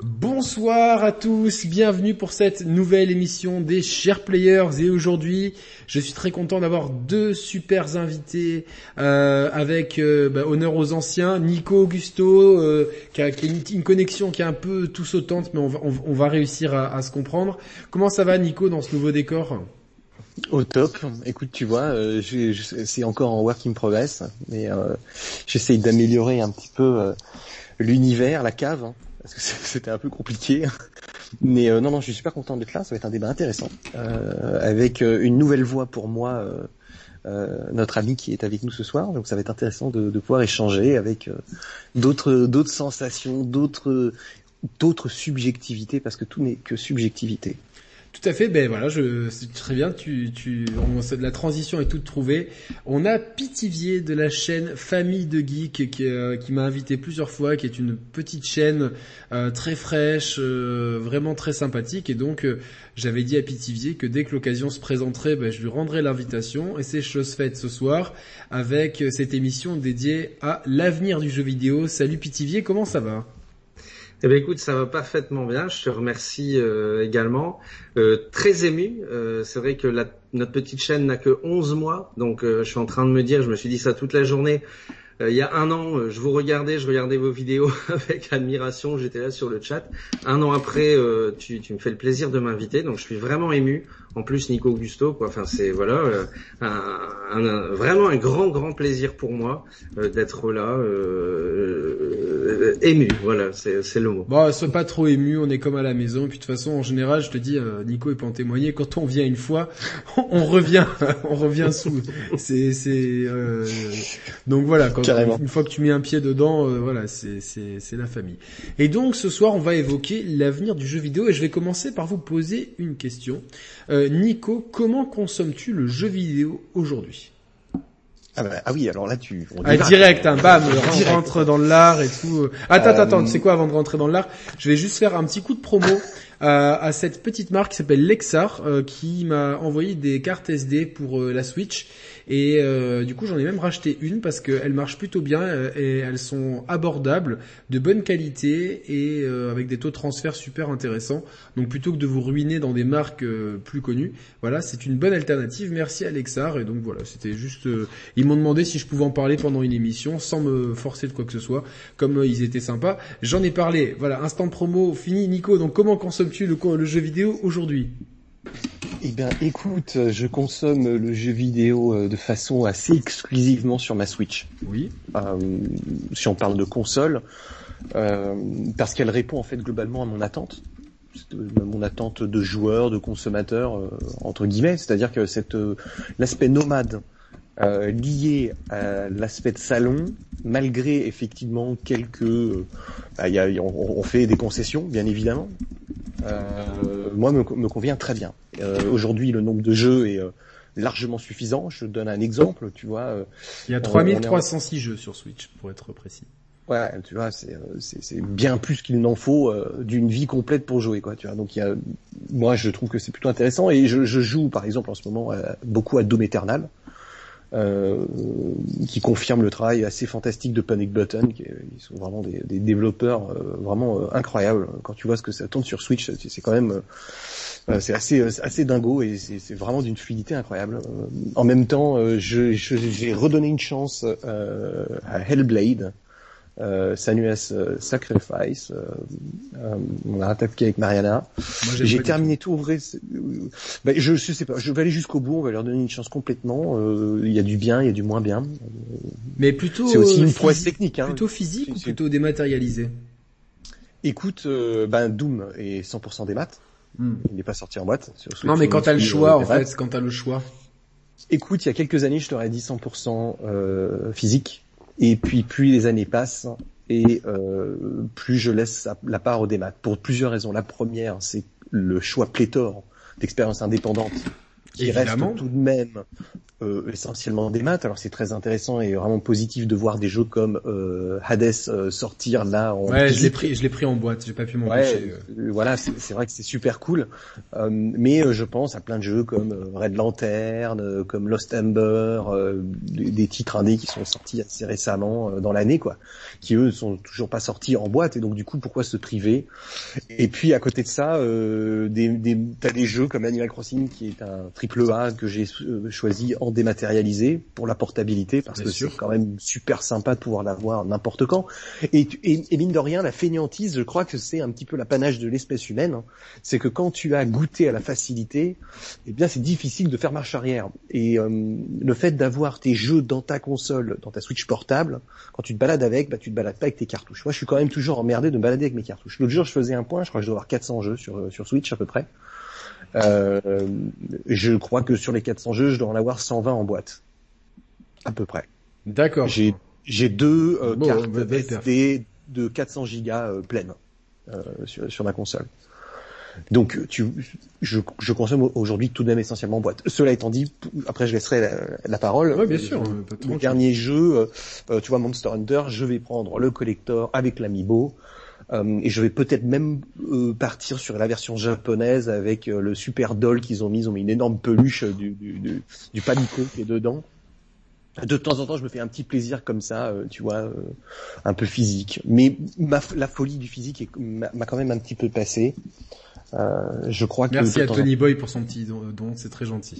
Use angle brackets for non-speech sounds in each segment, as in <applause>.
Bonsoir à tous, bienvenue pour cette nouvelle émission des Chers Players et aujourd'hui je suis très content d'avoir deux super invités euh, avec euh, bah, honneur aux anciens, Nico Augusto euh, qui, a, une, connexion qui est un peu tout sautante mais on va, réussir à, se comprendre. Comment ça va Nico dans ce nouveau décor? Au top. Écoute, tu vois, c'est encore en work in progress, mais j'essaye d'améliorer un petit peu l'univers, la cave. Hein parce que <laughs> c'était un peu compliqué. Mais euh, non, non, je suis super content d'être là. Ça va être un débat intéressant euh, avec euh, une nouvelle voix pour moi, notre ami qui est avec nous ce soir. Donc ça va être intéressant de, pouvoir échanger avec d'autres d'autres sensations, d'autres subjectivités, parce que tout n'est que subjectivité. Tout à fait. Ben voilà, je très bien. Tu, tu, la transition est toute trouvée. On a Pitivier de la chaîne Famille de Geek qui, euh, qui m'a invité plusieurs fois, qui est une petite chaîne euh, très fraîche, euh, vraiment très sympathique. Et donc j'avais dit à Pitivier que dès que l'occasion se présenterait, ben, je lui rendrais l'invitation. Et c'est chose faite ce soir avec cette émission dédiée à l'avenir du jeu vidéo. Salut Pitivier, comment ça va? Eh bien, écoute, ça va parfaitement bien. Je te remercie euh, également. Euh, très ému. Euh, c'est vrai que la, notre petite chaîne n'a que 11 mois, donc je suis en train de me dire, je me suis dit ça toute la journée. il y a un an, je vous regardais, je regardais vos vidéos <laughs> avec admiration. J'étais là sur le chat. Un an après, tu, tu me fais le plaisir de m'inviter, donc je suis vraiment ému en plus Nico Augusto quoi. Enfin c'est voilà euh, un, vraiment un grand grand plaisir pour moi euh, d'être là euh, ému voilà c'est c'est le mot. Bon sois pas trop ému on est comme à la maison puis de toute façon en général je te dis Nico peut en témoigner quand on vient une fois <laughs> on revient <laughs> on revient sous c'est c'est donc voilà quand une fois que tu mets un pied dedans voilà c'est c'est c'est la famille. Et donc ce soir on va évoquer l'avenir du jeu vidéo et je vais commencer par vous poser une question. Euh, Nico, comment consommes-tu le jeu vidéo aujourd'hui? Ah, bah, ah, oui, alors là tu... ah, direct, hein, bam, <laughs> on rentre dans l'art et tout. Attends, attends, attends, tu sais quoi, avant de rentrer dans l'art, je vais juste faire un petit coup de promo <laughs> euh, à cette petite marque qui s'appelle Lexar, euh, qui m'a envoyé des cartes SD pour la Switch et euh, du coup, j'en ai même racheté une parce qu'elles marchent plutôt bien euh, et elles sont abordables, de bonne qualité et euh, avec des taux de transfert super intéressants. Donc plutôt que de vous ruiner dans des marques plus connues, voilà, c'est une bonne alternative. Merci Alexar. Et donc voilà, c'était juste. ils m'ont demandé si je pouvais en parler pendant une émission sans me forcer de quoi que ce soit. Comme ils étaient sympas, j'en ai parlé. Voilà, instant promo fini. Nico, donc comment consommes-tu le jeu vidéo aujourd'hui? Eh bien, écoute, je consomme le jeu vidéo euh, de façon assez exclusivement sur ma Switch. Oui. Euh, si on parle de console, euh, parce qu'elle répond en fait globalement à mon attente, mon attente de joueur, de consommateur entre guillemets, c'est-à-dire que cette l'aspect nomade lié à l'aspect de salon, malgré effectivement quelques, bah, y a, on, fait des concessions bien évidemment, moi me, me, convient très bien. Euh, Aujourd'hui, le nombre de jeux est euh, largement suffisant. Je donne un exemple, tu vois. Il y a 3306 jeux sur Switch, pour être précis. Ouais, tu vois, c'est bien plus qu'il n'en faut d'une vie complète pour jouer, quoi. Tu vois, donc il y a, moi, je trouve que c'est plutôt intéressant et je, je, joue, par exemple, en ce moment, beaucoup à Doom Eternal. Euh, qui confirme le travail assez fantastique de Panic Button, qui ils sont vraiment des, développeurs euh, vraiment euh, incroyables. Quand tu vois ce que ça tourne sur Switch, c'est quand même c'est assez assez dingo et c'est vraiment d'une fluidité incroyable. en même temps, j'ai redonné une chance à Hellblade euh, Sanuas euh, Sacrifice. Euh, euh, on a attaqué avec Mariana. J'ai terminé tout. vrai, ben, je, je sais pas. Je vais aller jusqu'au bout. On va leur donner une chance complètement. Il y a du bien, il y a du moins bien. Mais plutôt. C'est aussi une prouesse technique. Hein. Plutôt physique ou plutôt dématérialisé? Écoute, ben Doom est 100% des maths. Hmm. Il n'est pas sorti en boîte. non, mais quand t'as le choix, en fait, quand t'as le choix. Écoute, il y a quelques années, je t'aurais dit 100% euh, physique. Et puis plus les années passent et euh, plus je laisse la part au démat. Pour plusieurs raisons. La première, c'est le choix pléthore d'expériences indépendantes qui reste tout de même euh, essentiellement des maths. Alors c'est très intéressant et vraiment positif de voir des jeux comme euh, Hades euh, sortir là. En ouais, je l'ai pris, je l'ai pris en boîte. J'ai pas pu m'en ouais, Voilà, c'est vrai que c'est super cool. mais je pense à plein de jeux comme Red Lantern, comme Lost Ember, des, des, titres indés qui sont sortis assez récemment dans l'année, quoi, qui eux sont toujours pas sortis en boîte et donc du coup pourquoi se priver? Et puis à côté de ça, des, des, t'as des jeux comme Animal Crossing qui est un triple A que j'ai choisi en dématérialisé pour la portabilité parce que c'est quand même super sympa de pouvoir l'avoir n'importe quand. Et, et, mine de rien, la fainéantise, je crois que c'est un petit peu l'apanage de l'espèce humaine. Hein. C'est que quand tu as goûté à la facilité, eh bien c'est difficile de faire marche arrière. Et euh, le fait d'avoir tes jeux dans ta console, dans ta Switch portable, quand tu te balades avec, bah tu te balades pas avec tes cartouches. Moi, je suis quand même toujours emmerdé de me balader avec mes cartouches. L'autre jour, je faisais un point, je crois que je dois avoir 400 jeux sur sur Switch à peu près. Euh, je crois que sur les 400 jeux, je dois en avoir 120 en boîte, à peu près. D'accord. J'ai j'ai deux euh, cartes SD de 400 gigas euh, pleines euh, sur, sur ma console. Donc tu, je, je consomme aujourd'hui tout de même essentiellement en boîte. Cela étant dit, après je laisserai la, la parole. Oui, bien sûr. Le dernier jeu, euh, tu vois Monster Hunter, je vais prendre le collector avec l'amiibo. Euh, et je vais peut-être même euh, partir sur la version japonaise avec euh, le super doll qu'ils ont mis. Ils ont mis une énorme peluche du, du, du, du panico qui est dedans. De temps en temps, je me fais un petit plaisir comme ça, tu vois, un peu physique. Mais ma, la folie du physique m'a quand même un petit peu passé. je crois que merci à Tony Boy pour son petit don, c'est très gentil.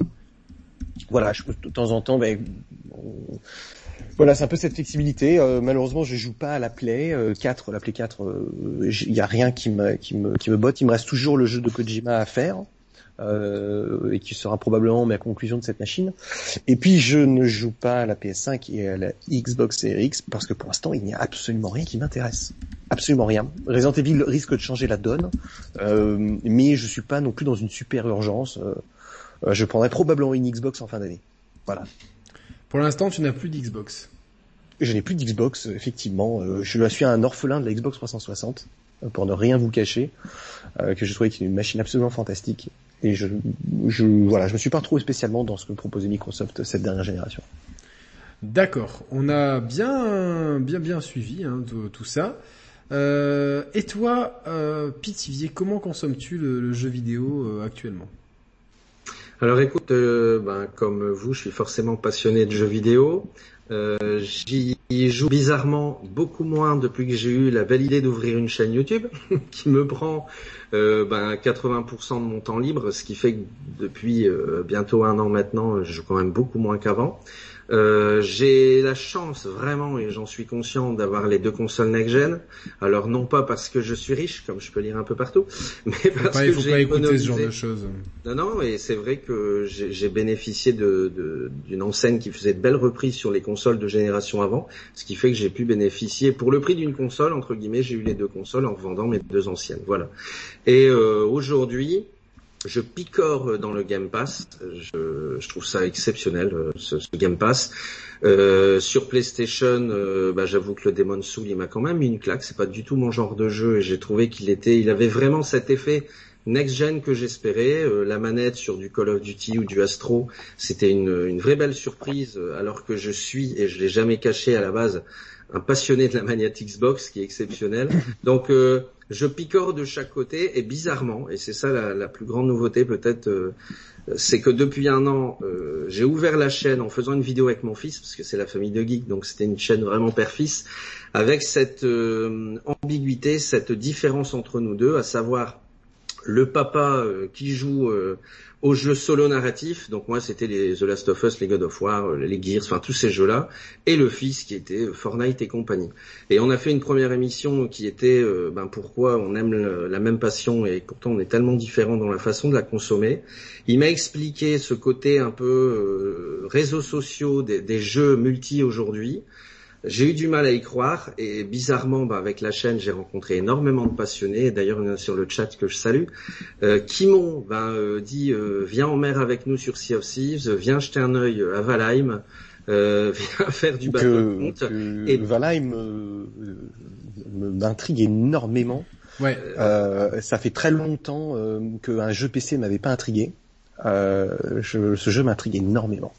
Voilà, je, de temps en temps, ben, voilà, c'est un peu cette flexibilité. Euh, malheureusement, je joue pas à la Play 4. Euh, la Play 4, il y a rien qui me, qui me qui me botte. Il me reste toujours le jeu de Kojima à faire. Euh, et qui sera probablement ma conclusion de cette machine. Et puis je ne joue pas à la PS5 et à la Xbox Series X parce que pour l'instant il n'y a absolument rien qui m'intéresse. Absolument rien. Resident Evil risque de changer la donne, euh, mais je suis pas non plus dans une super urgence. Euh, je prendrai probablement une Xbox en fin d'année. Voilà. Pour l'instant, tu n'as plus d'Xbox. Je n'ai plus d'Xbox, effectivement. Euh, je suis un orphelin de la Xbox 360, euh, pour ne rien vous cacher, euh, que je trouvais qu'il une machine absolument fantastique. Et je, je, voilà, je me suis pas retrouvé spécialement dans ce que proposait Microsoft cette dernière génération. D'accord, on a bien, bien, bien suivi hein, tout, ça. Euh, et toi, euh, Pitivier, comment consommes-tu le, jeu vidéo actuellement? Alors écoute, euh, ben, comme vous, je suis forcément passionné de jeux vidéo. Euh, J'y joue bizarrement beaucoup moins depuis que j'ai eu la belle idée d'ouvrir une chaîne YouTube <laughs> qui me prend euh, ben, 80% de mon temps libre, ce qui fait que depuis euh, bientôt un an maintenant, je joue quand même beaucoup moins qu'avant. Euh, j'ai la chance vraiment, et j'en suis conscient, d'avoir les deux consoles next-gen. Alors non pas parce que je suis riche, comme je peux lire un peu partout, <laughs> mais parce que j'ai écouter ce genre de choses. Non, non, et c'est vrai que j'ai bénéficié d'une de, enseigne qui faisait de belles reprises sur les consoles de génération avant, ce qui fait que j'ai pu bénéficier, pour le prix d'une console, entre guillemets, j'ai eu les deux consoles en vendant mes deux anciennes. Voilà. Et euh, aujourd'hui, je picore dans le Game Pass. Je, je trouve ça exceptionnel, euh, ce, ce Game Pass. Euh, sur PlayStation, euh, bah, j'avoue que le Demon Soul, il m'a quand même mis une claque. C'est pas du tout mon genre de jeu et j'ai trouvé qu'il était, il avait vraiment cet effet next-gen que j'espérais. Euh, la manette sur du Call of Duty ou du Astro, c'était une, une vraie belle surprise. Alors que je suis et je l'ai jamais caché à la base, un passionné de la manette Xbox qui est exceptionnel. Donc euh, je picore de chaque côté et bizarrement, et c'est ça la, la, plus grande nouveauté peut-être, euh, c'est que depuis un an, euh, j'ai ouvert la chaîne en faisant une vidéo avec mon fils, parce que c'est la famille de geek, donc c'était une chaîne vraiment père-fils, avec cette euh, ambiguïté, cette différence entre nous deux, à savoir le papa qui joue aux jeux solo narratifs. Donc moi, c'était les The Last of Us, les God of War, euh, les Gears, enfin tous ces jeux-là, et le fils qui était euh, Fortnite et compagnie. Et on a fait une première émission qui était euh, ben pourquoi on aime la même passion et pourtant on est tellement différents dans la façon de la consommer. Il m'a expliqué ce côté un peu réseaux sociaux des jeux multi aujourd'hui. J'ai eu du mal à y croire et bizarrement, bah, avec la chaîne, j'ai rencontré énormément de passionnés. D'ailleurs, il y en a sur le chat que je salue, euh, qui m'ont ben, euh, dit euh, viens en mer avec nous sur Sea of Thieves, viens jeter un œil à Valheim, <laughs> viens faire du bateau Et Valheim m'intrigue énormément. Ouais. ça fait très longtemps qu'un jeu PC m'avait pas intrigué. ce jeu m'intrigue énormément.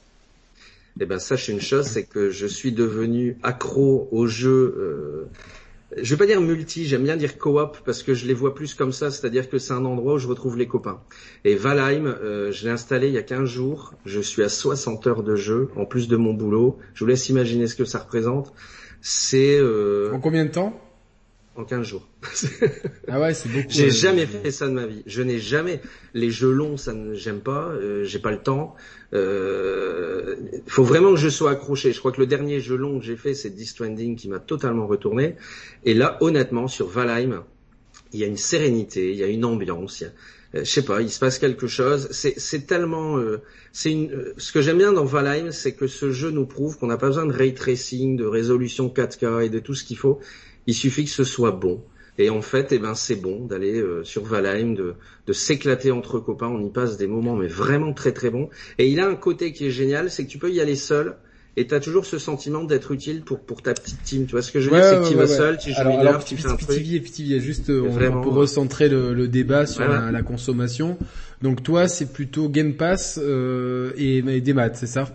Eh ben sache une chose, c'est que je suis devenu accro aux jeux. Euh, je vais pas dire multi, j'aime bien dire coop parce que je les vois plus comme ça, c'est-à-dire que c'est un endroit où je retrouve les copains. Et Valheim, euh, je l'ai installé il y a 15 jours, je suis à 60 heures de jeu en plus de mon boulot. Je vous laisse imaginer ce que ça représente. C'est euh, en combien de temps? En 15 jours. ah ouais, c'est beaucoup. J'ai jamais fait ça de ma vie. Je n'ai jamais les jeux longs, ça ne j'aime pas. Euh, j'ai pas le temps. Il euh, faut vraiment que je sois accroché. Je crois que le dernier jeu long que j'ai fait, c'est Death Stranding qui m'a totalement retourné. Et là, honnêtement, sur Valheim, il y a une sérénité, il y a une ambiance. Il euh, je sais pas, il se passe quelque chose. C'est tellement, euh, c'est une. Ce que j'aime bien dans Valheim, c'est que ce jeu nous prouve qu'on n'a pas besoin de ray tracing, de résolution 4K et de tout ce qu'il faut. Il suffit que ce soit bon. Et en fait, eh ben, c'est bon d'aller euh, sur Valheim, de, de s'éclater entre copains. On y passe des moments, mais vraiment très très bons. Et il a un côté qui est génial, c'est que tu peux y aller seul. Et tu as toujours ce sentiment d'être utile pour pour ta petite team. Tu vois ce que je veux dire? C'est que tu vas seul, tu joues mineur, tu fais un truc. juste on, pour recentrer le, le débat sur la, la, consommation. Donc toi, c'est plutôt Game Pass euh, et, et des maths, c'est ça?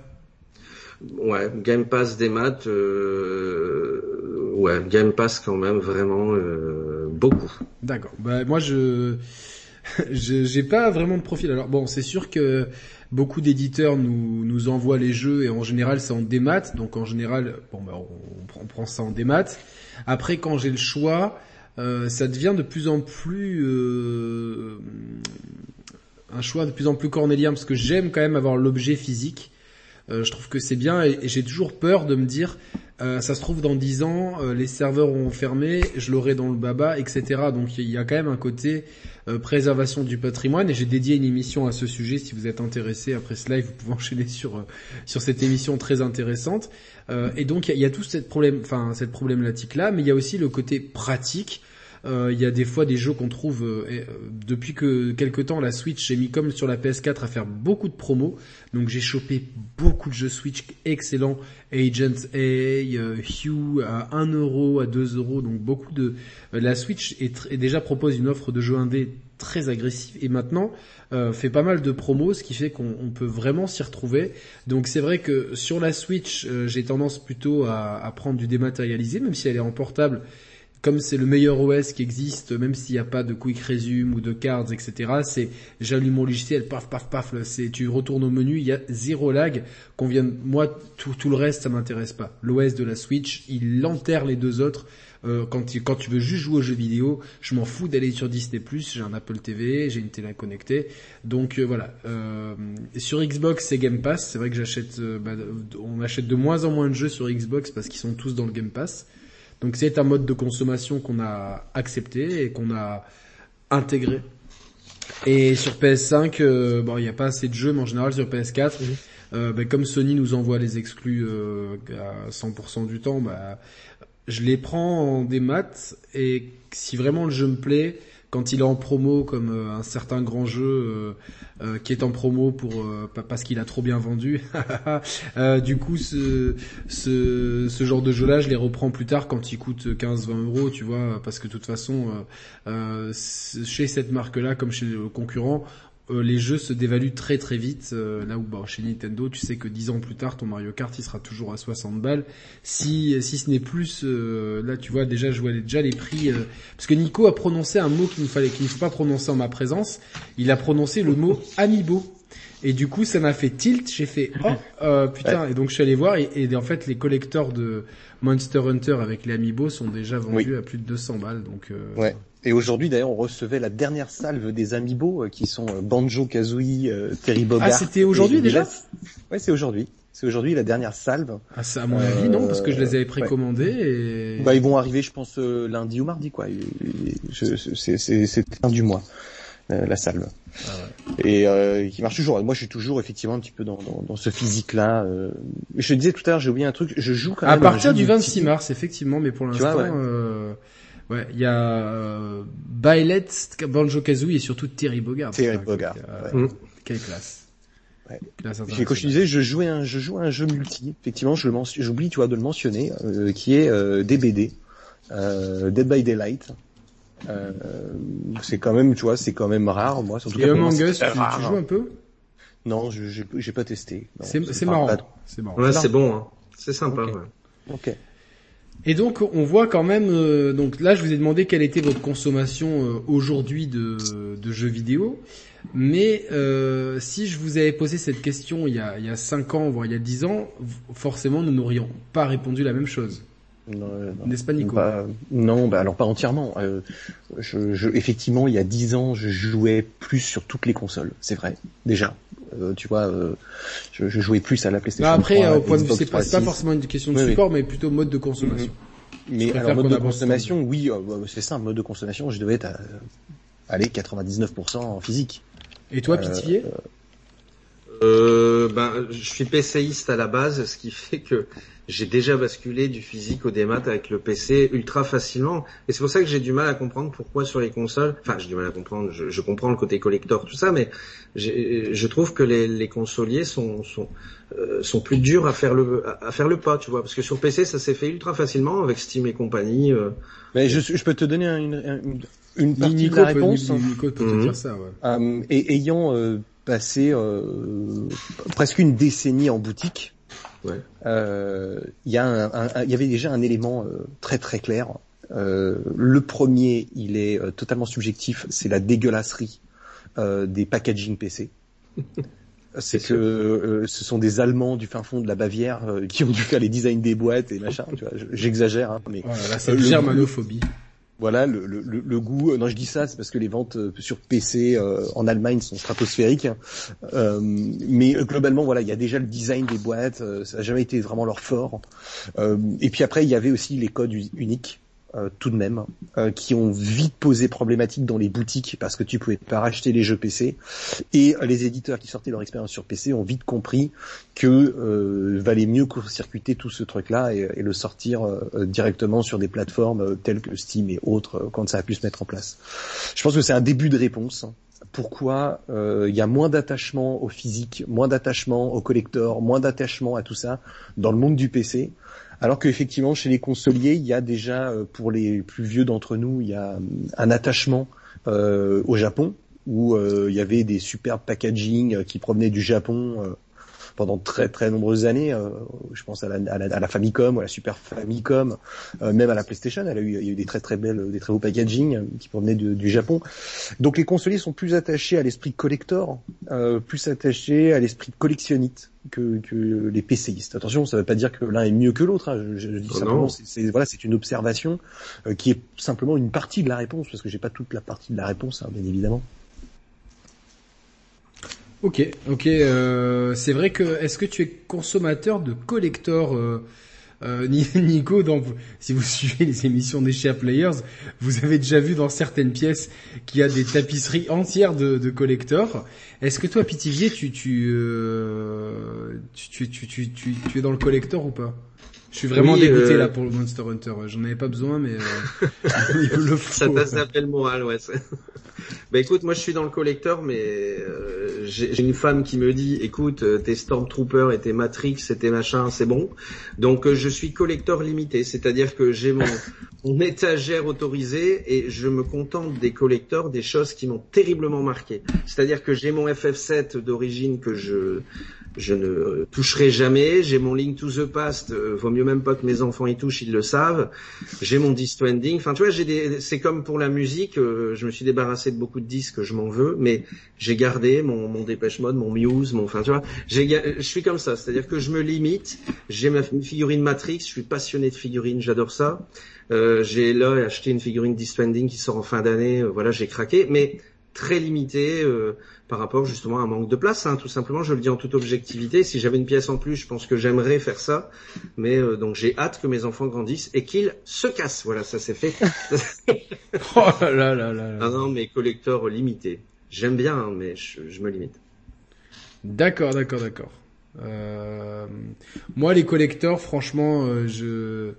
Ouais, Game Pass des maths. Euh, ouais, Game Pass quand même vraiment euh, beaucoup. D'accord. Bah moi <laughs> je j'ai pas vraiment de profil. Alors bon, c'est sûr que beaucoup d'éditeurs nous nous envoient les jeux et en général c'est en démat. Donc en général, bon bah on, prend ça en démat. Après quand j'ai le choix, euh, ça devient de plus en plus euh, un choix de plus en plus cornélien parce que j'aime quand même avoir l'objet physique. Euh, je trouve que c'est bien et, j'ai toujours peur de me dire euh, ça se trouve dans 10 ans euh, les serveurs ont fermé, je l'aurai dans le baba, etc. Donc il y a quand même un côté préservation du patrimoine et j'ai dédié une émission à ce sujet. Si vous êtes intéressé après ce live, vous pouvez <laughs> enchaîner sur sur cette émission très intéressante. et donc il y a, y a tout cette problème, enfin cette problématique là, mais il y a aussi le côté pratique euh, il y a des fois des jeux qu'on trouve euh, euh, depuis que quelque temps la Switch j'ai mis comme sur la PS4 à faire beaucoup de promos. Donc j'ai chopé beaucoup de jeux Switch excellents, Agents A, Hue à 1 euro, à 2 euros, donc beaucoup de la Switch est, déjà propose une offre de jeux indés très agressive et maintenant fait pas mal de promos, ce qui fait qu'on peut vraiment s'y retrouver. Donc c'est vrai que sur la Switch, j'ai tendance plutôt à, à, prendre du dématérialisé, même si elle est en portable comme c'est le meilleur OS qui existe, même s'il n'y a pas de quick resume ou de cards, etc. C'est j'allume mon logiciel, paf, paf, paf. C'est tu retournes au menu, il y a zéro lag. Qu'on moi, tout, le reste, ça m'intéresse pas. L'OS de la Switch, il enterre les deux autres. Euh, quand, tu, veux juste jouer aux jeux vidéo, je m'en fous d'aller sur Disney+, j'ai un Apple TV, j'ai une télé connectée. Donc euh, voilà. Euh, sur Xbox, c'est Game Pass. C'est vrai que j'achète, bah, on achète de moins en moins de jeux sur Xbox parce qu'ils sont tous dans le Game Pass. Donc c'est un mode de consommation qu'on a accepté et qu'on a intégré. Et sur PS5, euh, bon, il n'y a pas assez de jeux, mais en général sur PS4, euh, ben, comme Sony nous envoie les exclus euh, à 100% du temps, bah, je les prends en démat et si vraiment le jeu me plaît, quand il est en promo comme euh, un certain grand jeu euh, euh, qui est en promo pour parce qu'il a trop bien vendu. <laughs> du coup, ce, genre de jeu-là, je les reprends plus tard quand il coûte 15-20 euros, tu vois, parce que de toute façon, chez cette marque-là, comme chez le concurrent, euh, les jeux se dévaluent très très vite. Euh, là où bah, chez Nintendo, tu sais que 10 ans plus tard, ton Mario Kart il sera toujours à 60 balles. Si si ce n'est plus, euh, là tu vois déjà je vois déjà les prix. parce que Nico a prononcé un mot qu'il ne fallait qu'il ne faut pas prononcer en ma présence. Il a prononcé le mot <laughs> amiibo. Et du coup, ça m'a fait tilt. J'ai fait oh putain. Et donc je suis allé voir et, en fait les collecteurs de Monster Hunter avec les amiibo sont déjà vendus à plus de 200 balles. Donc ouais. Et aujourd'hui, d'ailleurs, on recevait la dernière salve des amiibo euh, qui sont euh, Banjo Kazooie, euh, Terry Bogard. Ah, c'était aujourd'hui déjà Ouais, c'est aujourd'hui. C'est aujourd'hui la dernière salve. Ah, ça, à mon avis, non, parce que je les avais précommandés et... Bah, ils vont arriver, je pense, lundi ou mardi, quoi. C'est fin du mois, la salve. Ah ouais. Et euh, qui marche toujours. Moi, je suis toujours effectivement un petit peu dans, dans, dans ce physique-là. Je te disais tout à l'heure, j'ai oublié un truc. Je joue quand même. À partir du 26 mars, effectivement, mais pour l'instant, Ouais, il y a euh, Bailet, Banjo Kazooie et surtout Terry Bogard. Terry Bogard. Euh, Quelle classe. Ouais. Quand je disais, je jouais un, je joue un jeu multi. Effectivement, je le j'oublie, tu vois, de le mentionner, euh, qui est euh, DBD, euh, Dead by Daylight. Euh, c'est quand même, tu vois, c'est quand même rare, moi. Surtout et Among Us, tu, tu, joues un peu? Non, je j'ai pas testé. C'est marrant. C'est marrant. Ouais, c'est bon. Hein. C'est sympa. Ok. Ouais. Ok. Et donc on voit quand même, euh, donc là je vous ai demandé quelle était votre consommation euh, aujourd'hui de, de jeux vidéo, mais euh, si je vous avais posé cette question il y a il y a cinq ans voire il y a dix ans, forcément nous n'aurions pas répondu la même chose. N'est-ce pas Nico? Bah, non, bah alors pas entièrement. Euh, je, je, effectivement, il y a dix ans, je jouais plus sur toutes les consoles. C'est vrai, déjà. Euh, tu vois, euh, je, je jouais plus à la PlayStation. Bah après 3, au point de vue c'est pas, c'est pas 360. forcément une question de Oui, oui. support mais plutôt mode de consommation. Je Mais alors mode de consommation, oui, euh, bah, c'est simple. Mode de consommation, je devais être à, aller 99% en physique. Et toi Euh, Pitié Euh, ben, je suis PCiste à la base, ce qui fait que j'ai déjà basculé du physique au démat avec le PC ultra facilement. Et c'est pour ça que j'ai du mal à comprendre pourquoi sur les consoles, enfin j'ai du mal à comprendre, je, je comprends le côté collector, tout ça, mais j'ai- je trouve que les, les consoliers sont, sont, euh, sont plus durs à faire, le, à, à faire le pas, tu vois. Parce que sur PC, ça s'est fait ultra facilement avec Steam et compagnie. euh. Mais je, je peux te donner un- une, une, une partie Nico de la peut, réponse. Nico peut te dire ça ouais. Euh, et ayant euh, passé euh, presque une décennie en boutique, Ouais. euh, il y, a un- un- un- il y avait déjà un élément euh, très très clair. Euh, le premier, il est euh, totalement subjectif, c'est la dégueulasserie euh, des packaging PC. <laughs> C'est que euh, ce sont des Allemands du fin fond de la Bavière euh, qui ont dû faire les designs des boîtes et machin. Tu vois, je- j'exagère, hein, mais Oh là là, c'est Euh, le- germanophobie. Voilà, le, goût. euh, Non, je dis ça, c'est parce que les ventes euh, sur PC euh, en Allemagne sont stratosphériques. Euh, mais globalement, voilà, il y a déjà le design des boîtes. ça n'a jamais été vraiment leur fort. Et puis après, il y avait aussi les codes uniques. Euh, tout de même, euh, qui ont vite posé problématique dans les boutiques parce que tu pouvais pas racheter les jeux PC et les éditeurs qui sortaient leur expérience sur PC ont vite compris que euh, valait mieux court-circuiter tout ce truc-là et, et le sortir euh, euh, directement sur des plateformes euh, telles que Steam et autres quand ça a pu se mettre en place. Je pense que c'est un début de réponse. Pourquoi il y a moins d'attachement au physique, moins d'attachement au collector, moins d'attachement à tout ça dans le monde du PC, alors qu'effectivement chez les consoliers, il y a déjà euh, pour les plus vieux d'entre nous, il y a euh, un attachement euh, au Japon où il y avait des superbes packaging qui provenaient du Japon pendant très très nombreuses années. euh, je pense à la, à la, à la Famicom, ou à la Super Famicom, euh, même à la PlayStation. Elle a eu, il y a eu des très très belles, des très beaux packaging euh, qui provenaient de- du Japon. Donc les consoliers sont plus attachés à l'esprit collector, euh, plus attachés à l'esprit collectionnite que, que les PCistes. Attention, ça ne veut pas dire que l'un est mieux que l'autre. hein. Je, je dis Oh simplement, c'est- voilà, c'est une observation euh, qui est simplement une partie de la réponse, parce que j'ai pas toute la partie de la réponse, hein, bien évidemment. Ok, ok. Euh, c'est vrai que est-ce que tu es consommateur de collector euh, euh, <laughs> Ni- Nico, si vous suivez les émissions des Share Players, vous avez déjà vu dans certaines pièces qu'il y a des tapisseries entières de, de collectors. Est-ce que toi, Pitivier, tu tu, euh, tu, tu, tu, tu, tu, tu es dans le collector ou pas? Je suis vraiment Oui, dégoûté euh, là pour le Monster Hunter. J'en avais pas besoin, mais euh, <laughs> il le faut. <laughs> Ça t'a le moral, ouais. <laughs> bah écoute, moi je suis dans le collector, mais euh, j'ai une femme qui me dit, écoute, euh, tes Stormtroopers et tes Matrix et tes machins, c'est bon. Donc euh, je suis collector limité, c'est-à-dire que j'ai mon, mon étagère autorisée et je me contente des collectors, des choses qui m'ont terriblement marqué. C'est-à-dire que j'ai mon FF7 d'origine que je je ne toucherai jamais. J'ai mon Link to the Past. euh, vaut mieux même pas que mes enfants y touchent, ils le savent. J'ai mon Disc Ending. Enfin, tu vois, j'ai des. C'est comme pour la musique. euh, je me suis débarrassé de beaucoup de disques, je m'en veux, mais j'ai gardé mon mon Dépêche Mode, mon Muse, mon. Enfin, tu vois, Je suis comme ça, c'est-à-dire que je me limite. J'ai ma figurine Matrix. Je suis passionné de figurines. J'adore ça. Euh, j'ai là acheté une figurine Disc Ending qui sort en fin d'année. voilà, j'ai craqué, mais très limité euh, par rapport justement à un manque de place, hein, tout simplement. Je le dis en toute objectivité. Si j'avais une pièce en plus, je pense que j'aimerais faire ça. Mais euh, donc j'ai hâte que mes enfants grandissent et qu'ils se cassent. Voilà, ça c'est fait. <laughs> Oh là là là là. ah non, mais collecteurs limités. J'aime bien, hein, mais je, je me limite. D'accord, d'accord, d'accord. Euh, moi, les collecteurs, franchement, euh, je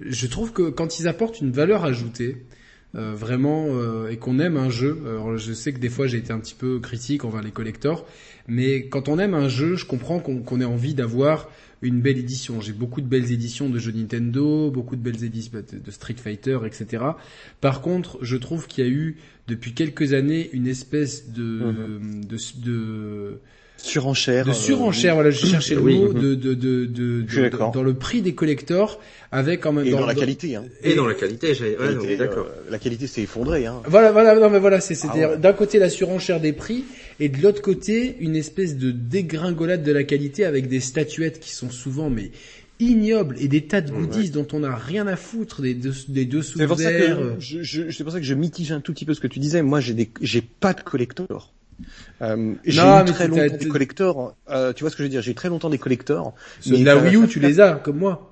je trouve que quand ils apportent une valeur ajoutée, euh, vraiment, euh, et qu'on aime un jeu. Alors, je sais que des fois, j'ai été un petit peu critique envers les collectors, mais quand on aime un jeu, je comprends qu'on ait envie d'avoir une belle édition. J'ai beaucoup de belles éditions de jeux Nintendo, beaucoup de belles éditions de Street Fighter, etc. Par contre, je trouve qu'il y a eu depuis quelques années une espèce de, de, de surenchère. De surenchère, voilà, je cherchais le mot de, de, de, de, dans le prix des collectors avec en même et dans, la qualité. Hein. Et, dans la qualité, j'ai, ouais, d'accord. la qualité s'est effondrée. Hein. Voilà, voilà, non mais voilà, c'est c'est ah d'un côté la surenchère des prix et de l'autre côté une espèce de dégringolade de la qualité avec des statuettes qui sont souvent mais ignobles et des tas de goodies dont on n'a rien à foutre des, deux, des dessous C'est pour ça que je, je, c'est pour ça que je mitige un tout petit peu ce que tu disais. Moi, j'ai des, j'ai pas de collector. Euh, j'ai eu très longtemps des collectors. Euh, tu vois ce que je veux dire? J'ai très longtemps des collectors. Mais la Wii U, tu les as comme moi.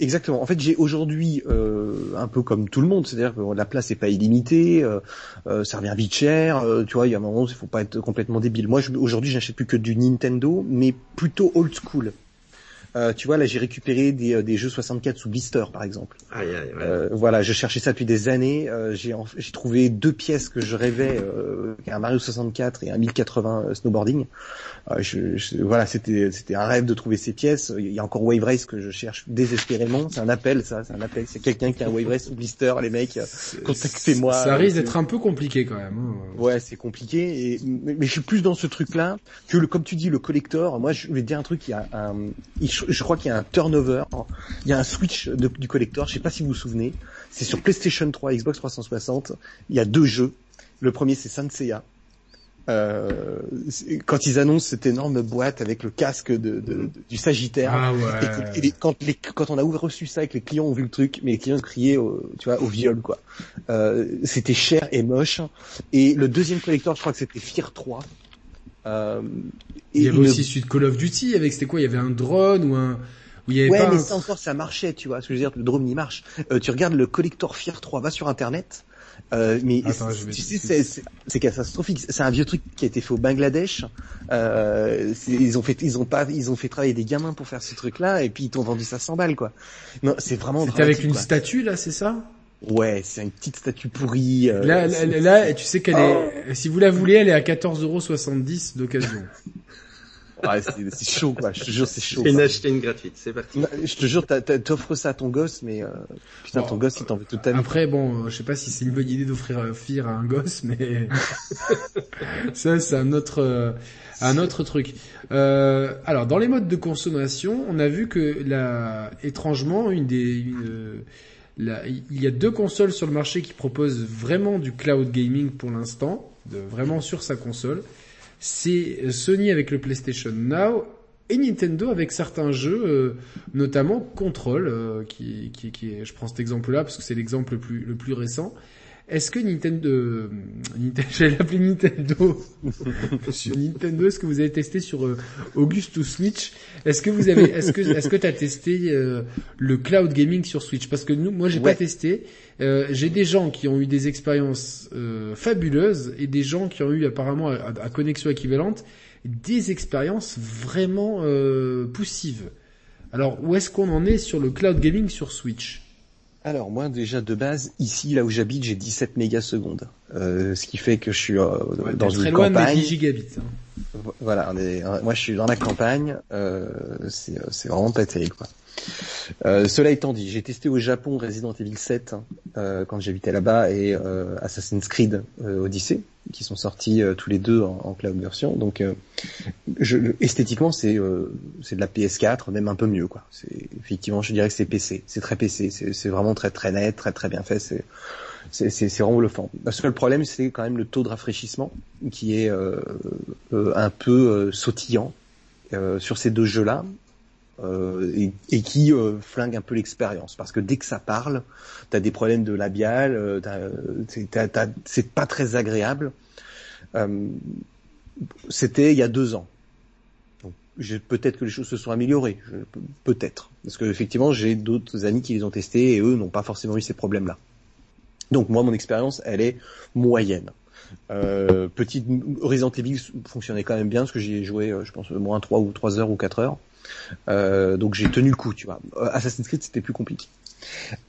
Exactement. En fait, j'ai aujourd'hui euh, un peu comme tout le monde, c'est-à-dire que la place n'est pas illimitée, euh, euh, ça revient vite cher. Euh, tu vois, il y a un moment, il faut pas être complètement débile. Moi, aujourd'hui, j'achète plus que du Nintendo, mais plutôt old school. Euh, tu vois, là, j'ai récupéré des, euh, des, jeux 64 sous blister, par exemple. Aïe, aïe, euh, voilà, je cherchais ça depuis des années. Euh, j'ai, j'ai trouvé deux pièces que je rêvais, un Mario 64 et un 1080 snowboarding. Je, voilà, c'était, c'était un rêve de trouver ces pièces. Il y a encore Wave Race que je cherche désespérément. C'est un appel, ça, c'est un appel. C'est quelqu'un qui a un Wave Race sous blister, les mecs, contactez-moi. Ça risque d'être un peu compliqué quand même. Hein. Ouais, c'est compliqué. Et, mais, je suis plus dans ce truc-là que le, comme tu dis, le collector. Moi, je vais te dire un truc. Il y a un, je crois qu'il y a un turnover, il y a un switch du collector, je sais pas si vous vous souvenez, c'est sur PlayStation 3, Xbox 360, il y a deux jeux. Le premier c'est Sanseiya. Euh, quand ils annoncent cette énorme boîte avec le casque de, du Sagittaire, ah et, quand, les, quand on a reçu ça et que les clients ont vu le truc, mais les clients criaient, au, tu vois, au viol quoi. Euh, c'était cher et moche. Et le deuxième collector, je crois que c'était Fear 3. Euh, il y avait aussi celui de Call of Duty avec c'était quoi? Il y avait un drone ou un où il y avait ouais, mais ça encore ça marchait, tu vois. Ce que je veux dire, le drone il marche. Euh, tu regardes le collector Fear 3, va sur internet. Euh, mais tu sais, c'est catastrophique. C'est un vieux truc qui a été fait au Bangladesh. Euh, ils ont fait, ils ont pas, ils ont fait travailler des gamins pour faire ce truc-là, et puis ils t'ont vendu ça 100 balles, quoi. Non, c'est vraiment. C'était avec une statue là, c'est ça? Ouais, c'est une petite statue pourrie. Euh, là, là, tu sais qu'elle est, si vous la voulez, elle est à 14,70€ d'occasion. ouais, c'est chaud, quoi. Je te jure, c'est chaud. Une acheter une gratuite, c'est parti. je te jure, t'offres ça à ton gosse, mais euh, putain, ton gosse, il t'en veut toute ta vie. Après, bon, je sais pas si c'est une bonne idée d'offrir un fire à un gosse, mais <laughs> ça, c'est un autre, euh, un autre truc. Euh, alors, dans les modes de consommation, on a vu que, là, étrangement, une des, une, il y a deux consoles sur le marché qui proposent vraiment du cloud gaming pour l'instant, vraiment sur sa console. C'est Sony avec le PlayStation Now et Nintendo avec certains jeux, euh, notamment Control, euh, qui, qui je prends cet exemple-là parce que c'est l'exemple le plus récent, est-ce que Nintendo, euh, Nintendo <laughs> j'allais l'appeler Nintendo, sur <laughs> Nintendo, est-ce que vous avez testé sur euh, Augustus Switch? Est-ce que vous avez, est-ce que, est-ce que t'as testé euh, le cloud gaming sur Switch? Parce que nous, moi, j'ai pas testé. Euh, j'ai des gens qui ont eu des expériences fabuleuses et des gens qui ont eu apparemment à, à connexion équivalente des expériences vraiment poussives. Alors, où est-ce qu'on en est sur le cloud gaming sur Switch? Alors moi déjà de base ici là où j'habite j'ai 17 mégasecondes, euh, ce qui fait que je suis euh, dans une très loin campagne. De gigabits. Hein. Voilà, moi je suis dans la campagne, euh, c'est c'est vraiment pas terrible quoi. Euh, cela étant dit, j'ai testé au Japon Resident Evil 7 hein, euh, quand j'habitais là-bas et euh, Assassin's Creed Odyssey qui sont sortis tous les deux en, cloud version. Donc je, esthétiquement c'est c'est de la PS4, même un peu mieux quoi. Effectivement je dirais que c'est PC, c'est très PC, c'est vraiment très très net, très très bien fait. C'est c'est vraiment bluffant. Le seul problème, c'est quand même le taux de rafraîchissement qui est un peu sautillant sur ces deux jeux-là. Euh, et, et, qui euh, flingue un peu l'expérience parce que dès que ça parle, t'as des problèmes de labial, euh, c'est pas très agréable. Euh, C'était il y a deux ans. Peut-être que les choses se sont améliorées, peut-être, parce que effectivement j'ai d'autres amis qui les ont testés et eux n'ont pas forcément eu ces problèmes-là. Donc moi mon expérience elle est moyenne. Euh, petite Resident Evil fonctionnait quand même bien parce que j'y ai joué, je pense, moins 3 ou 3 heures ou 4 heures. Euh, donc j'ai tenu le coup, tu vois. Euh, Assassin's Creed c'était plus compliqué.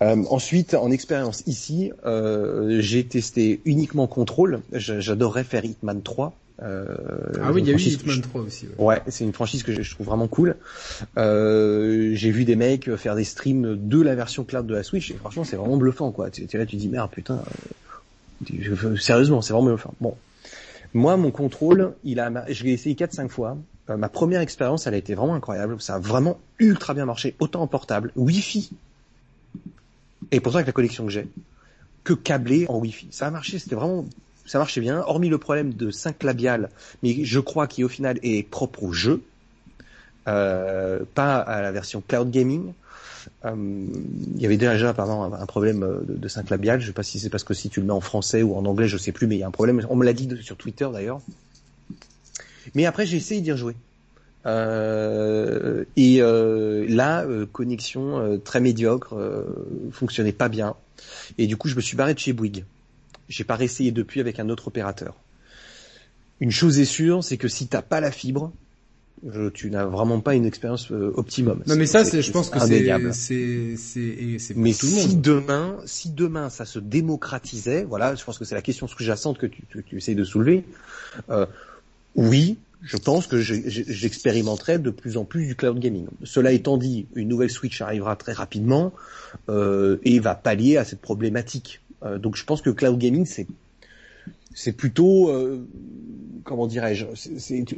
Euh, ensuite, en expérience ici, euh, j'ai testé uniquement Control. J'adorerais faire Hitman 3. Euh, ah oui, il y a eu Hitman 3 aussi. Ouais, c'est une franchise que je, trouve vraiment cool. J'ai vu des mecs faire des streams de la version cloud de la Switch et franchement, c'est vraiment bluffant, quoi. Tu, tu là, tu dis merde, putain. sérieusement, c'est vraiment bluffant. Bon, Moi, mon contrôle, il a, je l'ai essayé 4-5 fois. Euh, ma première expérience, elle a été vraiment incroyable. Ça a vraiment ultra bien marché, autant en portable, Wi-Fi. Et pourtant avec la connexion que j'ai, que câblé en Wi-Fi. Ça a marché, c'était vraiment, ça marchait bien, hormis le problème de 5 labial, mais je crois qu'il au final est propre au jeu, euh, pas à la version cloud gaming. Euh, il y avait déjà pardon un, problème de, de 5 labial. Je sais pas si c'est parce que si tu le mets en français ou en anglais, je sais plus, mais il y a un problème. On me l'a dit sur Twitter d'ailleurs. Mais après, j'ai essayé d'y rejouer. Euh, et euh, là, euh, connexion euh, très médiocre, fonctionnait pas bien. Et du coup, je me suis barré de chez Bouygues. J'ai pas réessayé depuis avec un autre opérateur. Une chose est sûre, c'est que si t'as pas la fibre, tu n'as vraiment pas une expérience optimum. Non mais ça, c'est, je pense que c'est, c'est, c'est, mais tout si demain, si demain ça se démocratisait, voilà, je pense que c'est la question sous-jacente que tu, tu, tu essayes de soulever. Euh, oui, je pense que j'expérimenterai de plus en plus du cloud gaming. Cela étant dit, une nouvelle Switch arrivera très rapidement euh, et va pallier à cette problématique. Euh, donc je pense que cloud gaming c'est plutôt euh, comment dirais-je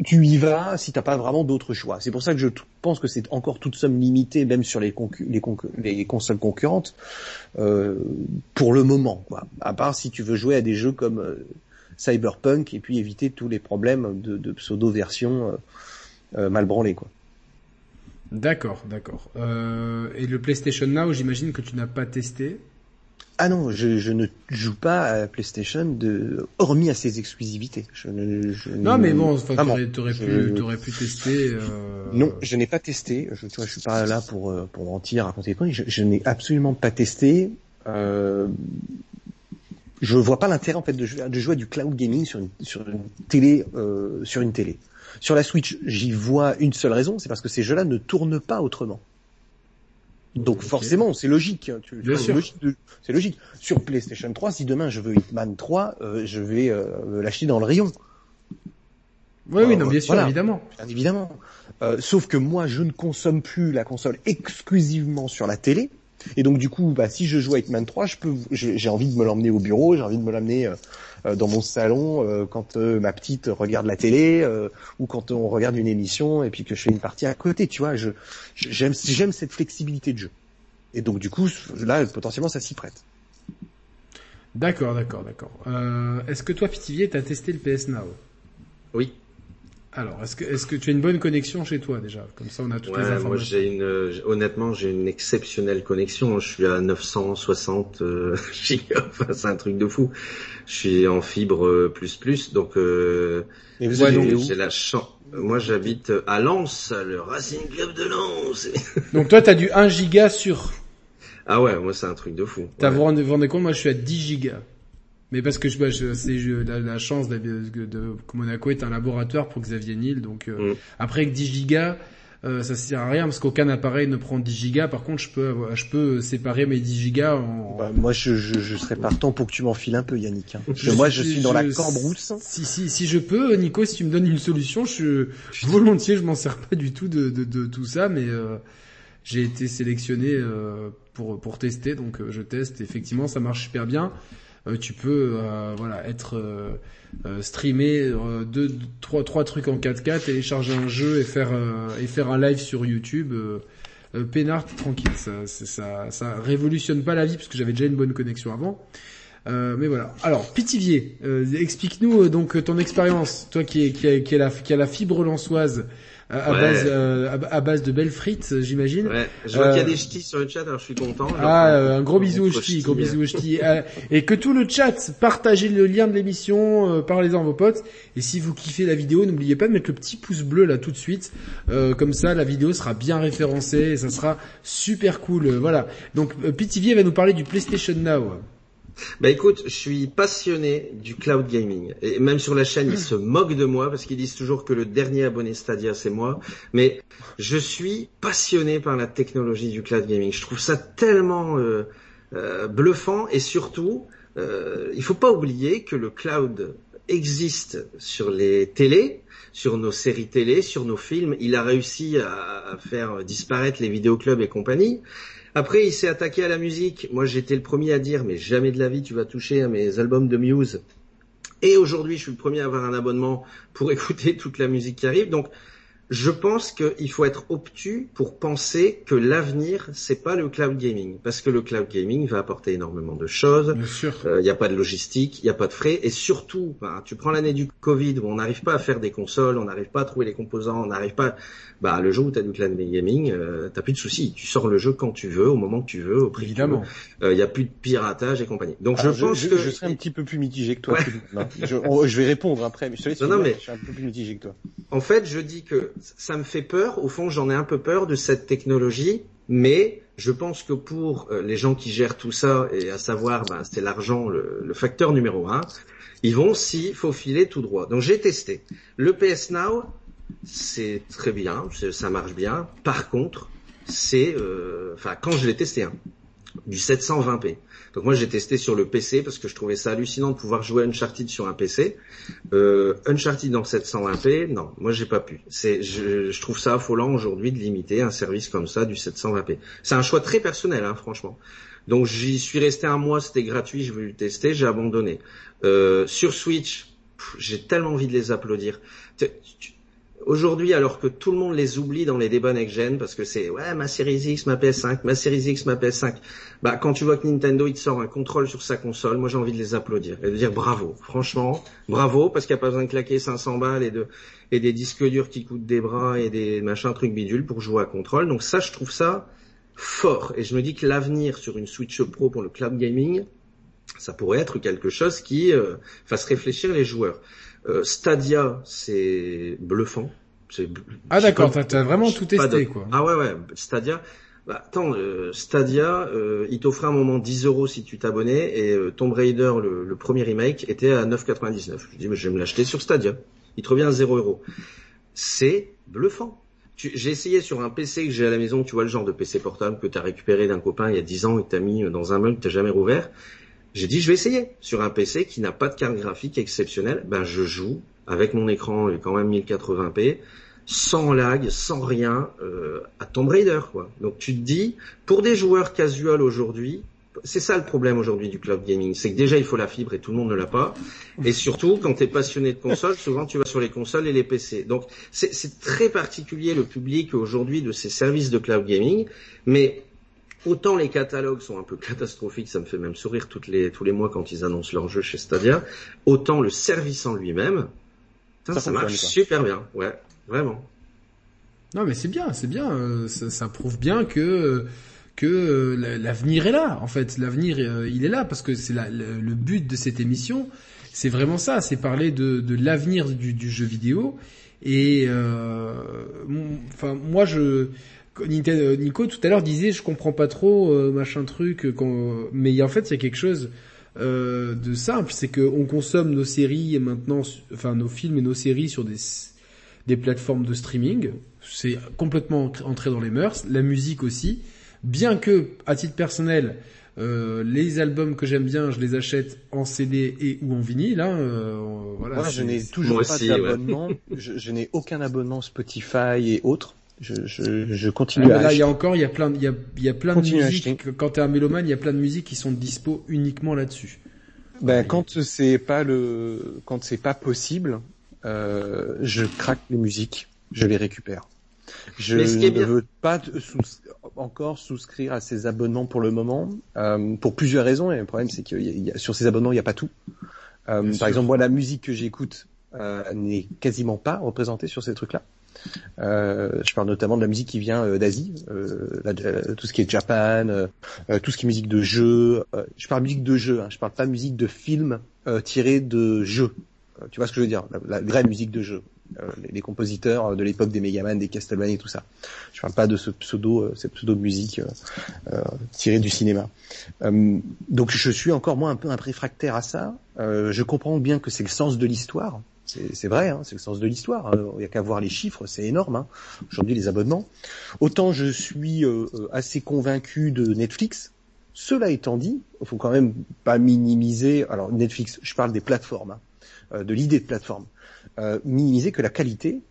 tu y vas si t'as pas vraiment d'autres choix. C'est pour ça que je pense que c'est encore toute somme limitée même sur les consoles concurrentes pour le moment. Quoi. À part si tu veux jouer à des jeux comme cyberpunk et puis éviter tous les problèmes de, pseudo-versions euh, euh, mal branlées quoi. D'accord, d'accord. Euh, et le PlayStation Now, j'imagine que tu n'as pas testé. Ah non, je, ne joue pas à PlayStation de, hormis à ses exclusivités. Je non, mais bon, t'aurais, pu, pu tester. Non, je n'ai pas testé. Je, je suis pas là pour pour mentir, raconter des trucs. Je, je n'ai absolument pas testé. Euh, je vois pas l'intérêt en fait de jouer, de jouer du cloud gaming sur une, sur une télé euh, sur une télé. Sur la Switch, j'y vois une seule raison, c'est parce que ces jeux-là ne tournent pas autrement. Donc forcément, c'est logique. Hein, bien sûr. C'est logique. Sur PlayStation 3, si demain je veux Hitman 3, euh, je vais euh, l'acheter dans le rayon. Oui, oui, non, bien sûr, évidemment. Bien évidemment. Euh, sauf que moi, je ne consomme plus la console exclusivement sur la télé. Et donc du coup, bah, si je joue à Hitman 3, je peux, j'ai envie de me l'emmener au bureau, j'ai envie de me l'emmener euh, euh, dans mon salon euh, quand ma petite regarde la télé ou quand on regarde une émission et puis que je fais une partie à côté. Tu vois, je j'aime j'aime cette flexibilité de jeu. Et donc du coup, là, potentiellement, ça s'y prête. D'accord, d'accord, d'accord. Est-ce que toi, Pitivier, t'as testé le PS Now? Oui. Alors, est-ce que, est-ce que tu as une bonne connexion chez toi déjà? Comme ça, on a toutes les informations. Moi, j'ai une, honnêtement, j'ai une exceptionnelle connexion. Je suis à 960 euh, <laughs> gigas. Enfin, c'est un truc de fou. Je suis en fibre euh, plus plus, donc. Euh, Et vous êtes J'ai la chance. Moi, j'habite à Lens, le Racing Club de Lens. <laughs> donc toi, t'as du 1 giga sur. Ah ouais, moi, c'est un truc de fou. T'as vous vous rendez compte? Moi, je suis à 10 gigas. Mais parce que je, bah, je c'est la, la, chance de, de, que Monaco est un laboratoire pour Xavier Niel. Donc euh, mm. après avec 10 gigas, euh, ça sert à rien parce qu'aucun appareil ne prend 10 gigas. Par contre, je peux je peux séparer mes 10 gigas en. Bah, moi, je, je, je serais partant pour que tu m'enfiles un peu, Yannick. Hein. moi, je suis dans la cambrousse. Si si si je peux, Nico, si tu me donnes une solution, je volontiers, je m'en sers pas du tout de de, de tout ça, mais euh, j'ai été sélectionné euh, pour pour tester, donc je teste. Effectivement, ça marche super bien. Euh, tu peux euh, voilà être euh, streamer deux, trois, trois trucs en 4K, télécharger un jeu et faire et faire un live sur YouTube. Euh, peinard tranquille, ça, ça, ça révolutionne pas la vie parce que j'avais déjà une bonne connexion avant. Euh, mais voilà. Alors, Pitivier, explique-nous donc ton expérience, toi qui, est, qui, qui, a la, qui a la fibre lançoise à, base, euh, à, base de belles frites, j'imagine. Ouais. Je vois qu'il y a euh, des ch'tis sur le chat, alors je suis content. Ah, euh, un gros bisou aux ch'tis, gros bisou aux ch'tis. et que tout le chat, partagez le lien de l'émission, parlez-en à vos potes. Et si vous kiffez la vidéo, n'oubliez pas de mettre le petit pouce bleu là tout de suite. comme ça, la vidéo sera bien référencée et ça sera super cool. Voilà. Donc, Pitivier va nous parler du PlayStation Now. Bah écoute, je suis passionné du cloud gaming. Et même sur la chaîne, ils se moquent de moi parce qu'ils disent toujours que le dernier abonné Stadia, c'est moi. Mais je suis passionné par la technologie du cloud gaming. Je trouve ça tellement euh, euh, bluffant et surtout, euh, il faut pas oublier que le cloud existe sur les télés, sur nos séries télé, sur nos films. Il a réussi à faire disparaître les vidéoclubs et compagnie. Après, il s'est attaqué à la musique. Moi, j'étais le premier à dire, mais jamais de la vie tu vas toucher à mes albums de Muse. Et aujourd'hui, je suis le premier à avoir un abonnement pour <laughs> écouter toute la musique qui arrive. Donc, je pense qu'il faut être obtus pour penser que l'avenir, c'est pas le cloud gaming, parce que le cloud gaming va apporter énormément de choses. Il euh, n'y a pas de logistique, il n'y a pas de frais, et surtout, bah, tu prends l'année du Covid où on n'arrive pas à faire des consoles, on n'arrive pas à trouver les composants, on n'arrive pas. Bah, le jour où tu as du cloud gaming, euh, t'as plus de soucis. Tu sors le jeu quand tu veux, au moment que tu veux, au prix Évidemment. Il n'y euh, a plus de piratage et compagnie. Donc je pense que je serais un petit peu plus mitigé que toi. je, vais répondre après, mais je te laisse. Non, non, mais je suis un peu plus mitigé que toi. En fait, je dis que ça me fait peur. Au fond, j'en ai un peu peur de cette technologie, mais je pense que pour euh, les gens qui gèrent tout ça, et à savoir, ben, c'est l'argent le, facteur numéro un, ils vont s'y faufiler tout droit. Donc j'ai testé. Le PS Now, c'est très bien, ça marche bien. Par contre, c'est, euh, enfin, quand je l'ai testé, hein, du 720p. Donc moi j'ai testé sur le PC parce que je trouvais ça hallucinant de pouvoir jouer Uncharted sur un PC. Euh, Uncharted dans 720p, non, moi j'ai pas pu. Je, je, trouve ça affolant aujourd'hui de limiter un service comme ça du 720p. C'est un choix très personnel, hein, franchement. Donc j'y suis resté un mois, c'était gratuit, je voulais le tester, j'ai abandonné. Euh, sur Switch, j'ai tellement envie de les applaudir. Aujourd'hui, alors que tout le monde les oublie dans les débats next-gen, parce que c'est ouais ma Series X, ma PS5, ma Series X, ma PS5. Bah quand tu vois que Nintendo il te sort un contrôle sur sa console, moi j'ai envie de les applaudir et de dire bravo, franchement, bravo, parce qu'il n'y a pas besoin de claquer 500 balles et de et des disques durs qui coûtent des bras et des machins trucs bidules pour jouer à contrôle. Donc ça, je trouve ça fort et je me dis que l'avenir sur une Switch Pro pour le cloud gaming, ça pourrait être quelque chose qui euh, fasse réfléchir les joueurs. Euh, Stadia, c'est bluffant. Ah d'accord, t'as vraiment tout testé quoi. Ah ouais ouais, Stadia. Bah, attends, euh, Stadia, euh, il t'offrait un moment 10 euros si tu t'abonnais et Tomb Raider, le, premier remake, était à 9,99. Je dis mais je vais me l'acheter sur Stadia. Il te revient à 0 euros. C'est bluffant. J'ai essayé sur un PC que j'ai à la maison, tu vois le genre de PC portable que tu as récupéré d'un copain il y a 10 ans et que tu as mis dans un meuble que tu jamais rouvert. J'ai dit, je vais essayer. Sur un PC qui n'a pas de carte graphique exceptionnelle, ben, je joue avec mon écran, quand même 1080p, sans lag, sans rien, euh, à Tomb Raider, quoi. Donc tu te dis, pour des joueurs casual aujourd'hui, c'est ça le problème aujourd'hui du cloud gaming, c'est que déjà il faut la fibre et tout le monde ne l'a pas. Et surtout, quand tu es passionné de console, <laughs> souvent tu vas sur les consoles et les PC. Donc c'est très particulier le public aujourd'hui de ces services de cloud gaming, mais Autant les catalogues sont un peu catastrophiques, ça me fait même sourire toutes les, tous les mois quand ils annoncent leur jeu chez Stadia. Autant le service en lui-même, ça, marche super bien, ouais, vraiment. Non mais c'est bien, c'est bien, euh, ça, prouve bien que que euh, l'avenir est là. En fait, l'avenir euh, il est là parce que c'est le, le, but de cette émission, c'est vraiment ça, c'est parler de, de l'avenir du, du, jeu vidéo. Et enfin moi je euh, Nico tout à l'heure disait je comprends pas trop euh, machin truc euh, quand mais en fait il y a quelque chose de simple c'est que on consomme nos séries et maintenant enfin nos films et nos séries sur des des plateformes de streaming c'est complètement entré dans les mœurs la musique aussi bien que à titre personnel les albums que j'aime bien, je les achète en CD et ou en vinyle. Hein, voilà, Moi, je n'ai toujours pas d'abonnement. je, je n'ai aucun abonnement Spotify et autres je, je, je continue ah, Là, il y a encore, il y a plein, il y a, il y a plein de musiques. Quand t'es un mélomane, il y a plein de musiques qui sont dispo uniquement là-dessus. Ben, quand c'est pas le, quand c'est pas possible, euh, je craque les musiques, je les récupère. Je ne veux pas encore souscrire à ces abonnements pour le moment, euh, pour plusieurs raisons. Et le problème, c'est que sur ces abonnements, il n'y a pas tout. Euh, par exemple, moi, la musique que j'écoute euh, n'est quasiment pas représentée sur ces trucs-là. Euh, je parle notamment de la musique qui vient euh, d'Asie, euh, tout ce qui est Japan, tout ce qui est musique de jeu. je parle musique de jeu, hein, je parle pas musique de film tiré de jeux. tu vois ce que je veux dire la, vraie musique de jeu. Les, compositeurs de l'époque des Megaman, des Castlevania et tout ça. Je parle pas de ce pseudo, cette pseudo musique tirée du cinéma. donc je suis encore moi un peu un préfractaire à ça. je comprends bien que c'est le sens de l'histoire. C'est vrai, hein, c'est le sens de l'histoire. Hein. Il n'y a qu'à voir les chiffres, c'est énorme. Hein. Aujourd'hui, les abonnements. Autant je suis euh, euh, assez convaincu de Netflix. Cela étant dit, il faut quand même pas minimiser. Alors Netflix, je parle des plateformes, euh, de l'idée de plateforme. minimiser que la qualité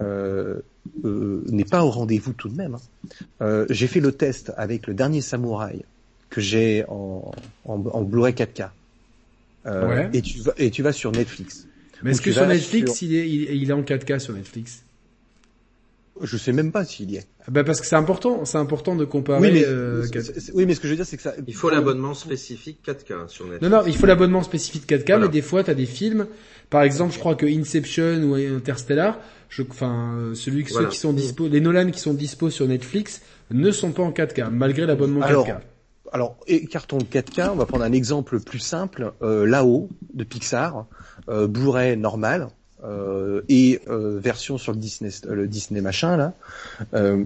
n'est pas au rendez-vous tout de même. j'ai fait le test avec le dernier Samouraï que j'ai en, en, en Blu-ray 4K. euh, et tu vas et tu vas sur Netflix. Mais est-ce que sur Netflix il est il, est en 4K sur Netflix? Je sais même pas s'il y est. Bah parce que c'est important, c'est important de comparer. Oui mais, euh, oui, mais ce que je veux dire, c'est que ça. Il faut l'abonnement spécifique 4K sur Netflix. Non, non, il faut l'abonnement spécifique 4K, mais des fois, t'as des films. Par exemple, je crois que Inception ou Interstellar, je, enfin, celui que ceux qui sont dispo, les Nolan qui sont dispo sur Netflix ne sont pas en 4K, malgré l'abonnement 4K. Alors, écartons le 4K. On va prendre un exemple plus simple. Euh, Là-haut de Pixar, euh, Blu-ray normal. Euh, et euh, version sur le Disney, le Disney machin là, euh,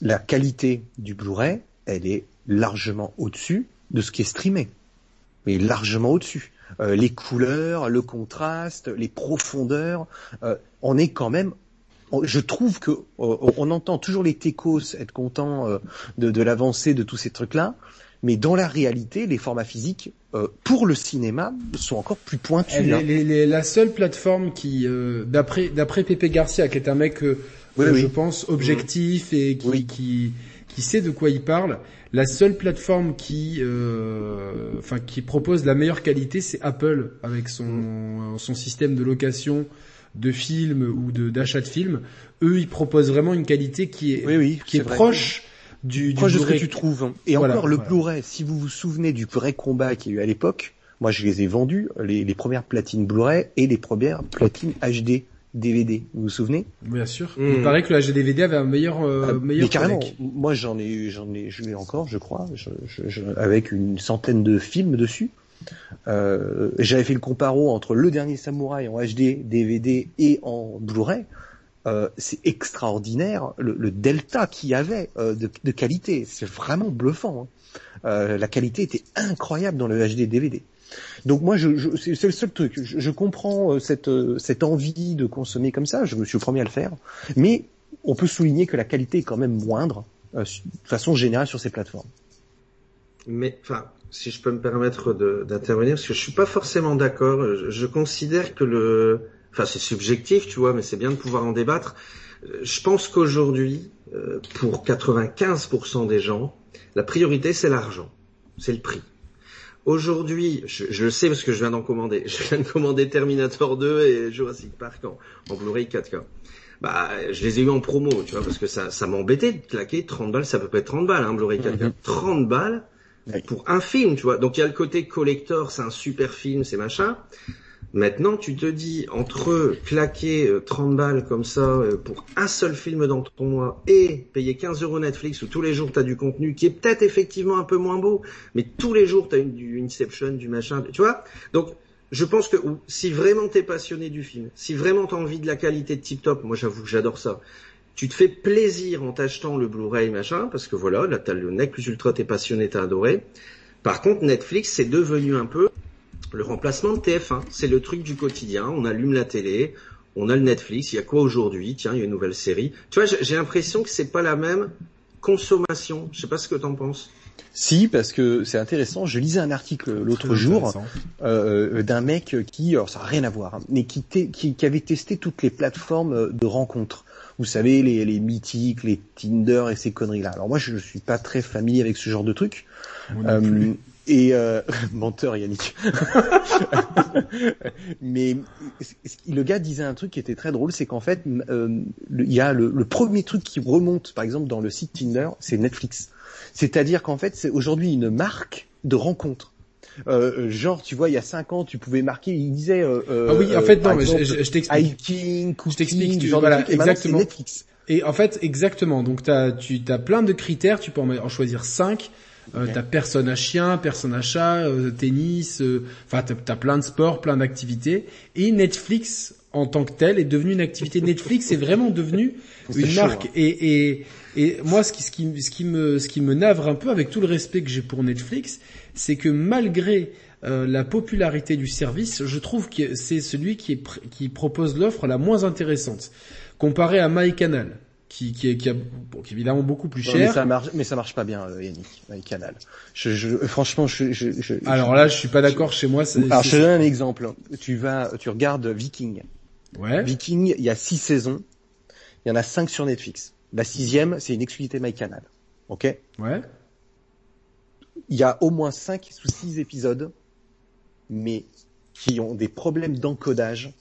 la qualité du Blu-ray, elle est largement au-dessus de ce qui est streamé, mais largement au-dessus. Euh, les couleurs, le contraste, les profondeurs, on est quand même. Je trouve que on entend toujours les techos être contents de, de l'avancée de tous ces trucs-là, mais dans la réalité, les formats physiques euh, pour le cinéma sont encore plus pointus. Hein. la seule plateforme qui, euh, d'après d'après Pepe Garcia, qui est un mec, euh, je pense, objectif et qui, qui qui sait de quoi il parle, la seule plateforme qui, enfin, qui propose la meilleure qualité, c'est Apple avec son son système de location de films ou de d'achat de films. Eux, ils proposent vraiment une qualité qui est qui est, proche du, du ce que tu trouves. Et encore le Blu-ray, si vous vous souvenez du vrai combat qu'il y a eu à l'époque, moi je les ai vendus, les, les premières platines Blu-ray et les premières platines HD. DVD, vous vous souvenez? Bien sûr. Hmm. Il paraît que le HD DVD avait un meilleur euh, ah, meilleur. Mais carrément. Moi j'en ai j'en ai je l'ai encore, je crois, je, je, avec une centaine de films dessus. Euh, J'avais fait le comparo entre le dernier Samouraï en HD DVD et en Blu-ray. Euh, c'est extraordinaire le, delta qu'il y avait euh, de, qualité. C'est vraiment bluffant. Hein. Euh, la qualité était incroyable dans le HD DVD. Donc moi, je, je c'est le seul truc. Je, je comprends cette, cette envie de consommer comme ça. Je me suis le premier à le faire. Mais on peut souligner que la qualité est quand même moindre de façon générale sur ces plateformes. Mais enfin, si je peux me permettre d'intervenir, parce que je suis pas forcément d'accord. je considère que le Enfin, c'est subjectif, tu vois, mais c'est bien de pouvoir en débattre. Euh, je pense qu'aujourd'hui, euh, pour 95% des gens, la priorité, c'est l'argent. C'est le prix. Aujourd'hui, je, je, le sais parce que je viens d'en commander. <laughs> Je viens de commander Terminator 2 et Jurassic Park en, en Blu-ray 4K. Bah, je les ai eu en promo, tu vois, parce que ça, ça m'embêtait de claquer 30 balles, ça peut pas être 30 balles, hein, Blu-ray 4K. 30 mhm. balles pour un film, tu vois. Donc il y a le côté collector, c'est un super film, c'est machin. Maintenant, tu te dis, entre claquer 30 euh, balles comme ça euh, pour un seul film dans ton mois et payer 15 euros Netflix où tous les jours tu as du contenu qui est peut-être effectivement un peu moins beau, mais tous les jours tu as une, du Inception, du machin, tu vois? Donc, je pense que si vraiment tu es passionné du film, si vraiment tu as envie de la qualité de tip top, moi j'avoue que j'adore ça, tu te fais plaisir en t'achetant le Blu-ray machin, parce que voilà, là t'as le nec plus ultra, t'es passionné, t'as adoré. Par contre, Netflix, c'est devenu un peu le remplacement de TF1, c'est le truc du quotidien. On allume la télé, on a le Netflix. Il y a quoi aujourd'hui? Tiens, il y a une nouvelle série. Tu vois, j'ai l'impression que c'est pas la même consommation. Je sais pas ce que t'en penses. Si, parce que c'est intéressant. Je lisais un article l'autre jour euh, d'un mec qui, alors ça n'a rien à voir, hein, mais qui, qui, avait testé toutes les plateformes de rencontres. Vous savez, les, les mythiques, les Tinder et ces conneries-là. Alors moi, je ne suis pas très familier avec ce genre de trucs. Et euh, <laughs> menteur Yannick. <laughs> Mais le gars disait un truc qui était très drôle, c'est qu'en fait, euh, il y a le, premier truc qui remonte, par exemple dans le site Tinder, c'est Netflix. C'est-à-dire qu'en fait, c'est aujourd'hui une marque de rencontre. Euh, genre, tu vois, il y a cinq ans, tu pouvais marquer, il disait. Euh, ah oui, en fait, non, mais je, je, t'explique. je t'explique, genre voilà, exactement. Et en fait, exactement. Donc, t'as, tu as plein de critères. Tu peux en choisir cinq. Euh, T'as personne à chien, personne à chat, euh, tennis, euh, enfin t'as as plein de sports, plein d'activités. Et Netflix en tant que tel est devenu une activité. Netflix est vraiment devenu <laughs> une marque. Hein. Et, et, et moi, ce qui, ce, qui, ce, qui me, ce qui me navre un peu, avec tout le respect que j'ai pour Netflix, c'est que malgré euh, la popularité du service, je trouve que c'est celui qui, est, qui propose l'offre la moins intéressante. Comparé à MyCanal, qui, qui, qui, a, bon, qui est évidemment beaucoup plus cher. mais ça marche, mais ça marche pas bien, euh, Yannick, avec Canal. Je, je, franchement, je, je, je Alors là, je suis pas d'accord chez moi. Alors je te donne un exemple. Tu vas, tu regardes Viking. Ouais. Viking, il y a six saisons. Il y en a cinq sur Netflix. La sixième, c'est une exclusivité MyCanal. Ok? Ouais. Il y a au moins cinq ou six épisodes, mais qui ont des problèmes d'encodage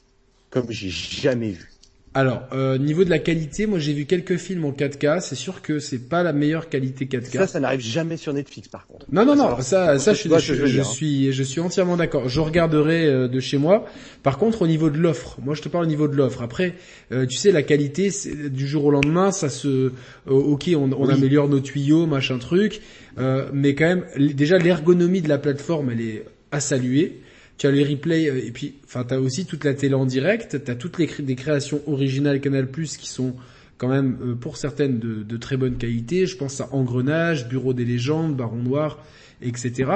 comme j'ai jamais vu. Alors, euh, niveau de la qualité, moi j'ai vu quelques films en 4K. C'est sûr que c'est pas la meilleure qualité 4K. Ça, ça n'arrive jamais sur Netflix, par contre. Non, non, non. Ça, ça, je, suis, je, suis, je suis entièrement d'accord. Je regarderai euh, de chez moi. Par contre, au niveau de l'offre, moi je te parle au niveau de l'offre. Après, euh, tu sais, la qualité, du jour au lendemain, ça se, euh, ok, on, on améliore nos tuyaux, machin truc, mais quand même, déjà l'ergonomie de la plateforme, elle est à saluer tu as les replays euh, et puis enfin tu as aussi toute la télé en direct, tu as toutes les des créations originales Canal+ qui sont quand même euh, pour certaines de, de, très bonne qualité, je pense à Engrenage, Bureau des légendes, Baron Noir, etc.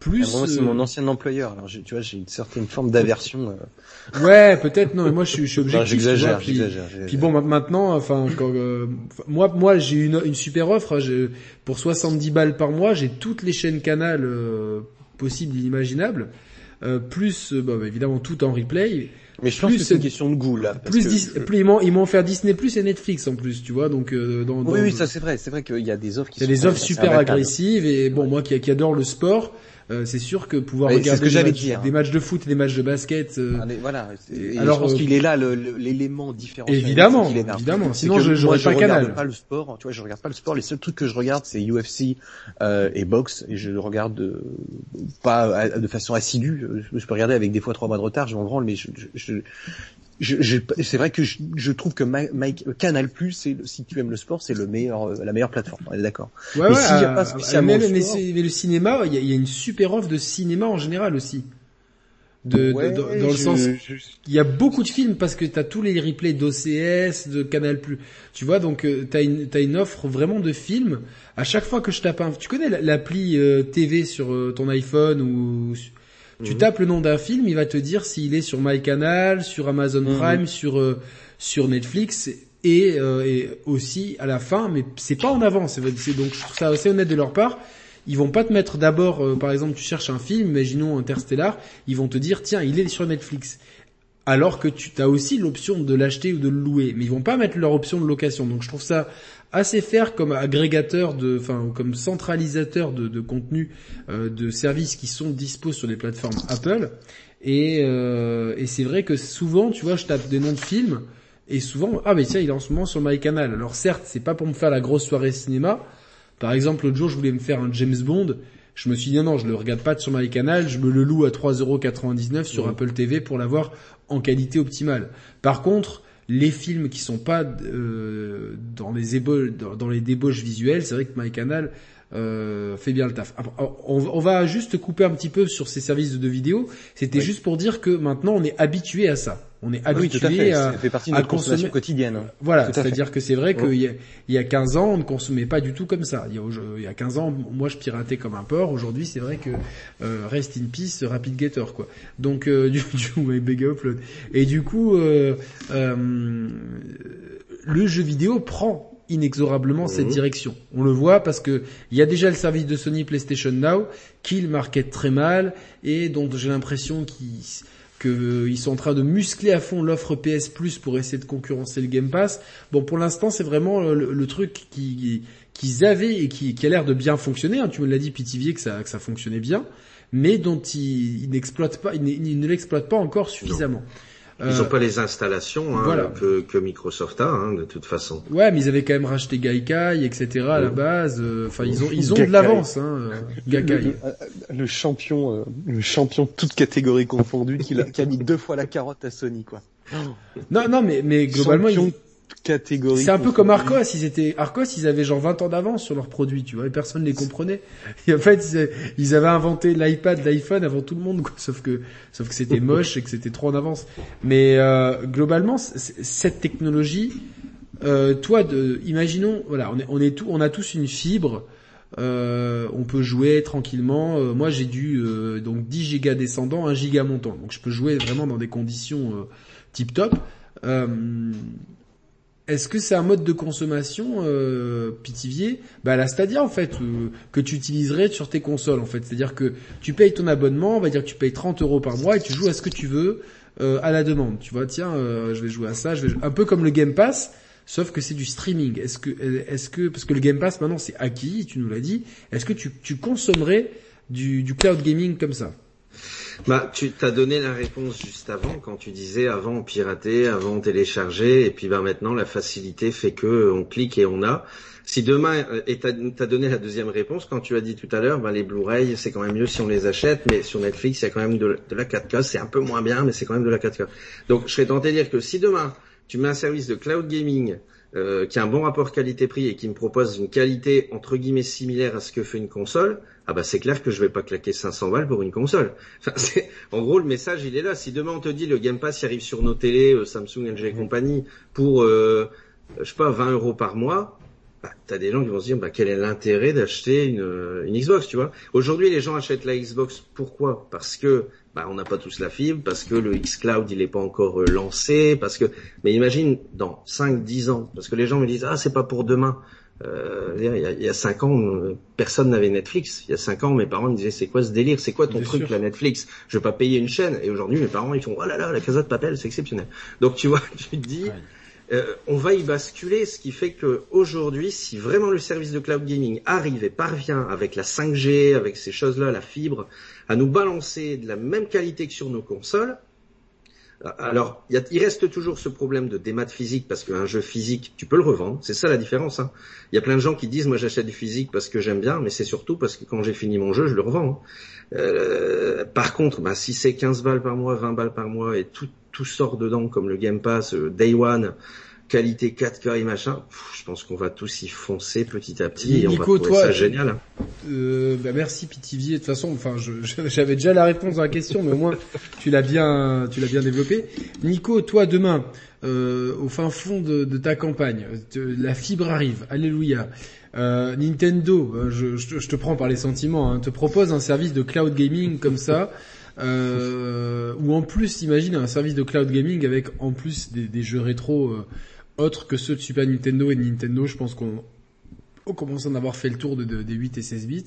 Plus moi c'est mon euh, ancien employeur, alors tu vois j'ai une certaine forme d'aversion. Ouais, peut-être non, mais moi je suis, je suis objectif. j'exagère, puis, puis, bon maintenant, enfin quand, moi moi j'ai une, une super offre, hein, pour 70 balles par mois, j'ai toutes les chaînes Canal possibles, inimaginables. Euh, plus euh, bah, évidemment tout en replay. Mais je pense que c'est une question de goût là. plus, plus ils m'ont faire Disney Plus et Netflix en plus, tu vois. Donc euh, dans, oui, oui, ça c'est vrai. C'est vrai qu'il y a des offres qui. Il y a des offres super agressives et bon moi qui, qui adore le sport, euh, c'est sûr que pouvoir regarder des, matchs, de foot et des matchs de basket. Euh, ah, voilà. Alors, je pense euh, qu'il est là l'élément différent. Évidemment, évidemment. Sinon, je n'aurais pas canal. Pas le sport. Tu vois, je regarde pas le sport. Les seuls trucs que je regarde, c'est UFC et boxe, et je le regarde pas de façon assidue. Je peux regarder avec des fois trois mois de retard. Je m'en branle, mais je, je, je, je, c'est vrai que je, je, trouve que Mike, Canal Plus, si tu aimes le sport, c'est le meilleur, euh, la meilleure plateforme. On est d'accord. Ouais, mais ouais, y a pas euh, spécialement mais, le cinéma, il y, a, y, a, une super offre de cinéma en général aussi. De, dans le sens, il y a beaucoup de films parce que t'as tous les replays d'OCS, de Canal Plus. Tu vois, donc euh, t'as une t'as une offre vraiment de films. À chaque fois que je tape un, tu connais l'appli TV sur ton iPhone ou tu mhm. tapes le nom d'un film, il va te dire s'il est sur MyCanal, sur Amazon mhm. Prime, sur euh, sur Netflix et, euh, et, aussi à la fin, mais c'est pas en avant. C'est donc je trouve ça assez honnête de leur part. Ils vont pas te mettre d'abord, euh, par exemple, tu cherches un film, imaginons Interstellar, ils vont te dire tiens, il est sur Netflix. Alors que tu as aussi l'option de l'acheter ou de le louer, mais ils vont pas mettre leur option de location. Donc je trouve ça assez faire comme agrégateur de, enfin comme centralisateur de, de contenu euh, de services qui sont disposés sur les plateformes Apple. Et, euh, et c'est vrai que souvent, tu vois, je tape des noms de films et souvent, ah mais tiens, il est en ce moment sur MyCanal. Alors certes, c'est pas pour me faire la grosse soirée cinéma. Par exemple, l'autre jour, je voulais me faire un James Bond. Je me suis dit non, non, je le regarde pas sur MyCanal, je me le loue à 3,99€ sur Apple TV pour l'avoir en qualité optimale. Par contre, les films qui sont pas euh, dans les ébauches, dans, les débauches visuelles, c'est vrai que MyCanal euh, fait bien le taf. On, va juste couper un petit peu sur ces services de vidéo. C'était juste pour dire que maintenant on est habitué à ça. On est habitué à, fait partie de notre consommation quotidienne. Voilà, c'est-à-dire que c'est vrai qu'il y, a, il y a 15 ans, on ne consommait pas du tout comme ça. Il y a, il y a 15 ans, moi je piratais comme un porc. Aujourd'hui, c'est vrai que euh, rest in peace, rapid getter quoi. Donc euh, <laughs> du, du big upload. Et du coup, euh, euh, le jeu vidéo prend inexorablement cette mhm. direction. On le voit parce que il y a déjà le service de Sony PlayStation Now qui le market très mal et dont j'ai l'impression qu'ils qu'ils sont en train de muscler à fond l'offre PS Plus pour essayer de concurrencer le Game Pass. Bon, pour l'instant, c'est vraiment le, truc qui qu'ils avaient et qui, a l'air de bien fonctionner. Hein. Tu me l'as dit, Pitivier, que ça, que ça fonctionnait bien, mais dont ils, n'exploitent pas, ils, ne l'exploitent pas encore suffisamment. Ils n'ont euh, pas les installations hein, que, que, Microsoft a, hein, de toute façon. Ouais, mais ils avaient quand même racheté Gaikai, etc. à la base. Euh, enfin, ils ont ils ont de l'avance, hein, Gaikai. Le, champion, euh, le champion toute catégorie confondue, qui a, qui a mis deux fois la carotte à Sony, quoi. Non, non, mais mais globalement, ils, catégorie. C'est un peu comme Arcos, ils étaient Arcos, ils avaient genre 20 ans d'avance sur leurs produits, tu vois, et personne ne les comprenait. Et en fait, ils avaient inventé l'iPad, l'iPhone avant tout le monde, quoi. Sauf que, sauf que c'était moche et que c'était trop en avance. Mais euh, globalement, cette technologie, euh, toi, de, imaginons, voilà, on est, on est tout, on a tous une fibre. Euh, on peut jouer tranquillement. Euh, moi, j'ai dû donc 10 gigas descendant, 1 giga montant. Donc, je peux jouer vraiment dans des conditions tip top. Est-ce que c'est un mode de consommation euh, pitivier Bah la Stadia en fait euh, que tu utiliserais sur tes consoles en fait. C'est-à-dire que tu payes ton abonnement, on va dire que tu payes 30 euros par mois et tu joues à ce que tu veux euh, à la demande. Tu vois, tiens, euh, je vais jouer à ça, je vais un peu comme le Game Pass, sauf que c'est du streaming. Est-ce que est-ce que parce que le Game Pass maintenant c'est acquis, tu nous l'as dit. Est-ce que tu, consommerais du cloud gaming comme ça? Bah, tu t'as donné la réponse juste avant quand tu disais avant on piratait, avant on téléchargeait, et puis bah maintenant la facilité fait que on clique et on a. Si demain, euh, et t'as as donné la deuxième réponse quand tu as dit tout à l'heure, bah, les Blu-ray c'est quand même mieux si on les achète, mais sur Netflix il y a quand même de, la 4K, c'est un peu moins bien, mais c'est quand même de la 4K. Donc je serais tenté de dire que si demain tu mets un service de cloud gaming euh, qui a un bon rapport qualité-prix et qui me propose une qualité entre guillemets similaire à ce que fait une console, ah bah c'est clair que je vais pas claquer 500 balles pour une console. Enfin, <laughs> en gros le message il est là. Si demain on te dit le Game Pass arrive sur nos télés, euh, Samsung, LG et compagnie pour euh, je sais pas 20 euros par mois, bah, t'as des gens qui vont se dire bah quel est l'intérêt d'acheter une, une Xbox, tu vois Aujourd'hui les gens achètent la Xbox pourquoi? Parce que bah, on n'a pas tous la fibre, parce que le xCloud il n'est pas encore euh, lancé, parce que. Mais imagine dans 5-10 ans, parce que les gens me disent ah c'est pas pour demain. Euh, il, y a, il y a 5 ans, euh, personne n'avait Netflix. Il y a 5 ans, mes parents me disaient c'est quoi ce délire, c'est quoi ton truc la Netflix? Je vais pas payer une chaîne. Et aujourd'hui, mes parents ils font oh là là la Casa de Papel, c'est exceptionnel. Donc tu vois, <laughs> tu te dis. Euh, on va y basculer, ce qui fait que aujourd'hui, si vraiment le service de cloud gaming arrive et parvient avec la 5G, avec ces choses-là, la fibre, à nous balancer de la même qualité que sur nos consoles, alors, il, reste toujours ce problème de démat physique parce qu'un jeu physique, tu peux le revendre. C'est ça la différence. Hein. Il y a plein de gens qui disent, moi j'achète du physique parce que j'aime bien, mais c'est surtout parce que quand j'ai fini mon jeu, je le revends. Hein. Euh, par contre, bah, si c'est 15 balles par mois, 20 balles par mois et tout, tout sort dedans comme le Game Pass, euh, Day One, qualité 4K et machin, je pense qu'on va tous y foncer petit à petit et on va trouver toi, ça génial. Euh, bah merci Pitivier. De toute façon, enfin, <laughs> j'avais déjà la réponse à la question, mais au moins tu l'as bien, tu l'as bien développé. Nico, toi demain, euh, au fin fond de, de ta campagne, la fibre arrive, alléluia. Euh, Nintendo, euh, je, je, te prends par les sentiments, hein, te propose un service de cloud gaming comme ça. Euh, ou en plus, imagine un service de cloud gaming avec en plus des, des jeux rétro euh, autres que ceux de Super Nintendo et de Nintendo. Je pense qu'on commence à en avoir fait le tour de, des 8 et 16 bits,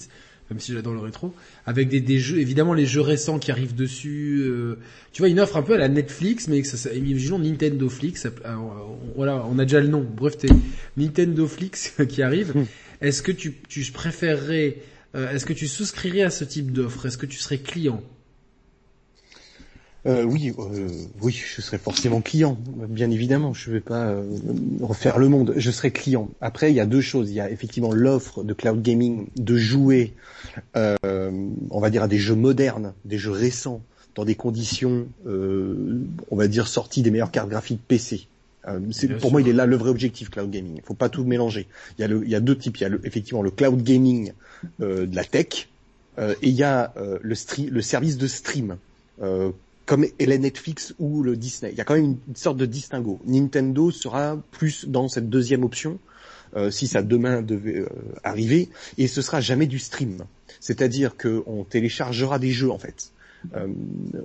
même si j'adore le rétro, avec des, des, jeux, évidemment les jeux récents qui arrivent dessus. Euh, tu vois, une offre un peu à la Netflix, mais que ça, ça imaginons Nintendo Flix. Euh, voilà, on a déjà le nom. Bref, Nintendo Flix <laughs> qui arrive. Hmm. Est-ce que tu, tu préférerais, euh, est-ce que tu souscrirais à ce type d'offre? Est-ce que tu serais client? Euh, oui, euh, oui, je serai forcément client, bien évidemment. Je ne vais pas euh, refaire le monde. Je serai client. Après, il y a deux choses. Il y a effectivement l'offre de cloud gaming de jouer, euh, on va dire à des jeux modernes, des jeux récents, dans des conditions, on va dire sorties des meilleures cartes graphiques PC. pour moi, il est là le vrai objectif cloud gaming. Il faut pas tout mélanger. Il y a, le, il y a deux types. Il y a effectivement le cloud gaming de la tech et il y a le, le service de stream comme est la Netflix ou le Disney. Il y a quand même une, sorte de distinguo. Nintendo sera plus dans cette deuxième option, euh, si ça demain devait euh, arriver, et ce sera jamais du stream. C'est-à-dire qu'on téléchargera des jeux en fait. Euh,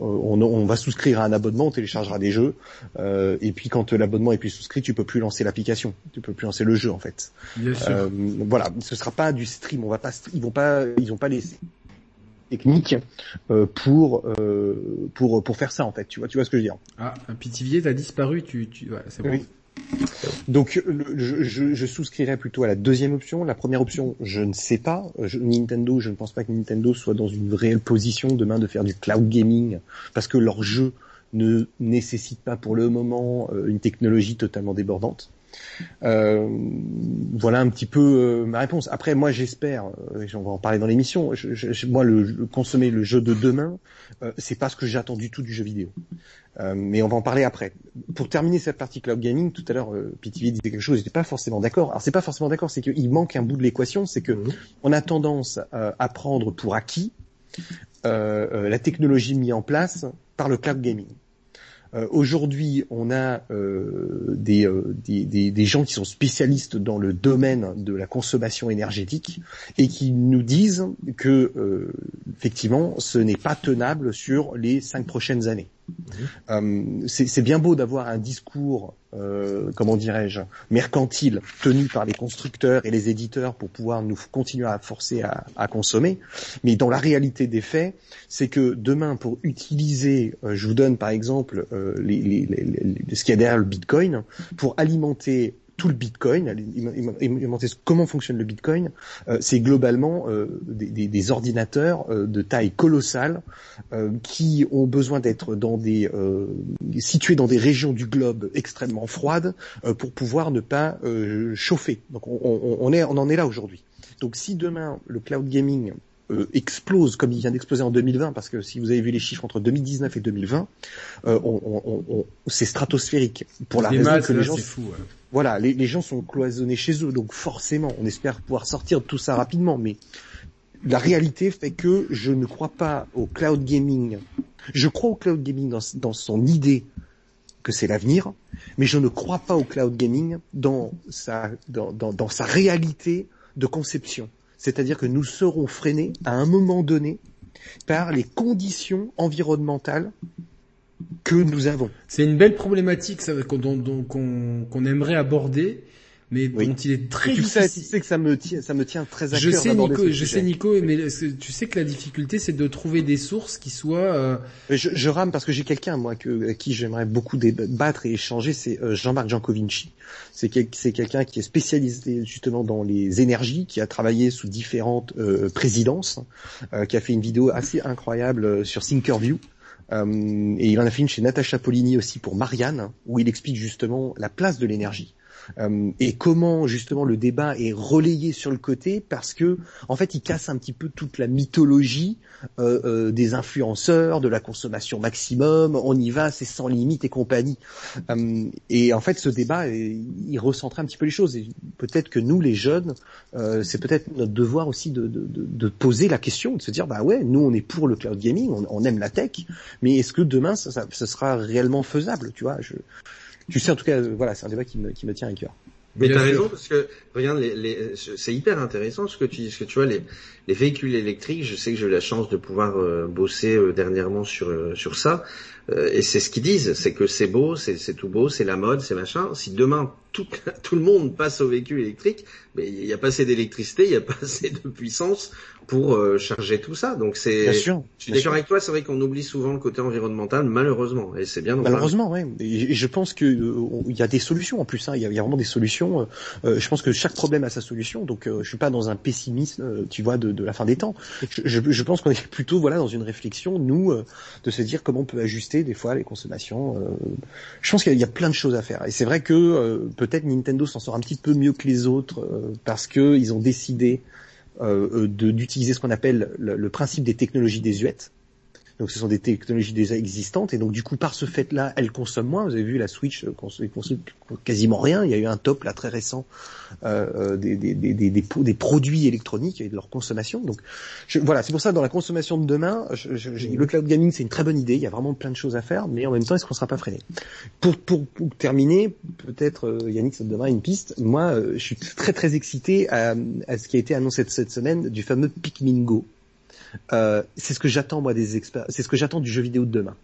on, on, va souscrire à un abonnement, on téléchargera des jeux, euh, et puis quand l'abonnement est plus souscrit, tu peux plus lancer l'application, tu peux plus lancer le jeu en fait. Bien sûr. voilà, ce sera pas du stream, on va pas, ils vont pas, ils vont pas laisser technique euh, pour euh, pour pour faire ça en fait. Tu vois, tu vois ce que je veux dire Ah, Pitivier, t'as disparu. Tu, tu, c'est bon. Oui. Donc je, je, je, souscrirais plutôt à la deuxième option. La première option, je ne sais pas. Je, Nintendo, je ne pense pas que Nintendo soit dans une réelle position demain de faire du cloud gaming parce que leur jeu ne nécessite pas pour le moment euh, une technologie totalement débordante. Euh, voilà un petit peu euh, ma réponse. Après, moi, j'espère, euh, on va en parler dans l'émission. moi, le, consommer le jeu de demain, c'est pas ce que j'attends du tout du jeu vidéo. mais on va en parler après. Pour terminer cette partie cloud gaming, tout à l'heure, PTV disait quelque chose, j'étais pas forcément d'accord. Alors, c'est pas forcément d'accord, c'est qu'il manque un bout de l'équation, c'est que mmh. on a tendance à prendre pour acquis la technologie mise en place par le cloud gaming. Euh, aujourd'hui, on a euh, des, euh, des, des, gens qui sont spécialistes dans le domaine de la consommation énergétique et qui nous disent que effectivement, ce n'est pas tenable sur les cinq prochaines années. Euh, c'est bien beau d'avoir un discours, euh, comment dirais-je, mercantile tenu par les constructeurs et les éditeurs pour pouvoir nous continuer à forcer à, consommer, mais dans la réalité des faits, c'est que demain, pour utiliser, euh, je vous donne par exemple les, ce qu'il y a derrière le Bitcoin, pour alimenter tout le Bitcoin. Comment fonctionne le Bitcoin. Euh, c'est globalement euh, des, ordinateurs euh, de taille colossale qui ont besoin d'être dans des situés dans des régions du globe extrêmement froides pour pouvoir ne pas chauffer. Donc on, on en est là aujourd'hui. Donc si demain le cloud gaming euh, explose comme il vient d'exploser en 2020, parce que si vous avez vu les chiffres entre 2019 et 2020, euh, on, on, c'est stratosphérique. Pour la raison que les gens, fou, voilà, les, les, gens sont cloisonnés chez eux, donc forcément, on espère pouvoir sortir de tout ça rapidement, mais la réalité fait que je ne crois pas au cloud gaming. Je crois au cloud gaming dans, dans son idée que c'est l'avenir, mais je ne crois pas au cloud gaming dans sa, dans, dans, dans sa réalité de conception c'est-à-dire que nous serons freinés à un moment donné par les conditions environnementales que nous avons. C'est une belle problématique qu'on aimerait aborder mais dont il est très tu difficile. Sais, tu sais que ça me tient, ça me tient très à je cœur. Sais, Nico, je sais Nico, mais tu sais que la difficulté c'est de trouver des sources qui soient. Euh... Je, je, rame parce que j'ai quelqu'un moi que, à qui j'aimerais beaucoup débattre et échanger, c'est euh, Jean-Marc Jancovici. C'est quel, quelqu'un qui est spécialisé justement dans les énergies, qui a travaillé sous différentes euh, présidences, euh, qui a fait une vidéo assez incroyable euh, sur Thinkerview. Euh, et il en a fait une chez Natacha Polini aussi pour Marianne, où il explique justement la place de l'énergie. Euh, et comment justement le débat est relayé sur le côté parce que en fait il casse un petit peu toute la mythologie euh, euh, des influenceurs, de la consommation maximum, on y va, c'est sans limite et compagnie. et en fait ce débat il recentrait un petit peu les choses et peut-être que nous les jeunes c'est peut-être notre devoir aussi de, de, de, poser la question, de se dire bah ouais nous on est pour le cloud gaming, on, aime la tech, mais est-ce que demain ça, ça, ça, sera réellement faisable, tu vois? Je, tu sais en tout cas, voilà, c'est un débat qui me, qui me tient à cœur. Mais t'as raison parce que regarde, les, les, c'est hyper intéressant ce que tu dis, ce que tu vois les, les véhicules électriques. Je sais que j'ai eu la chance de pouvoir euh, bosser euh, dernièrement sur euh, sur ça, et c'est ce qu'ils disent, c'est que c'est beau, c'est tout beau, c'est la mode, c'est machin. Si demain tout <laughs> tout le monde passe au véhicule électrique, mais il n'y a pas assez d'électricité, il n'y a pas <laughs> assez de puissance pour charger tout ça. Donc c'est. Bien sûr. Je suis d'accord avec toi. C'est vrai qu'on oublie souvent le côté environnemental, malheureusement, et c'est bien. Malheureusement, oui. Et je pense que euh, il y a des solutions en plus. Hein. Il, y a, vraiment des solutions. Je pense que chaque problème a sa solution. Donc je suis pas dans un pessimisme, tu vois, de, la fin des temps. Je, pense qu'on est plutôt voilà dans une réflexion, nous, de se dire comment on peut ajuster des fois les consommations. je pense qu'il y, a plein de choses à faire. Et c'est vrai que peut-être Nintendo s'en sort un petit peu mieux que les autres parce que ils ont décidé euh, d'utiliser ce qu'on appelle le, principe des technologies désuètes. Donc ce sont des technologies déjà existantes et donc du coup par ce fait-là, elles consomment moins. Vous avez vu la Switch euh, consomme, consomme quasiment rien. Il y a eu un top là très récent euh, euh des, des, des, des, produits électroniques et de leur consommation. Donc je, voilà, c'est pour ça dans la consommation de demain, je, je, le cloud gaming c'est une très bonne idée. Il y a vraiment plein de choses à faire, mais en même temps est-ce qu'on sera pas freiné? Pour, pour, pour terminer, peut-être euh, Yannick ça te donnera une piste. Moi, je suis très très excité à, à, ce qui a été annoncé cette semaine du fameux Pikmin Go. Euh, c'est ce que j'attends moi des experts, c'est ce que j'attends du jeu vidéo de demain.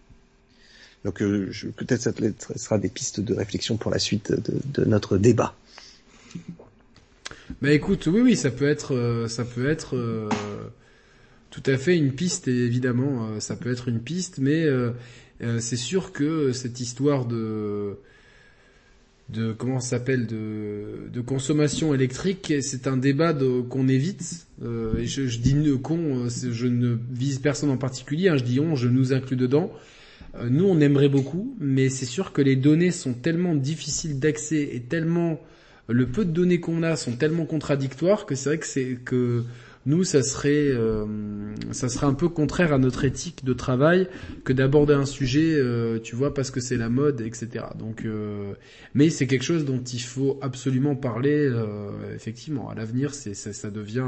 Donc euh, peut-être ça sera des pistes de réflexion pour la suite de, notre débat. Bah écoute, oui oui, ça peut être euh, ça peut être tout à fait une piste évidemment, ça peut être une piste mais c'est sûr que cette histoire de de comment s'appelle de, de consommation électrique, c'est un débat qu'on évite. Euh, je, je dis con, euh, je ne vise personne en particulier. Hein, je dis on, je nous inclus dedans. Euh, nous, on aimerait beaucoup, mais c'est sûr que les données sont tellement difficiles d'accès et tellement le peu de données qu'on a sont tellement contradictoires que c'est vrai que c'est que nous, ça serait, euh, ça serait un peu contraire à notre éthique de travail que d'aborder un sujet, euh, tu vois, parce que c'est la mode, etc. Donc, euh, mais c'est quelque chose dont il faut absolument parler. effectivement, à l'avenir, c'est, ça, ça, devient,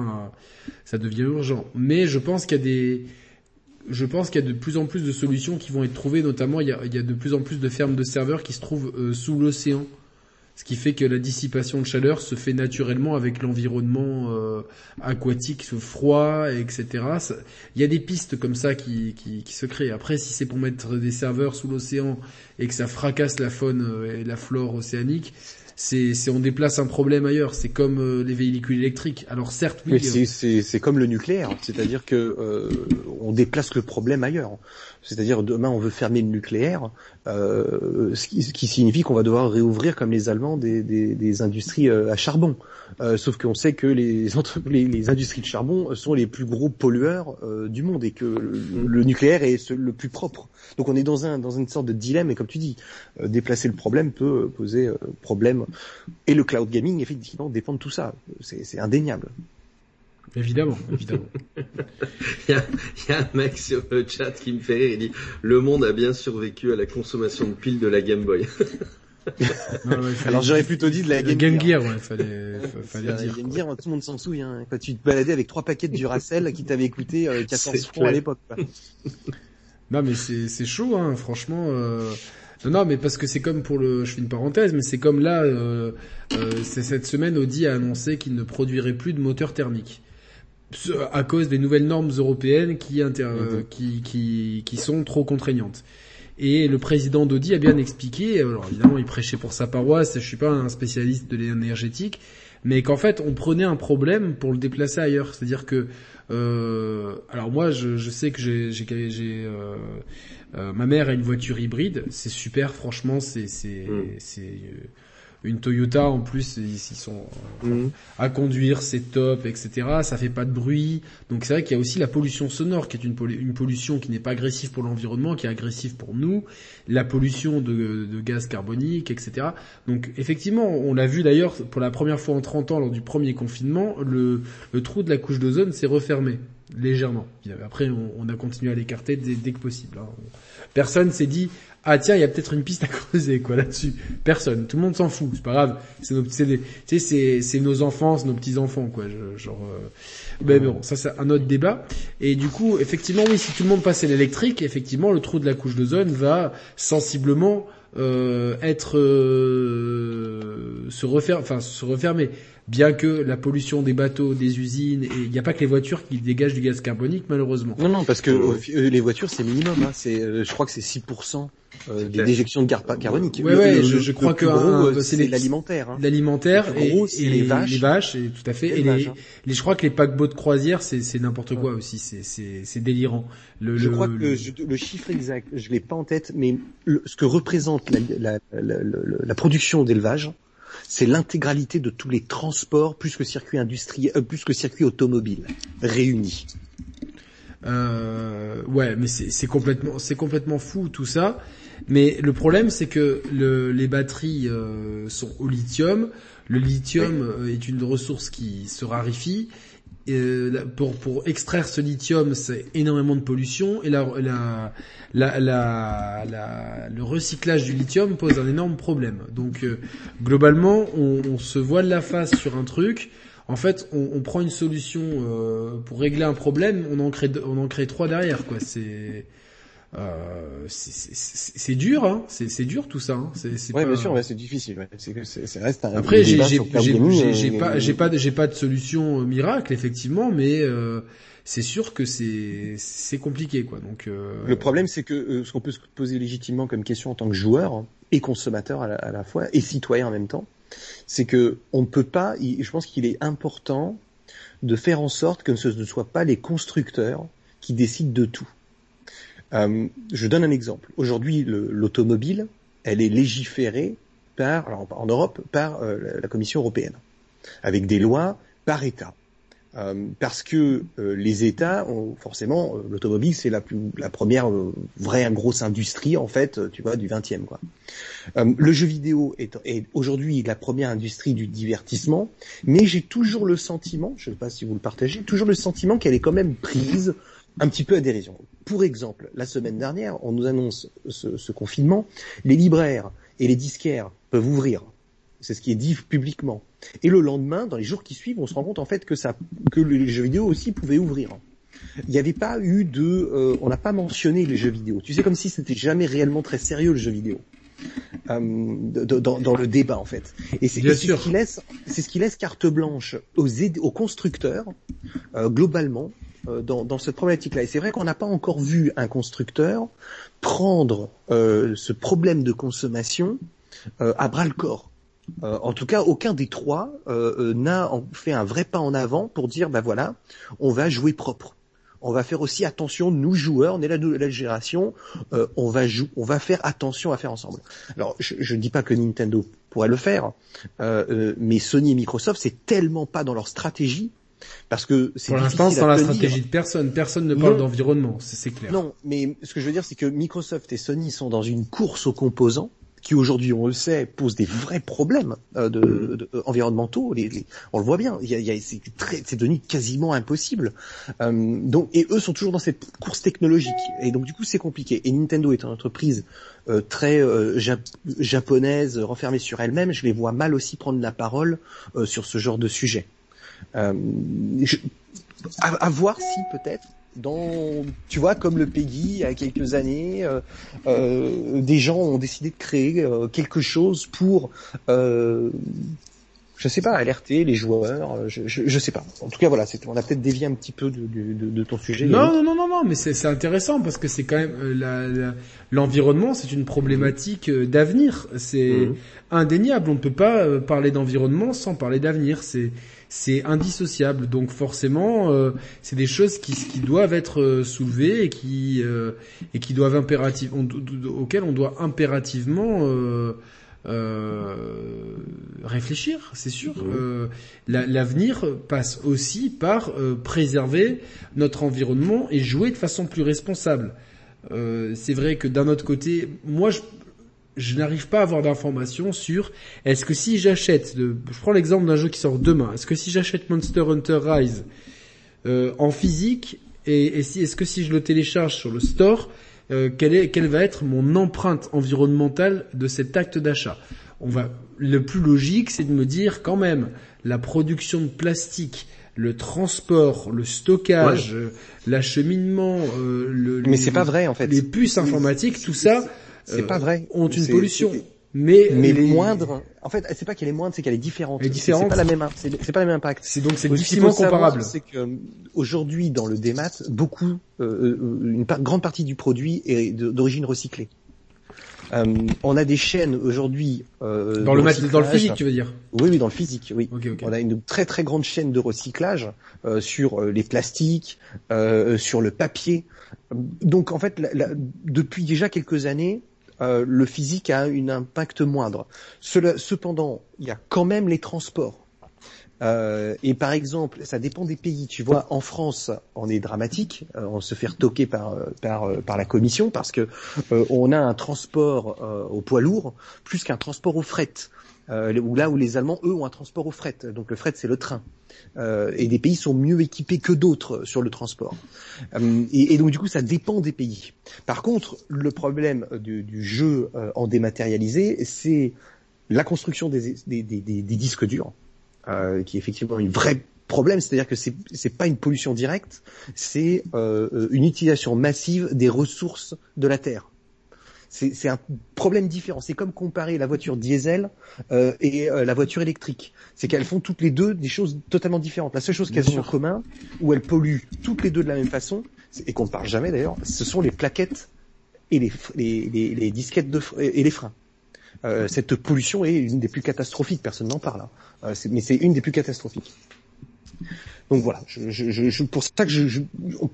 ça devient urgent. Mais je pense qu'il y a des je pense qu'il y a de plus en plus de solutions qui vont être trouvées, notamment il y a, il y a de plus en plus de fermes de serveurs qui se trouvent sous l'océan ce qui fait que la dissipation de chaleur se fait naturellement avec l'environnement euh, aquatique froid, etc. Il y a des pistes comme ça qui, qui, qui se créent. Après, si c'est pour mettre des serveurs sous l'océan et que ça fracasse la faune euh, et la flore océanique, c'est on déplace un problème ailleurs. C'est comme euh, les véhicules électriques. Alors certes, oui. Mais c'est comme le nucléaire, c'est-à-dire que on déplace le problème ailleurs. C'est-à-dire demain on veut fermer le nucléaire, euh, ce, qui, ce, qui, signifie qu'on va devoir réouvrir comme les Allemands des, des, des industries euh, à charbon. Euh, sauf qu'on sait que les, les, industries de charbon sont les plus gros pollueurs euh, du monde et que le, nucléaire est le plus propre. Donc on est dans, un, dans une sorte de dilemme et comme tu dis, déplacer le problème peut poser problème. Et le cloud gaming effectivement dépend de tout ça. C'est indéniable. Évidemment, évidemment. <laughs> il, y a, il, y a, un mec sur le chat qui me fait rire, il dit « Le monde a bien survécu à la consommation de piles de la Game Boy <laughs> ». Alors j'aurais plutôt dit de la Game, Game Gear. ouais, fallait, fallait dire. Game Gear, tout le monde s'en souvient. Hein. Quand tu te baladais avec trois paquets de Duracell qui t'avaient coûté euh, <laughs> 14 francs à l'époque. non mais c'est chaud, hein, franchement. Euh... Non, non, mais parce que c'est comme pour le, je fais une parenthèse, mais c'est comme là, euh, euh, c'est cette semaine Audi a annoncé qu'il ne produirait plus de moteurs thermiques à cause des nouvelles normes européennes qui, mhm. qui, qui, qui sont trop contraignantes. Et le président d'Audi a bien expliqué, alors évidemment il prêchait pour sa paroisse, je suis pas un spécialiste de l'énergétique, mais qu'en fait on prenait un problème pour le déplacer ailleurs. C'est-à-dire que, euh, alors moi je, je sais que j'ai, j'ai, euh, euh, ma mère a une voiture hybride, c'est super, franchement c'est, c'est, mm. c'est euh, une Toyota en plus ils, sont mhm. à conduire c'est top etc ça fait pas de bruit. Donc c'est vrai qu'il y a aussi la pollution sonore qui est une, une pollution qui n'est pas agressive pour l'environnement qui est agressive pour nous. La pollution de, de gaz carbonique etc donc effectivement on l'a vu d'ailleurs pour la première fois en 30 ans lors du premier confinement le, le trou de la couche d'ozone s'est refermé légèrement. Après on, a continué à l'écarter dès, dès, que possible hein. personne s'est dit ah tiens, il y a peut-être une piste à creuser quoi là-dessus. Personne, tout le monde s'en fout, c'est pas grave. C'est nos, c'est, c'est, c'est nos enfants, nos petits enfants quoi. genre, euh... mais bon, ça c'est un autre débat. Et du coup, effectivement, oui, si tout le monde passait l'électrique, effectivement, le trou de la couche d'ozone va sensiblement euh, être euh, se refaire, enfin se refermer bien que la pollution des bateaux, des usines, et il n'y a pas que les voitures qui dégagent du gaz carbonique malheureusement. Non, non, parce que euh, les voitures c'est minimum. Hein, c'est, euh, je crois que c'est 6% euh, des déjections de gaz carbonique. Ouais, ouais, je, je crois que gros, c'est l'alimentaire. Hein. L'alimentaire et, et les, vaches, les vaches, et tout à fait. Et, les, hein. les, je crois que les paquebots de croisière, c'est, c'est n'importe quoi aussi. C'est, c'est, c'est délirant. Le, je crois que le chiffre exact, je l'ai pas en tête, mais ce que représente la, la, la, la production d'élevage, c'est l'intégralité de tous les transports plus que circuit industriel, euh, plus que circuit automobile réunis. Euh, ouais, mais c'est complètement, c'est complètement fou tout ça. Mais le problème, c'est que le, les batteries euh, sont au lithium. Le lithium euh, est une ressource qui se raréfie euh, pour, pour extraire ce lithium, c'est énormément de pollution et la, la, la, la, le recyclage du lithium pose un énorme problème. Donc euh, globalement, on, on, se voile la face sur un truc. En fait, on, on prend une solution euh, pour régler un problème, on en crée, on en crée trois derrière. quoi. C'est euh, c'est dur, hein. C'est dur tout ça. Hein. C'est ouais, bien sûr, ouais, c'est difficile. Ouais. C'est reste un Après, j'ai pas, j'ai pas, j'ai pas de solution euh, miracle effectivement, mais euh, c'est sûr que c'est c'est compliqué quoi. Donc euh... le problème, c'est que euh, ce qu'on peut se poser légitimement comme question en tant que joueur et consommateur à la, à la fois et citoyen en même temps, c'est que on ne peut pas. Je pense qu'il est important de faire en sorte que ce ne soit pas les constructeurs qui décident de tout. Euh, je donne un exemple. Aujourd'hui, l'automobile, elle est légiférée par, en Europe, par euh, la Commission européenne, avec des lois par État. Euh, parce que les États ont forcément l'automobile c'est la la première vraie grosse industrie en fait tu vois du 20e quoi. le jeu vidéo est, est aujourd'hui la première industrie du divertissement mais j'ai toujours le sentiment je ne sais pas si vous le partagez toujours le sentiment qu'elle est quand même prise un petit peu à dérision. Pour exemple, la semaine dernière, on nous annonce ce, ce confinement, les libraires et les disquaires peuvent ouvrir. C'est ce qui est dit publiquement. Et le lendemain, dans les jours qui suivent, on se rend compte en fait que ça, que les jeux vidéo aussi pouvaient ouvrir. Il n'y avait pas eu de, euh, on n'a pas mentionné les jeux vidéo. Tu sais comme si c'était jamais réellement très sérieux le jeu vidéo. Euh, dans, dans, le débat en fait. Et c'est ce qui laisse, c'est ce qui laisse carte blanche aux, aux constructeurs euh, globalement dans, dans, cette problématique-là. Et c'est vrai qu'on n'a pas encore vu un constructeur prendre euh, ce problème de consommation euh, à bras le corps. euh, en tout cas, aucun des trois euh, n'a fait un vrai pas en avant pour dire, ben voilà, on va jouer propre. On va faire aussi attention, nous joueurs, on est la nouvelle génération, on va on va faire attention à faire ensemble. Alors, je ne dis pas que Nintendo pourrait le faire, mais Sony et Microsoft, c'est tellement pas dans leur stratégie parce que c'est pour l'instant c'est dans la stratégie de personne. Personne ne parle d'environnement, c'est clair. Non, mais ce que je veux dire, c'est que Microsoft et Sony sont dans une course aux composants qui aujourd'hui, on le sait, pose des vrais problèmes euh, de, de, environnementaux. Les, on le voit bien, il y a, c'est, très, c'est devenu quasiment impossible. Euh, donc, et eux sont toujours dans cette course technologique. Et donc, du coup, c'est compliqué. Et Nintendo est une entreprise euh, très euh, japonaise, renfermée sur elle-même. Je les vois mal aussi prendre la parole euh, sur ce genre de sujet. Euh, à, voir si peut-être dans, tu vois, comme le PEGI il y a quelques années, euh, euh, des gens ont décidé de créer quelque chose pour, euh, je sais pas, alerter les joueurs. Je, je, sais pas. En tout cas, voilà, on a peut-être dévié un petit peu de, de, de ton sujet. Non, non, non, non, non, mais c'est intéressant parce que c'est quand même l'environnement, c'est une problématique d'avenir. C'est mmh. indéniable. On ne peut pas parler d'environnement sans parler d'avenir. C'est c'est indissociable. Donc forcément, euh, c'est des choses qui, qui doivent être euh, soulevées et qui euh, et qui doivent impératif, auxquelles on doit impérativement réfléchir, c'est sûr. L'avenir passe aussi par préserver notre environnement et jouer de façon plus responsable. c'est vrai que d'un autre côté, moi je, je n'arrive pas à avoir d'informations sur est-ce que si j'achète, je prends l'exemple d'un jeu qui sort demain, est-ce que si j'achète Monster Hunter Rise euh, en physique et, si est-ce que si je le télécharge sur le store, euh, quelle, est, quelle va être mon empreinte environnementale de cet acte d'achat? On va le plus logique, c'est de me dire quand même la production de plastique, le transport, le stockage, l'acheminement, euh, le, mais c'est pas vrai en fait. Les puces informatiques, tout ça c'est pas vrai. ont une pollution. Mais, mais moindre. En fait, c'est pas qu'elle est moindre, c'est qu'elle est différente. Elle est différente. C'est pas la même, c'est pas le même impact. C'est donc c'est difficilement comparable. C'est que aujourd'hui dans le démat, beaucoup, euh, une grande partie du produit est d'origine recyclée. Euh, on a des chaînes aujourd'hui euh, dans le dans le physique, tu veux dire? Oui, oui, dans le physique, oui. On a une très très grande chaîne de recyclage euh, sur euh, les plastiques, euh, sur le papier. Donc en fait, la, depuis déjà quelques années, euh, le physique a un impact moindre. cependant, il y a quand même les transports. Euh, et par exemple, ça dépend des pays. Tu vois, en France, on est dramatique, euh, on se fait retoquer par par par la commission parce que on a un transport au poids lourd plus qu'un transport au fret. Ou là où les Allemands, eux, ont un transport au fret. Donc le fret, c'est le train. Euh, et des pays sont mieux équipés que d'autres sur le transport. Euh, et, donc du coup, ça dépend des pays. Par contre, le problème du, jeu euh, en dématérialisé, c'est la construction des, disques durs, qui est effectivement une vraie problème, c'est-à-dire que c'est c'est pas une pollution directe, c'est euh, une utilisation massive des ressources de la terre c'est un problème différent. C'est comme comparer la voiture diesel euh, et euh, la voiture électrique. C'est qu'elles font toutes les deux des choses totalement différentes. La seule chose qu'elles ont en commun, où elles polluent toutes les deux de la même façon, et qu'on ne parle jamais d'ailleurs, ce sont les plaquettes et les, les, les, disquettes de, et les freins. Euh, cette pollution est une des plus catastrophiques, personne n'en parle, hein. mais c'est une des plus catastrophiques. Donc voilà, je, je, je, pour ça que je,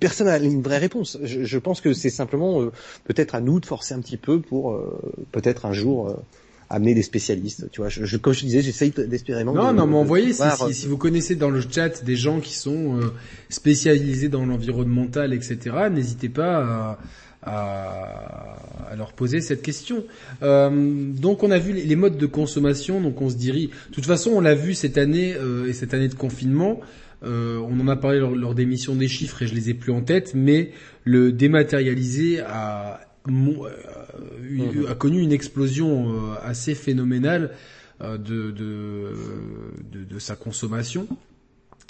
personne n'a une vraie réponse. Je, pense que c'est simplement euh, peut-être à nous de forcer un petit peu pour euh, peut-être un jour euh, amener des spécialistes. Tu vois, je, comme je disais, j'essaye d'espérer. Non, non, mais envoyez si, si, si, vous connaissez dans le chat des gens qui sont spécialisés dans l'environnemental, etc. N'hésitez pas à, à, à, leur poser cette question. donc on a vu les, modes de consommation, donc on se dirige. De toute façon, on l'a vu cette année et cette année de confinement. Euh, on en a parlé lors, des missions des chiffres et je les ai plus en tête, mais le dématérialisé a, euh, mhm. a connu une explosion euh, assez phénoménale de, de, de, sa consommation.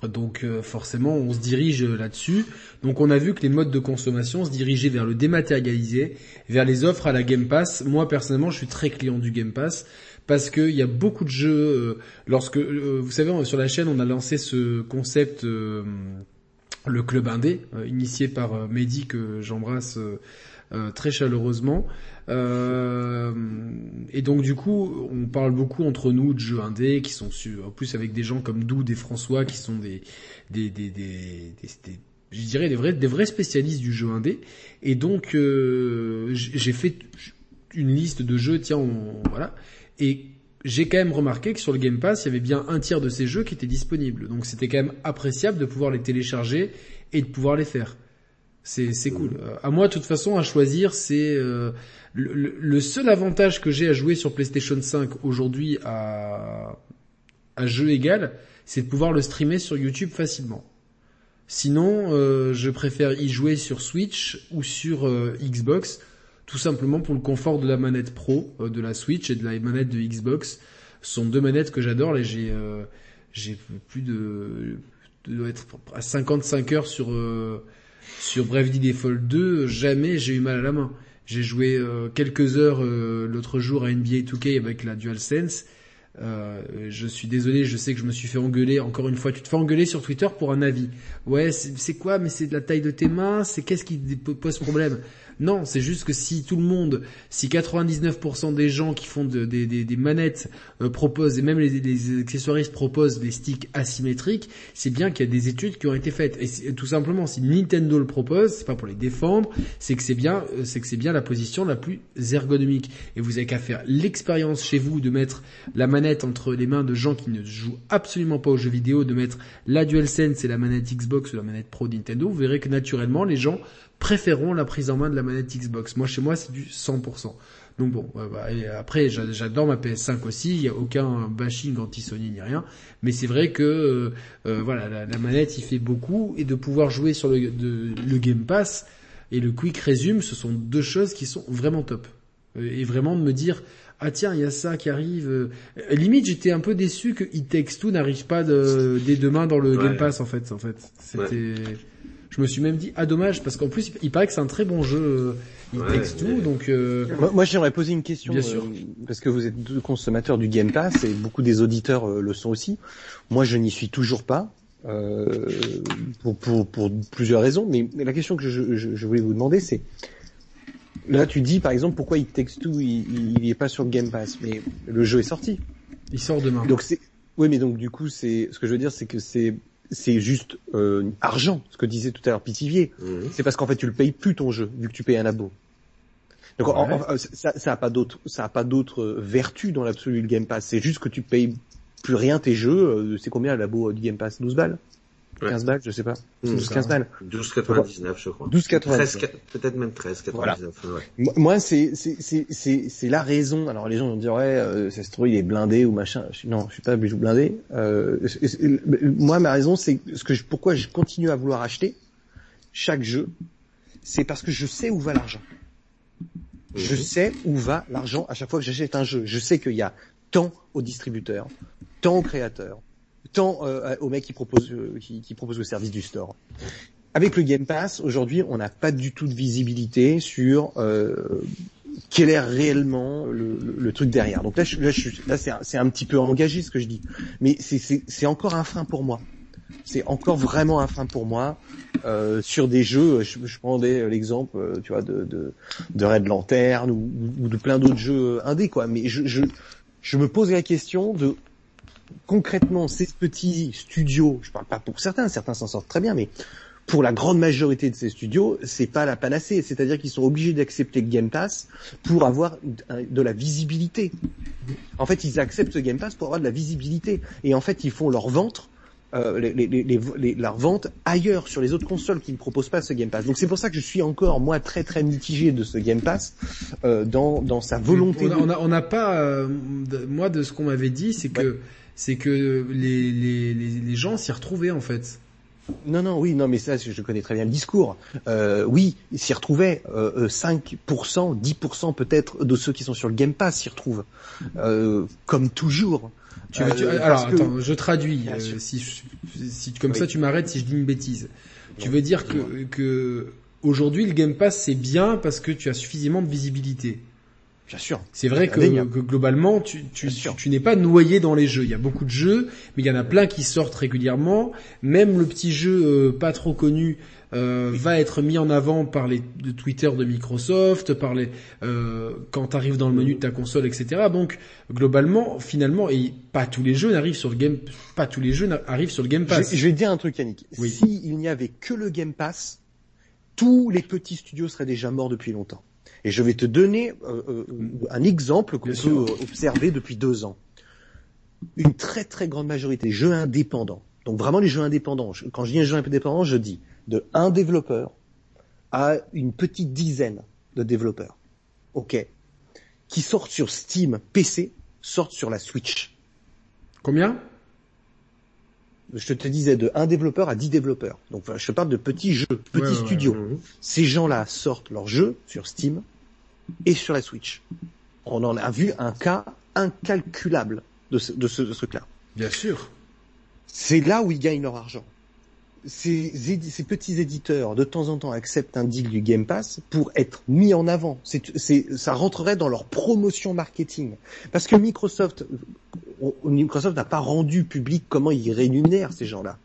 Donc forcément, on se dirige là-dessus. Donc on a vu que les modes de consommation se dirigeaient vers le dématérialisé, vers les offres à la Game Pass. Moi personnellement, je suis très client du Game Pass parce qu'il y a beaucoup de jeux. Euh, lorsque euh, vous savez sur la chaîne, on a lancé ce concept, euh, le club indé, initié par Mehdi que j'embrasse très chaleureusement. et donc du coup, on parle beaucoup entre nous de jeux indés qui sont en plus avec des gens comme Doud et François qui sont des des des, des, des je dirais des vrais, des vrais spécialistes du jeu indé. Et donc euh, j'ai fait une liste de jeux, tiens, voilà. Et j'ai quand même remarqué que sur le Game Pass, il y avait bien un tiers de ces jeux qui étaient disponibles. Donc c'était quand même appréciable de pouvoir les télécharger et de pouvoir les faire. C'est c'est cool. Euh, à moi, de toute façon, à choisir, c'est euh, le, le, seul avantage que j'ai à jouer sur PlayStation 5 aujourd'hui à à jeu égal, c'est de pouvoir le streamer sur YouTube facilement. Sinon, euh, je préfère y jouer sur Switch ou sur euh, Xbox, tout simplement pour le confort de la manette Pro euh, de la Switch et de la manette de Xbox. Ce sont deux manettes que j'adore. Et j'ai j'ai plus de, de être à 55 heures sur sur Bravely Default 2. Jamais j'ai eu mal à la main. J'ai joué quelques heures l'autre jour à NBA 2K avec la DualSense euh, je suis désolé, je sais que je me suis fait engueuler. Encore une fois, tu te fais engueuler sur Twitter pour un avis. Ouais, c'est quoi Mais c'est de la taille de tes mains? C'est qu'est-ce qui pose problème? Non, c'est juste que si tout le monde, si 99% des gens qui font des, manettes euh, proposent, et même les, les, accessoiristes proposent des sticks asymétriques, c'est bien qu'il y a des études qui ont été faites. Et tout simplement, si Nintendo le propose, c'est pas pour les défendre, c'est que c'est bien, euh, c'est que c'est bien la position la plus ergonomique. Et vous avez qu'à faire l'expérience chez vous de mettre la manette entre les mains de gens qui ne jouent absolument pas aux jeux vidéo, de mettre la DualSense et la manette Xbox ou la manette Pro Nintendo, vous verrez que naturellement les gens préférons la prise en main de la manette Xbox. Moi, chez moi, c'est du 100%. Donc bon, bah, après, j'adore ma PS5 aussi. Il n'y a aucun bashing anti-Sony ni rien. Mais c'est vrai que euh, euh, voilà, la, manette, il fait beaucoup et de pouvoir jouer sur le, le Game Pass et le Quick Resume, ce sont deux choses qui sont vraiment top. Euh, et vraiment de me dire ah tiens, il y a ça qui arrive. Limite, j'étais un peu déçu que It Takes Two n'arrive pas de, dès demain dans le Game Pass en fait. En fait, c'était. Je me suis même dit ah dommage parce qu'en plus il paraît que c'est un très bon jeu. Il euh, texte tout donc. Euh... Moi, j'aimerais poser une question Bien sûr. Euh, parce que vous êtes deux consommateurs du Game Pass et beaucoup des auditeurs euh, le sont aussi. Moi je n'y suis toujours pas. pour, pour, pour plusieurs raisons, mais, la question que je, je, je voulais vous demander, c'est là tu dis par exemple pourquoi il texte tout, il, il est pas sur le Game Pass, mais le jeu est sorti. Il sort demain. Donc c'est oui, mais donc du coup c'est ce que je veux dire, c'est que c'est c'est juste euh, argent, ce que disait tout à l'heure Pitivier. Mhm. C'est parce qu'en fait tu le payes plus ton jeu vu que tu payes un abo. Donc ça, ça a pas d'autre, ça a pas d'autre vertu dans l'absolu le Game Pass. C'est juste que tu payes plus rien tes jeux. Euh, c'est combien l'abo du Game Pass? 12 balles? 15 balles, je sais pas. 12, 15 balles. 12,99 je crois. 12,99. Peut-être même 13,99. Voilà. Moi, c'est, c'est, c'est, c'est, la raison. Alors les gens vont dire, ouais, euh, ça se trouve, il est blindé ou machin. non, je suis pas bijou blindé. Euh, moi, ma raison, c'est ce que je, pourquoi je continue à vouloir acheter chaque jeu, c'est parce que je sais où va l'argent. Je mhm. sais où va l'argent à chaque fois que j'achète un jeu. Je sais qu'il y a tant aux distributeurs, tant aux créateurs, tant euh, aux mecs qui proposent, euh, qui, qui proposent le service du store. Avec le Game Pass, aujourd'hui, on n'a pas du tout de visibilité sur euh, quel est réellement le, truc derrière. Donc là, je, là, là c'est un, petit peu engagé ce que je dis, mais c'est encore un frein pour moi. C'est encore vraiment un frein pour moi euh, sur des jeux. Je, je prendrais l'exemple, euh, tu vois, de, de, de Red Lantern ou, ou de plein d'autres jeux indés, quoi. Mais je, je, je me pose la question de concrètement, ces petits studios, je parle pas pour certains, certains s'en sortent très bien, mais pour la grande majorité de ces studios, c'est pas la panacée. C'est-à-dire qu'ils sont obligés d'accepter Game Pass pour avoir de la visibilité. En fait, ils acceptent Game Pass pour avoir de la visibilité. Et en fait, ils font leur vente, euh, les, les, les, leur vente ailleurs sur les autres consoles qui ne proposent pas ce Game Pass. Donc c'est pour ça que je suis encore moi très très mitigé de ce Game Pass euh, dans, dans sa volonté. On n'a pas, euh, moi de ce qu'on m'avait dit, c'est que c'est que les, les, les, gens s'y retrouvaient en fait. Non, non, oui, non, mais ça, je connais très bien le discours. Euh, oui, s'y retrouvaient. Euh, 5%, euh, 10% peut-être de ceux qui sont sur le Game Pass s'y retrouvent. Euh, comme toujours. Tu, tu, euh, alors, attends, je traduis. si, si, comme ça, tu m'arrêtes si je dis une bêtise. tu veux dire que, que aujourd'hui, le Game Pass, c'est bien parce que tu as suffisamment de visibilité. Bien sûr. C'est vrai que, globalement, tu, tu, tu, n'es pas noyé dans les jeux. Il y a beaucoup de jeux, mais il y en a plein qui sortent régulièrement. Même le petit jeu euh, pas trop connu euh, va être mis en avant par les de Twitter de Microsoft, par les euh, quand tu arrives dans le menu de ta console, etc. Donc globalement, finalement, et pas tous les jeux n'arrivent sur le game, pas tous les jeux arrivent sur le Game Pass. Je, je vais te dire un truc, Yannick. Oui. Si il n'y avait que le Game Pass, tous les petits studios seraient déjà morts depuis longtemps. Et je vais te donner euh, euh, un exemple qu'on peut observer depuis deux ans. Une très très grande majorité des jeux indépendants. Donc vraiment les jeux indépendants. Quand je dis un jeu indépendant, je dis de un développeur à une petite dizaine de développeurs. Ok. Qui sortent sur Steam PC, sortent sur la Switch. Combien? Je te disais de un développeur à 10 développeurs. Donc je parle de petits jeux, petits Ouais, ouais, ouais. studios. Ces gens-là sortent leurs jeux sur Steam et sur la Switch. On en a vu un cas incalculable de ce, de ce, de ce truc-là. Bien sûr. C'est là où ils gagnent leur argent. Ces, petits éditeurs, de temps en temps, acceptent un deal du Game Pass pour être mis en avant. C'est, ça rentrerait dans leur promotion marketing. Parce que Microsoft, on- Microsoft n'a pas rendu public comment il rémunère ces gens-là.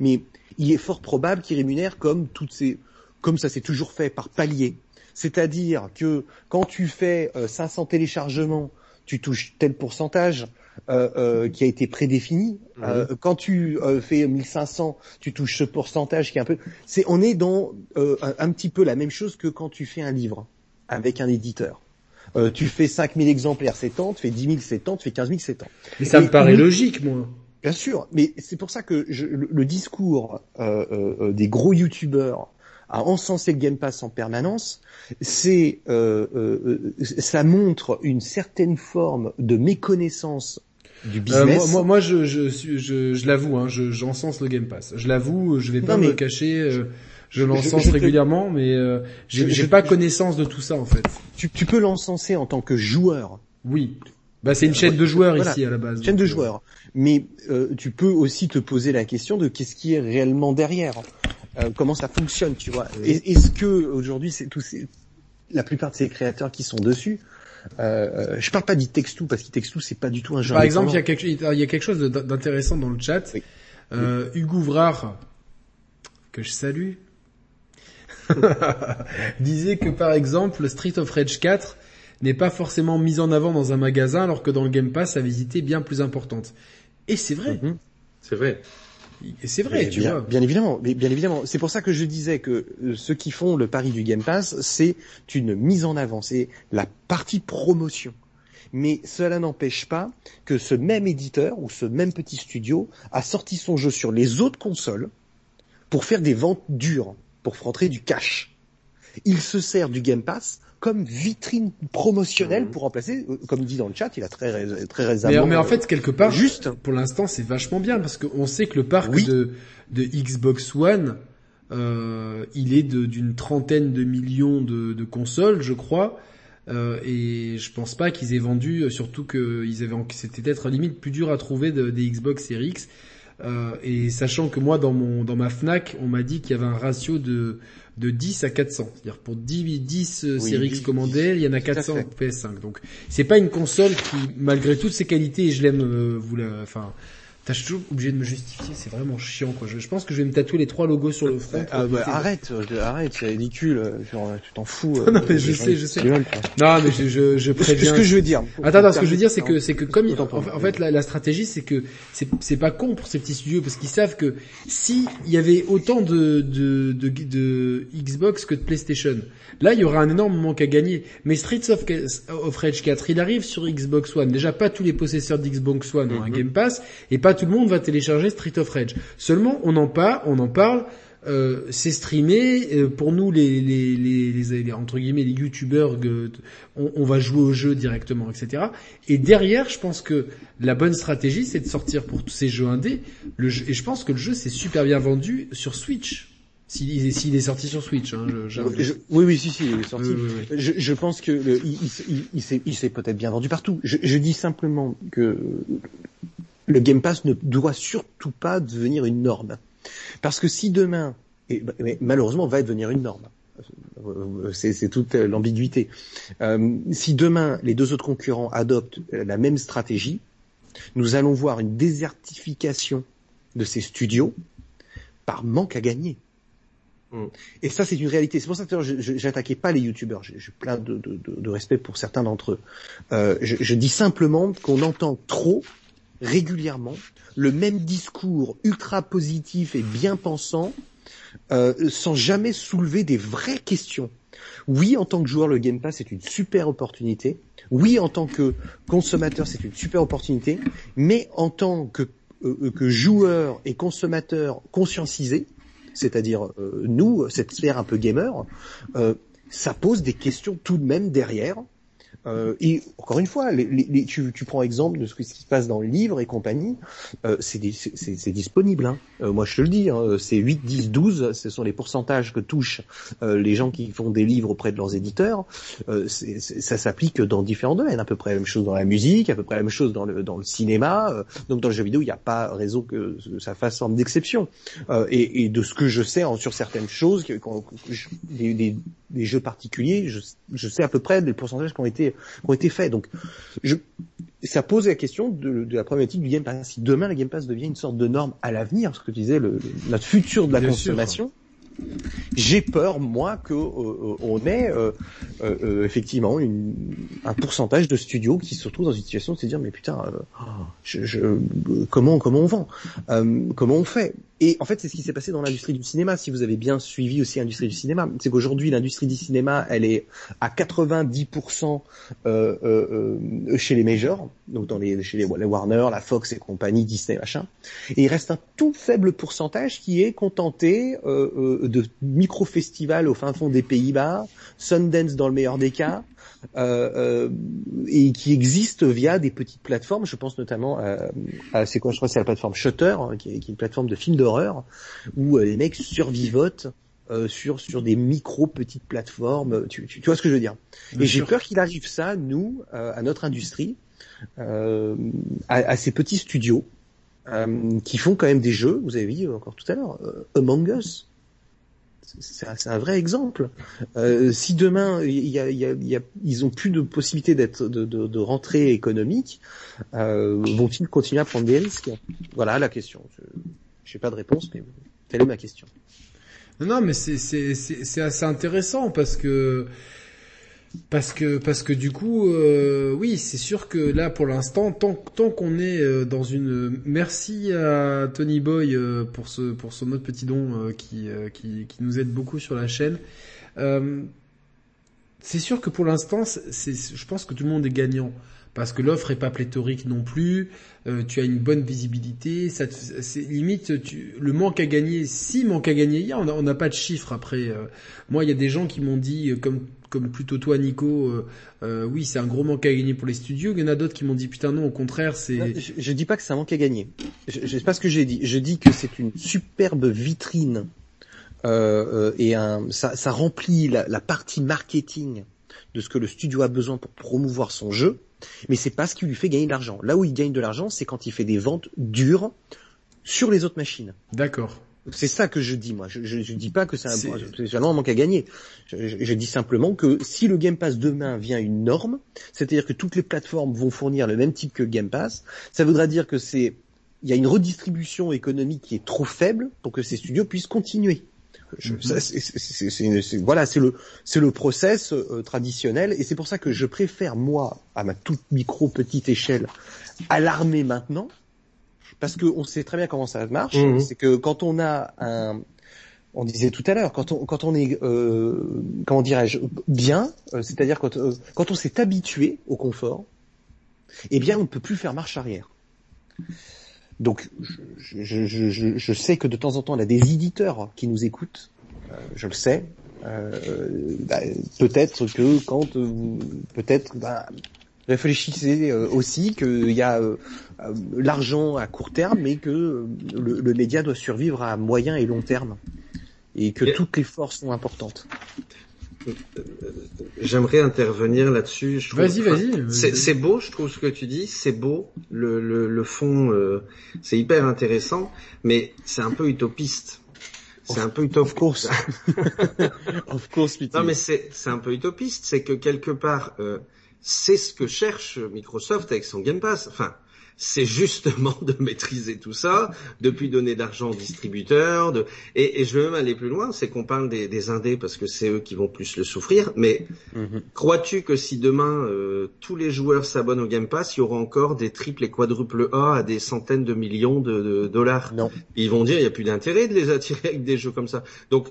Mais il est fort probable qu'ils rémunèrent comme toutes ces, comme ça s'est toujours fait par palier. C'est-à-dire que quand tu fais euh, 500 téléchargements, tu touches tel pourcentage euh, euh, qui a été prédéfini. Mhm. Euh, quand tu euh, fais 1500, tu touches ce pourcentage qui est un peu. C'est, on est dans euh, un, un petit peu la même chose que quand tu fais un livre avec un éditeur. Euh, tu fais 5000 exemplaires, c'est tant, tu fais 10 000, c'est tant, tu fais 15 000, c'est tant. Mais ça Et- me paraît logique, moi. Bien sûr, mais c'est pour ça que je- le, le discours euh, euh, euh, des gros youtubeurs à encenser le Game Pass en permanence, c'est euh, euh, ça montre une certaine forme de méconnaissance du Euh, business. moi, moi, moi, je, je, je, je l'avoue, hein, je, j'encense le Game Pass. Je l'avoue, je vais pas Non, me cacher. euh, je l'encense te- régulièrement, mais euh, j'ai, pas connaissance de tout ça en fait. tu, tu peux l'encenser en tant que joueur, Oui. Bah c'est une chaîne de joueurs Voilà. ici à la base. chaîne de donc, joueurs, mais euh, tu peux aussi te poser la question de qu'est-ce qui est réellement derrière, Euh, comment ça fonctionne, tu vois. Est-ce que aujourd'hui, c'est tous ces, la plupart de ces créateurs qui sont dessus, euh, je parle pas Takes Two parce Takes Two c'est pas du tout un jeu. Par exemple, il y a quelque, il y a quelque chose d'intéressant dans le chat. Oui. Euh, Hugo Ouvrard, que je salue, <laughs> disait que par exemple, Street of Rage 4 n'est pas forcément mis en avant dans un magasin alors que dans le Game Pass, sa visite est bien plus importante. Et c'est vrai. Mhm. C'est vrai. Et c'est vrai, tu bien, vois. bien évidemment, mais bien évidemment. C'est pour ça que je disais que euh, ceux qui font le pari du Game Pass, c'est une mise en avant, c'est la partie promotion. Mais cela n'empêche pas que ce même éditeur ou ce même petit studio a sorti son jeu sur les autres consoles pour faire des ventes dures, pour rentrer du cash. Il se sert du Game Pass comme vitrine promotionnelle Mhm. pour remplacer, euh, comme dit dans le chat, il a très, très Mais, en fait, quelque part, juste, pour l'instant, c'est vachement bien parce qu'on sait que le parc Oui. de, de Xbox One, euh, il est d'une trentaine de millions de, de consoles, je crois. Euh, et je pense pas qu'ils aient vendu, euh, surtout que ils avaient, c'était peut-être limite plus dur à trouver de- des Xbox Series X. Euh, et sachant que moi, dans mon, dans ma Fnac, on m'a dit qu'il y avait un ratio de, de 10 à 400. C'est-à-dire pour 10, 10 euh, Oui, Series X 10, commandées, il y en a tout à 400 fait. PS5. Donc, c'est pas une console qui, malgré toutes ses qualités, et je l'aime, euh, vous la, enfin, Putain, je suis toujours obligé de me justifier, c'est vraiment chiant quoi. Je, je pense que je vais me tatouer les trois logos sur le front. Ah, bah, arrête, euh, arrête, c'est ridicule. euh, Genre, tu t'en fous. <laughs> Non, euh, mais je sais, je sais. Non, mais je, je, je Ce que- préviens. ce que je veux dire. Attends, attends, ce que je veux dire, c'est que, c'est que comme, en, moi. en fait, la, la stratégie, c'est que c'est, c'est pas con pour ces petits studios parce qu'ils savent que si il y avait autant de, de, de, de Xbox que de PlayStation, là, il y aura un énorme manque à gagner. Mais Streets of, of Rage 4, il arrive sur Xbox One. Déjà, pas tous les possesseurs d'Xbox One ont un Mhm. Game Pass et pas tout le monde va télécharger Street of Rage. Seulement, on en parle, on en parle. Euh, c'est streamé euh, pour nous les, les, les, les- les- entre guillemets les youtubeurs euh, on, on va jouer au jeu directement etc et derrière je pense que la bonne stratégie c'est de sortir pour tous ces jeux indés le jeu, et je pense que le jeu s'est super bien vendu sur Switch s'il est, s'il est sorti sur Switch hein, je, j'avoue. Je- oui, oui, si, si, il est sorti. Oui, oui, oui. Je, je pense que le, il, il- il, il s'est, peut-être bien vendu partout. Je dis simplement que le Game Pass ne doit surtout pas devenir une norme, parce que si demain, et, mais malheureusement, va devenir une norme. C'est, toute l'ambiguïté. Euh, si demain les deux autres concurrents adoptent la même stratégie, nous allons voir une désertification de ces studios par manque à gagner. Mm. Et ça, c'est une réalité. C'est pour ça que je j'attaquais pas les youtubeurs. J'ai plein de, de, de, de, respect pour certains d'entre eux. Euh, je, je, dis simplement qu'on entend trop régulièrement le même discours ultra positif et bien pensant euh, sans jamais soulever des vraies questions. Oui, en tant que joueur, le Game Pass est une super opportunité. Oui, en tant que consommateur, c'est une super opportunité. Mais en tant que, euh, que joueur et consommateur conscientisé, c'est-à-dire euh, nous, cette sphère un peu gamer, ça pose des questions tout de même derrière euh, et encore une fois, tu, prends exemple de ce qui se passe dans le livre et compagnie, euh, c'est disponible. Hein. Euh, moi, je te le dis, hein, c'est 8, 10, 12, ce sont les pourcentages que touchent euh, les gens qui font des livres auprès de leurs éditeurs. Euh, ça s'applique dans différents domaines, à peu près la même chose dans la musique, à peu près la même chose dans le, cinéma. Donc dans le jeu vidéo, il n'y a pas raison que ça fasse forme d'exception. Et, de ce que je sais sur certaines choses, des, des, des, jeux particuliers, je, je sais à peu près les pourcentages qui ont été qui ont été faits. Donc, je, ça pose la question de, de, la problématique du Game Pass. Si demain le Game Pass devient une sorte de norme à l'avenir, ce que tu disais, le, notre futur de la consommation, j'ai peur, moi, que euh, on ait euh, euh, effectivement une, un pourcentage de studios qui se retrouvent dans une situation de se dire mais putain, je, je, comment comment on vend, comment on fait? Et en fait, c'est ce qui s'est passé dans l'industrie du cinéma. Si vous avez bien suivi aussi l'industrie du cinéma, c'est qu'aujourd'hui, l'industrie du cinéma, elle est à 90% euh, euh, euh, chez les majors, donc dans les, chez les, Warner, la Fox et compagnie, Disney, machin. Et il reste un tout faible pourcentage qui est contenté de micro-festivals au fin fond des Pays-Bas, Sundance dans le meilleur des cas, et qui existe via des petites plateformes. Je pense notamment à, à c'est quoi Je crois c'est la plateforme Shutter, hein, qui, est, qui, est, une plateforme de films d'horreur où euh, les mecs survivotent euh, sur sur des micro petites plateformes. Tu, tu, tu vois ce que je veux dire? Et j'ai peur qu'il arrive ça, nous, à notre industrie, à, à, ces petits studios qui font quand même des jeux. Vous avez vu encore tout à l'heure, Among Us c'est un, vrai exemple. Euh, si demain y a, y a, y a, ils ont plus de possibilité d'être de, de, de, rentrée économique, euh, vont-ils continuer à prendre des risques? Voilà la question. Je n'ai pas de réponse, mais telle est ma question. Non, mais c'est assez intéressant parce que parce que parce que du coup, euh, oui, c'est sûr que là pour l'instant, tant tant qu'on est euh, dans une, merci à Tony Boy euh, pour ce pour son autre petit don qui, qui qui nous aide beaucoup sur la chaîne. c'est sûr que pour l'instant, c'est je pense que tout le monde est gagnant parce que l'offre est pas pléthorique non plus. Euh, tu as une bonne visibilité. Ça, c'est limite tu, le manque à gagner. Si manque à gagner, il y a, on n'a pas de chiffres après. moi, il y a des gens qui m'ont dit, comme comme plutôt toi Nico, euh, euh, oui c'est un gros manque à gagner pour les studios. Il y en a d'autres qui m'ont dit putain non au contraire c'est. Je, je, dis pas que c'est un manque à gagner. Je, je sais pas ce que j'ai dit. Je dis que c'est une superbe vitrine euh, et un, ça, ça remplit la, la, partie marketing de ce que le studio a besoin pour promouvoir son jeu. Mais c'est pas ce qui lui fait gagner de l'argent. Là où il gagne de l'argent, c'est quand il fait des ventes dures sur les autres machines. D'accord. C'est ça que je dis moi. Je, je, dis pas que c'est un, un manque à gagner. Je, je, dis simplement que si le Game Pass demain vient une norme, c'est-à-dire que toutes les plateformes vont fournir le même type que le Game Pass, ça voudra dire que c'est il y a une redistribution économique qui est trop faible pour que ces studios puissent continuer. Mm-hmm. voilà, c'est le c'est le process euh, traditionnel et c'est pour ça que je préfère moi à ma toute micro petite échelle alarmer maintenant parce qu'on sait très bien comment ça marche. Mhm. C'est que quand on a un, on disait tout à l'heure, quand on quand on est euh, comment dirais-je bien, euh, c'est-à-dire quand euh, quand on s'est habitué au confort, eh bien on ne peut plus faire marche arrière. Donc je, je, je, je, sais que de temps en temps on a des éditeurs qui nous écoutent, euh, je le sais. Bah, peut-être que quand peut-être bah, réfléchissez aussi qu'il y a l'argent à court terme, mais que le, média doit survivre à moyen et long terme, et que toutes les forces sont importantes. J'aimerais intervenir là-dessus. Vas-y, vas-y. c'est beau, je trouve ce que tu dis. C'est beau. Le, le, le fond, c'est hyper intéressant, mais c'est un peu utopiste. C'est un peu utopiste. Of course. <laughs> of course, Non, mais c'est c'est un peu utopiste. C'est que quelque part, c'est ce que cherche Microsoft avec son Game Pass. Enfin, c'est justement de maîtriser tout ça, de plus donner d'argent aux distributeurs. De... Et, et, je veux même aller plus loin, c'est qu'on parle des, des, indés parce que c'est eux qui vont plus le souffrir. Mais mhm. crois-tu que si demain euh, tous les joueurs s'abonnent au Game Pass, il y aura encore des triples et quadruples A à des centaines de millions de, de dollars? Non. Ils vont dire il n'y a plus d'intérêt de les attirer avec des jeux comme ça. Donc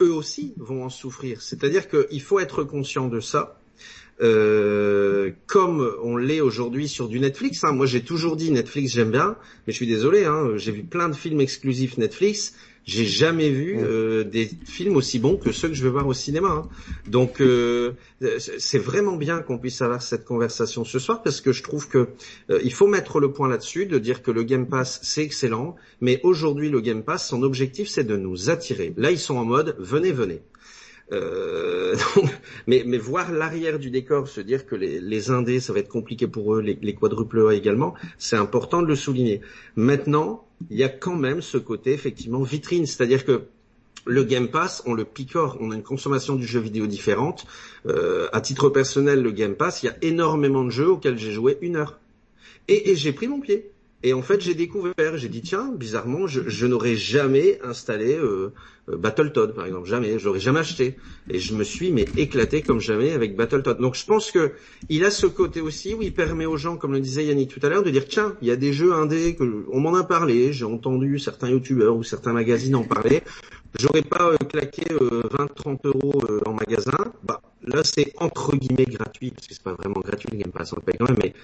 eux aussi vont en souffrir. C'est-à-dire qu'il faut être conscient de ça euh, comme on l'est aujourd'hui sur du Netflix. Hein. Moi, j'ai toujours dit Netflix, j'aime bien, mais je suis désolé. Hein, j'ai vu plein de films exclusifs Netflix. J'ai jamais vu euh, des films aussi bons que ceux que je vais voir au cinéma. Hein. Donc, euh, c'est vraiment bien qu'on puisse avoir cette conversation ce soir parce que je trouve que il faut mettre le point là-dessus, de dire que le Game Pass c'est excellent, mais aujourd'hui le Game Pass, son objectif c'est de nous attirer. Là, ils sont en mode venez, venez. Euh, <laughs> mais, voir l'arrière du décor, se dire que les, les indés, ça va être compliqué pour eux, les, les A également, c'est important de le souligner. Maintenant, il y a quand même ce côté effectivement vitrine, c'est-à-dire que le Game Pass, on le picore, on a une consommation du jeu vidéo différente. Euh, à titre personnel, le Game Pass, il y a énormément de jeux auxquels j'ai joué une heure. Et, et j'ai pris mon pied. Et en fait, j'ai découvert, j'ai dit tiens, bizarrement, je, je n'aurais jamais installé euh, euh, Battletoad, par exemple, jamais, j'aurais jamais acheté. Et je me suis mais éclaté comme jamais avec Battletoad. Donc je pense que il a ce côté aussi où il permet aux gens, comme le disait Yannick tout à l'heure, de dire tiens, il y a des jeux indés que on m'en a parlé, j'ai entendu certains youtubeurs ou certains magazines en parler. J'aurais pas euh, claqué 20-30 euros en magasin. Bah là, c'est entre guillemets gratuit parce que c'est pas vraiment gratuit le Game Pass, on le paye quand même, mais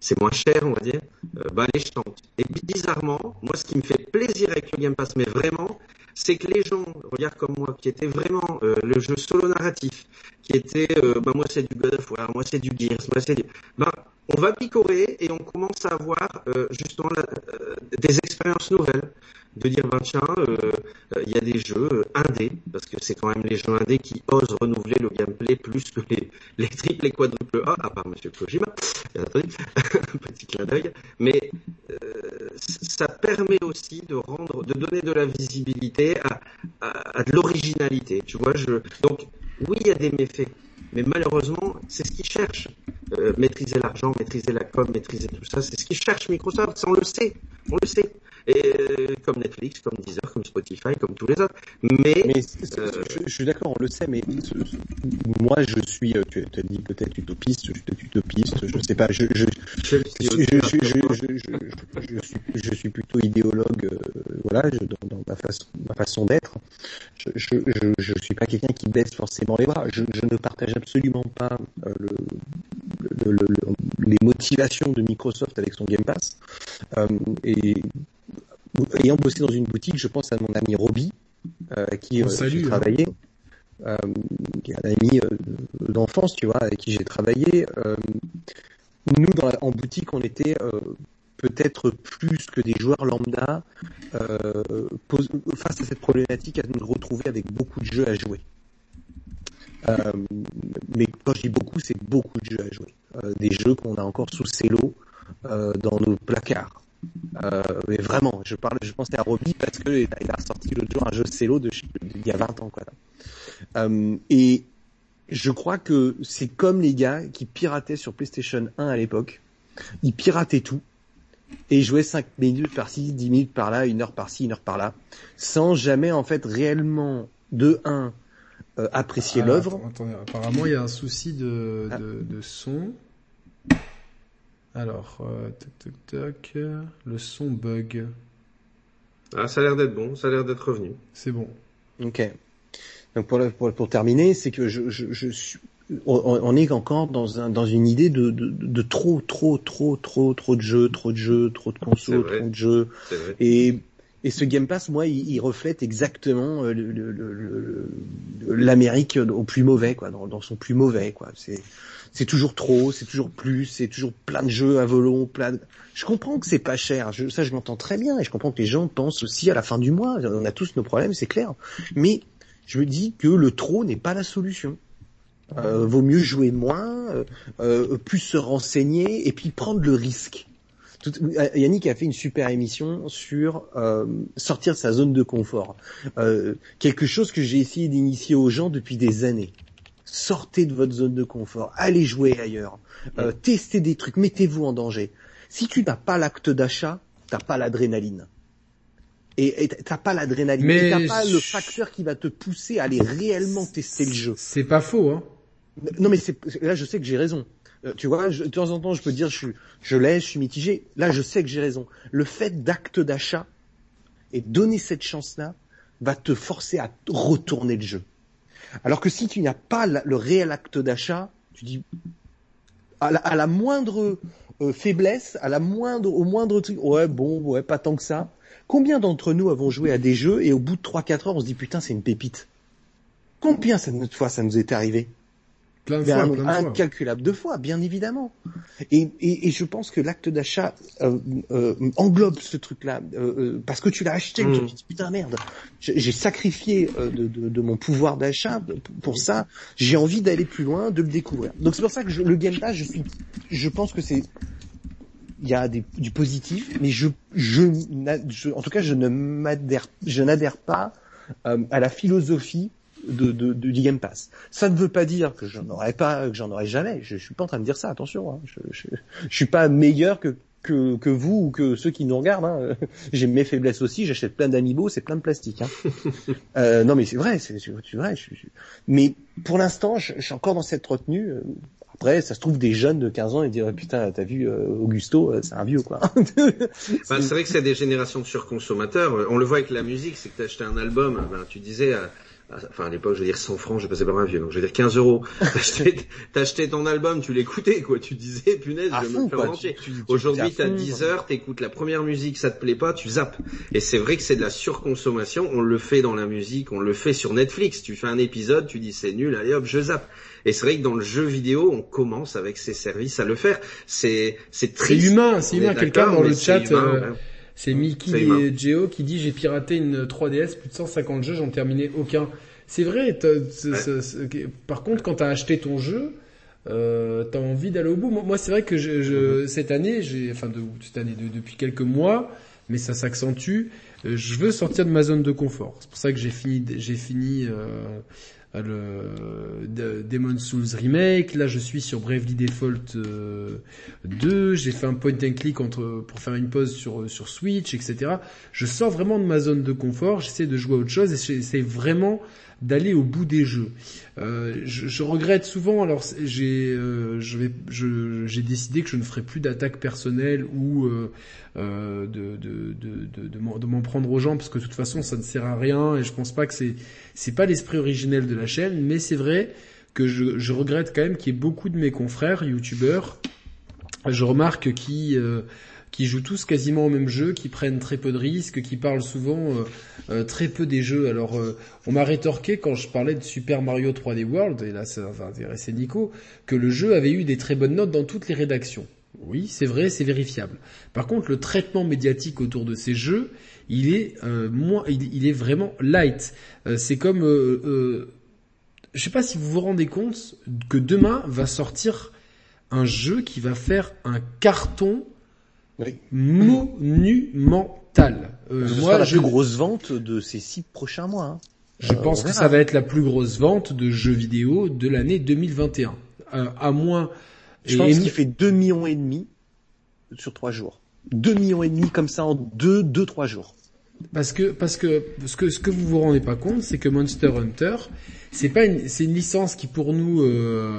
c'est moins cher, on va dire, euh, bah les chante. Et bizarrement, moi, ce qui me fait plaisir avec le Game Pass, mais vraiment, c'est que les gens, regarde comme moi, qui étaient vraiment euh, le jeu solo narratif, qui était, euh, bah moi c'est du God of War, moi c'est du Gears, moi c'est du, bah on va picorer et on commence à avoir justement des expériences nouvelles de dire ben tiens euh, euh, il y a des jeux euh, indés parce que c'est quand même les jeux indés qui osent renouveler le gameplay plus que les, <laughs> les triples et quadruples A à part Monsieur Kojima <laughs> petit clin d'œil. Mais ça permet aussi de rendre de donner de la visibilité à de l'originalité tu vois je donc oui il y a des méfaits mais malheureusement, c'est ce qu'ils cherchent. maîtriser l'argent, maîtriser la com, maîtriser tout ça, c'est ce qu'ils cherchent Microsoft, ça on le sait, on le sait et euh, comme Netflix, comme Deezer, comme Spotify, comme tous les autres. Mais, euh, je, suis d'accord, on le sait, mais moi je suis, euh, tu as dit peut-être utopiste, je suis peut-être utopiste, je sais pas, je je je, je, suis plutôt idéologue, voilà, dans, dans, ma façon ma façon d'être. Je, je je suis pas quelqu'un qui baisse forcément les bras. Je, je ne partage absolument pas le, le, le, les motivations de Microsoft avec son Game Pass. et ayant bossé dans une boutique, je pense à mon ami Roby, euh, qui euh, j'ai hein. euh, un ami euh, d'enfance, tu vois, avec qui j'ai travaillé. Euh, nous, dans en boutique, on était peut-être plus que des joueurs lambda face à cette problématique à nous retrouver avec beaucoup de jeux à jouer. mais quand je dis beaucoup, c'est beaucoup de jeux à jouer. des jeux qu'on a encore sous cello dans nos placards. Euh, mais vraiment, je parle, je pensais à Roby parce que il a sorti l'autre jour un jeu cello de, il y a 20 ans, quoi. Euh, et je crois que c'est comme les gars qui pirataient sur PlayStation 1 à l'époque. Ils pirataient tout et jouaient 5 minutes par-ci, 10 minutes par-là, une heure par-ci, une heure par-là, sans jamais en fait réellement de 1 euh, apprécier ah, l'œuvre. Apparemment, il y a un souci de, de, de son. Alors, euh, toc, toc, le son bug. Ah, ça a l'air d'être bon, ça a l'air d'être revenu. C'est bon. Ok. Donc pour, pour, pour terminer, c'est que je, je, je suis, on, est encore dans, un, dans une idée de, de, de, trop, trop, trop, trop, trop de jeux, trop de jeux, trop de consoles, trop de jeux. Et, et ce Game Pass, moi, il, il reflète exactement l'Amérique le, le, au plus mauvais, quoi, dans, dans son plus mauvais, quoi. C'est c'est toujours trop, c'est toujours plus, c'est toujours plein de jeux à volon, plein de... Je comprends que c'est pas cher, ça je m'entends très bien, et je comprends que les gens pensent aussi à la fin du mois, on a tous nos problèmes, c'est clair. Mais je me dis que le trop n'est pas la solution. Euh, vaut mieux jouer moins, euh, euh, plus se renseigner, et puis prendre le risque. Tout, Yannick a fait une super émission sur euh, sortir de sa zone de confort. Euh, quelque chose que j'ai essayé d'initier aux gens depuis des années sortez de votre zone de confort, allez jouer ailleurs, euh, testez des trucs, mettez-vous en danger. Si tu n'as pas l'acte d'achat, t'as pas l'adrénaline. Et t'as pas l'adrénaline. Mais t'as pas le facteur qui va te pousser à aller réellement tester le jeu. C'est pas faux, hein. Non mais c'est là je sais que j'ai raison. Euh, tu vois, je, de temps en temps je peux dire je suis, je l'ai, je suis mitigé. Là je sais que j'ai raison. Le fait d'acte d'achat et donner cette chance-là va te forcer à retourner le jeu. Alors que si tu n'as pas le réel acte d'achat, tu dis à la, à la moindre euh, faiblesse, à la moindre, au moindre truc, ouais bon, ouais pas tant que ça. Combien d'entre nous avons joué à des jeux et au bout de 3-4 heures on se dit putain c'est une pépite Combien de fois ça nous est arrivé? Plein de fois, plein de incalculable de fois, bien évidemment. Et, et, et je pense que l'acte d'achat euh, euh, englobe ce truc-là euh, parce que tu l'as acheté. Tu te dis putain merde, j'ai sacrifié euh, de, de, de, mon pouvoir d'achat pour ça. J'ai envie d'aller plus loin, de le découvrir. Donc c'est pour ça que je, le Game Pass, je suis, je pense que c'est il y a des, du positif, mais je, je, je, en tout cas, je ne m'adhère, je n'adhère pas euh, à la philosophie de, de, de, du Game Pass. Ça ne veut pas dire que j'en aurais pas, que j'en aurais jamais. Je, je suis pas en train de dire ça. Attention, hein. je, je, je, suis pas meilleur que que, que vous ou que ceux qui nous regardent. Hein. <laughs> J'ai mes faiblesses aussi. J'achète plein d'amiibo, c'est plein de plastique. Hein. <laughs> euh, non, mais c'est vrai, c'est vrai. Mais pour l'instant, je, suis encore dans cette retenue. Après, ça se trouve des jeunes de 15 ans et dire oh, putain, t'as vu euh, Augusto, euh, c'est un vieux quoi. <laughs> bah, c'est vrai que c'est des générations de surconsommateurs. On le voit avec la musique, c'est que t'as acheté un album, ben, tu disais enfin à l'époque je veux dire 100 francs, je passais par un vieux, donc je veux dire 15 euros. <laughs> Acheté, ton album, tu l'écoutais quoi, tu disais punaise, je vais me faire entier. Aujourd'hui t'as 10 heures, t'écoutes la première musique, ça te plaît pas, tu zappes. Et c'est vrai que c'est de la surconsommation, on le fait dans la musique, on le fait sur Netflix, tu fais un épisode, tu dis c'est nul, allez hop, je zappe. Et c'est vrai que dans le jeu vidéo, on commence avec ces services à le faire. C'est c'est triste. C'est humain, c'est humain. Quelqu'un dans le chat. Euh, c'est Mickey et Geo qui dit j'ai piraté une 3DS, plus de 150 jeux, j'en terminais aucun. C'est vrai. par contre, quand t'as acheté ton jeu, euh, t'as envie d'aller au bout. Moi, c'est vrai que je, je, mhm. cette année, j'ai, enfin de, cette année, depuis quelques mois, mais ça s'accentue. Euh, je veux sortir de ma zone de confort. C'est pour ça que j'ai fini, j'ai fini euh, le Demon's Souls remake. Là, je suis sur Bravely Default 2. Euh, J'ai fait un point and click pour faire une pause sur sur Switch, etc. Je sors vraiment de ma zone de confort. J'essaie de jouer à autre chose et j'essaie vraiment d'aller au bout des jeux. Euh, je, regrette souvent. Alors j'ai euh, j'ai décidé que je ne ferai plus d'attaque personnelle ou euh, de m'en prendre aux gens parce que de toute façon ça ne sert à rien et je pense pas que c'est c'est pas l'esprit originel de la chaîne. Mais c'est vrai que je, je regrette quand même qu'il y ait beaucoup de mes confrères youtubeurs. Je remarque qui qui jouent tous quasiment au même jeu, qui prennent très peu de risques, qui parlent souvent euh, euh, très peu des jeux. Alors, euh, on m'a rétorqué quand je parlais de Super Mario 3D World, et là ça va intéresser Nico, que le jeu avait eu des très bonnes notes dans toutes les rédactions. Oui, c'est vrai, c'est vérifiable. Par contre, le traitement médiatique autour de ces jeux, il est moins, il, est vraiment light. c'est comme, je sais pas si vous vous rendez compte que demain va sortir un jeu qui va faire un carton monumental. Euh, Ce moi, sera la plus grosse vente de ces six prochains mois. Hein. Je euh, pense que ça va être la plus grosse vente de jeux vidéo de l'année 2021. Euh, à moins. Je pense qu'il fait 2 millions et demi sur trois jours. 2 millions et demi comme ça en deux, deux, trois jours. Parce que parce que ce que ce que vous vous rendez pas compte, c'est que Monster Hunter, c'est pas une, c'est une licence qui pour nous euh,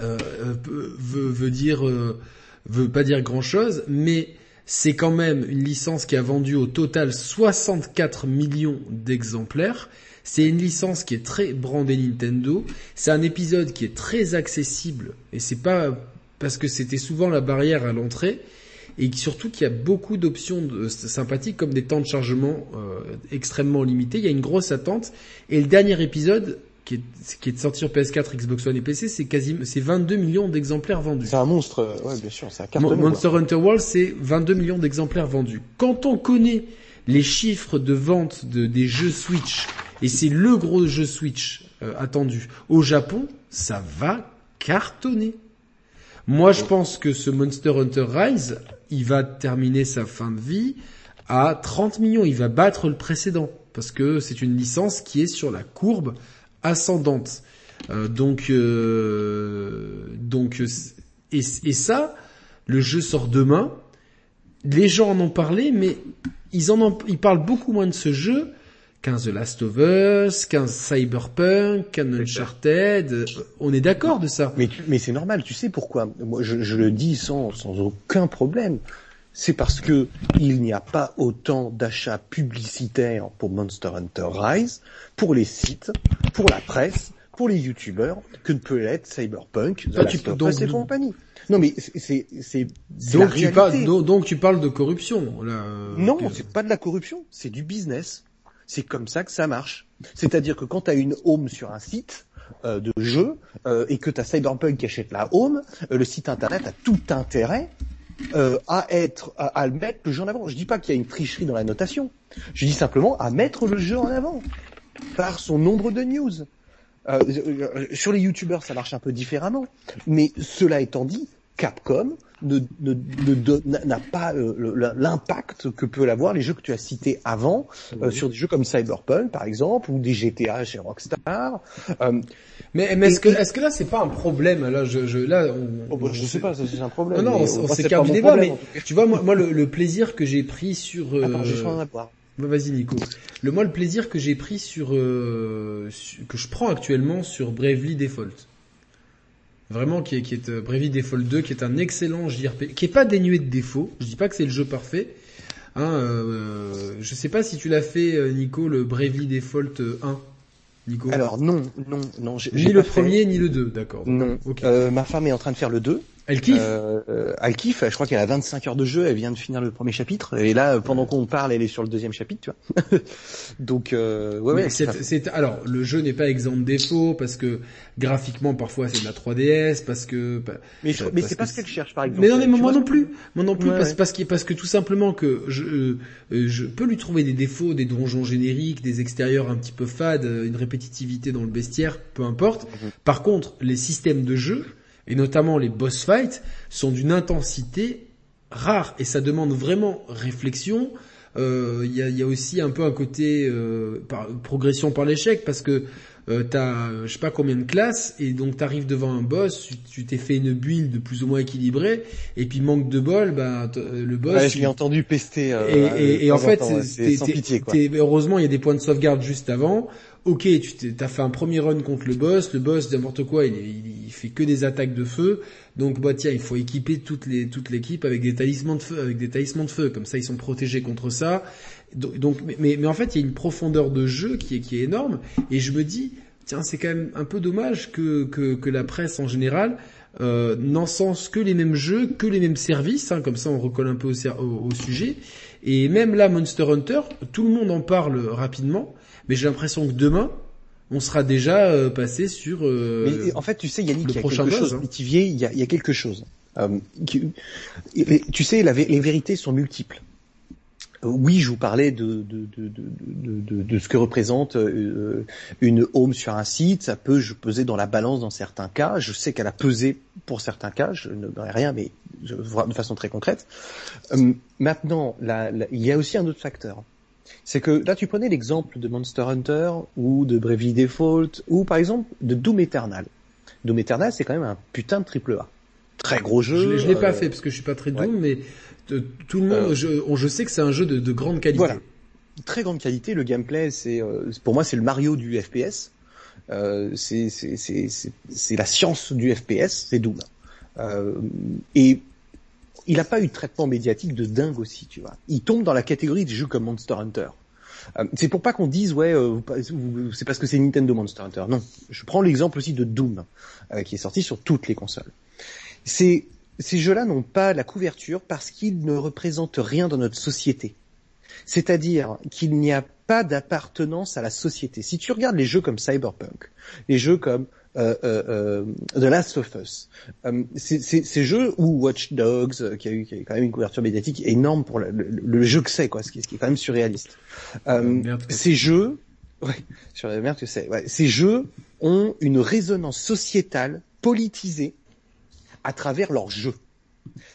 euh, veut, veut dire euh, veut pas dire grand chose, mais c'est quand même une licence qui a vendu au total 64 millions d'exemplaires. C'est une licence qui est très brandée Nintendo. C'est un épisode qui est très accessible et c'est pas parce que c'était souvent la barrière à l'entrée et surtout qu'il y a beaucoup d'options sympathiques comme des temps de chargement euh, extrêmement limités. Il y a une grosse attente et le dernier épisode qui est, qui est sorti sur PS4, Xbox One et PC, c'est quasiment, c'est 22 millions d'exemplaires vendus. C'est un monstre, euh, ouais, bien sûr, c'est un Monster Hunter World, c'est 22 millions d'exemplaires vendus. Quand on connaît les chiffres de vente de, des jeux Switch, et c'est le gros jeu Switch euh, attendu au Japon, ça va cartonner. Moi, je pense que ce Monster Hunter Rise, il va terminer sa fin de vie à 30 millions. Il va battre le précédent parce que c'est une licence qui est sur la courbe ascendante. Euh, donc, euh, donc, et, et, ça, le jeu sort demain, les gens en ont parlé, mais ils en ont, ils parlent beaucoup moins de ce jeu qu'un The Last of Us, qu'un Cyberpunk, qu'un Uncharted. On est d'accord de ça. Mais, mais c'est normal, tu sais pourquoi Moi, je, je, le dis sans, sans aucun problème. C'est parce que il n'y a pas autant d'achats publicitaires pour Monster Hunter Rise, pour les sites, pour la presse, pour les youtubeurs, que ne peut l'être Cyberpunk, The Last of Us et compagnie. Non mais c'est c'est donc tu parles donc, tu parles de corruption là. Non, c'est pas de la corruption, c'est du business. C'est comme ça que ça marche. C'est-à-dire que quand tu as une home sur un site euh, de jeu euh, et que tu as Cyberpunk qui achète la home, euh, le site internet a tout intérêt euh, à être à, mettre le jeu en avant. Je dis pas qu'il y a une tricherie dans la notation. Je dis simplement à mettre le jeu en avant par son nombre de news. Euh, sur les youtubeurs, ça marche un peu différemment. Mais cela étant dit, Capcom ne, ne, n'a pas euh, l'impact que peuvent avoir les jeux que tu as cités avant euh, sur des jeux comme Cyberpunk par exemple ou des GTA chez Rockstar. Euh, mais, mais est-ce que est-ce que là c'est pas un problème là je, je là oh, bah, je sais pas c'est un problème. Non non on, s'est du débat mais tu vois moi, moi le, le, plaisir que j'ai pris sur Attends, je suis en bah, Vas-y Nico. Le moi le plaisir que j'ai pris sur, sur, que je prends actuellement sur Bravely Default Vraiment, qui est, qui est euh, Bravely Default 2, qui est un excellent JRP, qui est pas dénué de défauts. Je dis pas que c'est le jeu parfait. Hein, euh, je sais pas si tu l'as fait, euh, Nico, le Bravely Default 1. Nico Alors non, non, non. Ni le premier, ni le 2, d'accord. Non. Euh, ma femme est en train de faire le 2. Elle kiffe euh, Elle kiffe, je crois qu'elle a 25 heures de jeu, elle vient de finir le premier chapitre, et là, pendant qu'on parle, elle est sur le deuxième chapitre, tu vois. <laughs> Donc, euh, ouais, ouais. C'est, alors, le jeu n'est pas exempt de défauts, parce que graphiquement, parfois, c'est de la 3DS, parce que... Mais, mais c'est pas ce qu'elle cherche, par exemple. Mais non, mais moi non plus. Moi non plus, parce, parce, que, parce que tout simplement que je, euh, je peux lui trouver des défauts, des donjons génériques, des extérieurs un petit peu fades, une répétitivité dans le bestiaire, peu importe. Mhm. Par contre, les systèmes de jeu, et notamment les boss fights, sont d'une intensité rare et ça demande vraiment réflexion. Il euh, y, a, y, a, aussi un peu un côté euh, par, progression par l'échec parce que euh, t'as je sais pas combien de classes et donc t'arrives devant un boss, tu t'es fait une build plus ou moins équilibrée et puis manque de bol, bah le boss. Ouais, je l'ai entendu pester. Euh, et, et, en fait, c'est sans pitié, quoi. heureusement il y a des points de sauvegarde juste avant ok, tu t'as fait un premier run contre le boss, le boss n'importe quoi, il, il, fait que des attaques de feu, donc bah tiens, il faut équiper toute les l'équipe avec des talismans de feu, avec des talismans de feu, comme ça ils sont protégés contre ça. Donc, mais, mais en fait il y a une profondeur de jeu qui est qui est énorme, et je me dis tiens c'est quand même un peu dommage que que, que la presse en général euh, n'encense que les mêmes jeux, que les mêmes services, hein, comme ça on recolle un peu au, au, au sujet. Et même là Monster Hunter, tout le monde en parle rapidement mais j'ai l'impression que demain, on sera déjà euh, passé sur. Euh, mais en fait, tu sais, Yannick, il y a quelque chose. Hein. il y a, il y a quelque chose. Euh, tu sais, la, les vérités sont multiples. Euh, oui, je vous parlais de, de, de, de, de ce que représente euh, une home sur un site. Ça peut peser dans la balance dans certains cas. Je sais qu'elle a pesé pour certains cas. Je ne dirais rien, mais je de façon très concrète. maintenant, il y a aussi un autre facteur c'est que là tu prenais l'exemple de Monster Hunter ou de Bravely Default ou par exemple de Doom Eternal. Doom Eternal c'est quand même un putain de triple A. Très gros jeu. Je, je l'ai pas euh, fait parce que je suis pas très Doom, mais tout le monde, euh, je, je, sais que c'est un jeu de, de, grande qualité. Voilà. Très grande qualité. Le gameplay, c'est euh, pour moi c'est le Mario du FPS. Euh, c'est la science du FPS, c'est Doom. Et il n'a pas eu de traitement médiatique de dingue aussi, tu vois. Il tombe dans la catégorie des jeux comme Monster Hunter. Euh, c'est pour pas qu'on dise ouais, euh, c'est parce que c'est Nintendo Monster Hunter. Non, je prends l'exemple aussi de Doom, euh, qui est sorti sur toutes les consoles. Ces, ces jeux-là n'ont pas la couverture parce qu'ils ne représentent rien dans notre société. C'est-à-dire qu'il n'y a pas d'appartenance à la société. Si tu regardes les jeux comme Cyberpunk, les jeux comme euh, euh, euh, The Last of Us. ces jeux ou Watch Dogs, qui a eu qui a quand même une couverture médiatique énorme pour le, le, jeu que c'est, quoi, ce qui, ce qui, est quand même surréaliste. ces jeux, ouais, sur la merde que c'est. Ouais, ces jeux ont une résonance sociétale politisée à travers leurs jeux.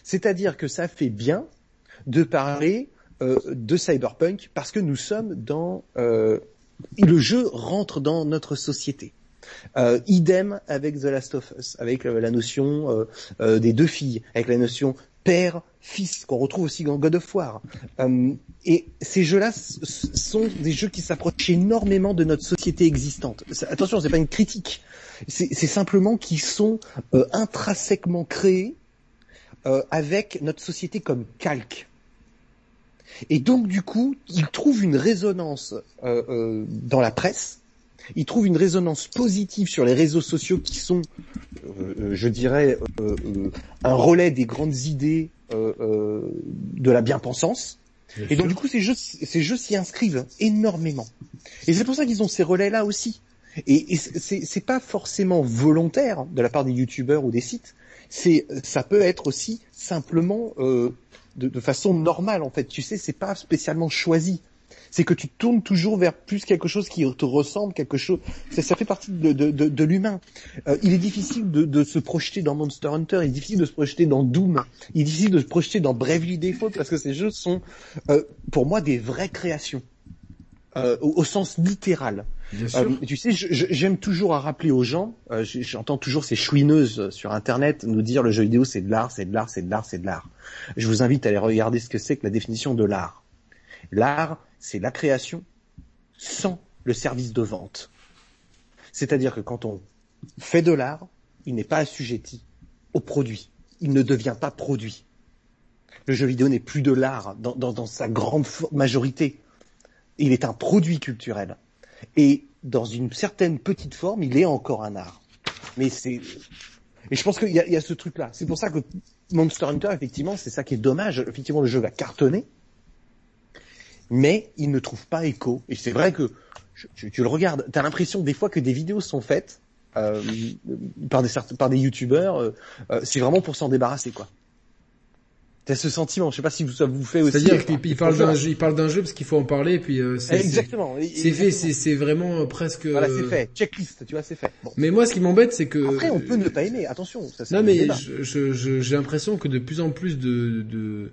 C'est-à-dire que ça fait bien de parler euh, de cyberpunk parce que nous sommes dans euh, le jeu rentre dans notre société. Euh, idem avec The Last of Us, avec la notion euh, euh, des deux filles, avec la notion père, fils, qu'on retrouve aussi dans God of War. Euh, et ces jeux-là sont des jeux qui s'approchent énormément de notre société existante. Attention, c'est pas une critique. C'est simplement qu'ils sont euh, intrinsèquement créés euh, avec notre société comme calque. Et donc du coup, ils trouvent une résonance euh, euh, dans la presse, ils trouvent une résonance positive sur les réseaux sociaux qui sont, euh, je dirais, un relais des grandes idées de la bien-pensance. et donc du coup, ces jeux, ces jeux s'y inscrivent énormément. Et c'est pour ça qu'ils ont ces relais-là aussi. Et, et c'est pas forcément volontaire de la part des youtubeurs ou des sites. C'est, ça peut être aussi simplement euh, de, façon normale en fait. Tu sais, c'est pas spécialement choisi. C'est que tu tournes toujours vers plus quelque chose qui te ressemble, quelque chose. Ça, ça fait partie de, de, de, l'humain. Euh, il est difficile de, se projeter dans Monster Hunter. Il est difficile de se projeter dans Doom. Il est difficile de se projeter dans Bravely Default parce que ces jeux sont, euh, pour moi, des vraies créations. Euh, au, sens littéral. Euh, tu sais, j'aime toujours à rappeler aux gens, euh, j'entends toujours ces chouineuses sur Internet nous dire le jeu vidéo c'est de l'art, c'est de l'art, c'est de l'art, c'est de l'art. Je vous invite à aller regarder ce que c'est que la définition de l'art. L'art, c'est la création sans le service de vente. C'est-à-dire que quand on fait de l'art, il n'est pas assujetti au produit. Il ne devient pas produit. Le jeu vidéo n'est plus de l'art dans, sa grande majorité il est un produit culturel. Et dans une certaine petite forme, il est encore un art. Mais c'est et je pense qu'il y, y a, ce truc-là. C'est pour ça que Monster Hunter, effectivement, c'est ça qui est dommage. Effectivement, le jeu va cartonner, mais il ne trouve pas écho. Et c'est vrai que tu, le regardes, tu as l'impression des fois que des vidéos sont faites euh, par des par des youtubeurs, euh, euh, c'est vraiment pour s'en débarrasser, quoi. T'as ce sentiment, je sais pas si ça vous fait aussi. C'est-à-dire qu'il parle d'un jeu, il parle d'un jeu parce qu'il faut en parler, puis euh, c'est exactement. C'est fait, c'est vraiment euh, presque. Voilà, c'est fait. Checklist, tu vois, c'est fait. Mais moi, ce qui m'embête, c'est que. Après, on peut ne pas aimer. Attention. Ça, non, mais j'ai l'impression que de plus en plus de de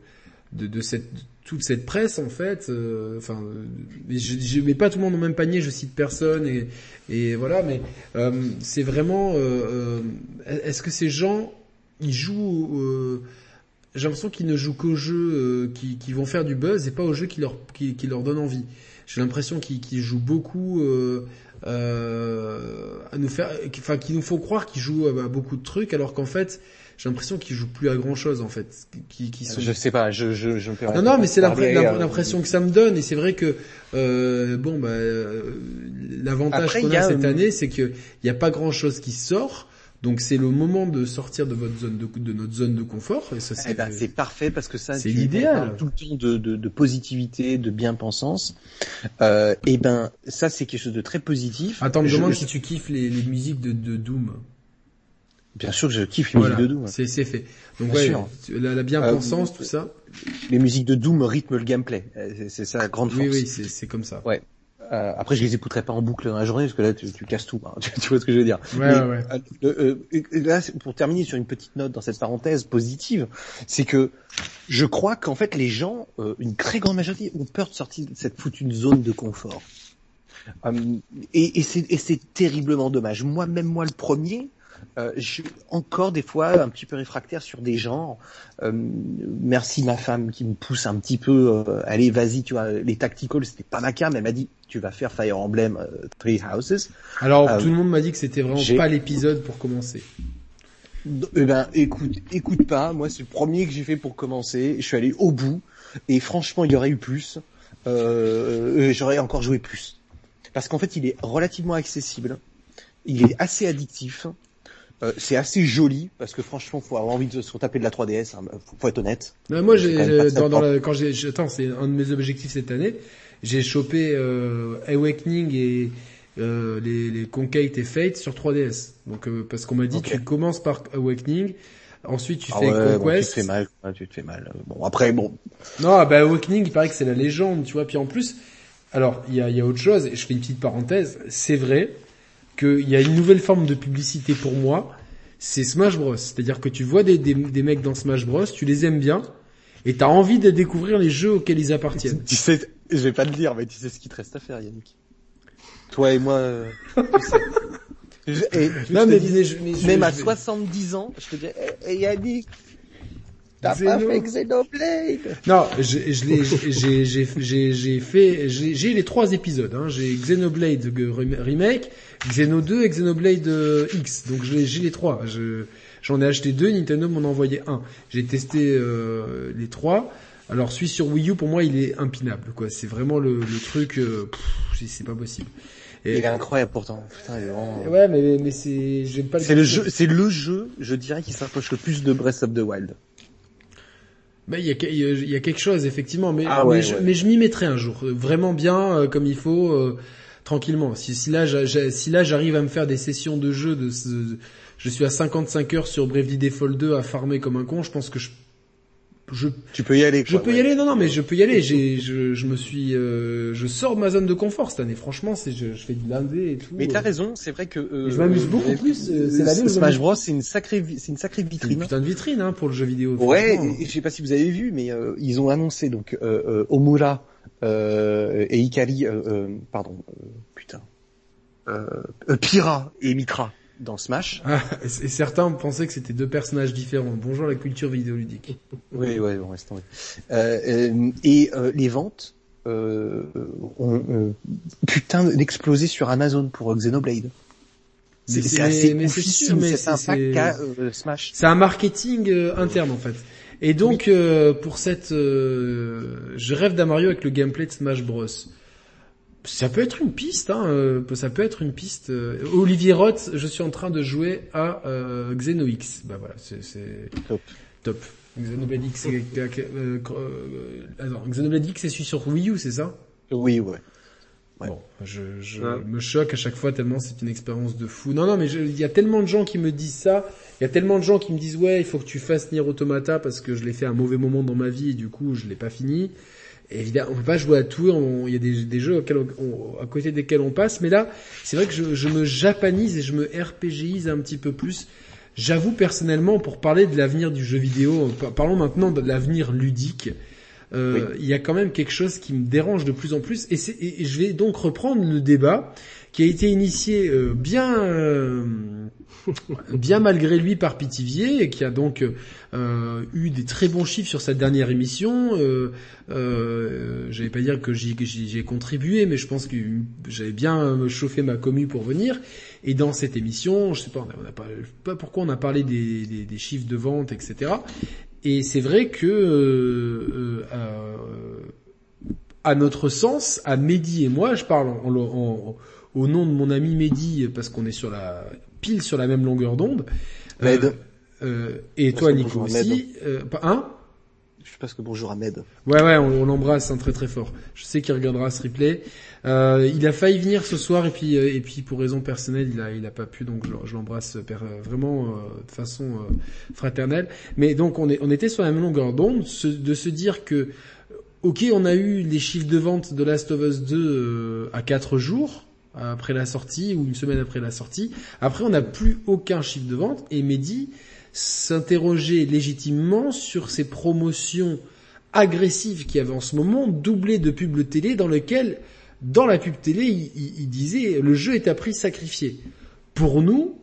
de, de cette toute cette presse en fait, euh, enfin, je, je mets pas tout le monde au même panier, je cite personne et et voilà, mais euh, c'est vraiment. Est-ce que ces gens ils jouent j'ai l'impression qu'ils ne jouent qu'aux jeux euh, qui, qui, vont faire du buzz et pas aux jeux qui leur, qui, qui leur donnent envie. J'ai l'impression qu'ils jouent beaucoup euh, euh, à nous faire, enfin, qui nous font croire qu'ils jouent à, beaucoup de trucs, alors qu'en fait, j'ai l'impression qu'ils jouent plus à grand chose en fait. Qui, qui sont... Je sais pas, je je, je me Non non, mais c'est euh, l'impression que ça me donne et c'est vrai que euh, bon bah l'avantage qu'on a, cette année, c'est qu'il n'y a pas grand chose qui sort. Donc c'est le moment de sortir de votre zone de, de notre zone de confort et ça c'est eh ben, c'est parfait parce que ça c'est l'idéal tout le temps de, de, de, positivité de bien-pensance euh, et eh ben ça c'est quelque chose de très positif. Attends me demande si tu kiffes les, les musiques de, de Doom. Bien sûr que je kiffe les musiques de Doom. C'est c'est fait. Donc ouais, la, la bien-pensance euh, tout ça. Les musiques de Doom rythment le gameplay. C'est ça la grande force. Oui oui c'est c'est comme ça. Ouais. Euh, après, je les écouterai pas en boucle dans la journée parce que là, tu, tu casses tout. Hein. <laughs> Tu, vois ce que je veux dire ouais, ouais. Euh, euh, là, pour terminer sur une petite note dans cette parenthèse positive, c'est que je crois qu'en fait, les gens, euh, une très grande majorité, ont peur de sortir de cette foutue zone de confort. et, et c'est terriblement dommage. Moi, même moi, le premier, euh, je suis encore des fois un petit peu réfractaire sur des genres. Euh, merci ma femme qui me pousse un petit peu. Euh, allez, vas-y, tu vois, les tacticals, c'était pas ma carte, mais elle m'a dit, tu vas faire Fire Emblem Three Houses. Alors tout le monde m'a dit que c'était vraiment pas l'épisode pour commencer. Eh ben, écoute, écoute pas. Moi, c'est le premier que j'ai fait pour commencer. Je suis allé au bout, et franchement, il y aurait eu plus. J'aurais encore joué plus, parce qu'en fait, il est relativement accessible. Il est assez addictif. Euh, c'est assez joli parce que franchement, faut avoir envie de se retaper de la 3DS. Hein, faut, être honnête. moi, j'ai dans, dans la, quand j'ai, attends, c'est un de mes objectifs cette année. J'ai chopé euh, Awakening et euh, les, les Concate et Fate sur 3DS. Donc euh, parce qu'on m'a dit tu commences par Awakening, ensuite tu ah fais Conquest. Bon, tu te fais mal, tu te fais mal. Bon après bon. Non, bah Awakening, il paraît que c'est la légende, tu vois. Puis en plus, alors il y a, y a autre chose. Et je fais une petite parenthèse. C'est vrai qu'il y a une nouvelle forme de publicité pour moi, c'est Smash Bros. C'est-à-dire que tu vois des, des, des, mecs dans Smash Bros, tu les aimes bien, et t'as envie de découvrir les jeux auxquels ils appartiennent. Tu sais, je vais pas te dire, mais tu sais ce qu'il te reste à faire, Yannick. Toi et moi, euh, <laughs> non, mais, même à 70 ans, je te dis, hey, Yannick, T'as pas fait Xenoblade Non, je, je l'ai, j'ai, j'ai, j'ai, j'ai fait, j'ai, j'ai les trois épisodes. Hein. J'ai Xenoblade remake, Xeno 2 et Xenoblade euh, X. Donc j'ai, j'ai les trois. Je, j'en ai acheté deux. Nintendo m'en a envoyé un. J'ai testé euh, les trois. Alors celui sur Wii U pour moi il est impinable. Quoi, c'est vraiment le, le truc. Euh, c'est pas possible. Et... Il est incroyable pourtant. Putain, il est vraiment... Ouais, mais, mais c'est, j'aime pas. C'est le jeu, c'est le jeu, je dirais, qui s'approche le plus de Breath of the Wild. Bah, il y a, il y a quelque chose effectivement, mais ah mais, je, m'y mettrai un jour, vraiment bien euh, comme il faut, euh, tranquillement. Si, si là, si là j'arrive à me faire des sessions de jeu, de, je suis à 55 heures sur Bravely Default 2 à farmer comme un con, je pense que je je, tu peux y aller. je peux y aller, non, non, mais je peux y aller. J'ai, je, je me suis, euh, je sors de ma zone de confort cette année. Franchement, c'est, je, je fais du lundi et tout. Mais t'as raison, c'est vrai que. Euh, je m'amuse beaucoup plus. Euh, c'est l'année. Smash Bros, c'est une sacrée, c'est une sacrée vitrine. Une putain de vitrine hein, pour le jeu vidéo. Ouais, je sais pas si vous avez vu, mais euh, ils ont annoncé donc euh, Omura et Ikari, pardon, putain, Pira et Mitra dans Smash. Ah, et certains pensaient que c'était deux personnages différents. Bonjour la culture vidéoludique. oui, oui, bon, restons. Euh, euh, et euh, les ventes euh, ont euh, putain d'explosé sur Amazon pour Xenoblade. C'est assez mais c'est sûr, mais c'est un Smash. C'est un marketing interne en fait. Et donc pour cette, je rêve d'un Mario avec le gameplay de Smash Bros. Ça peut être une piste, hein, euh, ça peut être une piste. Euh, Olivier Roth, je suis en train de jouer à euh, Xenox. Bah voilà, c'est top. Top. Xenoblade X, euh, Xenoblade X, c'est celui sur Wii U, c'est ça? Oui, ouais. ouais. Bon, je, je me choque à chaque fois tellement c'est une expérience de fou. Non, non, mais il y a tellement de gens qui me disent ça. Il y a tellement de gens qui me disent ouais, il faut que tu fasses Nier Automata parce que je l'ai fait à un mauvais moment dans ma vie et du coup je l'ai pas fini évidemment, on peut pas jouer à tout. Il y a des, des jeux à côté desquels on passe, mais là, c'est vrai que je, je, me japanise et je me RPGise un petit peu plus. J'avoue personnellement, pour parler de l'avenir du jeu vidéo, parlons maintenant de l'avenir ludique. Euh, Il y a quand même quelque chose qui me dérange de plus en plus, et, et je vais donc reprendre le débat qui a été initié euh, bien euh, bien malgré lui par Pitivier et qui a donc euh, eu des très bons chiffres sur cette dernière émission. Euh, euh, j'allais pas dire que j'y ai contribué, mais je pense que j'avais bien chauffé ma commu pour venir. Et dans cette émission, je sais pas, on a, pas, pas pourquoi on a parlé des, chiffres de vente, etc. Et c'est vrai que euh, à notre sens, à Mehdi et moi, je parle en, au nom de mon ami Mehdi parce qu'on est sur la pile sur la même longueur d'onde. Euh, euh, et toi, Nico aussi. Euh, hein Je passe que bonjour à Med. Ouais, ouais, on, l'embrasse hein, très très fort. Je sais qu'il regardera ce replay. Euh, il a failli venir ce soir et puis et puis pour raison personnelle, il a il a pas pu, donc je, l'embrasse vraiment de façon fraternelle. Mais donc on est on était sur la même longueur d'onde, de se dire que ok, on a eu les chiffres de vente de Last of Us 2 à 4 jours après la sortie ou une semaine après la sortie. Après, on n'a plus aucun chiffre de vente et Mehdi s'interrogeait légitimement sur ces promotions agressives qu'il y avait en ce moment, doublées de pubs télé dans lesquelles, dans la pub télé, il, disait le jeu est à prix sacrifié. Pour nous,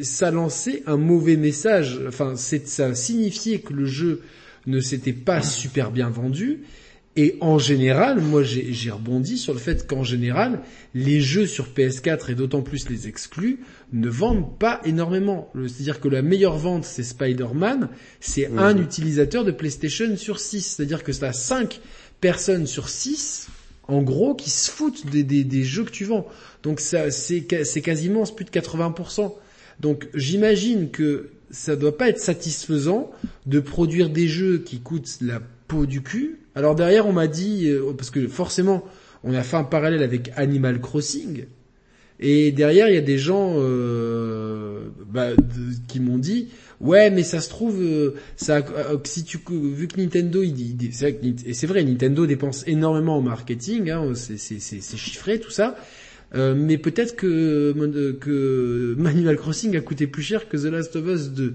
ça lançait un mauvais message. Enfin, ça signifiait que le jeu ne s'était pas super bien vendu et en général, moi j'ai rebondi sur le fait qu'en général, les jeux sur PS4 et d'autant plus les exclus ne vendent pas énormément. C'est-à-dire que la meilleure vente c'est Spider-Man, c'est un utilisateur de PlayStation sur 6. C'est-à-dire que c'est à 5 personnes sur 6 en gros qui se foutent des, des, des jeux que tu vends. Donc ça c'est quasiment plus de 80%. Donc j'imagine que ça doit pas être satisfaisant de produire des jeux qui coûtent la peau du cul alors derrière, on m'a dit, euh, parce que forcément, on a fait un parallèle avec Animal Crossing, et derrière, il y a des gens euh, bah, qui m'ont dit, ouais, mais ça se trouve, euh, ça, si tu, vu que Nintendo, il, dit, et c'est vrai, Nintendo dépense énormément en marketing, hein, c'est chiffré tout ça. mais peut-être que, que Animal Crossing a coûté plus cher que The Last of Us 2.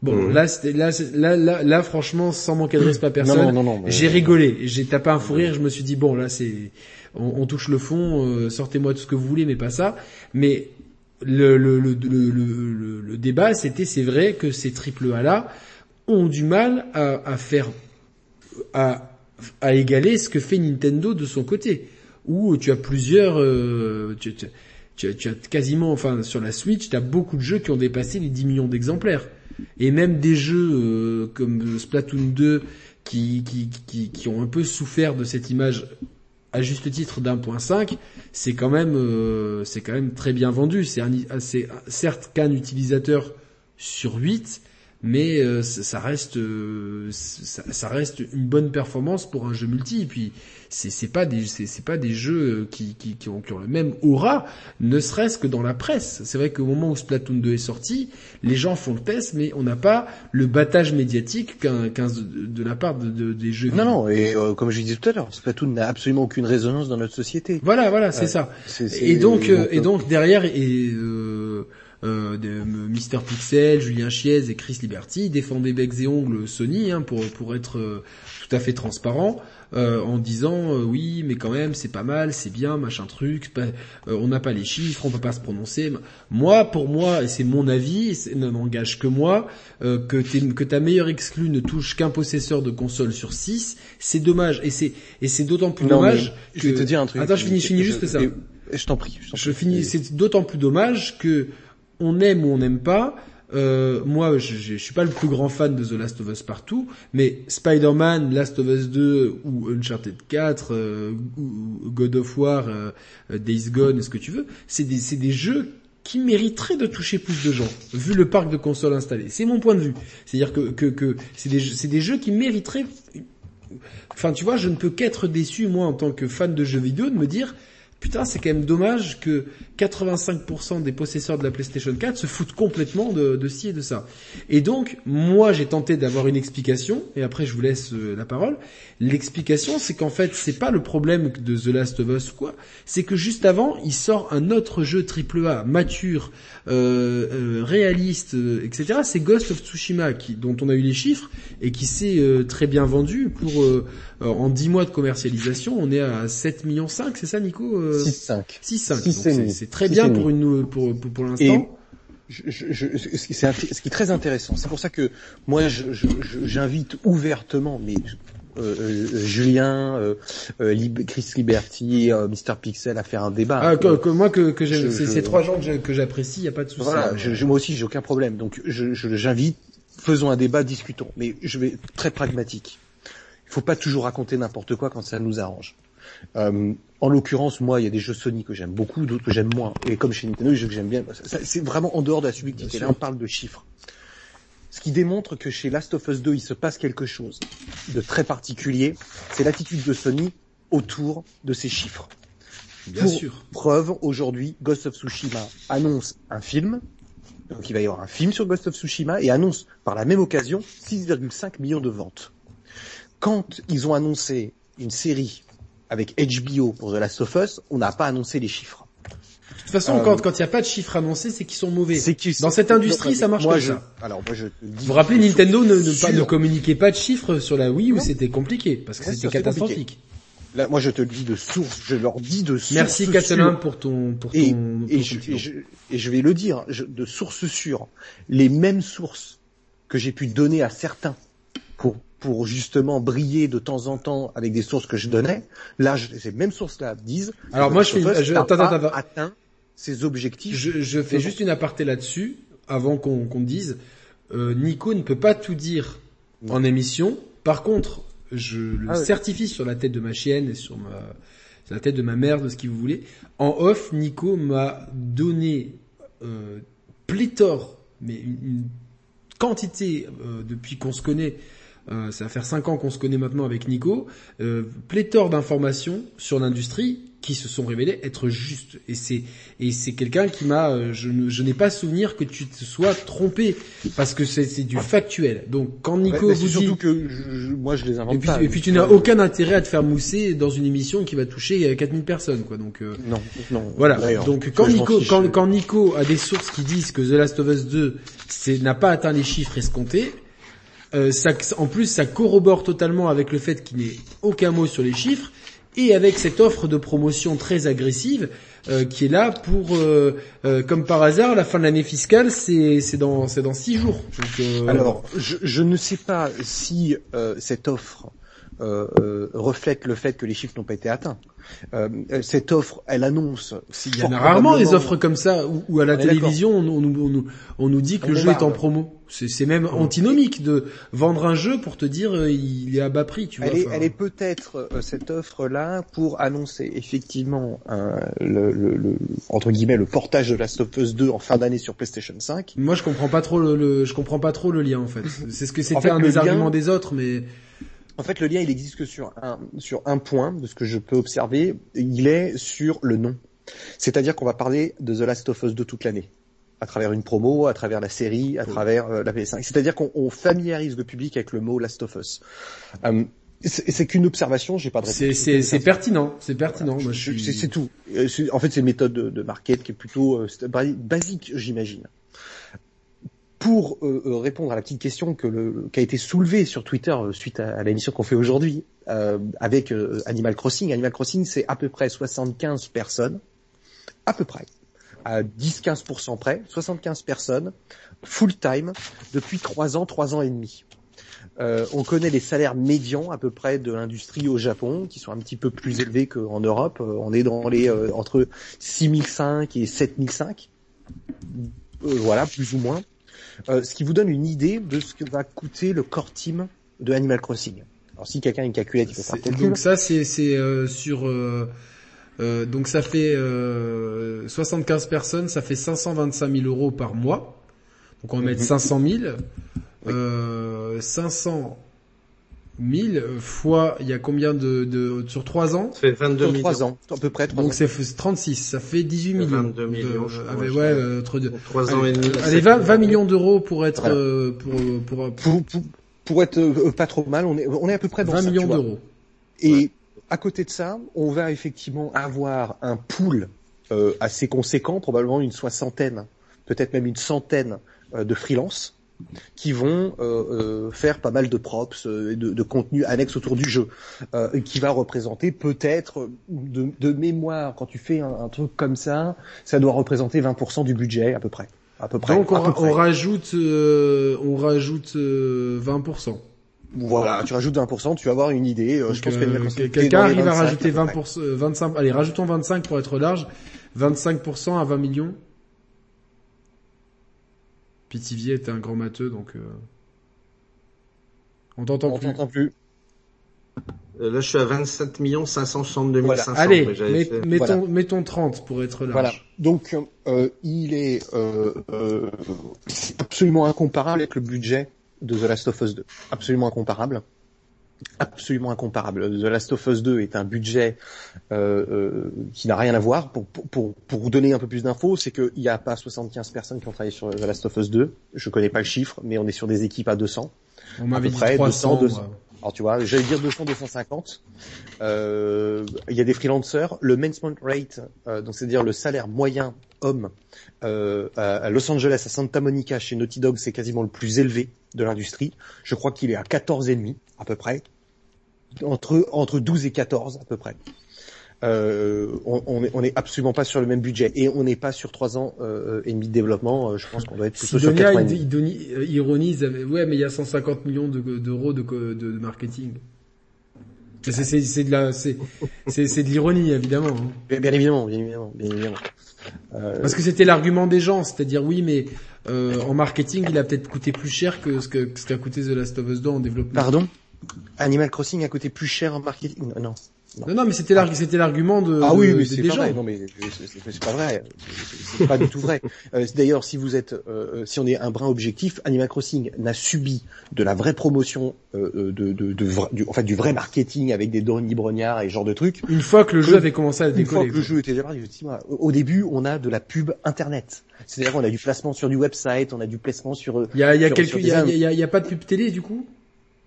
Bon, mmh. là, là, là, là, là, franchement, sans manquer de respect à personne, j'ai rigolé, j'ai tapé un fou rire, je me suis dit bon, là, c'est, on, touche le fond, euh, sortez-moi tout ce que vous voulez, mais pas ça. Mais le, le, le, le, le débat, c'était, c'est vrai que ces triple A là ont du mal à, à faire à, à égaler ce que fait Nintendo de son côté, où tu as plusieurs, euh, tu, tu, tu, tu, as quasiment, enfin sur la Switch, tu as beaucoup de jeux qui ont dépassé les 10 millions d'exemplaires, et même des jeux euh, comme Splatoon 2 qui, qui, qui, qui ont un peu souffert de cette image à juste titre d'un point 5, c'est quand même euh, c'est quand même très bien vendu. C'est certes qu'un utilisateur sur 8, mais euh, ça reste euh, ça, reste une bonne performance pour un jeu multi. Et puis c'est c'est pas des c'est pas des jeux qui qui qui ont, qui ont le même aura ne serait-ce que dans la presse. C'est vrai qu'au moment où Splatoon 2 est sorti les gens font le test mais on n'a pas le battage médiatique qu'un qu'un de, la part de, des jeux non non et euh, comme je disais tout à l'heure Splatoon n'a absolument aucune résonance dans notre société. Voilà voilà c'est ça. et donc, et donc derrière et euh, de Mister Pixel, Julien Chiez et Chris Liberty défendaient becs et ongles Sony hein, pour pour être euh, tout à fait transparent euh, en disant euh, oui mais quand même c'est pas mal, c'est bien machin truc, on n'a pas les chiffres, on peut pas se prononcer. Moi pour moi et c'est mon avis, ça n'engage que moi que que ta meilleure exclue ne touche qu'un possesseur de console sur 6, c'est dommage et c'est et c'est d'autant plus dommage que je vais te dire un truc. Attends, je finis, je finis juste ça. Je t'en prie. Je, je finis. C'est d'autant plus dommage que on aime ou on n'aime pas. Euh, moi, je, je, suis pas le plus grand fan de The Last of Us partout, mais Spider-Man, Last of Us 2 ou Uncharted 4, euh, ou God of War, euh, Days Gone, ce que tu veux, c'est des, c'est des jeux qui mériteraient de toucher plus de gens, vu le parc de consoles installé. C'est mon point de vue. C'est-à-dire que, que, que c'est des, c'est des jeux qui mériteraient Enfin, tu vois, je ne peux qu'être déçu, moi, en tant que fan de jeux vidéo, de me dire, putain, c'est quand même dommage que 85% des possesseurs de la PlayStation 4 se foutent complètement de, de ci et de ça. Et donc, moi, j'ai tenté d'avoir une explication, et après, je vous laisse euh, la parole. L'explication, c'est qu'en fait, c'est pas le problème de The Last of Us ou quoi, c'est que juste avant, il sort un autre jeu AAA, mature, euh, euh, réaliste, euh, etc. C'est Ghost of Tsushima, qui, dont on a eu les chiffres, et qui s'est euh, très bien vendu pour... en 10 mois de commercialisation, on est à 7 millions 5, c'est ça Nico 6,5. 6,5. C'est très bien pour une pour pour, pour l'instant. Je, je, je, ce, qui est, très intéressant, c'est pour ça que moi j'invite ouvertement, mais euh, euh, Julien, euh, euh Chris Liberty, euh, Mister Pixel à faire un débat. Ah, que, moi que, que c'est ces trois gens que j'apprécie, il y a pas de souci. Voilà, moi aussi j'ai aucun problème. Donc j'invite, faisons un débat, discutons. Mais je vais très pragmatique. Il faut pas toujours raconter n'importe quoi quand ça nous arrange. Euh, en l'occurrence, moi, il y a des jeux Sony que j'aime beaucoup, d'autres que j'aime moins. Et comme chez Nintendo, des jeux que j'aime bien. C'est vraiment en dehors de la subjectivité. Là, on parle de chiffres. Ce qui démontre que chez Last of Us 2, il se passe quelque chose de très particulier. C'est l'attitude de Sony autour de ces chiffres. Bien sûr. Preuve, aujourd'hui, Ghost of Tsushima annonce un film. Donc il va y avoir un film sur Ghost of Tsushima et annonce par la même occasion 6,5 millions de ventes. Quand ils ont annoncé une série avec HBO pour The Last of Us, on n'a pas annoncé les chiffres. De toute façon, quand il n'y a pas de chiffres annoncés, c'est qu'ils sont mauvais. Dans cette industrie, ça marche comme ça. Alors, moi, je vous vous rappelez, Nintendo ne, ne, pas, ne communiquait pas de chiffres sur la Wii où c'était compliqué, parce que c'était catastrophique. Là, moi, je te le dis de source, je leur dis de source Merci, Catalin, pour ton, pour et, ton, et, je, et, je, vais le dire, de source sûre, les mêmes sources que j'ai pu donner à certains pour justement briller de temps en temps avec des sources que je donnais. Là, ces mêmes sources-là disent. Alors moi, je fais, je, attends, attends, atteint ses objectifs. Je, je fais juste une aparté là-dessus avant qu'on qu'on dise. Euh, Nico ne peut pas tout dire en émission. Par contre, je le ah certifie sur la tête de ma chienne et sur ma sur la tête de ma mère, de ce qui vous voulez. En off, Nico m'a donné euh, pléthore, mais une, une quantité euh, depuis qu'on se connaît euh, ça va faire cinq ans qu'on se connaît maintenant avec Nico, euh, pléthore d'informations sur l'industrie qui se sont révélées être justes. Et c'est et c'est quelqu'un qui m'a, euh, je, je n'ai pas souvenir que tu te sois trompé parce que c'est du factuel. Donc quand Nico vous surtout dit, que moi je les invente et puis, pas. Et puis tu n'as aucun intérêt à te faire mousser dans une émission qui va toucher 4000 personnes, quoi. Donc non, non. Voilà. Donc quand Nico, quand, quand Nico a des sources qui disent que The Last of Us 2 n'a pas atteint les chiffres escomptés, euh, ça, en plus, ça corrobore totalement avec le fait qu'il n'ait aucun mot sur les chiffres. et avec cette offre de promotion très agressive euh, qui est là pour, euh, euh, comme par hasard, la fin de l'année fiscale, c'est dans dans six jours. Alors, je, je, ne sais pas si cette offre reflète le fait que les chiffres n'ont pas été atteints. Euh, cette offre, elle annonce. Il y en a rarement des offres comme ça où, à la télévision on, on, nous, on, nous dit que le jeu est en promo. C'est même antinomique de vendre un jeu pour te dire euh, il est à bas prix. Tu vois, elle, est, elle est peut-être euh, cette offre-là pour annoncer effectivement le, le, le, entre guillemets le portage de Last of Us 2 en fin d'année sur PlayStation 5. Moi, je comprends pas trop le, je comprends pas trop le lien en fait. <laughs> C'est ce que c'était un des arguments des autres, mais en fait, le lien, il existe que sur un, sur un point, de ce que je peux observer, il est sur le nom. C'est-à-dire qu'on va parler de The Last of Us 2 toute l'année. À travers une promo, à travers la série, à travers euh, la PS5. C'est-à-dire qu'on familiarise le public avec le mot Last of Us. Euh, c'est qu'une observation, j'ai pas de réponse. C'est pertinent, c'est pertinent. C'est tout. Euh, en fait, c'est une méthode de, de market qui est plutôt basique, j'imagine pour euh, euh, répondre à la petite question que le, qui a été soulevée sur Twitter euh, suite à, l'émission qu'on fait aujourd'hui avec Animal Crossing. Animal Crossing, c'est à peu près 75 personnes, à peu près, à 10-15% près, 75 personnes, full time, depuis 3 ans, 3 ans et demi. on connaît les salaires médians à peu près de l'industrie au Japon, qui sont un petit peu plus élevés qu'en Europe. on est dans les entre 6005 et 7005, voilà, plus ou moins. Euh, ce qui vous donne une idée de ce que va coûter le core team de Animal Crossing. Alors si quelqu'un a une calculette, il peut faire Donc ça c'est euh, sur euh, euh, donc ça fait 75 personnes, ça fait 525 000 euros par mois. Donc on va mettre 500 000. Euh, 500 1000 fois, il y a combien de, de sur 3 ans Ça fait 22 sur 3 ans, à peu près. Donc c'est 36, ça fait 18 millions. 22 millions, de, je crois, ouais, ouais, entre deux. 3 ans et demi. Allez, 20, 20 millions d'euros pour être voilà. euh, pour, pour, pour, pour, pour, être euh, pas trop mal, on est, on est à peu près dans 20 ça, millions d'euros. Et ouais. à côté de ça, on va effectivement avoir un pool euh, assez conséquent, probablement une soixantaine, peut-être même une centaine euh, de freelance qui vont euh, euh, faire pas mal de props euh, et de, de contenu annexe autour du jeu, euh, qui va représenter peut-être de, de, mémoire quand tu fais un, un, truc comme ça, ça doit représenter 20% du budget à peu près. À peu près. Donc on, rajoute, euh, on rajoute 20%. Voilà, tu rajoutes 20%, tu vas avoir une idée. Donc, je pense euh, quelqu'un arrive à rajouter 20%, 25, allez, rajoutons 25 pour être large, 25% à 20 millions. Pitivier est un grand matheux, donc euh... on t'entend on plus. t'entend plus. Euh, là, je suis à 27 562 voilà. 500. Allez, met, fait... mettons, voilà. mettons 30 pour être large. Voilà. Donc, euh, il est euh, absolument incomparable avec le budget de The Last of Us 2. Absolument incomparable absolument incomparable. The Last of Us 2 est un budget euh, euh, qui n'a rien à voir. Pour, pour, pour vous donner un peu plus d'infos, c'est qu'il n'y a pas 75 personnes qui ont travaillé sur The Last of Us 2. Je connais pas le chiffre, mais on est sur des équipes à 200. On m'avait dit près, 300. 200, 200. Alors tu vois, j'allais dire 200, 250. Euh, il y a des freelancers. Le management rate, euh, donc c'est-à-dire le salaire moyen homme euh, à Los Angeles, à Santa Monica, chez Naughty Dog, c'est quasiment le plus élevé de l'industrie. Je crois qu'il est à 14 et demi à peu près, entre entre 12 et 14 à peu près. Euh, on, on, est, on est absolument pas sur le même budget et on n'est pas sur trois ans euh, et demi de développement. Je pense qu'on doit être plutôt sur 90. Il, il, il ironise, ouais, mais il y a 150 millions d'euros de, de, de, de, marketing. C'est de la, c'est c'est de l'ironie évidemment. Hein. Bien, bien, évidemment, bien évidemment, bien évidemment. Euh... Parce que c'était l'argument des gens, c'est-à-dire oui, mais euh, en marketing, il a peut-être coûté plus cher que ce que ce qu'a coûté The Last of Us 2 en développement. Pardon? Animal Crossing a coûté plus cher en marketing? Non. Non, non, mais c'était l'argument, de. Ah oui, mais de, c'est des pas gens. vrai. Non, mais c'est pas vrai. C'est pas du tout vrai. <laughs> Euh, D'ailleurs, si vous êtes, euh, si on est un brin objectif, Animal Crossing n'a subi de la vraie promotion, euh, de, de, de, de, du, en fait, du vrai marketing avec des Donny Brognard et ce genre de trucs. Une fois que le jeu avait commencé à Une décoller. fois que le jeu était déjà au début, on a de la pub internet. C'est-à-dire qu'on a du placement sur du website, on a du placement sur. Il y a, y a quelques, y a, y a, y a pas de pub télé du coup?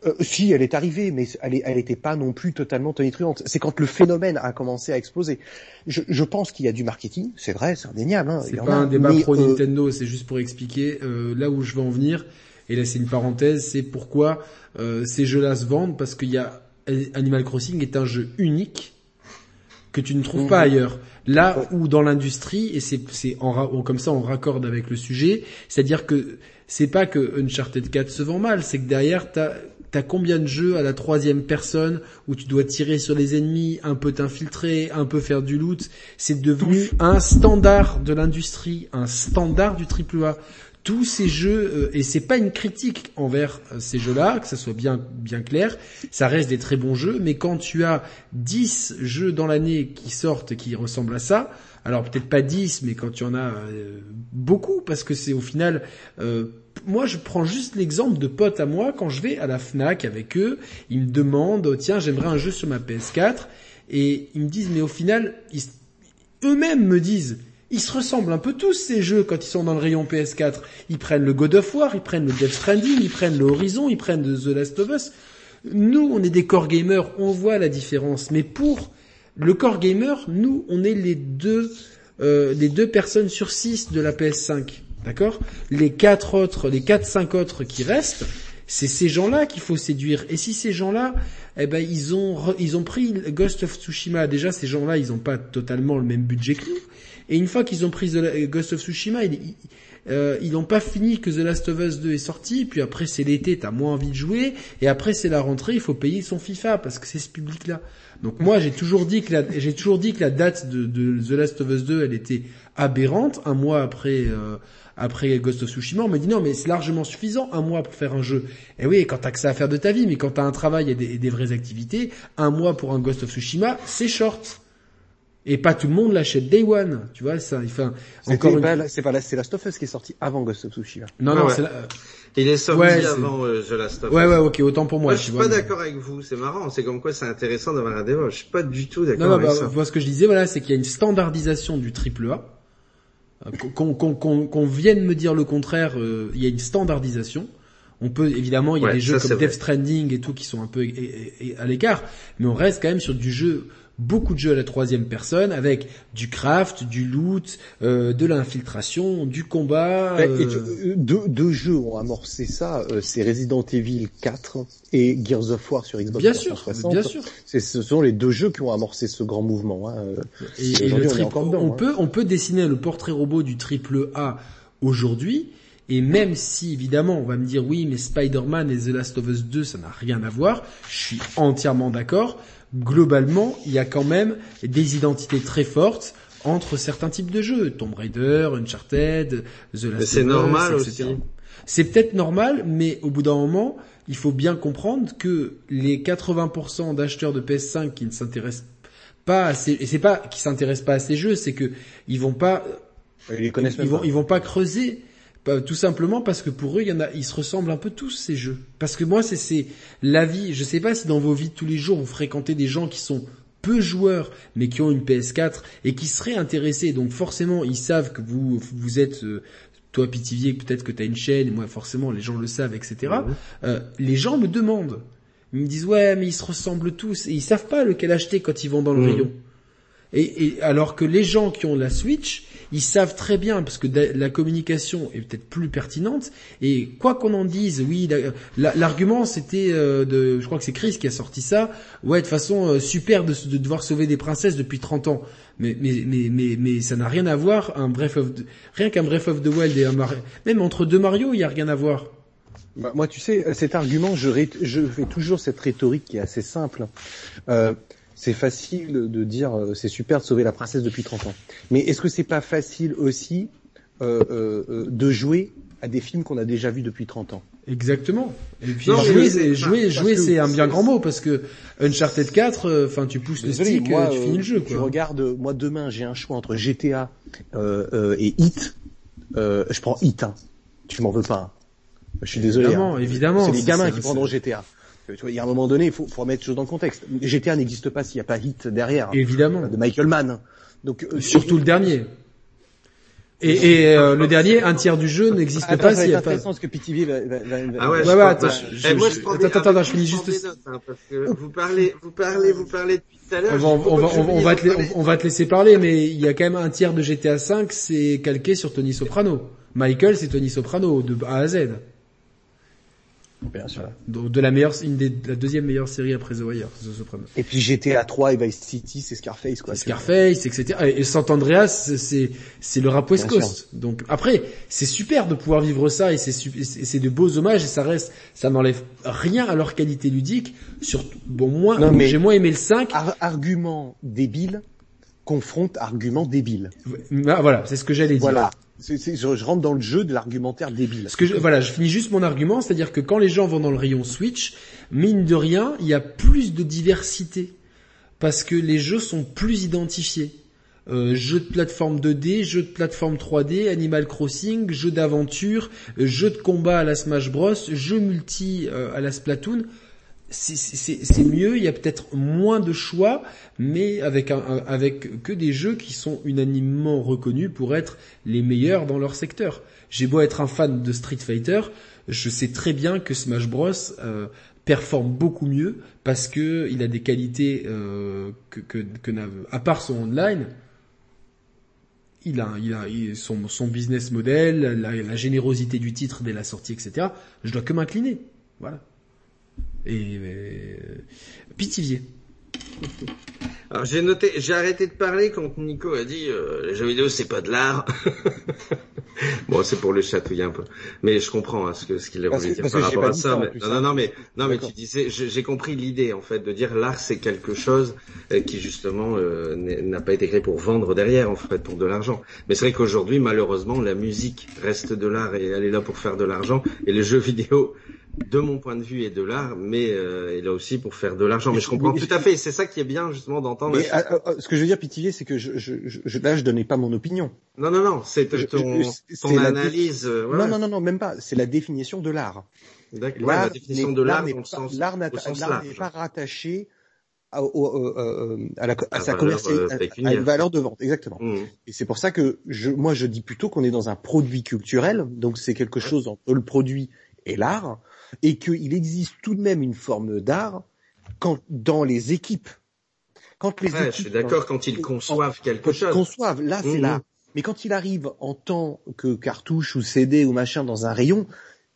Euh, si, elle est arrivée, mais elle, est- elle était pas non plus totalement tonitruante. C'est quand le phénomène a commencé à exploser. Je, je pense qu'il y a du marketing, c'est vrai, c'est indéniable. Hein, C'est pas a, un débat pro euh, Nintendo, c'est juste pour expliquer euh, là où je veux en venir. Et là, c'est une parenthèse, c'est pourquoi euh, ces jeux-là se vendent parce qu'il y a Animal Crossing est un jeu unique que tu ne trouves pas mhm. ailleurs. Là où dans l'industrie, et c'est c'est en, comme ça on raccorde avec le sujet, c'est-à-dire que c'est pas que Uncharted 4 se vend mal, c'est que derrière t'as T'as combien de jeux à la troisième personne où tu dois tirer sur les ennemis, un peu t'infiltrer, un peu faire du loot? C'est devenu un standard de l'industrie, un standard du AAA tous ces jeux euh, et c'est pas une critique envers euh, ces jeux-là, que ça soit bien bien clair, ça reste des très bons jeux, mais quand tu as 10 jeux dans l'année qui sortent qui ressemblent à ça, alors peut-être pas 10 mais quand tu en as euh, beaucoup parce que c'est au final moi je prends juste l'exemple de potes à moi quand je vais à la Fnac avec eux, ils me demandent oh, tiens, j'aimerais un jeu sur ma PS4 et ils me disent mais au final eux-mêmes me disent ils se ressemblent un peu tous ces jeux quand ils sont dans le rayon PS4. Ils prennent le God of War, ils prennent le Death Stranding, ils prennent le Horizon, ils prennent The Last of Us. Nous, on est des core gamers, on voit la différence. Mais pour le core gamer, nous, on est les deux, euh, les deux personnes sur six de la PS5. D'accord? Les quatre autres, les quatre, cinq autres qui restent, c'est ces gens-là qu'il faut séduire. Et si ces gens-là, eh ben, ils ont, ils ont pris Ghost of Tsushima. Déjà, ces gens-là, ils n'ont pas totalement le même budget que nous. Et une fois qu'ils ont pris The Ghost of Tsushima, ils, euh, ils n'ont pas fini que The Last of Us 2 est sorti, puis après c'est l'été, t'as moins envie de jouer, et après c'est la rentrée, il faut payer son FIFA parce que c'est ce public-là. Donc moi j'ai toujours dit que la, j'ai toujours dit que la date de, de, The Last of Us 2 elle était aberrante, un mois après euh, après Ghost of Tsushima, on m'a dit non mais c'est largement suffisant un mois pour faire un jeu. Et oui, quand t'as que ça à faire de ta vie, mais quand t'as un travail et des, et des vraies activités, un mois pour un Ghost of Tsushima, c'est short. Et pas tout le monde l'achète Day One, tu vois, ça, enfin, encore une... c'est pas la, c'est Last of Us qui est sorti avant Ghost of Tsushima. Non, non, c'est Il est sorti avant euh, The Last of Us. Ouais, ouais, ok, autant pour moi. moi je suis pas d'accord avec vous, c'est marrant, c'est comme quoi c'est intéressant d'avoir un débat. Je suis pas du tout d'accord avec bah, ça. Moi, ce que je disais, voilà, c'est qu'il y a une standardisation du triple A. Euh, qu'on qu'on qu'on vienne me dire le contraire, euh, il y a une standardisation. On peut évidemment, il y a des jeux comme Death Stranding et tout qui sont un peu à l'écart, mais on reste quand même sur du jeu beaucoup de jeux à la troisième personne avec du craft, du loot, euh, de l'infiltration, du combat. Euh... Et deux, jeux ont amorcé ça, euh, c'est Resident Evil 4 et Gears of War sur Xbox bien 360. Sûr, bien sûr. Ce sont les deux jeux qui ont amorcé ce grand mouvement. Hein. Et, le on, hein. peut on peut dessiner le portrait robot du triple A aujourd'hui. Et même si, évidemment, on va me dire oui, mais Spider-Man et The Last of Us 2, ça n'a rien à voir, je suis entièrement d'accord globalement, il y a quand même des identités très fortes entre certains types de jeux. Tomb Raider, Uncharted, The Last C'est normal aussi. C'est peut-être normal, mais au bout d'un moment, il faut bien comprendre que les 80% d'acheteurs de PS5 qui ne s'intéressent pas à ces, et c'est pas qu'ils s'intéressent pas à ces jeux, c'est que ils vont pas, ils, connaissent ils vont, ils vont pas creuser tout simplement parce que pour eux, il y en a, ils se ressemblent un peu tous ces jeux. Parce que moi, c'est c'est la vie. Je sais pas si dans vos vies de tous les jours vous fréquentez des gens qui sont peu joueurs mais qui ont une PS4 et qui seraient intéressés. Donc forcément, ils savent que vous vous êtes euh, toi Pitivier, peut-être que tu as une chaîne, et moi forcément les gens le savent, etc. Euh, les gens me demandent, ils me disent ouais mais ils se ressemblent tous et ils savent pas lequel acheter quand ils vont dans le rayon. Et, et, alors que les gens qui ont la Switch, ils savent très bien parce que la communication est peut-être plus pertinente. Et quoi qu'on en dise, oui, l'argument c'était euh, de, je crois que c'est Chris qui a sorti ça. Ouais, de façon euh, super de, de, devoir sauver des princesses depuis 30 ans. Mais mais mais mais, ça n'a rien à voir. Un bref of rien qu'un Breath of the Wild et un même entre deux Mario, il y a rien à voir. Bah, moi, tu sais, cet argument, je, je fais toujours cette rhétorique qui est assez simple. Euh, c'est facile de dire euh, c'est super de sauver la princesse depuis 30 ans. Mais est-ce que c'est pas facile aussi euh, euh, de jouer à des films qu'on a déjà vus depuis 30 ans? Exactement. Et puis jouer, jouer, jouer, c'est un bien grand mot parce que Uncharted 4, enfin tu pousses le stick, tu finis le jeu. Quoi. Tu regardes, moi demain j'ai un choix entre GTA et Hit. je prends Hit. Hein. Tu m'en veux pas. Hein. Je suis désolé. Évidemment, hein. évidemment. C'est les gamins qui prendront GTA. Il y a un moment donné, il faut, faut remettre les choses dans le contexte. GTA n'existe pas s'il n'y a pas Hit derrière. Évidemment. De Michael Mann. Donc surtout le dernier. Et, et euh, le dernier, un tiers du jeu n'existe pas s'il n'y a pas. intéressant ce que PTV va, va, va, Ah ouais, ouais, ouais attends, je, eh, moi, je prends attends, attends, je finis juste. Notes, hein, parce que vous parlez, vous parlez, vous parlez depuis tout à l'heure. On, va, on, va, on, va te, on va te laisser parler, mais il y a quand même un tiers de GTA 5, c'est calqué sur Tony Soprano. Michael, c'est Tony Soprano de A à Z. Bien sûr. De, la meilleure, une des, la deuxième meilleure série après The Wire, The Sopranos. Et puis GTA 3 et Vice City, c'est Scarface, quoi. Scarface, etc. Et Sant Andreas, c'est, c'est le rap West Coast. Donc après, c'est super de pouvoir vivre ça et c'est, c'est de beaux hommages et ça reste, ça n'enlève rien à leur qualité ludique. Sur, bon, moi, j'ai moins aimé le 5. argument débile confronte argument débile. Bah, voilà, c'est ce que j'allais dire. Voilà je, rentre dans le jeu de l'argumentaire débile. Je, voilà, je finis juste mon argument, c'est-à-dire que quand les gens vont dans le rayon Switch, mine de rien, il y a plus de diversité parce que les jeux sont plus identifiés. Euh, jeux de plateforme 2D, jeux de plateforme 3D, Animal Crossing, jeux d'aventure, jeux de combat à la Smash Bros, jeux multi euh, à la Splatoon c'est mieux, il y a peut-être moins de choix, mais avec, un, avec que des jeux qui sont unanimement reconnus pour être les meilleurs dans leur secteur. J'ai beau être un fan de Street Fighter, je sais très bien que Smash Bros euh, performe beaucoup mieux parce que il a des qualités euh, que, que, que à part son online, il a, il a son, son business model, la, la générosité du titre dès la sortie, etc. Je dois que m'incliner. Voilà et euh, Pitivier. Alors j'ai noté, j'ai arrêté de parler quand Nico a dit euh, les jeux vidéo c'est pas de l'art. <laughs> bon c'est pour le chatouiller un peu, mais je comprends hein, ce que ce qu'il a voulu dire par rapport à ça. Mais, non, non non mais non mais tu disais j'ai compris l'idée en fait de dire l'art c'est quelque chose euh, qui justement euh, n'a pas été créé pour vendre derrière en fait pour de l'argent. Mais c'est vrai qu'aujourd'hui malheureusement la musique reste de l'art et elle est là pour faire de l'argent et les jeux vidéo de mon point de vue et de l'art, mais euh, il a aussi pour faire de l'argent. Mais je comprends tout à fait. C'est ça qui est bien justement d'entendre. Mais, euh, euh, ce que je veux dire, Pitivier, c'est que je, je, je, là, je donnais pas mon opinion. Non, non, non. C'est ton, ton analyse. Euh, Non, non, non, non, même pas. C'est la définition de l'art. D'accord. la définition de l'art L'art n'est pas rattaché à, à, la, à sa commercialisation, à, une valeur de vente, exactement. Mmh. Et c'est pour ça que je, moi je dis plutôt qu'on est dans un produit culturel, donc c'est quelque chose entre le produit et l'art et qu'il existe tout de même une forme d'art quand dans les équipes. Quand les équipes, je suis d'accord quand ils conçoivent quelque chose. Conçoivent, là c'est là. Mais quand il arrive en tant que cartouche ou CD ou machin dans un rayon,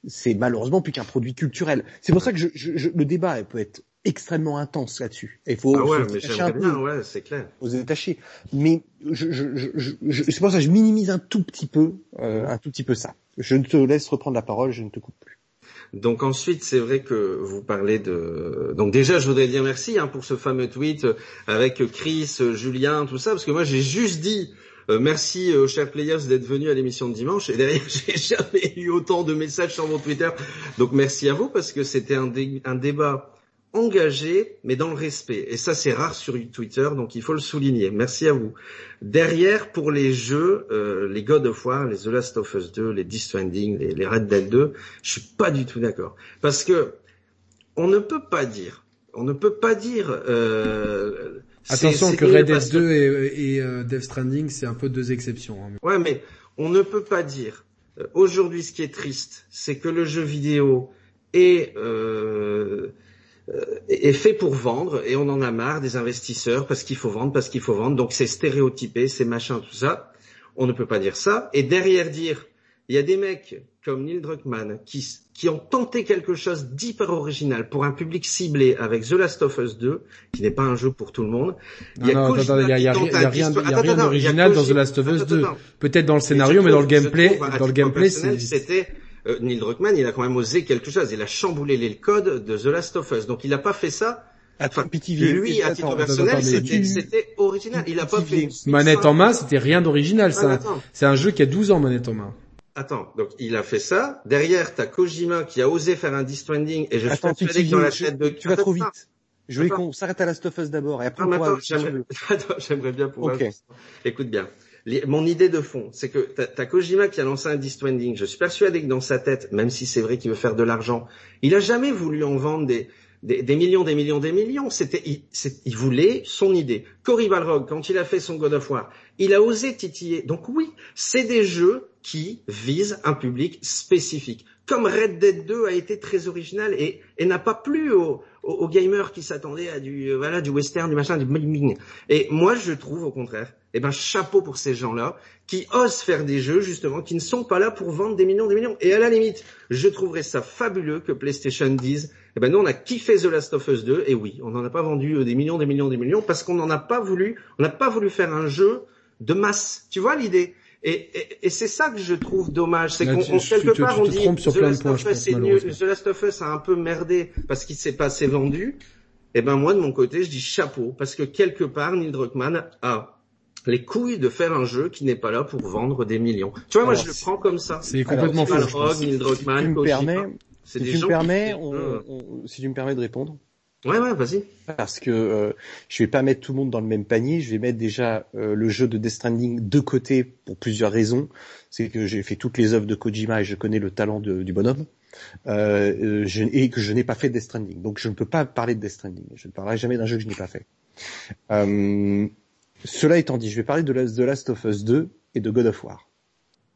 c'est malheureusement plus qu'un produit culturel. C'est pour ça que je, je, le débat peut être extrêmement intense là-dessus. Il faut, ah ouais, mais j'aimerais bien, ouais, c'est clair. Faut se détacher. Mais je, je, je, c'est pour ça que je minimise un tout petit peu, euh, un tout petit peu ça. Je ne te laisse reprendre la parole, je ne te coupe plus. Donc ensuite, c'est vrai que vous parlez de. Donc déjà, je voudrais dire merci hein, pour ce fameux tweet avec Chris, Julien, tout ça, parce que moi j'ai juste dit. Euh, merci aux chers players d'être venus à l'émission de dimanche et derrière <laughs> j'ai jamais eu autant de messages sur mon Twitter donc merci à vous parce que c'était un débat engagé, mais dans le respect. Et ça, c'est rare sur Twitter, donc il faut le souligner. Merci à vous. Derrière, pour les jeux, euh, les God of War, les The Last of Us 2, les Death Stranding, les, Red Dead 2, je suis pas du tout d'accord. Parce que on ne peut pas dire, on ne peut pas dire... Euh, Attention que Red Dead 2 et, euh, Death Stranding, c'est un peu deux exceptions. Hein. Ouais, mais on ne peut pas dire... Euh, aujourd'hui, ce qui est triste, c'est que le jeu vidéo est... Euh, euh, est fait pour vendre et on en a marre des investisseurs parce qu'il faut vendre, parce qu'il faut vendre. Donc c'est stéréotypé, c'est machin, tout ça. On ne peut pas dire ça. Et derrière dire, il y a des mecs comme Neil Druckmann qui, qui ont tenté quelque chose d'hyper original pour un public ciblé avec The Last of Us 2, qui n'est pas un jeu pour tout le monde. Il y a, rien, d'original dans The Last of Us 2. Peut-être dans le scénario, mais dans le gameplay, dans le gameplay, c'était euh, Neil Druckmann, il a quand même osé quelque chose. Il a chamboulé les codes de The Last of Us. Donc il n'a pas fait ça. Enfin, lui, à titre personnel, c'était original. Il a pas fait. Manette en main, c'était rien d'original. C'est un jeu qui a 12 ans, manette en main. Attends, donc il a fait ça. Derrière, t'as Kojima qui a osé faire un Disc-Trending et je suis persuadé que dans la chaîne de... Tu vas trop vite. Je voulais qu'on s'arrête à Last of Us d'abord et après ah, <laughs> j'aimerais bien pouvoir... Écoute bien mon idée de fond, c'est que t'as Kojima qui a lancé un Death Stranding. Je suis persuadé que dans sa tête, même si c'est vrai qu'il veut faire de l'argent, il a jamais voulu en vendre des, des, millions, des millions, des millions. C'était, il, voulait son idée. Cory Balrog, quand il a fait son God of War, il a osé titiller. Donc oui, c'est des jeux qui visent un public spécifique. Comme Red Dead 2 a été très original et, n'a pas plu aux, gamers qui s'attendaient à du euh, voilà du western, du machin, du bling Et moi, je trouve au contraire, eh ben chapeau pour ces gens-là qui osent faire des jeux justement, qui ne sont pas là pour vendre des millions, des millions. Et à la limite, je trouverais ça fabuleux que PlayStation dise, eh ben nous on a kiffé The Last of Us 2, et oui, on n'en a pas vendu euh, des millions, des millions, des millions, parce qu'on n'en a pas voulu, on n'a pas voulu faire un jeu de masse. Tu vois l'idée? Et, et, c'est ça que je trouve dommage, c'est qu'on quelque part on dit The Last, of Us The Last of Us a un peu merdé parce qu'il s'est pas assez vendu. Et eh ben moi de mon côté, je dis chapeau parce que quelque part Neil Druckmann a les couilles de faire un jeu qui n'est pas là pour vendre des millions. Tu vois, moi je le prends comme ça. C'est complètement faux. Neil Druckmann, si tu me permets, si tu me permets, si tu me permets de répondre. Ouais, ouais, vas-y. Parce que euh, je vais pas mettre tout le monde dans le même panier. Je vais mettre déjà euh, le jeu de Death Stranding de côté pour plusieurs raisons. C'est que j'ai fait toutes les œuvres de Kojima et je connais le talent du bonhomme. Euh, je, et que je n'ai pas fait Death Stranding. Donc je ne peux pas parler de Death Stranding. Je ne parlerai jamais d'un jeu que je n'ai pas fait. Cela étant dit, je vais parler de The Last of Us 2 et de God of War.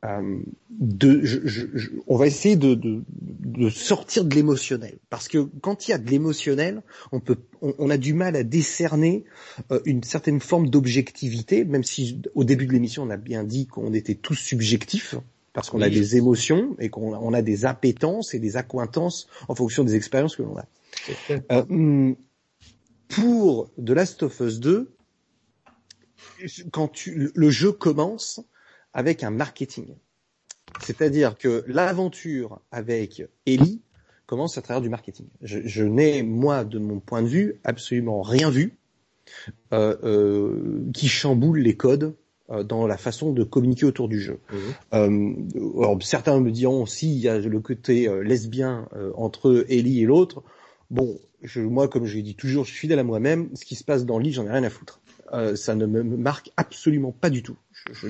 Euh, de, je, je, on va essayer de, de, de sortir de l'émotionnel parce que quand il y a de l'émotionnel, on peut, on, a du mal à décerner euh, une certaine forme d'objectivité, même si au début de l'émission on a bien dit qu'on était tous subjectifs parce qu'on a des émotions et qu'on on a des appétences et des accointances en fonction des expériences que l'on a. Euh, pour The Last of Us 2, quand tu, le jeu commence, avec un marketing. C'est-à-dire que l'aventure avec Ellie commence à travers du marketing. Je, n'ai, moi, de mon point de vue, absolument rien vu euh, euh, qui chamboule les codes euh, dans la façon de communiquer autour du jeu. Mmh. alors, certains me diront, si il y a le côté lesbien entre Ellie et l'autre, bon, je, moi, comme je l'ai dit toujours, je suis fidèle à moi-même, ce qui se passe dans Lee, j'en ai rien à foutre. Ça ne me marque absolument pas du tout. Je,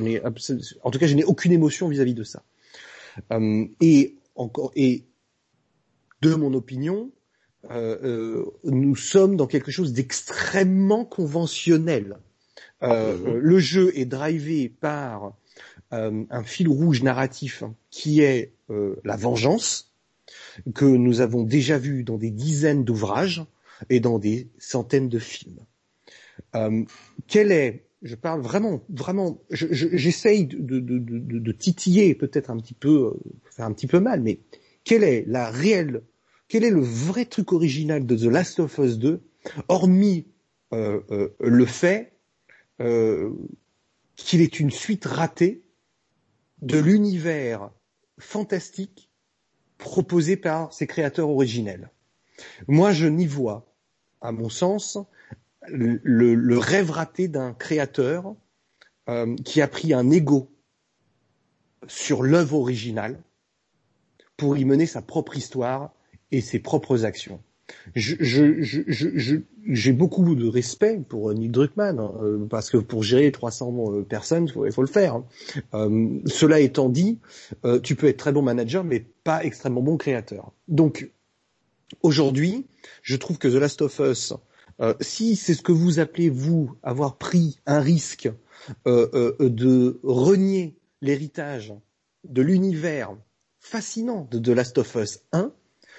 en tout cas, je n'ai aucune émotion vis-à-vis de ça. Euh, et encore, et de mon opinion, euh, euh, nous sommes dans quelque chose d'extrêmement conventionnel. Mhm. Le jeu est drivé par un fil rouge narratif qui est la vengeance, que nous avons déjà vu dans des dizaines d'ouvrages et dans des centaines de films. Quel est je parle vraiment, vraiment, j'essaye de, de, de, de, titiller peut-être un petit peu, euh, faire un petit peu mal, mais quelle est la réelle, quel est le vrai truc original de The Last of Us 2, hormis euh, euh, le fait euh, qu'il est une suite ratée de l'univers fantastique proposé par ses créateurs originels? Moi, je n'y vois, à mon sens, le, rêve raté d'un créateur euh, qui a pris un ego sur l'œuvre originale pour y mener sa propre histoire et ses propres actions. J'ai beaucoup de respect pour Neil Druckmann, hein, euh, parce que pour gérer 300 euh, personnes, il faut, faut, le faire. Hein. cela étant dit, tu peux être très bon manager, mais pas extrêmement bon créateur. Donc, aujourd'hui, je trouve que The Last of Us euh, si c'est ce que vous appelez, vous, avoir pris un risque euh, euh, de renier l'héritage de l'univers fascinant de The Last of Us 1,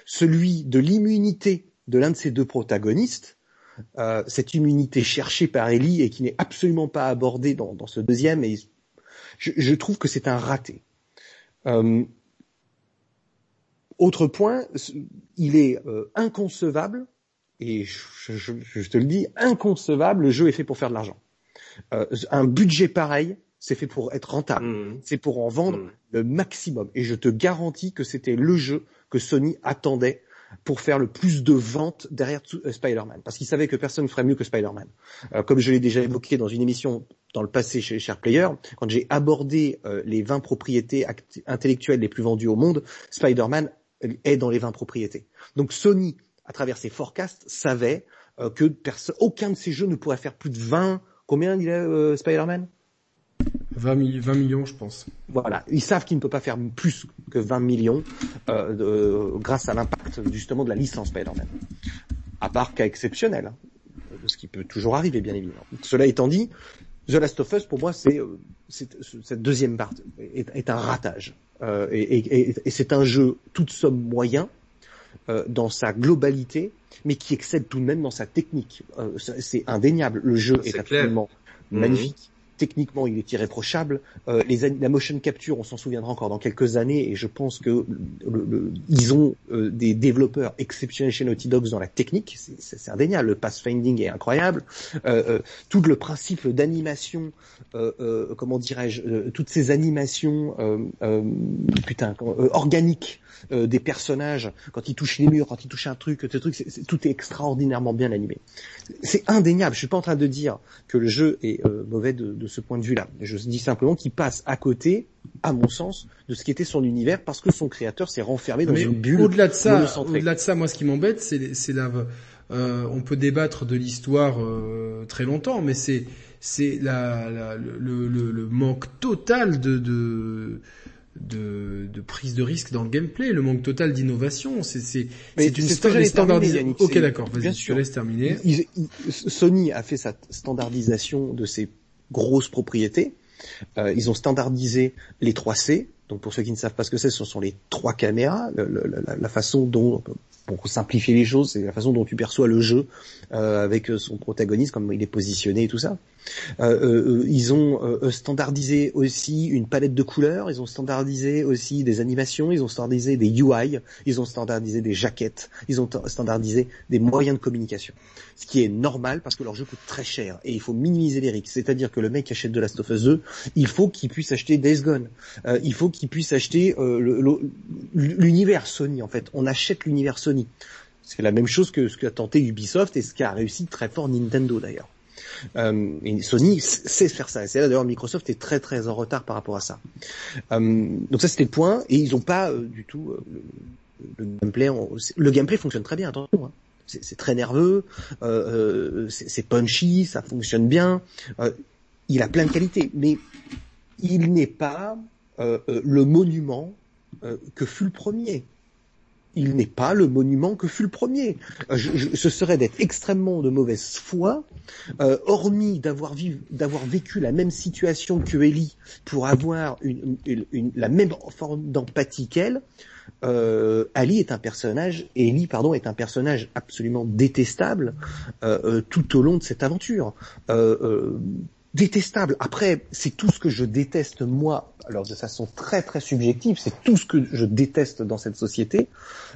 celui de l'immunité de l'un de ces deux protagonistes, cette immunité cherchée par Ellie et qui n'est absolument pas abordée dans, ce deuxième, et je, trouve que c'est un raté. autre point, il est inconcevable et je, te le dis, inconcevable, le jeu est fait pour faire de l'argent. Euh, un budget pareil, c'est fait pour être rentable, mmh. c'est pour en vendre mmh. le maximum. Et je te garantis que c'était le jeu que Sony attendait pour faire le plus de ventes derrière euh, Spider-Man, parce qu'il savait que personne ne ferait mieux que Spider-Man. Euh, comme je l'ai déjà évoqué dans une émission dans le passé chez Share Player, quand j'ai abordé les 20 propriétés intellectuelles les plus vendues au monde, Spider-Man est dans les 20 propriétés. Donc Sony à travers ses forecasts, savait euh, que aucun de ces jeux ne pourrait faire plus de 20... Combien il est euh, Spider-Man? 20, millions, je pense. Voilà, ils savent qu'il ne peut pas faire plus que 20 millions euh, grâce à l'impact justement de la licence Spider-Man. À part cas exceptionnel, hein, ce qui peut toujours arriver bien évidemment. Cela étant dit, The Last of Us pour moi c'est cette deuxième partie est, un ratage et, et c'est un jeu toute somme moyen dans sa globalité, mais qui excelle tout de même dans sa technique. c'est indéniable. Le jeu est, absolument mhm. magnifique techniquement il est irréprochable. Euh, les, la motion capture, on s'en souviendra encore dans quelques années, et je pense que le, ils ont euh, des développeurs exceptionnels chez Naughty Dogs dans la technique, c'est indéniable. Le pathfinding est incroyable. Euh, euh tout le principe d'animation, euh, comment dirais-je, toutes ces animations, putain, organiques euh, des personnages, quand ils touchent les murs, quand ils touchent un truc, ce truc, tout est extraordinairement bien animé. C'est indéniable. Je suis pas en train de dire que le jeu est euh, mauvais de, de, ce point de vue-là. Je dis simplement qu'il passe à côté, à mon sens, de ce qui était son univers parce que son créateur s'est renfermé dans une bulle. Au-delà de ça, au-delà de ça, moi, ce qui m'embête, c'est la. Euh, on peut débattre de l'histoire euh, très longtemps, mais c'est c'est la, la le, le, le, manque total de, de de, de, prise de risque dans le gameplay, le manque total d'innovation. C'est c'est c'est une standardisation. Ok, d'accord. Vas-y, je te laisse terminer. Sony a fait sa standardisation de ses grosses propriétés. Euh, ils ont standardisé les 3C. Donc pour ceux qui ne savent pas ce que c'est, ce sont les trois caméras, la, la, la, façon dont pour simplifier les choses, c'est la façon dont tu perçois le jeu euh, avec son protagoniste, comme il est positionné et tout ça. Euh, euh, ils ont euh, standardisé aussi une palette de couleurs, ils ont standardisé aussi des animations, ils ont standardisé des UI, ils ont standardisé des jaquettes, ils ont standardisé des moyens de communication. Ce qui est normal parce que leur jeu coûte très cher et il faut minimiser les risques. C'est-à-dire que le mec qui achète de Last of Us 2, il faut qu'il puisse acheter Days Gone, il faut qu'il puisse acheter l'univers Sony en fait. On achète l'univers Sony. C'est la même chose que ce qu'a tenté Ubisoft et ce qu'a réussi très fort Nintendo d'ailleurs. Euh, Sony sait faire ça. Et c'est là d'ailleurs Microsoft est très très en retard par rapport à ça. Euh, donc ça c'était le point. Et ils n'ont pas euh, du tout euh, le, gameplay. le gameplay fonctionne très bien. Attention. Hein. C'est très nerveux, c'est punchy, ça fonctionne bien. il a plein de qualités, mais il n'est pas le monument que fut le premier il n'est pas le monument que fut le premier. Euh, ce serait d'être extrêmement de mauvaise foi, euh, hormis d'avoir vécu la même situation que Ellie pour avoir la même forme d'empathie qu'elle. Euh, Ali est un personnage, Ellie pardon est un personnage absolument détestable tout au long de cette aventure détestable. Après, c'est tout ce que je déteste moi, alors de façon très très subjective, c'est tout ce que je déteste dans cette société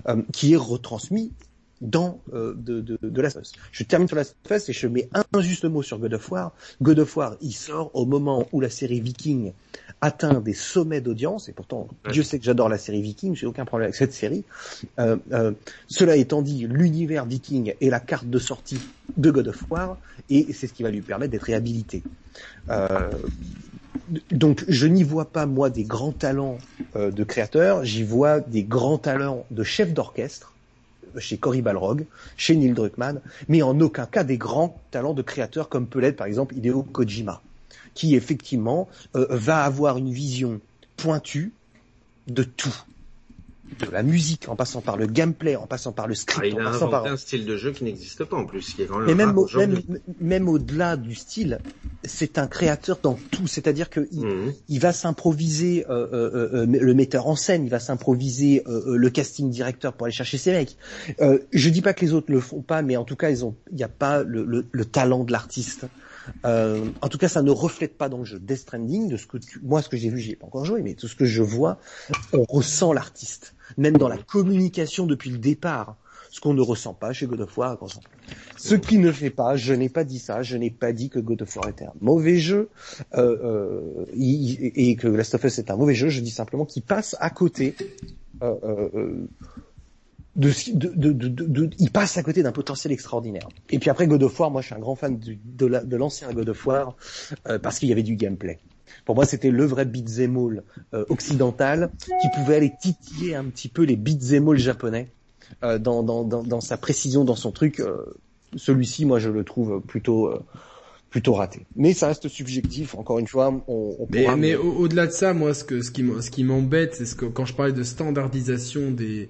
euh, qui est retransmis dans euh, de, de, de la Je termine sur la face et je mets un juste mot sur God of War. God of War, il sort au moment où la série Viking atteint des sommets d'audience, et pourtant Dieu sait que j'adore la série Viking, j'ai aucun problème avec cette série. Euh, euh, cela étant dit, l'univers Viking est la carte de sortie de God of War, et c'est ce qui va lui permettre d'être réhabilité. Euh, donc je n'y vois pas moi des grands talents euh, de créateurs, j'y vois des grands talents de chefs d'orchestre chez Cory Balrog, chez Neil Druckmann, mais en aucun cas des grands talents de créateurs comme peut l'être par exemple Hideo Kojima, qui effectivement euh, va avoir une vision pointue de tout de la musique, en passant par le gameplay, en passant par le script, ah, il a en passant par un style de jeu qui n'existe pas en plus, qui est Mais même, au, même, même au-delà du style, c'est un créateur dans tout, c'est-à-dire que il, mhm. il va s'improviser euh, euh, euh, le metteur en scène, il va s'improviser le casting directeur pour aller chercher ses mecs. je dis pas que les autres le font pas, mais en tout cas, ils ont, il n'y a pas le, le, le talent de l'artiste. Euh, en tout cas, ça ne reflète pas dans le jeu Death Stranding, de ce que tu, moi, ce que j'ai vu, j'y ai pas encore joué, mais de ce que je vois, on ressent l'artiste. Même dans la communication depuis le départ. Ce qu'on ne ressent pas chez God of War. Ce qui ne fait pas, je n'ai pas dit ça, je n'ai pas dit que God of War était un mauvais jeu, euh, euh, et que Last of Us est un mauvais jeu, je dis simplement qu'il passe à côté euh, euh de, de, de, de, il passe à côté d'un potentiel extraordinaire. Et puis après God of War, moi je suis un grand fan de, l'ancien God of War euh, parce qu'il y avait du gameplay. Pour moi, c'était le vrai beat'em all euh, occidental qui pouvait aller titiller un petit peu les beat'em all japonais euh, dans, dans, dans, dans, sa précision, dans son truc. Celui-ci, moi, je le trouve plutôt plutôt raté. Mais ça reste subjectif. Encore une fois, on, on Mais, mais au-delà de ça, moi, ce que ce qui ce qui m'embête, c'est ce que quand je parlais de standardisation des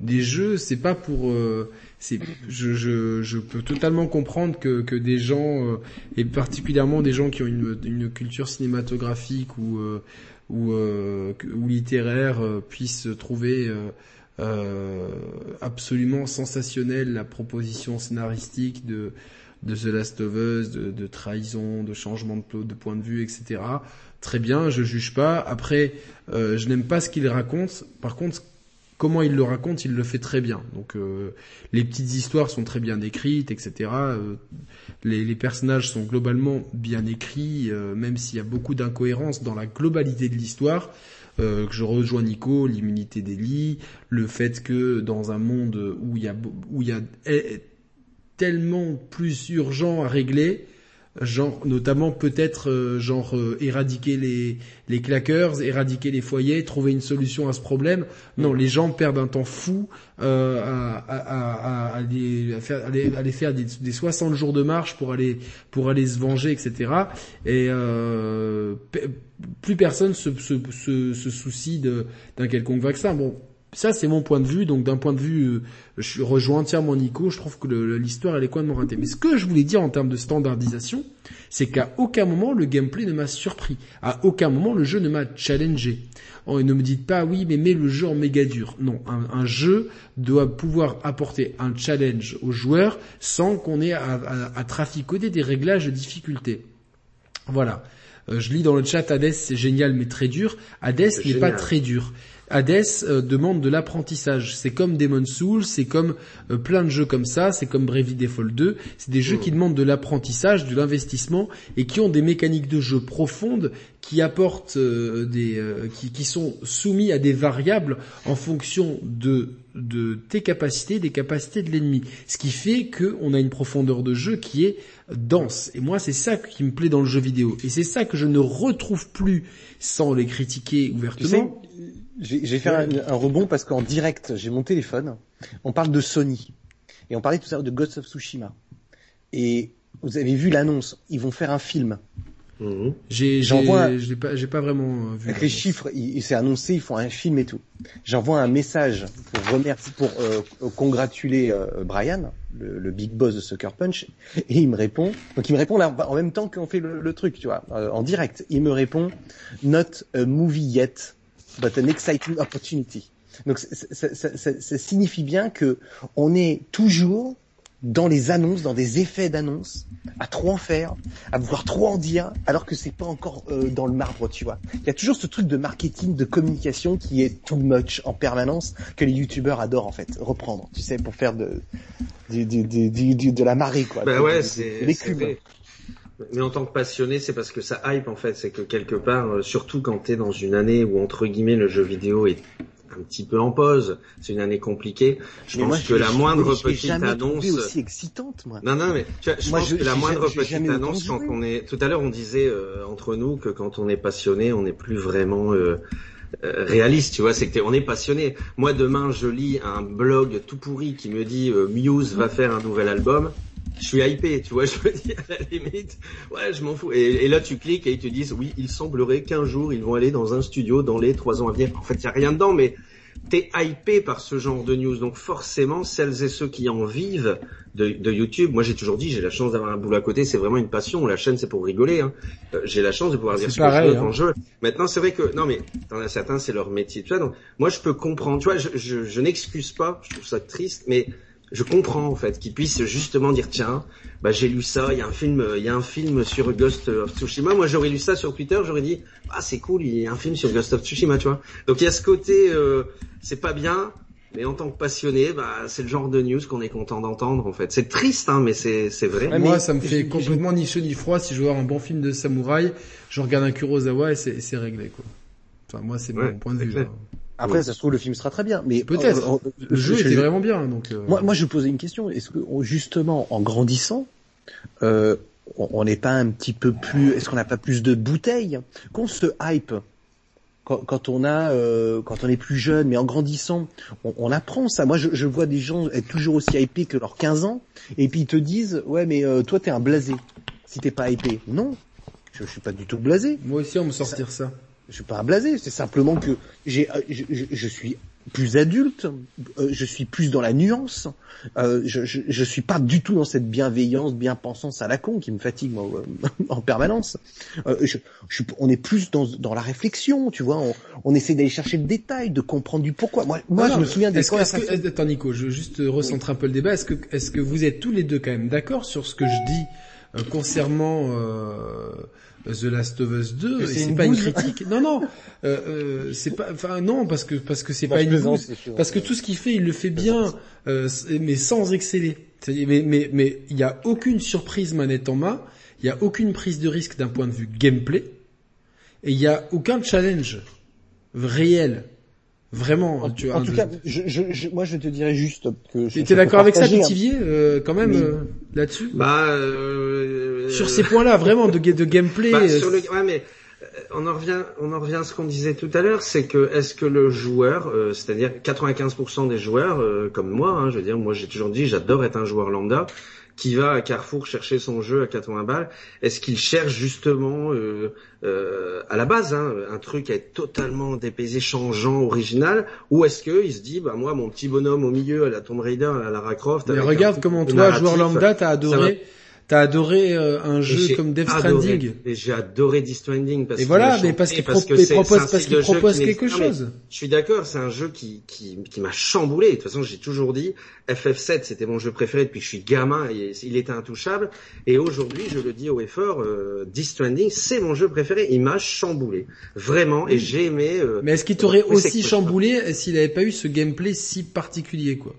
des jeux, c'est pas pour. Euh, je, je, je, peux totalement comprendre que, que des gens, euh, et particulièrement des gens qui ont une, une culture cinématographique ou euh, ou, ou littéraire, puissent trouver euh, absolument sensationnel la proposition scénaristique de de The Last of Us, de, trahison, de changement de, de, point de vue, etc. Très bien, je juge pas. Après, euh, je n'aime pas ce qu'il raconte. Par contre, comment il le raconte, il le fait très bien. Donc, euh, les petites histoires sont très bien écrites, etc. Euh, les, personnages sont globalement bien écrits, même s'il y a beaucoup d'incohérences dans la globalité de l'histoire. Euh, que je rejoins Nico, l'immunité des lits, le fait que dans un monde où il y a où il y a tellement plus urgent à régler, genre notamment peut-être euh, genre euh, éradiquer les les claqueurs, éradiquer les foyers, trouver une solution à ce problème. Non, mm. les gens perdent un temps fou euh, à, à, à, à, aller, à faire aller, aller faire des, des, 60 jours de marche pour aller pour aller se venger, etc. Et euh, plus personne se, se, se, se soucie d'un quelconque vaccin. Bon, ça, c'est mon point de vue. Donc, d'un point de vue, euh, je rejoins entièrement Nico. Je trouve que l'histoire, elle est complètement ratée. Mais ce que je voulais dire en termes de standardisation, c'est qu'à aucun moment le gameplay ne m'a surpris. À aucun moment le jeu ne m'a challengé. Oh, et ne me dites pas oui, mais mets le jeu en méga dur. Non, un, jeu doit pouvoir apporter un challenge aux joueurs sans qu'on ait à, à, traficoter des réglages de difficulté. Voilà. Euh, je lis dans le chat Hades, c'est génial mais très dur. Hades n'est pas très dur. Hades euh, demande de l'apprentissage. C'est comme Demon Souls, c'est comme euh, plein de jeux comme ça, c'est comme Bravely Default 2. C'est des jeux qui demandent de l'apprentissage, de l'investissement et qui ont des mécaniques de jeu profondes qui apportent euh, des, qui, qui, sont soumis à des variables en fonction de de tes capacités, des capacités de l'ennemi. Ce qui fait qu'on a une profondeur de jeu qui est dense. Et moi, c'est ça qui me plaît dans le jeu vidéo. Et c'est ça que je ne retrouve plus sans les critiquer ouvertement. J'ai fait un, un, rebond parce qu'en direct, j'ai mon téléphone. On parle de Sony. Et on parlait tout à l'heure de Ghost of Tsushima. Et vous avez vu l'annonce. Ils vont faire un film. Mmh. J'ai, j'ai, pas, j'ai pas vraiment euh, vu. Avec les chiffres, il, s'est annoncé, ils font un film et tout. J'envoie un message pour remercier, pour euh, congratuler euh, Brian, le, le, big boss de Sucker Punch, et il me répond. Donc il me répond là en même temps qu'on fait le, le, truc, tu vois, en direct. Il me répond, not a movie yet, but an exciting opportunity. Donc ça, ça, ça, ça, signifie bien que on est toujours dans les annonces, dans des effets d'annonces, à trop en faire, à vouloir trop en dire, alors que c'est pas encore euh, dans le marbre, tu vois. Il y a toujours ce truc de marketing, de communication qui est too much en permanence que les youtubeurs adorent en fait reprendre, tu sais, pour faire de de, de, de la marée quoi. Ben ouais, c'est mais en tant que passionné, c'est parce que ça hype en fait. C'est que quelque part, euh, surtout quand tu es dans une année où entre guillemets le jeu vidéo est un petit peu en pause, c'est une année compliquée. Je pense que la moindre petite annonce aussi excitante moi. Non non mais tu vois, je pense que la moindre petite annonce quand on est tout à l'heure on disait euh, entre nous que quand on est passionné, on n'est plus vraiment euh, réaliste, tu vois, c'est que on est passionné. Moi demain, je lis un blog tout pourri qui me dit Muse va faire un nouvel album je suis hypé, tu vois, <laughs> je me dis à la limite, ouais, je m'en fous. Et, là, tu cliques et ils te disent, oui, il semblerait qu'un jour, ils vont aller dans un studio dans les trois ans à venir. En fait, il y a rien dedans, mais t'es hypé par ce genre de news. Donc forcément, celles et ceux qui en vivent de, de YouTube, moi j'ai toujours dit, j'ai la chance d'avoir un boulot à côté, c'est vraiment une passion. La chaîne, c'est pour rigoler. Hein. Euh, j'ai la chance de pouvoir dire ce pareil, que je veux hein. je Maintenant, c'est vrai que non, mais t'en as certains, c'est leur métier. Tu vois, donc moi je peux comprendre. Tu vois, je, je, je n'excuse pas. Je trouve ça triste, mais je comprends en fait qu'ils puissent justement dire tiens bah j'ai lu ça il y a un film il y a un film sur Ghost of Tsushima. Moi j'aurais lu ça sur Twitter j'aurais dit ah c'est cool il y a un film sur Ghost of Tsushima tu vois. Donc il y a ce côté euh, c'est pas bien mais en tant que passionné bah c'est le genre de news qu'on est content d'entendre en fait. C'est triste hein mais c'est c'est vrai. Moi ça me fait complètement ni chaud ni froid si je veux voir un bon film de samouraï. Je regarde un Kurosawa et c'est réglé quoi. Enfin moi c'est mon point de vue après, ça se trouve, le film sera très bien, mais peut-être. Euh, le jeu était vraiment bien, donc. Euh... Moi, moi, je posais une question. Est-ce que justement, en grandissant, euh, on n'est pas un petit peu plus, est-ce qu'on n'a pas plus de bouteilles? Qu'on se hype quand, quand, on a, euh, quand on est plus jeune, mais en grandissant, on, on apprend ça. Moi, je, je, vois des gens être toujours aussi hypés que leurs 15 ans, et puis ils te disent, ouais, mais euh, toi, t'es un blasé si t'es pas hypé. Non, je, je suis pas du tout blasé. Moi aussi, on me sortir ça je suis pas un blasé, c'est simplement que j'ai, je, je, suis plus adulte, euh, je suis plus dans la nuance, euh, je, je, je, suis pas du tout dans cette bienveillance, bien-pensance à la con qui me fatigue moi, euh, <laughs> en permanence. Euh, je, on est plus dans, dans la réflexion, tu vois, on, on essaie d'aller chercher le détail, de comprendre du pourquoi. Moi, moi je me souviens des... Que, que, attends Nico, je veux juste recentrer un peu le débat. Est-ce que, est-ce que vous êtes tous les deux quand même d'accord sur ce que je dis concernant... The Last of Us 2, c'est pas une critique. Non, non, euh, euh, c'est pas, enfin non, parce que parce que c'est pas une bouse, parce que tout ce qu'il fait, il le fait bien, euh, mais sans exceller. Mais mais mais il y a aucune surprise manette en main, il y a aucune prise de risque d'un point de vue gameplay, et il y a aucun challenge réel. Vraiment, en, tu en tout cas, je, je, moi je te dirais juste que. Tu es d'accord avec ça, Pitivier, euh, quand même euh, là-dessus Bah, euh, sur ces points-là, vraiment de, de gameplay. Bah, sur le, ouais, mais on en revient, on en revient à ce qu'on disait tout à l'heure, c'est que est-ce que le joueur, c'est-à-dire 95% des joueurs, comme moi, hein, je veux dire, moi j'ai toujours dit, j'adore être un joueur lambda qui va à Carrefour chercher son jeu à 80 balles, est-ce qu'il cherche justement euh, euh, à la base hein, un truc à être totalement dépaysé, changeant, original, ou est-ce qu'il se dit bah moi mon petit bonhomme au milieu à la Tomb Raider, à la Lara Croft. Mais regarde comment toi, joueur lambda, t'as adoré. T'as adoré euh, un jeu comme Death Stranding. J'ai adoré Death Stranding parce et voilà, mais parce qu'il propose, parce qu'il propose quelque chose. je suis d'accord, c'est un jeu qui qui, qui m'a chamboulé. De toute façon, j'ai toujours dit FF7, c'était mon jeu préféré depuis que je suis gamin. Et il était intouchable. Et aujourd'hui, je le dis au effort, euh, Death Stranding, c'est mon jeu préféré. Il m'a chamboulé, vraiment. Et j'ai aimé. Euh, mais est-ce qu'il t'aurait aussi chamboulé s'il n'avait pas eu ce gameplay si particulier, quoi?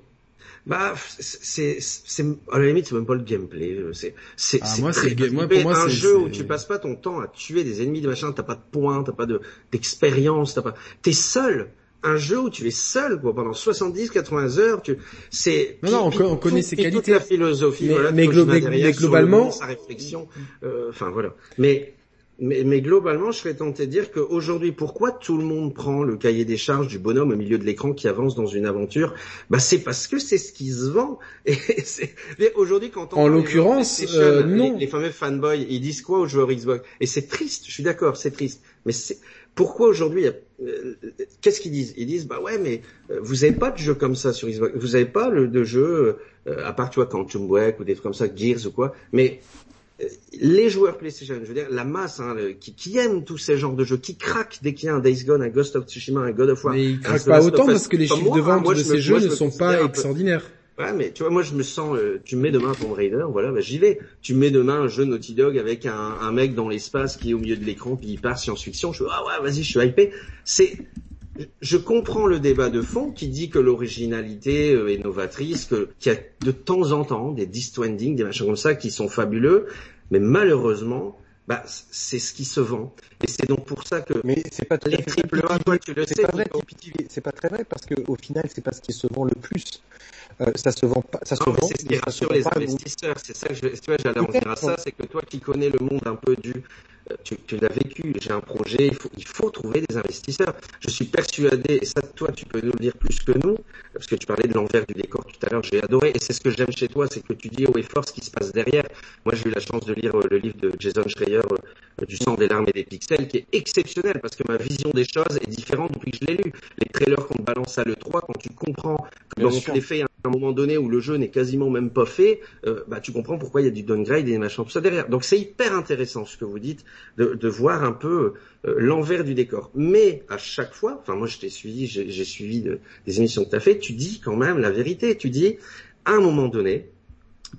Bah, c'est, c'est, à la limite, c'est même pas le gameplay. C'est, c'est, ah, moi, c'est moi, pour moi, un jeu où tu passes pas ton temps à tuer des ennemis, de machin, t'as pas de points, t'as pas de, d'expérience, t'as pas, t'es seul. Un jeu où tu es seul, quoi, pendant 70, 80 heures, tu, c'est, non, non, on, connaît ses qualités. Toute la philosophie, mais, voilà, mais, mais globalement, sa réflexion, euh, enfin, voilà. Mais, mais, mais, globalement, je serais tenté de dire qu'aujourd'hui, pourquoi tout le monde prend le cahier des charges du bonhomme au milieu de l'écran qui avance dans une aventure? Bah, c'est parce que c'est ce qui se vend. Et <laughs> aujourd'hui, quand on en l'occurrence, euh, non. Les, les, fameux fanboys, ils disent quoi aux joueurs Xbox? Et c'est triste. Je suis d'accord, c'est triste. Mais pourquoi aujourd'hui euh, Qu'est-ce qu'ils disent? Ils disent bah ouais, mais euh, vous avez pas de jeu comme ça sur Xbox. Vous avez pas le, de jeu à part tu vois Quantum Break ou des trucs comme ça, Gears ou quoi. Mais les joueurs PlayStation, je veux dire, la masse hein, qui, qui aime tous ces genres de jeux, qui craquent dès qu'il y a un Days Gone, un Ghost of Tsushima, un God of War. Mais ils craquent pas autant parce que les chiffres de vente de ces jeux ne sont pas extraordinaires. Ouais, mais tu vois, moi je me sens, euh, tu mets demain Tomb Raider, voilà, bah, j'y vais. Tu mets demain un jeu Naughty Dog avec un, un mec dans l'espace qui est au milieu de l'écran, puis il part science-fiction, je suis ah ouais, vas-y, je suis hypé. C'est, je comprends le débat de fond qui dit que l'originalité euh, est novatrice, que qu'il y a de temps en temps des Ending, des machins comme ça qui sont fabuleux, mais malheureusement, bah, c'est ce qui se vend. Et c'est donc pour ça que mais c'est pas les triple A, toi tu le sais. C'est pas très vrai parce que au final c'est pas ce qui se vend le plus. Euh, ça se vend pas, ça se vend. C'est ce qui rassure les investisseurs. C'est ça que je, tu vois, j'allais en dire à ça, c'est que toi qui connais le monde un peu du, tu, l'as vécu. J'ai un projet, il faut, trouver des investisseurs. Je suis persuadé, et ça, toi, tu peux nous le dire plus que nous, parce que tu parlais de l'envers du décor tout à l'heure. J'ai adoré, et c'est ce que j'aime chez toi, c'est que tu dis haut et fort ce qui se passe derrière. Moi, j'ai eu la chance de lire euh, le livre de Jason Schreier, du sang, des larmes et des pixels, qui est exceptionnel parce que ma vision des choses est différente depuis que je l'ai lu. Les trailers qu'on te balance à l'E3, quand tu comprends que dans les faits, à un moment donné où le jeu n'est quasiment même pas fait, euh, bah tu comprends pourquoi il y a du downgrade et des machins tout ça derrière. Donc c'est hyper intéressant ce que vous dites de, de voir un peu euh, l'envers du décor. Mais à chaque fois, enfin moi je t'ai suivi, j'ai suivi de, des émissions que tu as fait, tu dis quand même la vérité. Tu dis à un moment donné,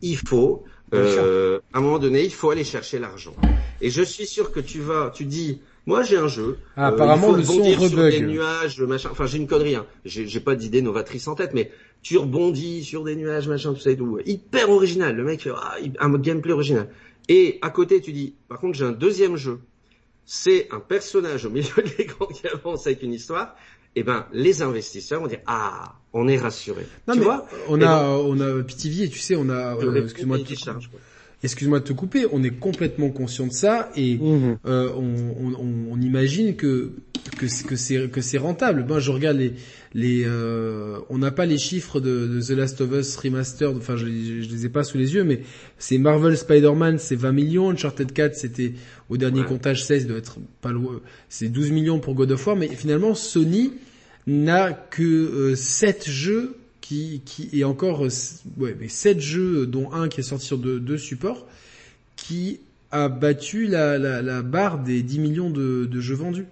il faut euh, à un moment donné, il faut aller chercher l'argent. Et je suis sûr que tu vas, tu dis, moi j'ai un jeu. Ah, apparemment le son sur des nuages, machin. Enfin j'ai une connerie. Hein. J'ai pas d'idée novatrice en tête, mais tu rebondis sur des nuages, machin, tout ça et tout. Hyper original. Le mec fait ah, un gameplay original. Et à côté, tu dis, par contre, j'ai un deuxième jeu. C'est un personnage au milieu de l'écran <laughs> qui avance avec une histoire. Eh ben, les investisseurs vont dire ah, on est rassuré. Non, tu vois? On a, on a Pitivier, tu sais, on a. Euh, excuse-moi excuse-moi de te couper. On est complètement conscient de ça et mhm. euh, on, on, on, imagine que que c'est que c'est rentable. Ben, je regarde les les, euh, on n'a pas les chiffres de, de, The Last of Us Remastered, enfin je, je, les ai pas sous les yeux, mais c'est Marvel Spider-Man, c'est 20 millions, Uncharted 4 c'était au dernier comptage 16, doit être pas loin, c'est 12 millions pour God of War, mais finalement Sony n'a que 7 jeux qui, qui et encore ouais, mais 7 jeux dont un qui est sorti sur deux, deux supports qui a battu la, la, la barre des 10 millions de, de jeux vendus.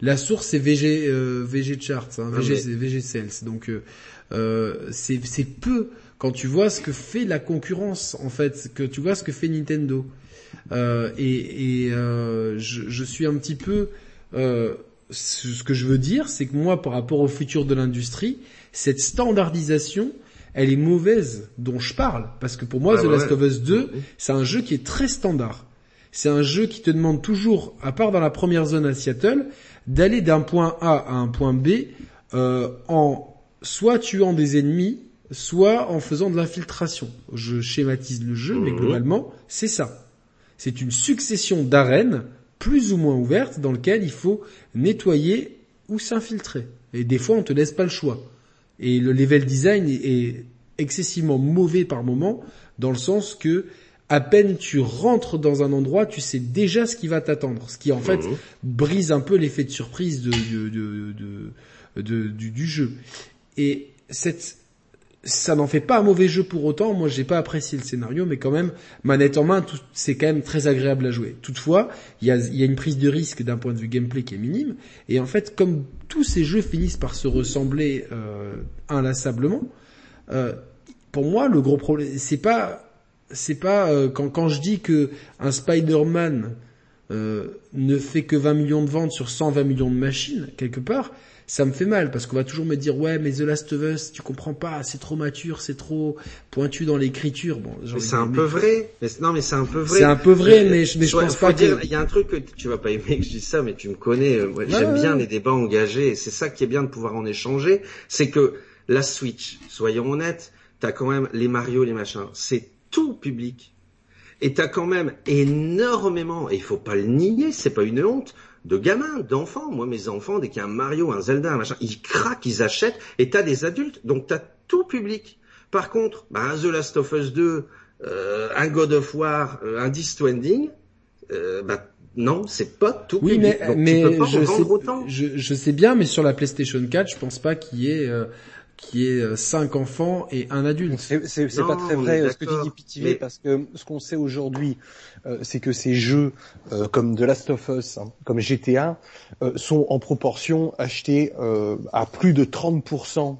La source c'est VG euh, VG Charts, hein, VG, VG Sales. Donc euh, euh, c'est peu quand tu vois ce que fait la concurrence en fait, que tu vois ce que fait Nintendo. Euh, et, et euh, je, je, suis un petit peu euh, ce que je veux dire, c'est que moi par rapport au futur de l'industrie, cette standardisation elle est mauvaise dont je parle. Parce que pour moi, The Last of Us 2, c'est un jeu qui est très standard. C'est un jeu qui te demande toujours, à part dans la première zone à Seattle, d'aller d'un point A à un point B euh, en soit tuant des ennemis, soit en faisant de l'infiltration. Je schématise le jeu, mais mhm. globalement, c'est ça. C'est une succession d'arènes plus ou moins ouvertes dans lesquelles il faut nettoyer ou s'infiltrer. Et des fois, on te laisse pas le choix. Et le level design est excessivement mauvais par moment, dans le sens que à peine tu rentres dans un endroit, tu sais déjà ce qui va t'attendre, ce qui en fait mhm. brise un peu l'effet de surprise de, de, du, jeu. Et cette, ça n'en fait pas un mauvais jeu pour autant. Moi, j'ai pas apprécié le scénario, mais quand même, manette en main, c'est quand même très agréable à jouer. Toutefois, il y a, y a, une prise de risque d'un point de vue gameplay qui est minime. Et en fait, comme tous ces jeux finissent par se ressembler euh, inlassablement, euh, pour moi, le gros problème, c'est pas, c'est pas euh, quand quand je dis que un Spider-Man euh, ne fait que 20 millions de ventes sur 120 millions de machines quelque part ça me fait mal parce qu'on va toujours me dire ouais mais The Last of Us tu comprends pas c'est trop mature c'est trop pointu dans l'écriture. Bon c'est un peu vrai. Mais non mais c'est un peu vrai. C'est un peu vrai mais, je, mais je pense pas dire, il y a un truc que tu vas pas aimer que je dise ça mais tu me connais euh, j'aime bien les débats engagés et c'est ça qui est bien de pouvoir en échanger c'est que la Switch soyons honnêtes t'as quand même les Mario les machins c'est tout public. Et t'as quand même énormément et il faut pas le nier c'est pas une honte de gamins, d'enfants. Moi, mes enfants, dès qu'il y a un Mario, un Zelda, un machin, ils craquent, ils achètent. Et t'as des adultes, donc t'as tout public. Par contre, bah, The Last of Us 2, euh, un God of War, euh, un Death Stranding, euh, bah, non, c'est pas tout oui, public. mais, mais je, sais, je, je, sais bien, mais sur la PlayStation 4, je pense pas qu'il y ait euh, qui est euh, cinq enfants et un adulte. C'est pas très vrai ce que tu dis Pitivé parce que ce qu'on sait aujourd'hui, euh, c'est que ces jeux euh, comme The Last of Us, hein, comme GTA, sont en proportion achetés à plus de 30%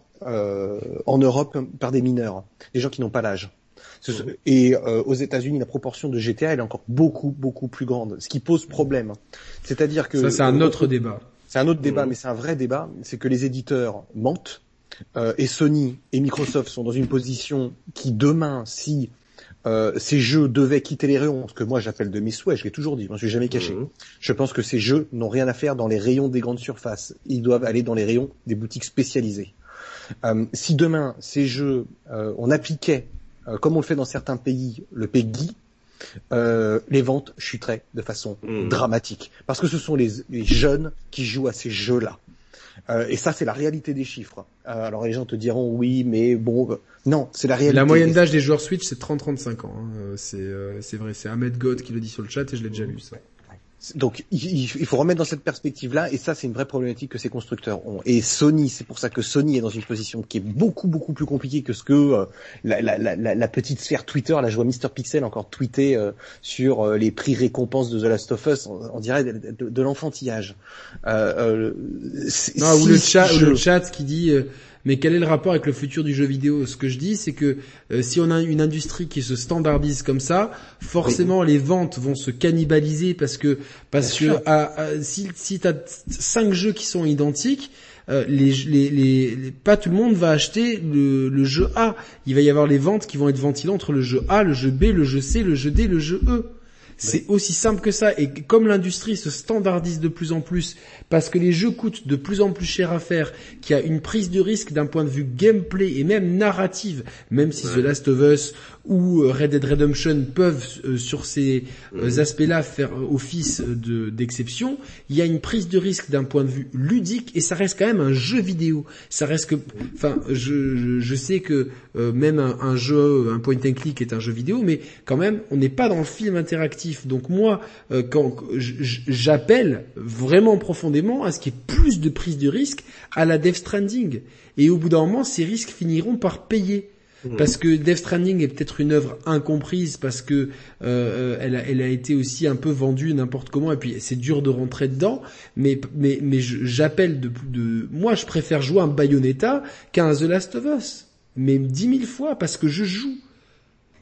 en Europe par des mineurs, des gens qui n'ont pas l'âge. Et aux États-Unis, la proportion de GTA elle est encore beaucoup beaucoup plus grande, ce qui pose problème. C'est-à-dire que ça c'est un autre débat. C'est un autre débat, mais c'est un vrai débat. C'est que les éditeurs mentent euh, et Sony et Microsoft sont dans une position qui demain, si euh, ces jeux devaient quitter les rayons, ce que moi j'appelle de mes souhaits, je l'ai toujours dit, je ne suis jamais caché. Mhm. Je pense que ces jeux n'ont rien à faire dans les rayons des grandes surfaces. Ils doivent aller dans les rayons des boutiques spécialisées. Euh, si demain ces jeux, on appliquait, comme on le fait dans certains pays, le PEGI, les ventes chuteraient de façon mhm. dramatique. Parce que ce sont les jeunes qui jouent à ces jeux-là. Euh, et ça, c'est la réalité des chiffres. Euh, alors les gens te diront oui, mais bon, euh, non, c'est la réalité. La moyenne d'âge des joueurs Switch, c'est 30-35 ans. Hein. C'est vrai, c'est Ahmed God qui le dit sur le chat et je l'ai déjà lu ça. Donc il, faut remettre dans cette perspective-là, et ça c'est une vraie problématique que ces constructeurs ont. Et Sony, c'est pour ça que Sony est dans une position qui est beaucoup beaucoup plus compliquée que ce que euh, la, la, la, la, petite sphère Twitter, là je vois Mister Pixel encore tweeter euh, sur euh, les prix récompenses de The Last of Us, on, dirait de, de, l'enfantillage. non, ou le chat, ou le chat qui dit mais quel est le rapport avec le futur du jeu vidéo? Ce que je dis, c'est que euh, si on a une industrie qui se standardise comme ça, forcément les ventes vont se cannibaliser parce que parce que si si t'as cinq jeux qui sont identiques, euh, les, les, les, pas tout le monde va acheter le, le, jeu A. Il va y avoir les ventes qui vont être ventilées entre le jeu A, le jeu B, le jeu C, le jeu D, le jeu E. C'est aussi simple que ça. Et comme l'industrie se standardise de plus en plus, parce que les jeux coûtent de plus en plus cher à faire, qu'il y a une prise de risque d'un point de vue gameplay et même narrative, même si The Last of Us ou euh, Red Dead Redemption peuvent euh, sur ces euh, mhm. aspects-là faire office de d'exception, il y a une prise de risque d'un point de vue ludique et ça reste quand même un jeu vidéo. Ça reste que, enfin, je, je, sais que même un, un, jeu, un point and click est un jeu vidéo, mais quand même, on n'est pas dans le film interactif interactif. Donc moi, euh, quand j'appelle vraiment profondément à ce qu'il y ait plus de prise de risque à la Death Stranding. Et au bout d'un moment, ces risques finiront par payer. Parce que Death Stranding est peut-être une œuvre incomprise parce que euh, euh, elle, a, elle, a, été aussi un peu vendue n'importe comment et puis c'est dur de rentrer dedans. Mais mais mais j'appelle de, de moi je préfère jouer un Bayonetta qu'un The Last of Us, mais dix mille fois parce que je joue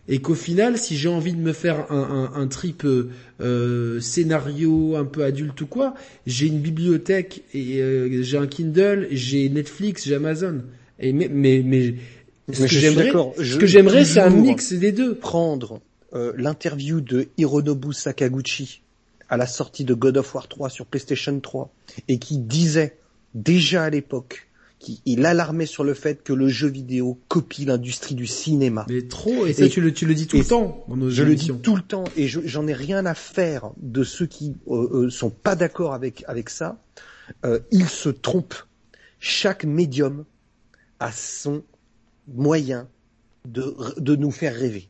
et qu'au final, si j'ai envie de me faire un, un, un trip euh, euh scénario un peu adulte ou quoi, j'ai une bibliothèque et euh, j'ai un Kindle, j'ai Netflix, j'ai Amazon. Et mais mais, mais ce, que j'aimerais, ce que j'aimerais, c'est un mix des deux. Prendre euh, l'interview de Hironobu Sakaguchi à la sortie de God of War 3 sur PlayStation 3 et qui disait déjà à l'époque il alarmait sur le fait que le jeu vidéo copie l'industrie du cinéma. Mais trop, et ça tu, le, tu le dis tout le temps. je le dis tout le temps, et j'en ai rien à faire de ceux qui euh, euh sont pas d'accord avec avec ça. Euh, ils se trompent. Chaque médium a son moyen de de nous faire rêver.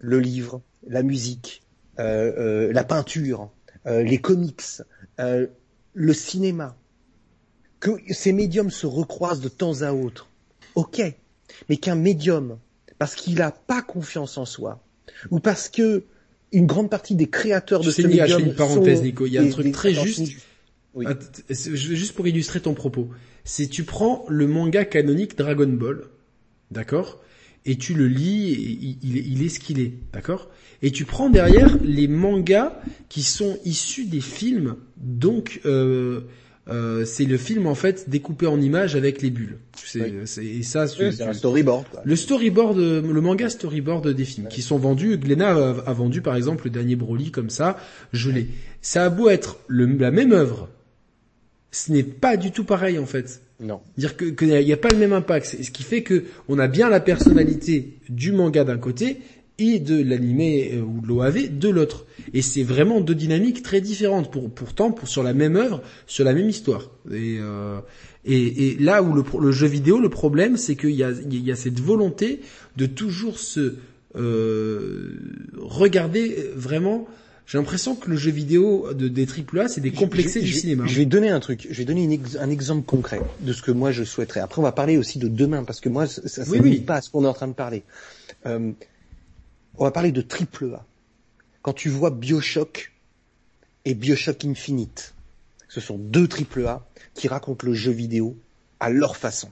Le livre, la musique, euh, euh la peinture, les comics, le cinéma. Que ces médiums se recroisent de temps à autre, ok, mais qu'un médium, parce qu'il n'a pas confiance en soi, ou parce que une grande partie des créateurs de ce médium... Je fais une parenthèse, Nico, il y a un truc très juste... Juste pour illustrer ton propos, si tu prends le manga canonique Dragon Ball, d'accord? Et tu le lis, il, il est ce qu'il est, d'accord? Et tu prends derrière les mangas qui sont issus des films, donc euh, euh, c'est le film en fait découpé en images avec les bulles. C'est et ça c'est un storyboard. Quoi. Le storyboard, le manga storyboard des films qui sont vendus. Glenna a, vendu par exemple le dernier Broly comme ça. Je l'ai. Ça a beau être le, la même œuvre, ce n'est pas du tout pareil en fait. Non. Dire que qu'il n'y a pas le même impact. Ce qui fait que on a bien la personnalité du manga d'un côté et de l'animé euh, ou de l'OAV de l'autre. Et c'est vraiment deux dynamiques très différentes, pour, pourtant pour, sur la même œuvre, sur la même histoire. Et, euh, et, et, là où le, le, jeu vidéo, le problème, c'est qu'il y a, il y a cette volonté de toujours se euh, regarder vraiment. J'ai l'impression que le jeu vidéo de, des AAA, c'est des complexés du cinéma. Je vais donner un truc. Je vais donner un exemple concret de ce que moi je souhaiterais. Après, on va parler aussi de demain, parce que moi, ça ne oui, pas à ce qu'on est en train de parler. Euh, on va parler de triple A. Quand tu vois Bioshock et Bioshock Infinite, ce sont deux triple A qui racontent le jeu vidéo à leur façon.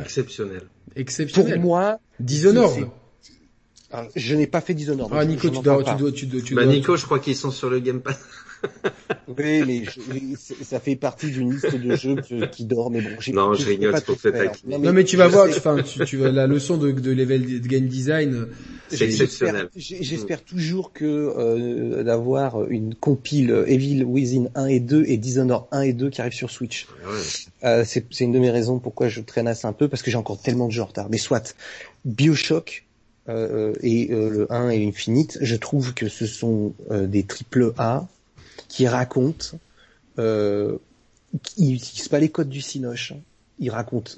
Exceptionnel. Exceptionnel. Pour moi, Dishonored. Je n'ai pas fait Dishonored. Ah, Nico, tu dois, tu dois, tu dois, tu bah, Nico, je crois qu'ils sont sur le Game Pass. <laughs> oui, mais ça fait partie d'une liste de jeux qui dort, mais bon. Non, je rigole, c'est pour Non, mais, tu vas voir, enfin, tu, tu vas, la leçon de, de level de game design. C'est exceptionnel. J'espère toujours que euh, d'avoir une compile Evil Within 1 et 2 et Dishonored 1 et 2 qui arrivent sur Switch. Ouais. Euh, c'est une de mes raisons pourquoi je traînasse un peu parce que j'ai encore tellement de jeux en retard. Mais soit, Bioshock, euh, et euh, le 1 et Infinite, je trouve que ce sont euh, des triple A qui racontent, euh, ils n'utilisent pas les codes du Cinoche, hein. ils racontent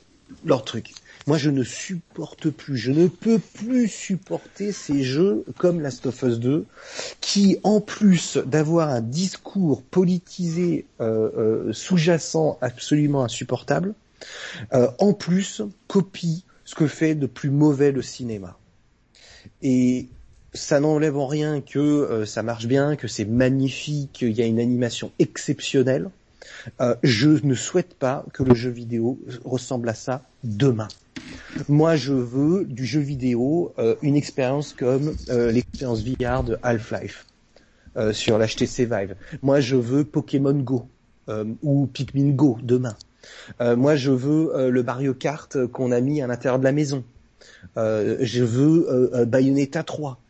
leur truc. Moi, je ne supporte plus, je ne peux plus supporter ces jeux comme Last of Us 2, qui, en plus d'avoir un discours politisé sous-jacent absolument insupportable, en plus copie ce que fait de plus mauvais le cinéma. Et ça n'enlève en rien que euh, ça marche bien, que c'est magnifique, qu'il y a une animation exceptionnelle. Euh, je ne souhaite pas que le jeu vidéo ressemble à ça demain. Moi, je veux du jeu vidéo euh, une expérience comme l'expérience VR de Half-Life sur l'HTC Vive. Moi, je veux Pokémon Go ou Pikmin Go demain. moi, je veux le Mario Kart qu'on a mis à l'intérieur de la maison. Je veux Bayonetta 3.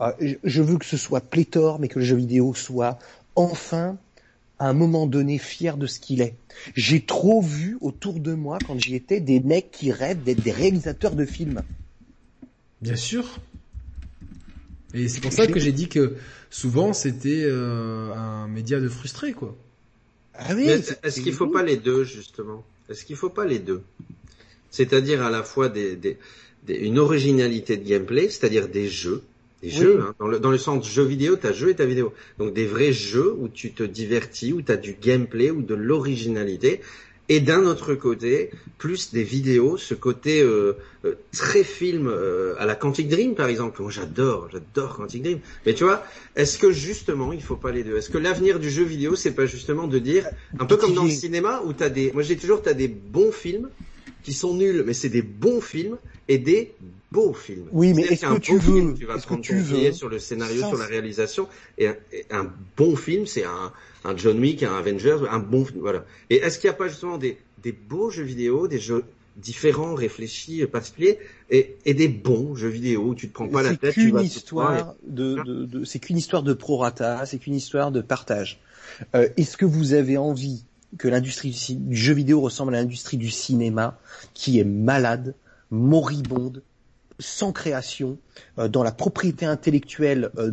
Ah, je veux que ce soit pléthore, mais que le jeu vidéo soit enfin à un moment donné fier de ce qu'il est. J'ai trop vu autour de moi quand j'y étais des mecs qui rêvent d'être des réalisateurs de films. Bien sûr. Et c'est pour ça que j'ai dit que souvent c'était euh, un média de frustré quoi. Ah oui, est-ce qu'il faut pas les deux justement? Est-ce qu'il faut pas les deux? C'est-à-dire à la fois des, des, une originalité de gameplay, c'est-à-dire des jeux Des jeux, hein. dans, le, dans le sens jeu vidéo, t'as jeu et ta vidéo. Donc des vrais jeux où tu te divertis, où t'as du gameplay, ou de l'originalité. Et d'un autre côté, plus des vidéos, ce côté euh, euh, très film euh, à la Quantic Dream par exemple. Moi j'adore, j'adore Quantic Dream. Mais tu vois, est-ce que justement il faut pas les deux? Est-ce que l'avenir du jeu vidéo c'est pas justement de dire un peu comme dans le cinéma où t'as des, moi j'ai toujours t'as des bons films qui sont nuls, mais c'est des bons films et des beaux films. Oui, mais est-ce que tu veux, film, tu vas prendre ton veux, sur le scénario, sur la réalisation, et un, bon film, c'est un, un, John Wick, un Avengers, un bon, voilà. Et est-ce qu'il n'y a pas justement des, des beaux jeux vidéo, des jeux différents, réfléchis, particuliers, et, et des bons jeux vidéo où tu te prends pas la tête. C'est qu'une histoire de, de, de c'est qu'une histoire de prorata, c'est qu'une histoire de partage. Euh, est-ce que vous avez envie que l'industrie du jeu vidéo ressemble à l'industrie du cinéma, qui est malade, moribonde, sans création, euh, dans la propriété intellectuelle euh,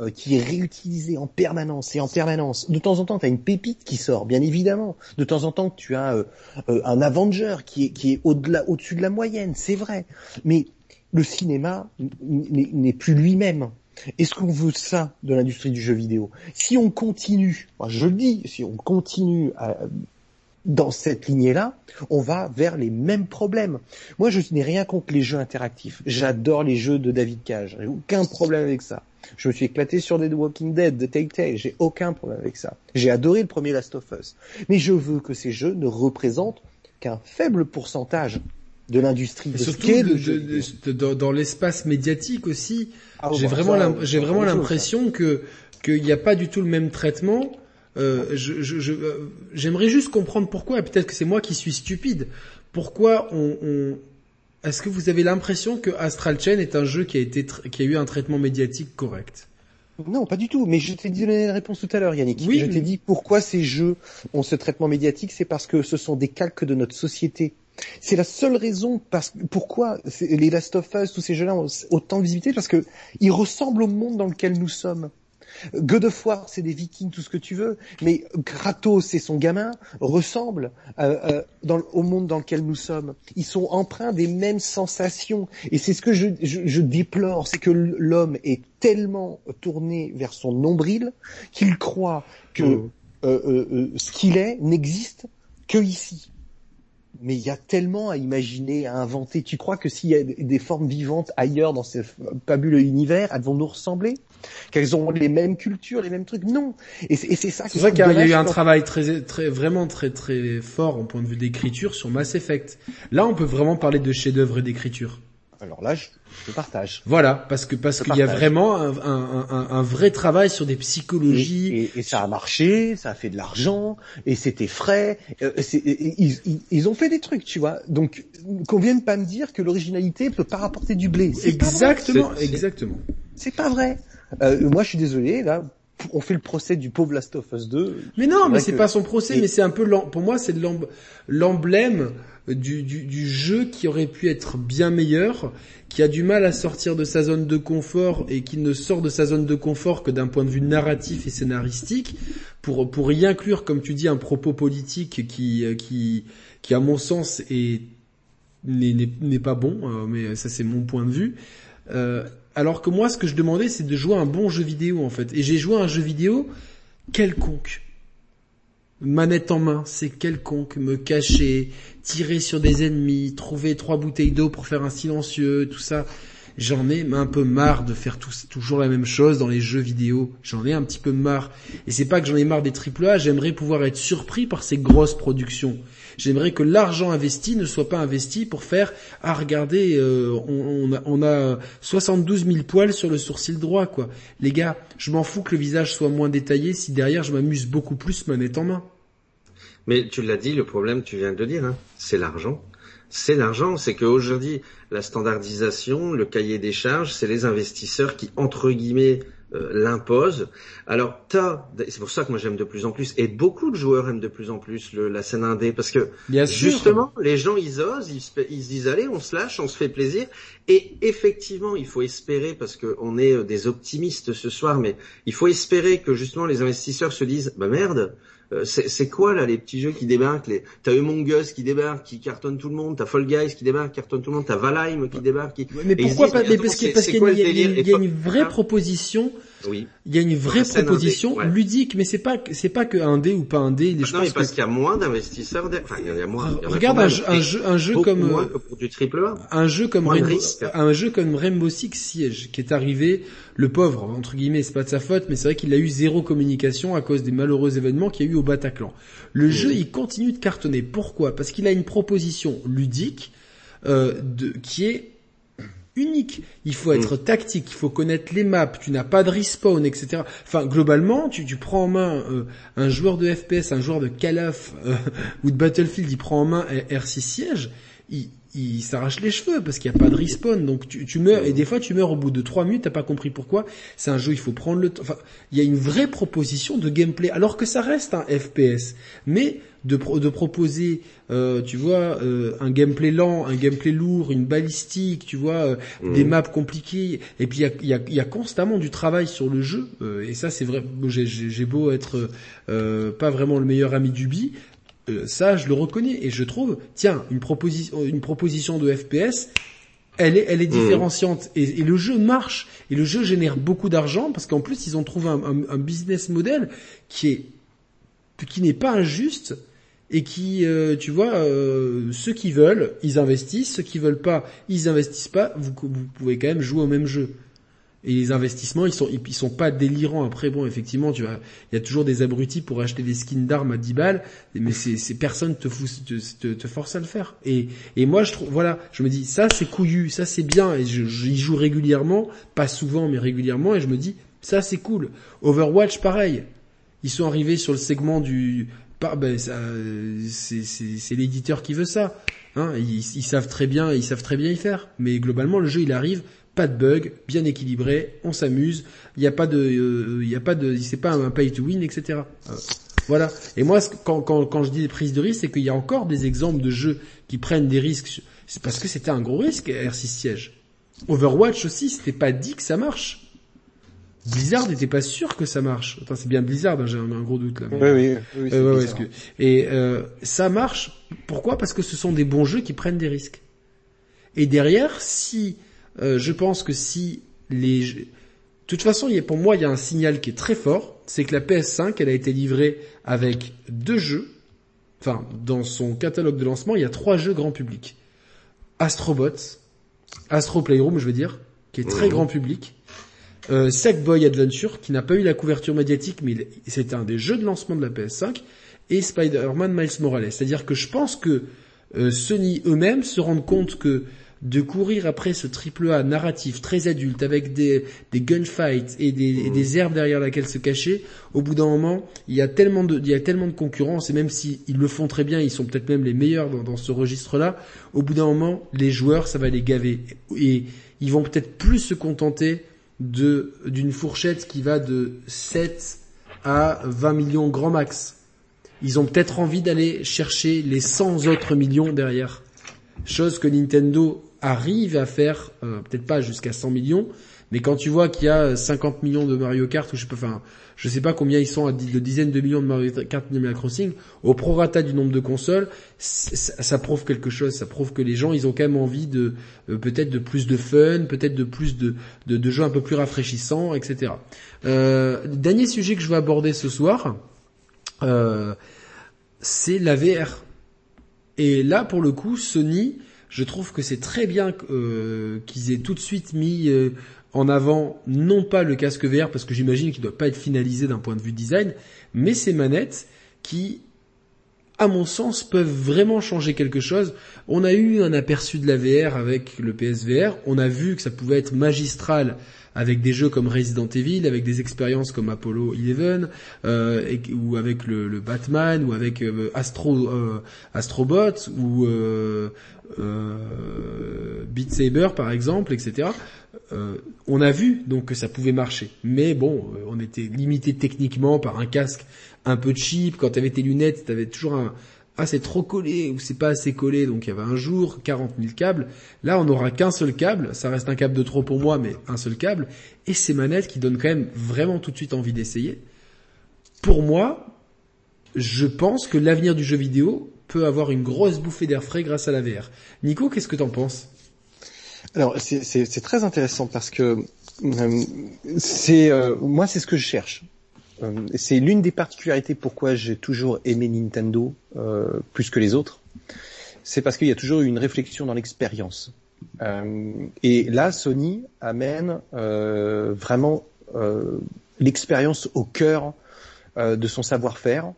euh, qui est réutilisée en permanence et en permanence. De temps en temps, tu as une pépite qui sort, bien évidemment. De temps en temps, tu as un Avenger qui est, qui est au-delà, au-dessus de la moyenne, c'est vrai. Mais le cinéma n'est plus lui-même. Est-ce qu'on veut ça de l'industrie du jeu vidéo? Si on continue, je le dis, si on continue à, dans cette lignée-là, on va vers les mêmes problèmes. Moi, je n'ai rien contre les jeux interactifs. J'adore les jeux de David Cage. J'ai aucun problème avec ça. Je me suis éclaté sur The Walking Dead, The Telltale. J'ai aucun problème avec ça. J'ai adoré le premier Last of Us. Mais je veux que ces jeux ne représentent qu'un faible pourcentage de l'industrie. de surtout de, dans l'espace médiatique aussi. Ah, j'ai vraiment, j'ai vraiment l'impression que qu'il n'y a pas du tout le même traitement euh, je, je, euh, j'aimerais juste comprendre pourquoi, peut-être que c'est moi qui suis stupide, pourquoi on, on... est-ce que vous avez l'impression que Astral Chain est un jeu qui a été qui a eu un traitement médiatique correct? Non, pas du tout. Mais je t'ai donné la réponse tout à l'heure, Yannick. Oui, je t'ai dit pourquoi ces jeux ont ce traitement médiatique, c'est parce que ce sont des calques de notre société. C'est la seule raison parce, pourquoi les Last of Us, tous ces jeux-là ont autant de visibilité, parce que ils ressemblent au monde dans lequel nous sommes. God of War, c'est des Vikings, tout ce que tu veux, mais Kratos et son gamin ressemblent euh, euh, au monde dans lequel nous sommes. Ils sont empreints des mêmes sensations, et c'est ce que je, déplore, c'est que l'homme est tellement tourné vers son nombril qu'il croit que mmh. euh, ce qu'il est n'existe que ici mais il y a tellement à imaginer, à inventer. Tu crois que s'il y a des formes vivantes ailleurs dans ce fabuleux univers, elles vont nous ressembler? Qu'elles ont les mêmes cultures, les mêmes trucs Non. Et c'est ça. C'est vrai qu'il y a eu un travail très, très, vraiment très, très fort en point de vue d'écriture sur Mass Effect. Là, on peut vraiment parler de chef-d'œuvre et d'écriture. Alors là, je, je partage. Voilà, parce que parce qu'il y a vraiment un, un, un, un, vrai travail sur des psychologies. Et, et, et, ça a marché, ça a fait de l'argent, et c'était frais. Euh, ils, ils, ils, ont fait des trucs, tu vois. Donc qu'on vienne pas me dire que l'originalité peut pas rapporter du blé. Exactement, exactement. C'est pas vrai. Euh, moi, je suis désolé, là, on fait le procès du pauvre Last of Us 2. Mais non, mais c'est pas son procès, mais c'est un peu pour moi c'est l'emblème du, du, du, jeu qui aurait pu être bien meilleur, qui a du mal à sortir de sa zone de confort et qui ne sort de sa zone de confort que d'un point de vue narratif et scénaristique, pour pour y inclure, comme tu dis, un propos politique qui qui qui à mon sens est n'est pas bon, euh, mais ça c'est mon point de vue. Euh, alors que moi, ce que je demandais, c'est de jouer un bon jeu vidéo en fait. Et j'ai joué un jeu vidéo quelconque. Manette en main, c'est quelconque. Me cacher, tirer sur des ennemis, trouver trois bouteilles d'eau pour faire un silencieux, tout ça. J'en ai un peu marre de faire toujours la même chose dans les jeux vidéo. J'en ai un petit peu marre. Et c'est pas que j'en ai marre des AAA, j'aimerais pouvoir être surpris par ces grosses productions. J'aimerais que l'argent investi ne soit pas investi pour faire ah regardez euh, on, a, on, a, 72 000 poils sur le sourcil droit quoi. Les gars, je m'en fous que le visage soit moins détaillé si derrière je m'amuse beaucoup plus manette en main. Mais tu l'as dit, le problème tu viens de le dire, hein, c'est l'argent. C'est l'argent, c'est qu'aujourd'hui la standardisation, le cahier des charges, c'est les investisseurs qui entre guillemets euh, l'impose. Alors, t'as, c'est pour ça que moi j'aime de plus en plus, et beaucoup de joueurs aiment de plus en plus le, la scène indé, parce que justement, les gens ils osent, ils, se disent allez, on se lâche, on se fait plaisir, et effectivement, il faut espérer, parce qu'on est euh, des optimistes ce soir, mais il faut espérer que justement les investisseurs se disent bah merde, c'est quoi là les petits jeux qui débarquent les... T'as Among Us qui débarque, qui cartonne tout le monde. T'as Fall Guys qui débarque, qui cartonne tout le monde. T'as Valheim qui débarque. Qui... Mais pourquoi pas Parce qu'il y, a une vraie proposition. Oui. Il y a une vraie proposition ludique, mais c'est pas c'est pas que un dé ou pas un dé. Ah non, mais parce qu'il y a moins d'investisseurs. Enfin, il y a moins. Regarde un, jeu, un jeu comme moins que pour du triple A. Un jeu comme Rainbow, un jeu comme Rainbow Six Siege qui est arrivé. Le pauvre entre guillemets, c'est pas de sa faute, mais c'est vrai qu'il a eu zéro communication à cause des malheureux événements qu'il y a eu au Bataclan. Le jeu, il continue de cartonner. Pourquoi? Parce qu'il a une proposition ludique euh, de, qui est unique. Il faut être tactique, il faut connaître les maps, tu n'as pas de respawn, etc. Enfin, globalement, tu, tu prends en main euh, un joueur de FPS, un joueur de Call of euh, <laughs> ou de Battlefield, il prend en main R6 Siege, il, il s'arrache les cheveux parce qu'il n'y a pas de respawn. Donc tu, tu, meurs et des fois tu meurs au bout de trois minutes, t'as pas compris pourquoi. C'est un jeu, il faut prendre le temps. Enfin, il y a une vraie proposition de gameplay alors que ça reste un FPS, mais de, de proposer, euh, tu vois, euh, un gameplay lent, un gameplay lourd, une balistique, tu vois, euh, des mmh. maps compliquées. Et puis il y a, y, a, y a, constamment du travail sur le jeu. et ça c'est vrai. J'ai beau être pas vraiment le meilleur ami du bi, euh, ça, je le reconnais et je trouve, tiens, une proposition, une proposition de FPS, elle est, elle est mmh. différenciante et, le jeu marche et le jeu génère beaucoup d'argent parce qu'en plus ils ont trouvé un, un, business model qui est qui n'est pas injuste et qui, euh, tu vois, euh, ceux qui veulent, ils investissent, ceux qui veulent pas, ils investissent pas. Vous, vous pouvez quand même jouer au même jeu. Et les investissements, ils sont, ils sont pas délirants. Après, bon, effectivement, tu vois, il y a toujours des abrutis pour acheter des skins d'armes à 10 balles, mais c'est, c'est personne te, fout, te, te, force à le faire. Et, et moi, je trouve, voilà, je me dis, ça c'est couillu, ça c'est bien, et j'y joue régulièrement, pas souvent, mais régulièrement, et je me dis, ça c'est cool. Overwatch, pareil. Ils sont arrivés sur le segment du, ben, c'est, l'éditeur qui veut ça. Hein, ils, savent très bien, ils savent très bien y faire. Mais globalement, le jeu, il arrive pas de bug, bien équilibré, on s'amuse, il n'y a pas de, euh, il y a pas de, c'est pas un pay to win, etc. Euh, voilà. Et moi, quand, je dis des prises de risque, c'est qu'il y a encore des exemples de jeux qui prennent des risques. C'est parce que c'était un gros risque, R6 Siege. Overwatch aussi, c'était pas dit que ça marche. Blizzard n'était pas sûr que ça marche. Enfin, c'est bien Blizzard, hein, j'ai un, gros doute là. Oui, oui, oui euh, que... Et euh, ça marche. Pourquoi? Parce que ce sont des bons jeux qui prennent des risques. Et derrière, si euh, je pense que si les... De toute façon, il y a, pour moi, il y a un signal qui est très fort, c'est que la PS5, elle a été livrée avec deux jeux. Enfin, dans son catalogue de lancement, il y a trois jeux grand public. Astrobots, Astro Playroom, je veux dire, qui est très grand public. Euh, Sackboy Adventure, qui n'a pas eu la couverture médiatique, mais c'est un des jeux de lancement de la PS5. Et Spider-Man Miles Morales. C'est-à-dire que je pense que euh, Sony eux-mêmes se rendent compte que de courir après ce triple A narratif très adulte avec des, des gunfights et des, des herbes derrière laquelle se cacher, au bout d'un moment, il y a tellement de, il y a tellement de concurrence et même s'ils le font très bien, ils sont peut-être même les meilleurs dans, dans ce registre-là, au bout d'un moment, les joueurs, ça va les gaver et ils vont peut-être plus se contenter de, d'une fourchette qui va de 7 à 20 millions grand max. Ils ont peut-être envie d'aller chercher les 100 autres millions derrière. Chose que Nintendo arrive à faire, euh, peut-être pas jusqu'à 100 millions, mais quand tu vois qu'il y a 50 millions de Mario Kart, ou je sais pas, enfin, je sais pas combien ils sont à de dizaines de millions de Mario Kart Animal Crossing, au prorata du nombre de consoles, ça, prouve quelque chose. Ça prouve que les gens, ils ont quand même envie de euh, peut-être de plus de fun, peut-être de plus de, de, jeux un peu plus rafraîchissants, etc. Euh, dernier sujet que je veux aborder ce soir, euh, c'est la VR. Et là, pour le coup, Sony je trouve que c'est très bien euh, qu'ils aient tout de suite mis euh, en avant non pas le casque VR parce que j'imagine qu'il ne doit pas être finalisé d'un point de vue design, mais ces manettes qui, à mon sens, peuvent vraiment changer quelque chose. On a eu un aperçu de la VR avec le PSVR, on a vu que ça pouvait être magistral avec des jeux comme Resident Evil, avec des expériences comme Apollo 11, euh, ou avec le, Batman, ou avec euh, Astro euh, Astrobot, ou euh, euh, Beat Saber par exemple, etc. On a vu donc que ça pouvait marcher, mais bon, on était limité techniquement par un casque un peu cheap. Quand tu avais tes lunettes, tu avais toujours un ah c'est trop collé ou c'est pas assez collé, donc il y avait un jour 40 000 câbles. Là, on n'aura qu'un seul câble, ça reste un câble de trop pour moi, mais un seul câble, et ces manettes qui donnent quand même vraiment tout de suite envie d'essayer. Pour moi, je pense que l'avenir du jeu vidéo peut avoir une grosse bouffée d'air frais grâce à la VR. Nico, qu'est-ce que t'en penses? Alors c'est très intéressant parce que euh, c'est euh, moi c'est ce que je cherche. Euh, c'est l'une des particularités pourquoi j'ai toujours aimé Nintendo plus que les autres. C'est parce qu'il y a toujours eu une réflexion dans l'expérience. et là, Sony amène vraiment l'expérience au cœur de son savoir-faire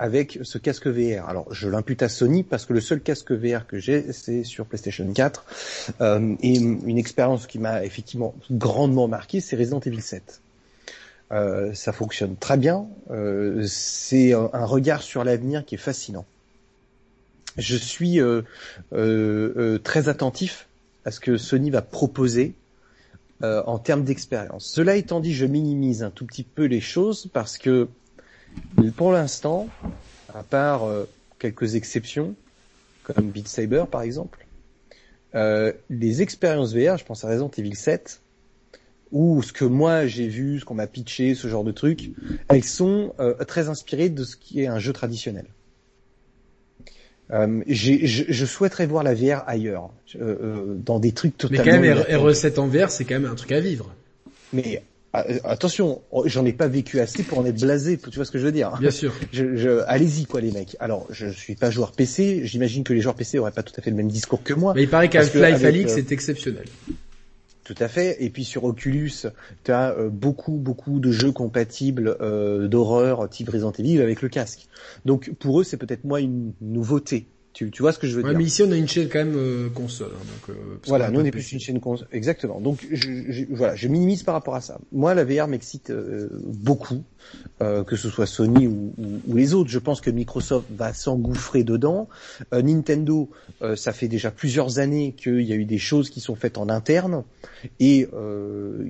avec ce casque VR. Alors, je l'impute à Sony parce que le seul casque VR que j'ai, c'est sur PlayStation 4. Euh, et une expérience qui m'a effectivement grandement marqué, c'est Resident Evil 7. Euh, ça fonctionne très bien. Euh, c'est un, regard sur l'avenir qui est fascinant. Je suis euh, euh, très attentif à ce que Sony va proposer en termes d'expérience. Cela étant dit, je minimise un tout petit peu les choses parce que pour l'instant, à part euh, quelques exceptions, comme Beat Saber par exemple, euh, les expériences VR, je pense à Resident Evil 7, ou ce que moi j'ai vu, ce qu'on m'a pitché, ce genre de trucs, elles sont euh, très inspirées de ce qui est un jeu traditionnel. Euh, je, souhaiterais voir la VR ailleurs, dans des trucs totalement. Mais quand même, RE7 en VR, c'est quand même un truc à vivre. Mais euh, attention, oh, j'en ai pas vécu assez pour en être blasé, tu vois ce que je veux dire Bien sûr. <laughs> Je, allez-y quoi les mecs. Alors, je suis pas joueur PC, j'imagine que les joueurs PC auraient pas tout à fait le même discours que moi. Mais il paraît qu'Half-Life Alix euh, c'est exceptionnel. Tout à fait. Et puis sur Oculus, tu euh, beaucoup beaucoup de jeux compatibles d'horreur type Resident Evil avec le casque. Donc pour eux, c'est peut-être moi une nouveauté. Tu, tu, vois ce que je veux ouais, dire Mais ici, on a une chaîne quand même euh, console. Hein, donc, euh, voilà, nous on est plus une chaîne console. Exactement. Donc je, je, voilà, je minimise par rapport à ça. Moi, la VR m'excite euh, beaucoup, que ce soit Sony ou, ou, ou, les autres. Je pense que Microsoft va s'engouffrer dedans. Nintendo, ça fait déjà plusieurs années qu'il y a eu des choses qui sont faites en interne et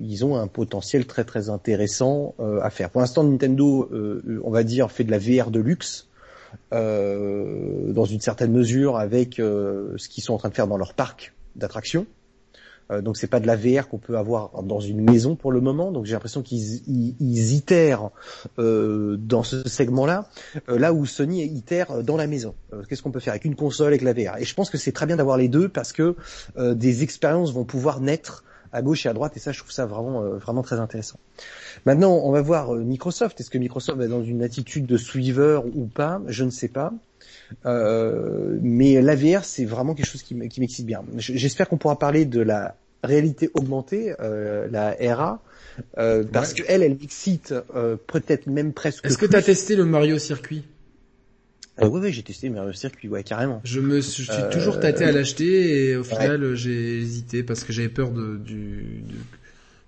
ils ont un potentiel très très intéressant à faire. Pour l'instant, Nintendo, on va dire, fait de la VR de luxe. Euh, dans une certaine mesure avec euh, ce qu'ils sont en train de faire dans leur parc d'attractions. Euh, donc c'est pas de la VR qu'on peut avoir dans une maison pour le moment. Donc j'ai l'impression qu'ils ils, itèrent euh, dans ce segment-là, là où Sony itère dans la maison. Qu'est-ce qu'on peut faire avec une console avec la VR Et je pense que c'est très bien d'avoir les deux parce que des expériences vont pouvoir naître à gauche et à droite et ça je trouve ça vraiment vraiment très intéressant. Maintenant, on va voir euh, Microsoft. Est-ce que Microsoft est dans une attitude de suiveur ou pas? Je ne sais pas. Euh, mais l'AVR, c'est vraiment quelque chose qui m'excite bien. J'espère qu'on pourra parler de la réalité augmentée, euh, la RA, euh, parce que elle, elle m'excite euh, peut-être même presque. Est-ce que tu as testé le Mario Circuit? Euh, oui, oui, j'ai testé le Mario Circuit, ouais, carrément. Je me suis, suis toujours tâté à l'acheter et au final j'ai hésité parce que j'avais peur de, du, de,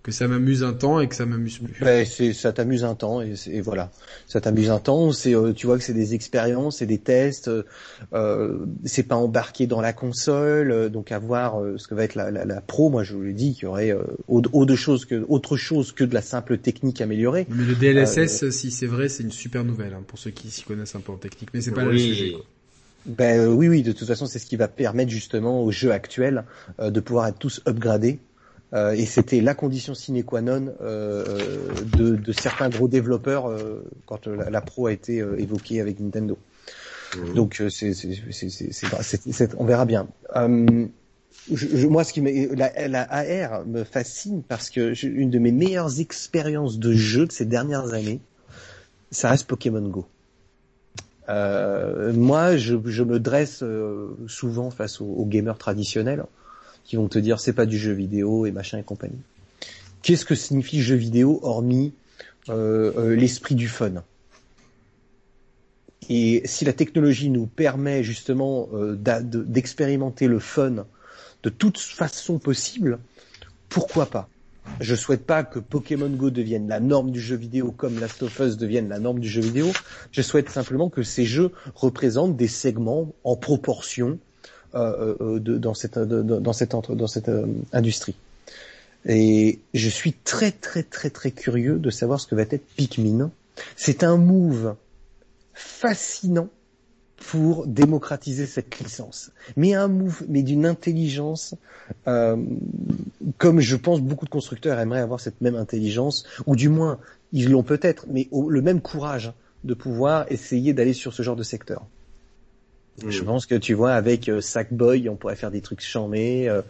que ça m'amuse un temps et que ça m'amuse plus. Ben, c'est ça t'amuse un temps et, et voilà, ça t'amuse un temps. C'est euh, tu vois que c'est des expériences, c'est des tests. Euh, c'est pas embarqué dans la console, euh, donc à voir euh, ce que va être la, la, la pro. Moi, je vous l'ai dit qu'il y aurait autre chose que autre chose que de la simple technique améliorée. Mais le DLSS, si c'est vrai, c'est une super nouvelle hein, pour ceux qui s'y connaissent un peu en technique. Mais c'est pas le sujet. Ben oui, oui, de toute façon, c'est ce qui va permettre justement aux jeux actuels de pouvoir être tous upgradés euh, et c'était la condition sine qua non euh, de, de, certains gros développeurs euh, quand la, pro a été évoquée avec Nintendo. Mmh. Donc c'est, on verra bien. Je, moi, ce qui la, la, AR me fascine parce que une de mes meilleures expériences de jeu de ces dernières années, ça reste Pokémon Go. Euh, moi, je, je, me dresse souvent face aux, aux gamers traditionnels qui vont te dire c'est pas du jeu vidéo et machin et compagnie. Qu'est-ce que signifie jeu vidéo hormis euh, euh, l'esprit du fun? Et si la technologie nous permet justement euh, d'expérimenter le fun de toute façon possible, pourquoi pas? Je souhaite pas que Pokémon Go devienne la norme du jeu vidéo comme Last of Us devienne la norme du jeu vidéo. Je souhaite simplement que ces jeux représentent des segments en proportion de, dans cette dans cette dans cette euh, industrie. Et je suis très très très très curieux de savoir ce que va être Pikmin. C'est un move fascinant pour démocratiser cette licence. Mais un move, mais d'une intelligence, euh, comme je pense beaucoup de constructeurs aimeraient avoir cette même intelligence, ou du moins ils l'ont peut-être, mais le même courage de pouvoir essayer d'aller sur ce genre de secteur. Je pense que tu vois avec euh, Sackboy, on pourrait faire des trucs chamés. Euh,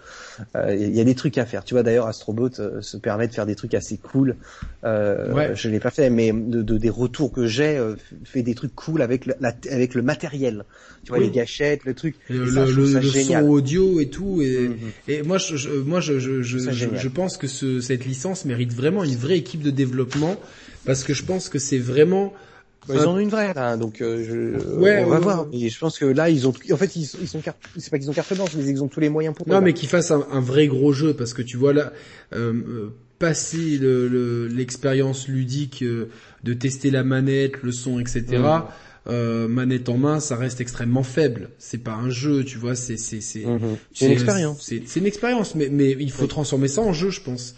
euh, Il y a des trucs à faire. Tu vois d'ailleurs Astrobot euh, se permet de faire des trucs assez cool. Euh, Ouais. Je l'ai pas fait, mais de, de- des retours que j'ai, euh, fait des trucs cool avec le, la- avec le matériel. Tu vois Oui. les gâchettes, le truc. Le, ça, son audio et tout et, Mhm. et moi je, je- moi je pense que ce, cette licence mérite vraiment une vraie équipe de développement parce que je pense que c'est vraiment Bah, ils en ont une vraie là, donc euh, je, Ouais, on va ouais, voir. ouais. Et je pense que là ils ont, en fait ils, ils sont c'est pas qu'ils ont carte blanche, mais ils ont tous les moyens pour. non mais qu'ils fassent un, un vrai gros jeu parce que tu vois là euh, euh, passer le- le- l'expérience ludique euh, de tester la manette, le son, etc. Mhm. euh, manette en main, ça reste extrêmement faible. C'est pas un jeu, tu vois. C'est c'est c'est. C'est une expérience. C'est c'est une expérience, mais mais il faut transformer ça en jeu, je pense.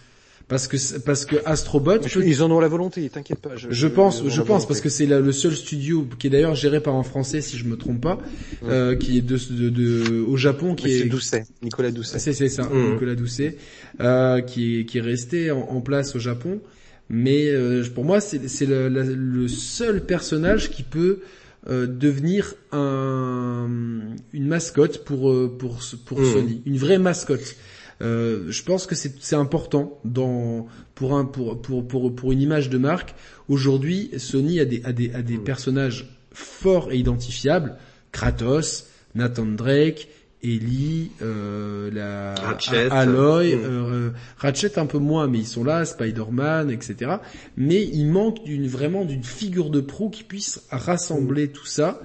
Parce que parce que Astrobot, Je- Ils en ont la volonté, t'inquiète pas. Je, Je pense, je pense parce que c'est le seul studio qui est d'ailleurs géré par un Français si je me trompe pas, euh, qui est de, de, de- au Japon, qui Monsieur est Doucet, Nicolas Doucet. c'est c'est ça, Mhm. Nicolas Doucet, euh, qui est qui est resté en, en place au Japon. Mais euh, pour moi, c'est c'est le, seul personnage qui peut euh, devenir un, une mascotte pour pour pour Mhm. Sony, une vraie mascotte. Euh, je pense que c'est c'est important dans pour un pour pour pour pour une image de marque. Aujourd'hui, Sony a des a des a des personnages forts et identifiables. Kratos, Nathan Drake, Ellie, euh, la Ratchet. Aloy, Mm. euh, Ratchet un peu moins, mais ils sont là, Spider-Man, etc. Mais il manque d'une vraiment d'une figure de proue qui puisse rassembler tout ça.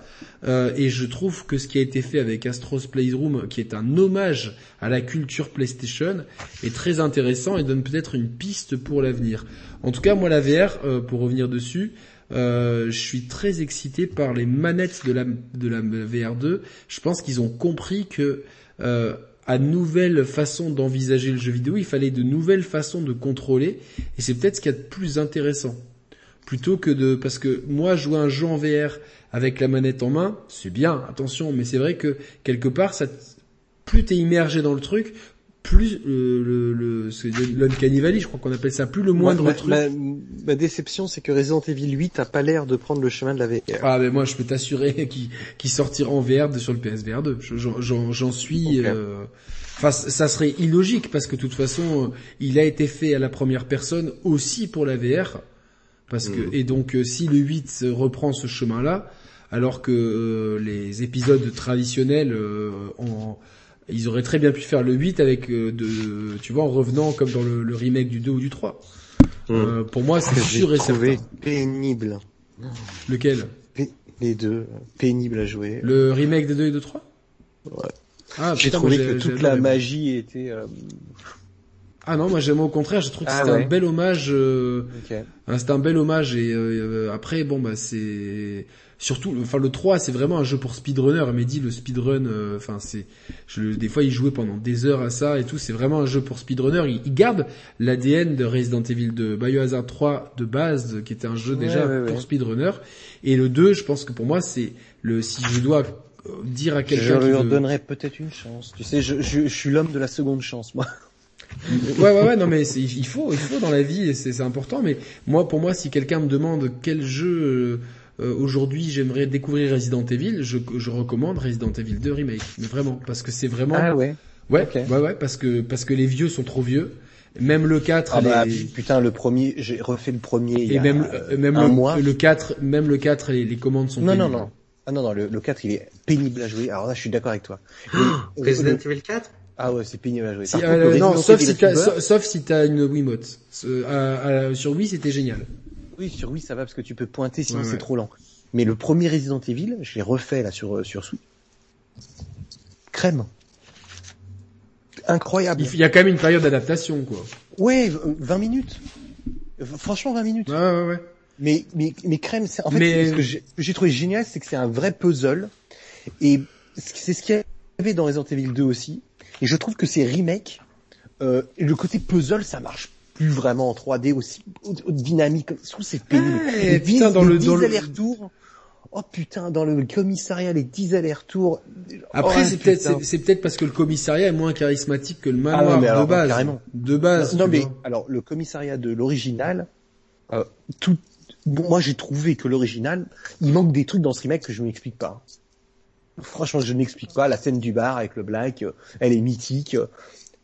Euh, et je trouve que ce qui a été fait avec Astro's Playroom, qui est un hommage à la culture PlayStation, est très intéressant et donne peut-être une piste pour l'avenir. En tout cas, moi, la VR, euh, pour revenir dessus, euh, je suis très excité par les manettes de la de la VR2. Je pense qu'ils ont compris que euh, à nouvelle façon d'envisager le jeu vidéo, il fallait de nouvelles façons de contrôler, et c'est peut-être ce qu'il y a de plus intéressant. Plutôt que de, parce que moi jouer un jeu en VR avec la manette en main, c'est bien, attention, mais c'est vrai que quelque part, ça, plus t'es immergé dans le truc, plus le, le, le c'est l'uncanny valley, je crois qu'on appelle ça, plus le moindre truc. ma, ma déception, c'est que Resident Evil 8 a pas l'air de prendre le chemin de la VR. Ah mais moi je peux t'assurer <laughs> qu'il sortira en VR sur le PSVR 2. Je- J'en suis. Euh, Enfin, ça serait illogique parce que de toute façon, euh, il a été fait à la première personne aussi pour la VR. Parce que Mhm. et donc euh, si le 8 se reprend ce chemin-là, alors que euh, les épisodes traditionnels, euh, en- ils auraient très bien pu faire le 8 avec euh, de, tu vois, en revenant comme dans le, le remake du 2 ou du 3. Mm. Euh, pour moi, c'est sûr et certain. pénible. Lequel? P- les deux, euh, pénible à jouer. Le remake de 2 et de 3 Ouais. Ah, J'ai putain, trouvé que toute la magie était. euh, Ah non, moi j'aime au contraire, je trouve que Ah c'était ouais. un bel hommage. euh, ok. hein, c'était un bel hommage et euh, après bon bah c'est surtout enfin le 3 c'est vraiment un jeu pour speedrunner. Mehdi le speedrun euh, enfin c'est je des fois il jouait pendant des heures à ça et tout, c'est vraiment un jeu pour speedrunner. Il, il garde l'ADN de Resident Evil 2, Biohazard 3 de base qui était un jeu Ouais, déjà ouais, pour ouais. speedrunner et le 2, je pense que pour moi c'est le si je dois euh, dire à Je quelqu'un leur veut- donnerais peut-être une chance. Tu sais, je, je, je suis l'homme de la seconde chance, moi. Ouais, ouais, ouais, non, mais c'est- il faut, il faut dans la vie, et c'est c'est important. Mais moi, pour moi, si quelqu'un me demande quel jeu euh, aujourd'hui j'aimerais découvrir Resident Evil, je, je recommande Resident Evil 2 remake. Mais vraiment, parce que c'est vraiment, Ah ouais. ouais, ok. ouais, ouais, parce que parce que les vieux sont trop vieux. Même le 4, Ah bah les- putain, le premier, j'ai refait le premier il y et a même euh, même un le, mois. le 4, même le 4, les, les commandes sont Non, non, pénibles. non. Ah non, non, le, le 4, il est pénible à jouer. Alors là, je suis d'accord avec toi. <gasps> Resident le- Evil 4 Ah ouais, c'est pénible à jouer. Si- Par euh, contre, non, sauf si sauf, sauf si t'as une Wiimote. Euh, sur Wii, c'était génial. Oui, sur Wii, ça va parce que tu peux pointer, sinon Ouais, c'est ouais. trop lent. Mais le premier Resident Evil, je l'ai refait là sur euh, sur Switch. Crème. Incroyable. Il y a quand même une période d'adaptation, quoi. Ouais, v- 20 minutes. Franchement, 20 minutes. Ouais, ouais, ouais. Mais, mais, mais crème, c'est, en fait, Mais- ce que j'ai, ce que j'ai trouvé génial, c'est que c'est un vrai puzzle. Et c'est ce qu'il y avait dans Resident Evil 2 aussi. Et je trouve que ces remakes, euh, le côté puzzle, ça marche plus vraiment en 3D aussi au- au- dynamique. Je trouve que c'est pénible. Ah, les putain, 10, dans les le- 10 dans le- allers-retours. Oh putain, dans le commissariat, les 10 allers-retours. Après, Oh, c'est peut-être, c'est, c'est peut-être parce que le commissariat est moins charismatique que le Ah manoir non, mais alors, de base. carrément. De base. Non tu mais vois. alors le commissariat de l'original, euh, tout bon, moi j'ai trouvé que l'original, il manque des trucs dans ce remake que je m'explique pas. Franchement, je n'explique pas. La scène du bar avec le black, euh, elle est mythique.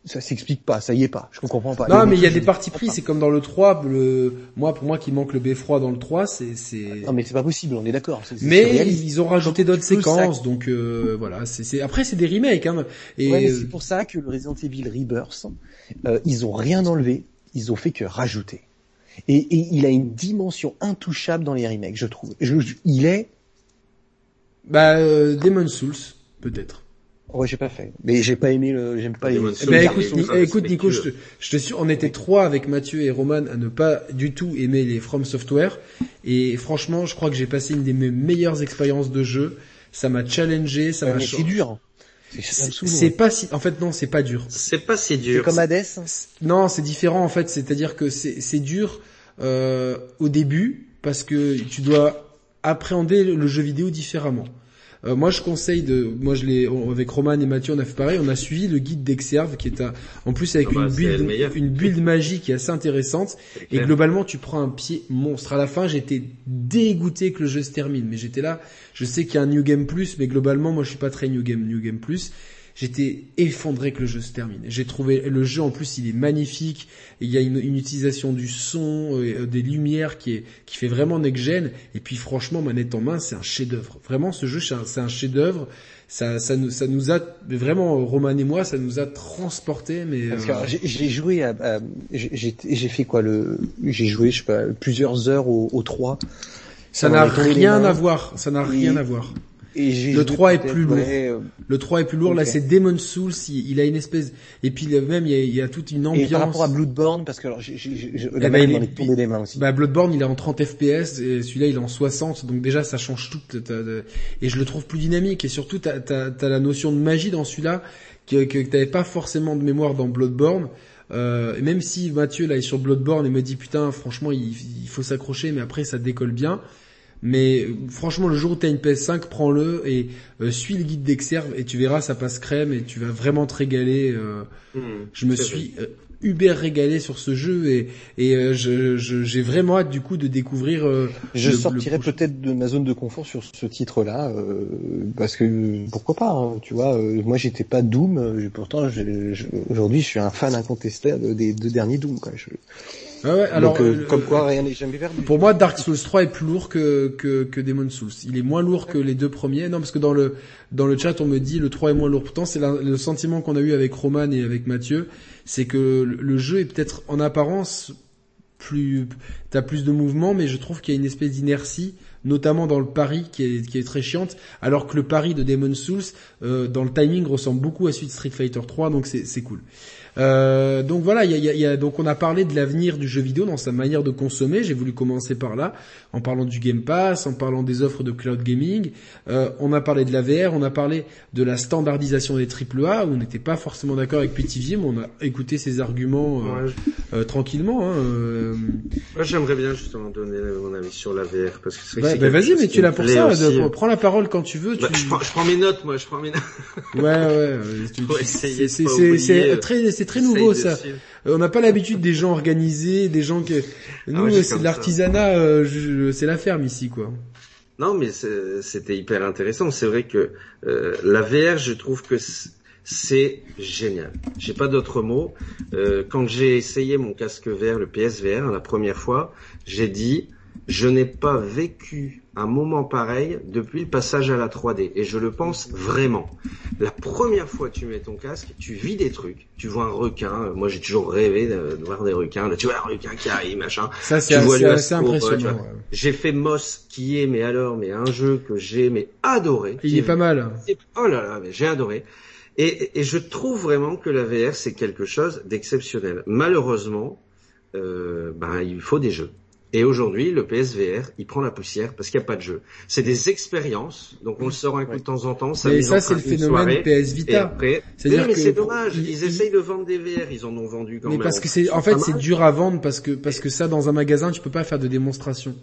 Ça s'explique pas, ça y est pas. Je comprends pas. Non, mais il y a des parties pris, c'est comme dans le 3, le, moi, pour moi qui manque le beffroi dans le 3, c'est, c'est, Non, mais c'est pas possible, on est d'accord. mais ils ont rajouté d'autres séquences, donc, euh, voilà, c'est, c'est, après c'est des remakes, hein, et, Ouais, c'est pour ça que le Resident Evil Rebirth, euh, ils ont rien enlevé, ils ont fait que rajouter. Et, et il a une dimension intouchable dans les remakes, je trouve. Je- je- il est, bah, euh, Demon Souls, peut-être. Ouais, j'ai pas fait, mais j'ai pas aimé le, j'aime pas les. Demon's Eh ben, écoute, Ni- écoute Nico, je te, je te suis, on était trois avec Mathieu et Roman à ne pas du tout aimer les From Software, et franchement, je crois que j'ai passé une des mes meilleures expériences de jeu. Ça m'a challengé, ça Ouais, m'a. c'est dur. C'est- me C'est c'est ouais. pas si, en fait non, c'est pas dur. C'est pas si C'est dur. comme Hades. Non, c'est différent en fait. C'est-à-dire que c'est c'est dur euh, au début parce que tu dois appréhender le jeu vidéo différemment. Euh, moi, je conseille de, moi, je l'ai avec Roman et Mathieu, on a fait pareil. On a suivi le guide d'Exerve qui est un- en plus avec Ah bah, une build, une build magique qui est assez intéressante. Et globalement, tu prends un pied monstre. À la fin, j'étais dégoûté que le jeu se termine, mais j'étais là. Je sais qu'il y a un New Game Plus, mais globalement, moi, je suis pas très New Game, New Game Plus. J'étais effondré que le jeu se termine. J'ai trouvé le jeu en plus, il est magnifique. Il y a une, une utilisation du son, euh, des lumières qui est qui fait vraiment next gen. Et puis franchement, manette en main, c'est un chef-d'œuvre. Vraiment, ce jeu, c'est un, un chef-d'œuvre. Ça, ça nous, ça nous a vraiment, Roman et moi, ça nous a transporté. Mais euh, j'ai- joué à, à- j'ai fait quoi le, j'ai joué, je sais pas, plusieurs heures au, au 3. ça n'a rien à voir. Ça n'a rien à voir. Et Le joué 3 est plus lourd. euh, Le 3 est plus lourd, là c'est Demon Souls, il, il a une espèce et puis même il y a, il y a toute une ambiance. Et par rapport à Bloodborne, parce que alors, j'ai, j'ai, manette il est- tombée des mains aussi. Bah Bloodborne il est en 30 FPS et celui-là il est en 60 donc déjà ça change tout t'as- t'as- et je le trouve plus dynamique et surtout t'as t'as t'as la notion de magie dans celui-là que que t'avais pas forcément de mémoire dans Bloodborne. Euh, et même si Mathieu là est sur Bloodborne et me dit putain franchement il, il faut s'accrocher mais après ça décolle bien. Mais franchement le jour où t'as une PS5 prends-le et euh, suis le guide d'Exerve et tu verras ça passe crème et tu vas vraiment te régaler. euh, Hmm, je me suis euh, uber régalé sur ce jeu et, et euh, je- je- j'ai vraiment hâte du coup de découvrir. euh, Je le- sortirai peut-être de ma zone de confort sur ce titre-là, euh, parce que pourquoi pas, hein, tu vois. euh, moi, j'étais pas Doom, euh, pourtant, je- je- aujourd'hui, je suis un fan incontestable des deux derniers Doom. Quoi. Je- Ah ouais, alors Donc, euh, euh, comme quoi, rien n'est jamais perdu. Pour moi, Dark Souls 3 est plus lourd que, que, que Demon Souls. Il est moins lourd que les deux premiers. Non, parce que dans le, dans le chat, on me dit le 3 est moins lourd. Pourtant, c'est le sentiment qu'on a eu avec Roman et avec Mathieu. C'est que le, jeu est peut-être en apparence plus, t'as plus de mouvement, mais je trouve qu'il y a une espèce d'inertie, notamment dans le pari qui est, qui est très chiante, alors que le pari de Demon Souls, euh, dans le timing, ressemble beaucoup à celui de Street Fighter 3, donc c'est, c'est cool. Euh, donc voilà, il y a, y a- y a- donc on a parlé de l'avenir du jeu vidéo dans sa manière de consommer. J'ai voulu commencer par là, en parlant du Game Pass, en parlant des offres de cloud gaming. Euh, on a parlé de la VR, on a parlé de la standardisation des AAA, où on n'était pas forcément d'accord avec PTV, mais on a écouté ses arguments euh, Ouais, euh, tranquillement. Hein, euh. Moi, j'aimerais bien justement donner mon avis sur la VR parce que c'est Bah, bah, vas-y, mais tu es là pour ça. de- prends la parole quand tu veux. Bah, tu... je, prends, je prends mes notes, moi, je prends mes notes. Ouais, ouais. <laughs> euh, de c'est euh, très, c'est très nouveau ça. Euh, On n'a pas l'habitude des gens organisés, des gens que nous ouais, euh, c'est de l'artisanat, euh, c'est la ferme ici quoi. Non, mais c'était hyper intéressant. C'est vrai que euh, la VR, je trouve que c'est génial. J'ai pas d'autres mots. Euh, quand j'ai essayé mon casque VR, le PSVR, la première fois, j'ai dit, je n'ai pas vécu un moment pareil depuis le passage à la 3D. Et je le pense vraiment. La première fois que tu mets ton casque, tu vis des trucs. Tu vois un requin. Moi, j'ai toujours rêvé de, voir des requins. Là, tu vois un requin qui arrive, machin. Ça c'est assez, impressionnant. ouais. J'ai fait Moss, qui est, mais alors, mais un jeu que j'ai, mais adoré. Il est pas mal. Oh là là, mais j'ai adoré. Et, et je trouve vraiment que la VR, c'est quelque chose d'exceptionnel. Malheureusement, euh, ben, il faut des jeux. Et aujourd'hui, le PSVR, il prend la poussière parce qu'il n'y a pas de jeu. C'est des expériences, donc on le sort un coup de temps en temps. Ça Mais ça c'est le phénomène PS Vita. après, C'est-à-dire oui, mais c'est dommage. il- Ils il- essayent de vendre des VR, ils en ont vendu quand Mais même. parce que c'est, en fait, c'est dur à vendre parce que parce que ça dans un magasin tu peux pas faire de démonstration.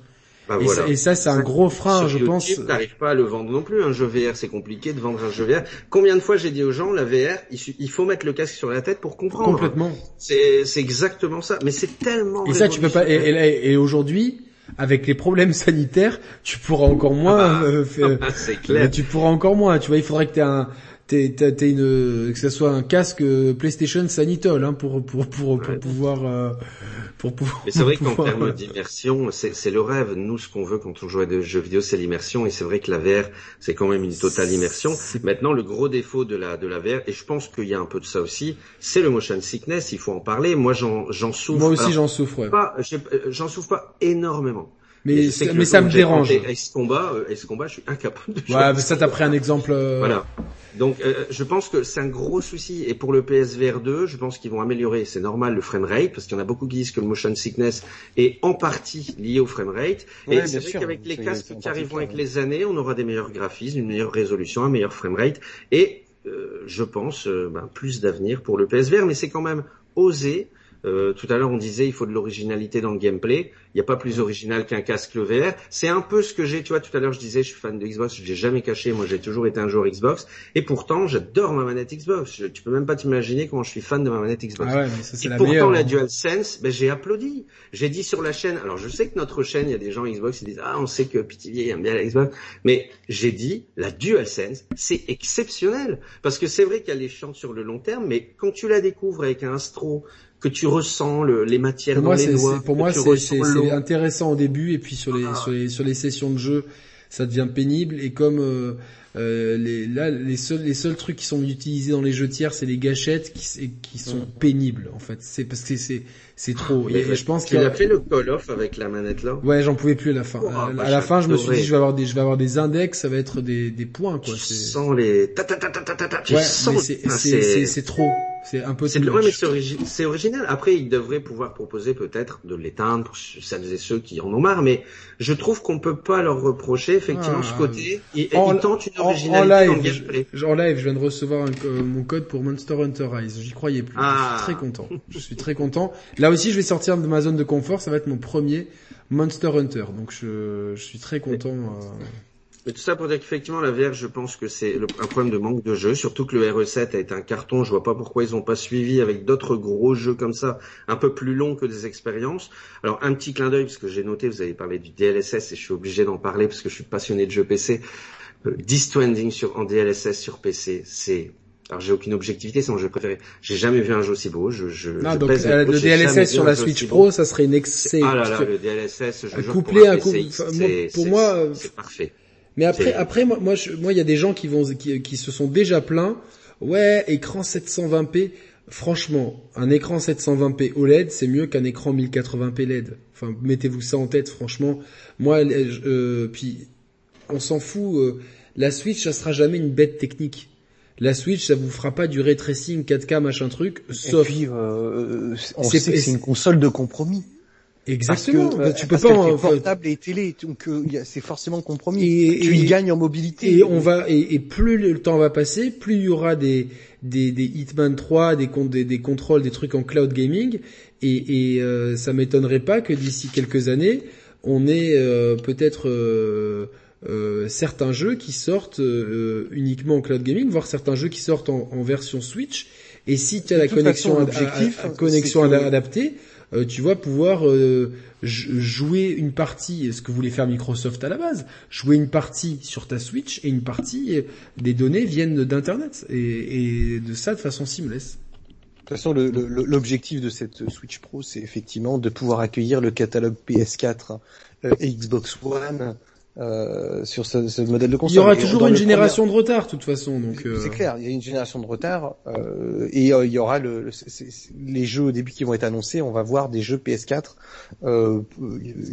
Bah, et, voilà. ça, et ça c'est un gros frein, je pense. T'arrives pas à le vendre non plus. Un jeu VR, c'est compliqué de vendre un jeu VR. Combien de fois j'ai dit aux gens, la VR, il, faut mettre le casque sur la tête pour comprendre. Complètement. C'est, c'est exactement ça. Mais c'est tellement. Et ça tu peux pas. Et, révolutionnaire. et- et aujourd'hui, avec les problèmes <laughs> sanitaires, tu pourras encore moins. Ah bah, euh, ah bah, clair. tu pourras encore moins. Tu vois, il faudrait que t'aies un t'aies, t'aies- t'aies une que ce soit un casque euh, PlayStation Sanitol hein, pour pour pour, pour Ouais. pouvoir euh, pour pouvoir. Mais c'est vrai qu'en termes d'immersion, c'est c'est le rêve. Nous, ce qu'on veut quand on joue à des jeux vidéo, c'est l'immersion. Et c'est vrai que la VR, c'est quand même une totale immersion. C'est- Maintenant, le gros défaut de la de la VR, et je pense qu'il y a un peu de ça aussi, c'est le motion sickness. Il faut en parler. Moi, j'en j'en souffre. Moi aussi, Alors, j'en souffre. Ouais. pas, euh, j'en souffre pas énormément. Mais ça- mais ça me dérange. tenté Ace Combat, euh, Ace Combat, je suis incapable de jouer. Ouais, mais ça t'as pris un exemple. euh, Voilà. Donc, euh, je pense que c'est un gros souci. Et pour le PSVR 2, je pense qu'ils vont améliorer, c'est normal, le framerate, parce qu'il y en a beaucoup qui disent que le motion sickness est en partie lié au framerate. Ouais, et c'est vrai qu'avec les casques qui arriveront avec les années, on aura des meilleurs graphismes, une meilleure résolution, un meilleur framerate. Et euh, je pense euh, ben, plus d'avenir pour le PSVR, mais c'est quand même osé. Euh, tout à l'heure, on disait il faut de l'originalité dans le gameplay. Il n'y a pas plus original qu'un casque VR. C'est un peu ce que j'ai. Tu vois, tout à l'heure, je disais, je suis fan de Xbox. Je l'ai jamais caché. Moi, j'ai toujours été un joueur Xbox. Et pourtant, j'adore ma manette Xbox. Je- tu peux même pas t'imaginer comment je suis fan de ma manette Xbox. Ah ouais, mais ça c'est Et la pourtant, meilleure. la hein. DualSense, ben, j'ai applaudi. J'ai dit sur la chaîne, alors je sais que notre chaîne, il y a des gens Xbox qui disent, ah, on sait que Pitivier aime bien la Xbox, mais j'ai dit, la DualSense, c'est exceptionnel. Parce que c'est vrai qu'elle est chiante sur le long terme, mais quand tu la découvres avec un Astro, que tu ressens le, les matières Pour dans moi, les doigts, pour moi, c'est, intéressant au début et puis sur les, Ah. sur les, sur les sessions de jeu, ça devient pénible et comme euh, euh, les, là, les seuls, les seuls trucs qui sont utilisés dans les jeux tiers, c'est les gâchettes qui, qui sont pénibles en fait. C'est parce que c'est, c'est trop. Mais Et, je pense qu'il a- fait le Call of avec la manette là? Ouais, j'en pouvais plus à la fin. Oh, à, bah, à la fin, je me suis dit, je vais avoir des, je vais avoir des index, ça va être des, des points quoi. Tu sens les ta ta ta ta ta ta ta, tu ouais, mais sens c'est, c'est, c'est, c'est trop. C'est un peu C'est ouais, mais c'est origi- c'est original. Après, ils devraient pouvoir proposer peut-être de l'éteindre pour celles et ceux qui en ont marre, mais je trouve qu'on peut pas leur reprocher effectivement Ah, ce côté. Ils, en- ils tentent une En, en originalité dans le live, je, en live, je viens de recevoir un- euh, mon code pour Monster Hunter Rise. J'y croyais plus. Ah. Je suis très content. Je suis très content. Là aussi, je vais sortir de ma zone de confort. Ça va être mon premier Monster Hunter. Donc, je, je suis très content. euh. Mais tout ça pour dire qu'effectivement la VR, je pense que c'est un problème de manque de jeu, surtout que le RE7 a été un carton. Je vois pas pourquoi ils ont pas suivi avec d'autres gros jeux comme ça, un peu plus longs que des expériences. Alors un petit clin d'œil parce que j'ai noté, vous avez parlé du DLSS et je suis obligé d'en parler parce que je suis passionné de jeux PC. Euh, Death Stranding sur en DLSS sur PC, c'est alors j'ai aucune objectivité, c'est mon jeu préféré. J'ai jamais vu un jeu aussi beau. Je, je, je donc euh, le DLSS sur la Switch Pro, ça serait une excellente. Ah là là, le DLSS, je jure couplé pour un à coup- enfin, moi, c'est- pour moi, euh, c'est parfait. Mais après, après, moi, moi, il y a des gens qui vont, qui, qui se sont déjà plaints. Ouais, écran 720p. Franchement, un écran 720p OLED, c'est mieux qu'un écran 1080p LED. Enfin, mettez-vous ça en tête, franchement. Moi, euh, puis, on s'en fout. euh, la Switch, ça sera jamais une bête technique. La Switch, ça vous fera pas du ray tracing 4K machin truc, sauf Et puis, euh, on sait que c'est une console de compromis. Exactement. Parce que, Bah, tu peux parce pas. en- portable et télé, donc euh, c'est forcément compromis. Et- tu et- y gagnes en mobilité. Et on va et, et plus le temps va passer, plus il y aura des des, des Hitman 3, des, des des contrôles, des trucs en cloud gaming, et, et euh, ça m'étonnerait pas que d'ici quelques années, on ait euh, peut-être certains jeux qui sortent uniquement en cloud gaming, voire certains jeux qui sortent en, en version Switch. Et si tu as la connexion, façon, ad- l'objectif, à- à- connexion ad- adaptée, euh, tu vas pouvoir euh, jouer une partie, ce que voulait faire Microsoft à la base, jouer une partie sur ta Switch et une partie euh, des données viennent d'internet et, de ça de façon seamless. De toute façon, l'objectif de cette Switch Pro, c'est effectivement de pouvoir accueillir le catalogue PS4 euh, et Xbox One euh, sur ce, ce modèle de console. Il y aura toujours une génération de retard de toute façon donc. euh, C'est clair, il y a une génération de retard euh, et euh, il y aura le, les jeux au début qui vont être annoncés. On va voir des jeux PS4 euh,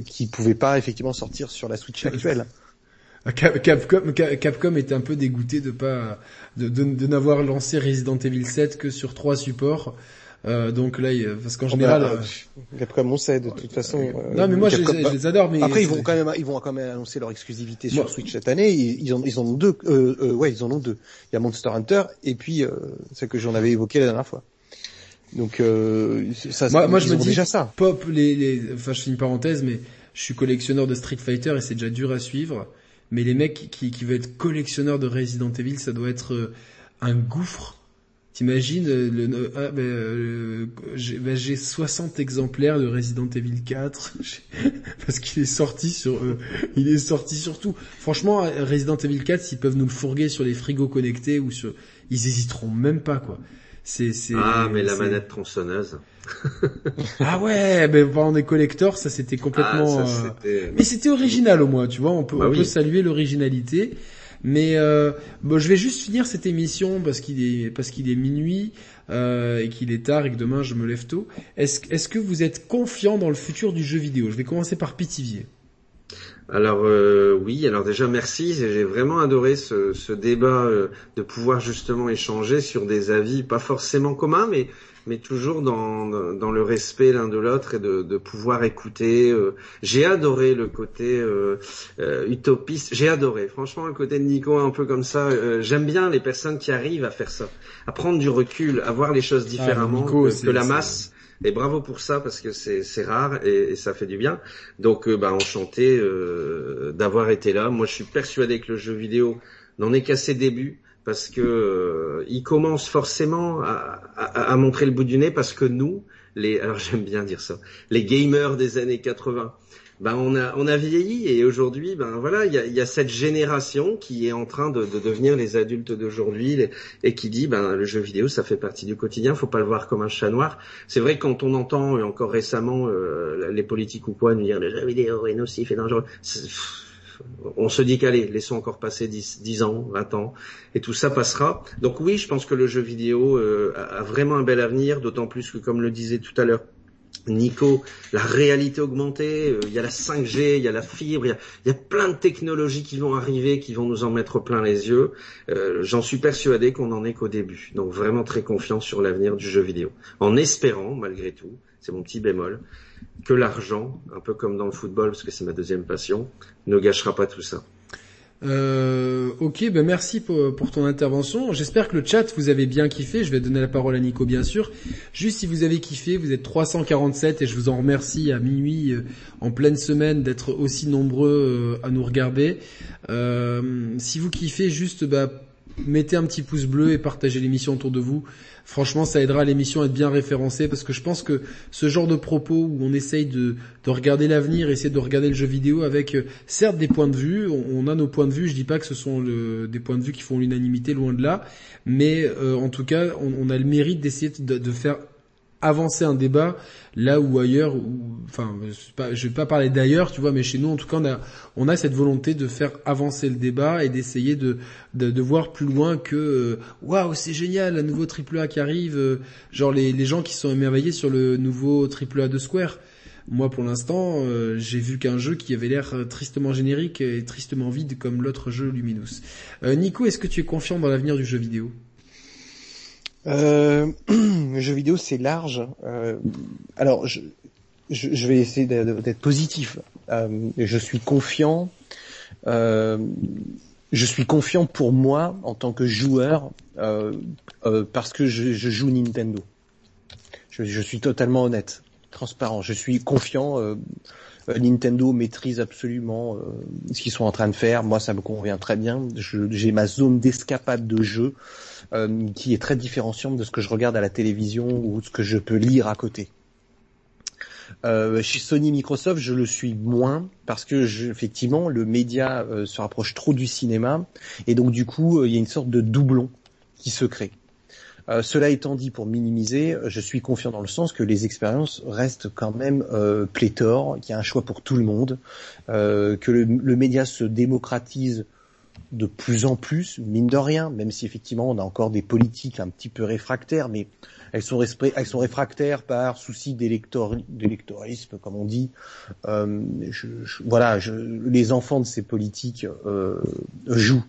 qui pouvaient pas effectivement sortir sur la Switch actuelle. <laughs> Cap- Capcom, Ca- Capcom était un peu dégoûté de pas de, de, de n'avoir lancé Resident Evil 7 que sur trois supports. Euh, donc là, il- parce qu'en général, Bah, euh, Capcom on sait de toute façon. euh, non mais moi Capcom- les- je les adore, mais Après, ils vont quand même, ils vont quand même annoncer leur exclusivité sur Moi- Switch cette année. Ils, ils en, ils en ont deux. Euh, euh, ouais, ils en ont deux. Il y a Monster Hunter et puis euh, celle que j'en avais évoqué la dernière fois. Donc euh, ça, Moi- moi, je me dis- déjà ça. pop les, les enfin je fais une parenthèse mais je suis collectionneur de Street Fighter et c'est déjà dur à suivre mais les mecs qui, qui veulent être collectionneurs de Resident Evil ça doit être un gouffre T'imagines le, ah, ben, ben, j'ai 60 exemplaires de Resident Evil 4 <laughs> parce qu'il est sorti sur il est sorti sur tout. Franchement Resident Evil 4 s'ils peuvent nous le fourguer sur les frigos connectés ou sur ils hésiteront même pas quoi. C'est Ah mais la manette tronçonneuse. <laughs> ah ouais, ben on est collector, ça c'était complètement. Ah, euh, mais c'était original au moins, tu vois. On peut, bah on peut saluer l'originalité. Mais euh, bon, je vais juste finir cette émission parce qu'il est parce qu'il est minuit euh, et qu'il est tard et que demain je me lève tôt. Est-ce est-ce que vous êtes confiant dans le futur du jeu vidéo? Je vais commencer par Pitivier. Alors euh, oui, alors déjà merci, j'ai vraiment adoré ce, ce débat euh, de pouvoir justement échanger sur des avis pas forcément communs, mais mais toujours dans, dans le respect l'un de l'autre et de, de, pouvoir écouter. Euh, j'ai adoré le côté euh, euh, utopiste. J'ai adoré, franchement, le côté de Nico un peu comme ça. J'aime bien les personnes qui arrivent à faire ça, à prendre du recul, à voir les choses ah, différemment que, la masse. Et bravo pour ça parce que c'est rare et, ça fait du bien. Donc, bah, enchanté d'avoir été là. Moi, je suis persuadé que le jeu vidéo n'en est qu'à ses débuts parce que euh, il commence forcément à, à, à, montrer le bout du nez parce que nous, les, <laughs> alors j'aime bien dire ça, les gamers des années 80, ben on a on a vieilli et aujourd'hui ben voilà il y a, y a, cette génération qui est en train de, de devenir les adultes d'aujourd'hui et qui dit ben le jeu vidéo ça fait partie du quotidien faut pas le voir comme un chat noir. C'est vrai quand on entend encore récemment euh, les politiques ou quoi nous dire le jeu vidéo est nocif et dangereux on se dit qu'allez, laissons encore passer 10, 10, ans, 20 ans, et tout ça passera. Donc oui, je pense que le jeu vidéo euh, a vraiment un bel avenir, d'autant plus que, comme le disait tout à l'heure Nico, la réalité augmentée, euh, il y a la 5G, il y a la fibre, il y a, plein de technologies qui vont arriver, qui vont nous en mettre plein les yeux. Euh, j'en suis persuadé qu'on en est qu'au début. Donc vraiment très confiant sur l'avenir du jeu vidéo. En espérant, malgré tout, c'est mon petit bémol, que l'argent, un peu comme dans le football, parce que c'est ma deuxième passion, ne gâchera pas tout ça. Euh, ok, ben merci pour, ton intervention. J'espère que le chat vous avez bien kiffé. Je vais donner la parole à Nico bien sûr. Juste si vous avez kiffé, vous êtes 347 et je vous en remercie à minuit euh, en pleine semaine d'être aussi nombreux euh, à nous regarder. Euh, si vous kiffez, juste bah, mettez un petit pouce bleu et partagez l'émission autour de vous. Franchement, ça aidera l'émission à être bien référencée parce que je pense que ce genre de propos où on essaye de, de regarder l'avenir, essayer de regarder le jeu vidéo avec euh, certes des points de vue, on, a nos points de vue. Je dis pas que ce sont des points de vue qui font l'unanimité, loin de là, mais euh, en tout cas, on, a le mérite d'essayer de, de faire avancer un débat là où ailleurs, enfin, je vais pas parler d'ailleurs, tu vois, mais chez nous, en tout cas, on a, on a cette volonté de faire avancer le débat et d'essayer de, de, voir plus loin que, euh, waouh, c'est génial, un nouveau triple A qui arrive, euh, genre les, les gens qui sont émerveillés sur le nouveau triple A de Square. Moi, pour l'instant, euh, j'ai vu qu'un jeu qui avait l'air tristement générique et tristement vide comme l'autre jeu Luminous. Nico, est-ce que tu es confiant dans l'avenir du jeu vidéo? Euh, <clears throat> le jeu vidéo, c'est large. Euh, alors, je, je, vais essayer d'être positif. Euh, je suis confiant. Euh, je suis confiant pour moi en tant que joueur parce que je, joue Nintendo. Je, je, suis totalement honnête, transparent. Je suis confiant. Nintendo maîtrise absolument ce qu'ils sont en train de faire. Moi, ça me convient très bien. J'ai ma zone d'escapade de jeu. Euh, qui est très différenciante de ce que je regarde à la télévision ou ce que je peux lire à côté. Euh, chez Sony Microsoft, je le suis moins parce que effectivement le média euh, se rapproche trop du cinéma et donc du coup il y a une sorte de doublon qui se crée. cela étant dit, pour minimiser, je suis confiant dans le sens que les expériences restent quand même pléthores, qu'il y a un choix pour tout le monde, que le, média se démocratise de plus en plus, mine de rien, même si effectivement on a encore des politiques un petit peu réfractaires, mais elles sont, réfractaires par souci d'électorisme, comme on dit. Euh, voilà, les enfants de ces politiques euh, jouent.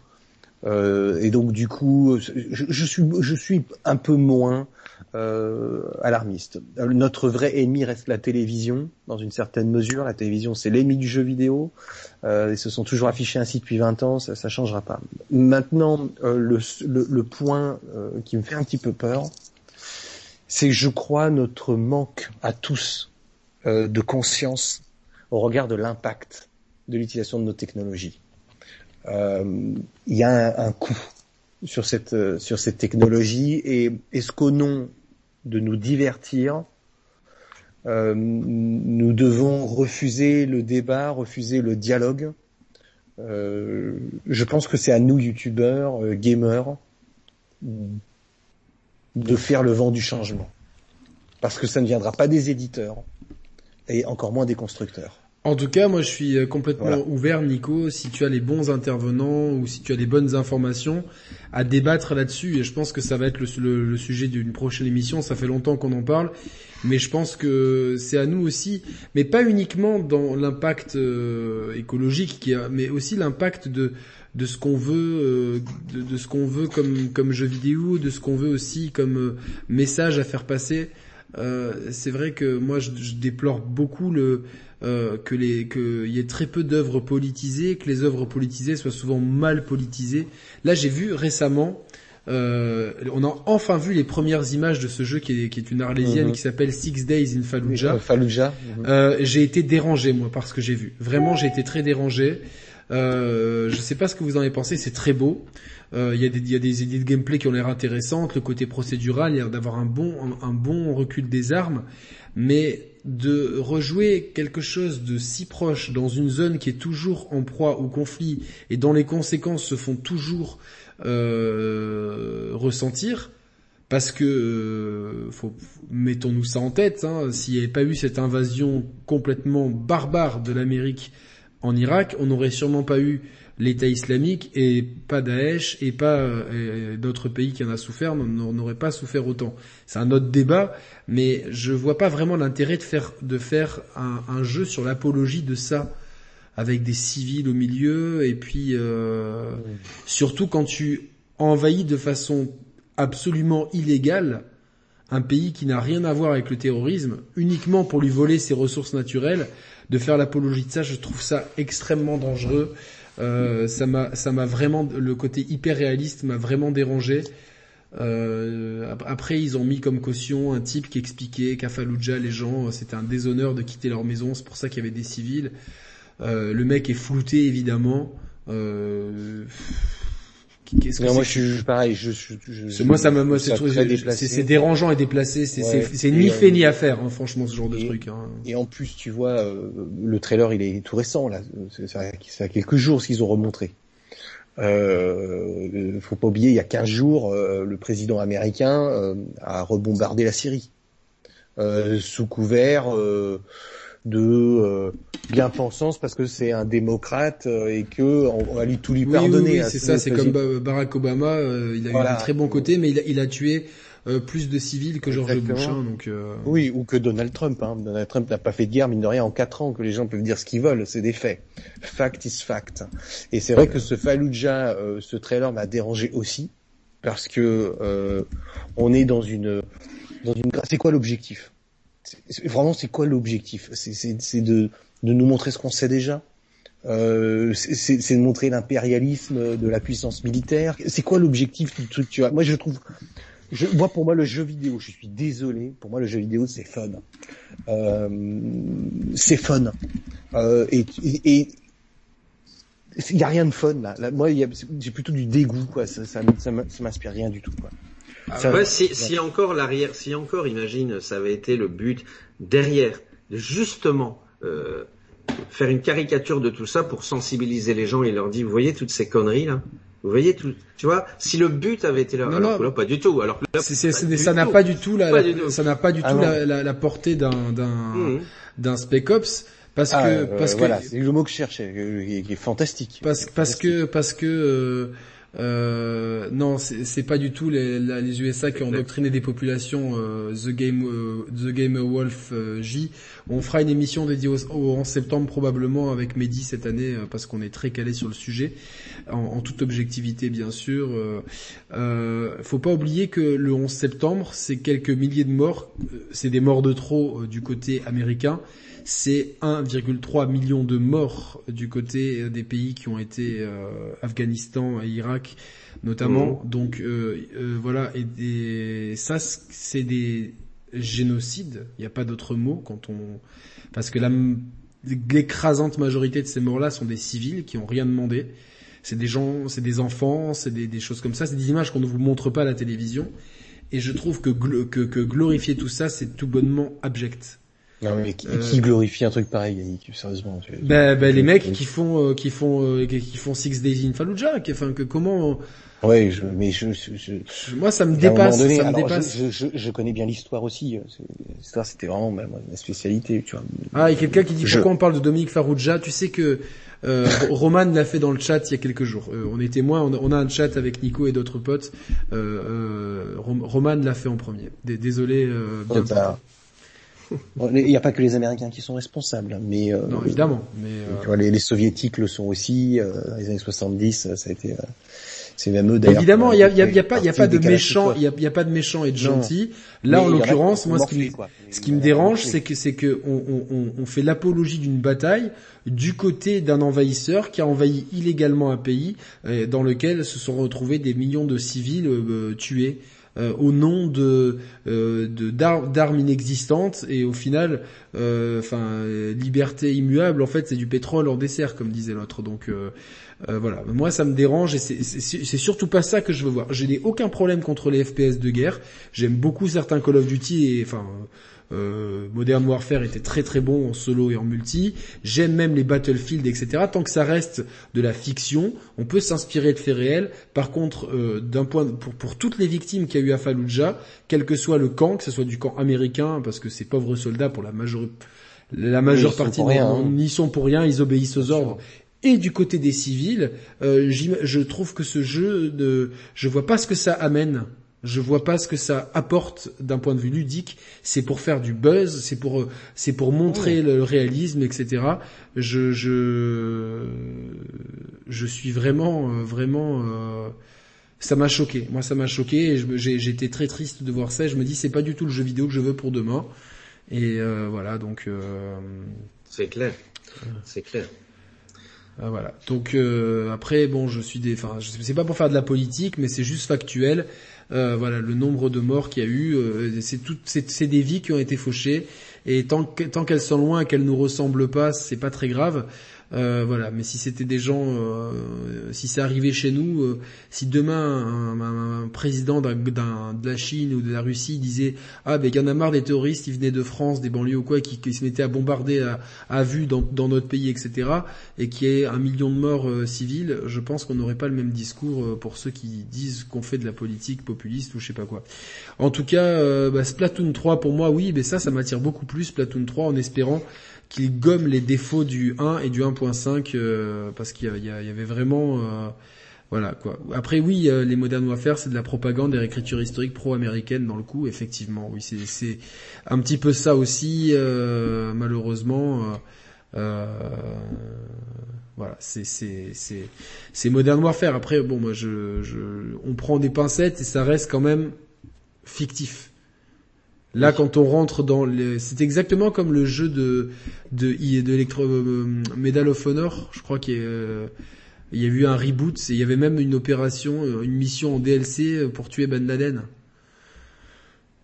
Euh, et donc du coup, je suis un peu moins euh, alarmiste. Notre vrai ennemi reste la télévision, dans une certaine mesure. La télévision, c'est l'ennemi du jeu vidéo. Euh, ils se sont toujours affichés ainsi depuis 20 ans, ça, ça changera pas. Maintenant, euh, le, le, le, point euh, qui me fait un petit peu peur, c'est je crois notre manque à tous euh, de conscience au regard de l'impact de l'utilisation de nos technologies. Il y a un, un coût sur cette sur cette technologie et est-ce qu'au nom de nous divertir, euh, nous devons refuser le débat, refuser le dialogue. Euh, je pense que c'est à nous, youtubeurs, euh, gamers, de faire le vent du changement. Parce que ça ne viendra pas des éditeurs et encore moins des constructeurs. En tout cas, moi je suis euh, complètement ouvert, Nico, si tu as les bons intervenants ou si tu as les bonnes informations, à débattre là-dessus. Et je pense que ça va être le, sujet d'une prochaine émission. Ça fait longtemps qu'on en parle, mais je pense que c'est à nous aussi, mais pas uniquement dans l'impact euh, écologique, qui a, mais aussi l'impact de de ce qu'on veut, euh, de, ce qu'on veut comme comme jeu vidéo, de ce qu'on veut aussi comme message à faire passer. c'est vrai que moi je déplore beaucoup le euh, que les qu'il y ait très peu d'œuvres politisées, que les œuvres politisées soient souvent mal politisées. Là, j'ai vu récemment, euh, on a enfin vu les premières images de ce jeu qui est, qui est une arlésienne mhm. qui s'appelle Six Days in Fallujah. Fallujah. Mhm. Euh, j'ai été dérangé moi par ce que j'ai vu. Vraiment, j'ai été très dérangé. Euh, je sais pas ce que vous en avez pensé. C'est très beau. Euh, il y, a des, y a des idées de gameplay qui ont l'air intéressantes. Le côté procédural, il y a d'avoir un bon, un bon recul des armes, mais de rejouer quelque chose de si proche dans une zone qui est toujours en proie au conflit et dont les conséquences se font toujours euh, ressentir, parce que euh, mettons-nous ça en tête, hein, s'il n'y avait pas eu cette invasion complètement barbare de l'Amérique en Irak, on n'aurait sûrement pas eu l'État islamique et pas Daesh et pas euh, d'autres pays qui en a souffert n'auraient pas souffert autant. C'est un autre débat, mais je vois pas vraiment l'intérêt de faire de faire un, jeu sur l'apologie de ça avec des civils au milieu et puis euh, surtout quand tu envahis de façon absolument illégale un pays qui n'a rien à voir avec le terrorisme uniquement pour lui voler ses ressources naturelles, de faire l'apologie de ça, je trouve ça extrêmement dangereux. Euh, ça m'a, ça m'a vraiment, le côté hyper réaliste m'a vraiment dérangé. Euh, après, ils ont mis comme caution un type qui expliquait qu'à Fallujah, les gens, c'était un déshonneur de quitter leur maison, c'est pour ça qu'il y avait des civils. Euh, le mec est flouté, évidemment. Euh, moi, je suis pareil. Je, je, je moi, ça me, c'est dérangeant et déplacé. C'est ni fait ni à faire, hein, franchement, ce genre de truc. Hein. Et en plus, tu vois, euh, le trailer, il est tout récent là. Ça a quelques jours qu'ils ont remontré. Euh, faut pas oublier, il y a 15 jours, euh, le président américain euh, a rebombardé la Syrie sous couvert de euh, bien-pensance parce que c'est un démocrate euh, et que on, va lui tout lui pardonner. Oui, c'est ça, c'est comme Barack Obama, euh, il a eu un très bon côté, mais il a, il a tué plus de civils que George Bush. Hein, donc oui, ou que Donald Trump. Hein. Donald Trump n'a pas fait de guerre mine de rien en quatre ans, que les gens peuvent dire ce qu'ils veulent, c'est des faits. Fact is fact. Et c'est vrai que ce Fallujah, ce trailer m'a dérangé aussi parce que on est dans une dans une. C'est quoi l'objectif? Vraiment, c'est quoi l'objectif? C'est de, de nous montrer ce qu'on sait déjà? Euh, c'est de montrer l'impérialisme de la puissance militaire? C'est quoi l'objectif du truc tu vois? Moi, je trouve, je, moi, pour moi, le jeu vidéo, je suis désolé, pour moi, le jeu vidéo, c'est fun. Euh, c'est fun. Euh, et il y a rien de fun là. moi, j'ai plutôt du dégoût, quoi. Ça, ça, ça m'inspire rien du tout, quoi. Ah si, si encore l'arrière, si encore, imagine, ça avait été le but derrière, de justement euh, faire une caricature de tout ça pour sensibiliser les gens et leur dire, vous voyez toutes ces conneries là, vous voyez tout, tu vois, si le but avait été là, non, alors non. pas du tout. Alors ça n'a pas du tout la, ça n'a pas du tout la, la, la, portée d'un d'un mmh. d'un Spec Ops. Parce ah, que, euh, parce que, voilà, c'est le mot que je cherchais, qui est fantastique. Parce, parce que, parce que, euh, euh, non, c'est pas du tout les, les, USA qui ont endoctriné des populations. Euh, The Game, euh, The Game Wolf euh, J. On fera une émission dédiée au, en septembre probablement avec Mehdi cette année parce qu'on est très calé sur le sujet, en, en toute objectivité bien sûr. faut pas oublier que le 11 septembre, c'est quelques milliers de morts. C'est des morts de trop du côté américain c'est 1,3 million de morts du côté euh, des pays qui ont été euh, Afghanistan et Irak notamment. Mmh. Donc euh, voilà, et, ça c'est des génocides. Il n'y a pas d'autre mot quand on parce que l'écrasante majorité de ces morts-là sont des civils qui ont rien demandé. c'est des gens, c'est des enfants, c'est des, des, choses comme ça, c'est des images qu'on ne vous montre pas à la télévision. Et je trouve que, que, que glorifier tout ça, c'est tout bonnement abject. Non mais qui, qui, glorifie un truc pareil, Yannick Sérieusement. Ben, ben les mecs qui font, qui font, qui font Six Days in Fallujah, qui, enfin que comment oui, je, mais je, je, moi ça me dépasse. ça me dépasse. Je, je, connais bien l'histoire aussi. L'histoire c'était vraiment ma, ma, spécialité, tu vois. Ah, il y a quelqu'un qui dit pourquoi on parle de Dominique Farrugia. Tu sais que euh, <laughs> Roman l'a fait dans le chat il y a quelques jours. Euh, on est témoin, on, on, a un chat avec Nico et d'autres potes. Euh, euh Roman l'a fait en premier. Désolé. Euh, bien bah, il n'y a pas que les Américains qui sont responsables, mais euh, non évidemment. Mais tu vois, les, les, soviétiques le sont aussi. dans les années 70, ça a été c'est même eux d'ailleurs. Évidemment, il y a, y, a, y a, pas, il a pas de méchants, il y a, y a, pas de méchants et de gentils. Là, en l'occurrence, moi, ce qui, ce qui me dérange, c'est que c'est que on, on, on fait l'apologie d'une bataille du côté d'un envahisseur qui a envahi illégalement un pays euh, dans lequel se sont retrouvés des millions de civils euh, tués. Euh, au nom de euh, d'armes inexistantes et au final, enfin liberté immuable. En fait, c'est du pétrole en dessert, comme disait l'autre. Donc euh, voilà, moi ça me dérange et c'est surtout pas ça que je veux voir. Je n'ai aucun problème contre les FPS de guerre. J'aime beaucoup certains Call of Duty et enfin euh, Modern Warfare était très très bon en solo et en multi. J'aime même les Battlefield, etc. Tant que ça reste de la fiction, on peut s'inspirer de faits réels. Par contre, euh, d'un point pour, pour toutes les victimes qu'il y a eu à Fallujah, quel que soit le camp, que ce soit du camp américain, parce que ces pauvres soldats pour la majeure la majeure partie n'y sont pour rien, ils obéissent aux ordres et du côté des civils, euh, je trouve que ce jeu, de, je vois pas ce que ça amène. Je vois pas ce que ça apporte d'un point de vue ludique. C'est pour faire du buzz, c'est pour, c'est pour montrer le réalisme, etc. Je, je, je suis vraiment, euh, vraiment. Euh, ça m'a choqué. Moi, ça m'a choqué. et été très triste de voir ça. Et je me dis, c'est pas du tout le jeu vidéo que je veux pour demain. Et euh, voilà, donc. Euh... C'est clair. C'est clair. Euh, voilà. Donc euh, après, bon, je suis des, enfin, c'est pas pour faire de la politique, mais c'est juste factuel. Euh, voilà, le nombre de morts qu'il y a eu, c'est tout, c'est des vies qui ont été fauchées. Et tant qu'elles sont loin, qu'elles nous ressemblent pas, c'est pas très grave. Euh, voilà, mais si c'était des gens, euh, si c'est arrivé chez nous, euh, si demain un, président de la Chine ou de la Russie disait ah ben il y en a marre des terroristes, ils venaient de France, des banlieues ou quoi, qui, se mettaient à bombarder à, vue dans, notre pays, etc. Et qui ait un million de morts civils, je pense qu'on n'aurait pas le même discours pour ceux qui disent qu'on fait de la politique populiste ou je sais pas quoi. En tout cas, bah, Splatoon 3 pour moi, oui, mais ça, ça m'attire beaucoup plus Splatoon 3 en espérant qu'il gomme les défauts du 1 et du 1.5 euh, parce qu'il y, avait vraiment euh, voilà quoi. Après oui, euh, les Modern Warfare c'est de la propagande et réécriture historique pro-américaine dans le coup, effectivement. Oui, c'est un petit peu ça aussi euh, malheureusement. voilà, c'est c'est c'est c'est Modern Warfare. Après bon moi je, je on prend des pincettes et ça reste quand même fictif. Là, quand on rentre dans les... c'est exactement comme le jeu de de de Electro euh, Medal of Honor, je crois qu'il y, euh, il y a eu un reboot, il y avait même une opération, euh, une mission en DLC pour tuer Ben Laden.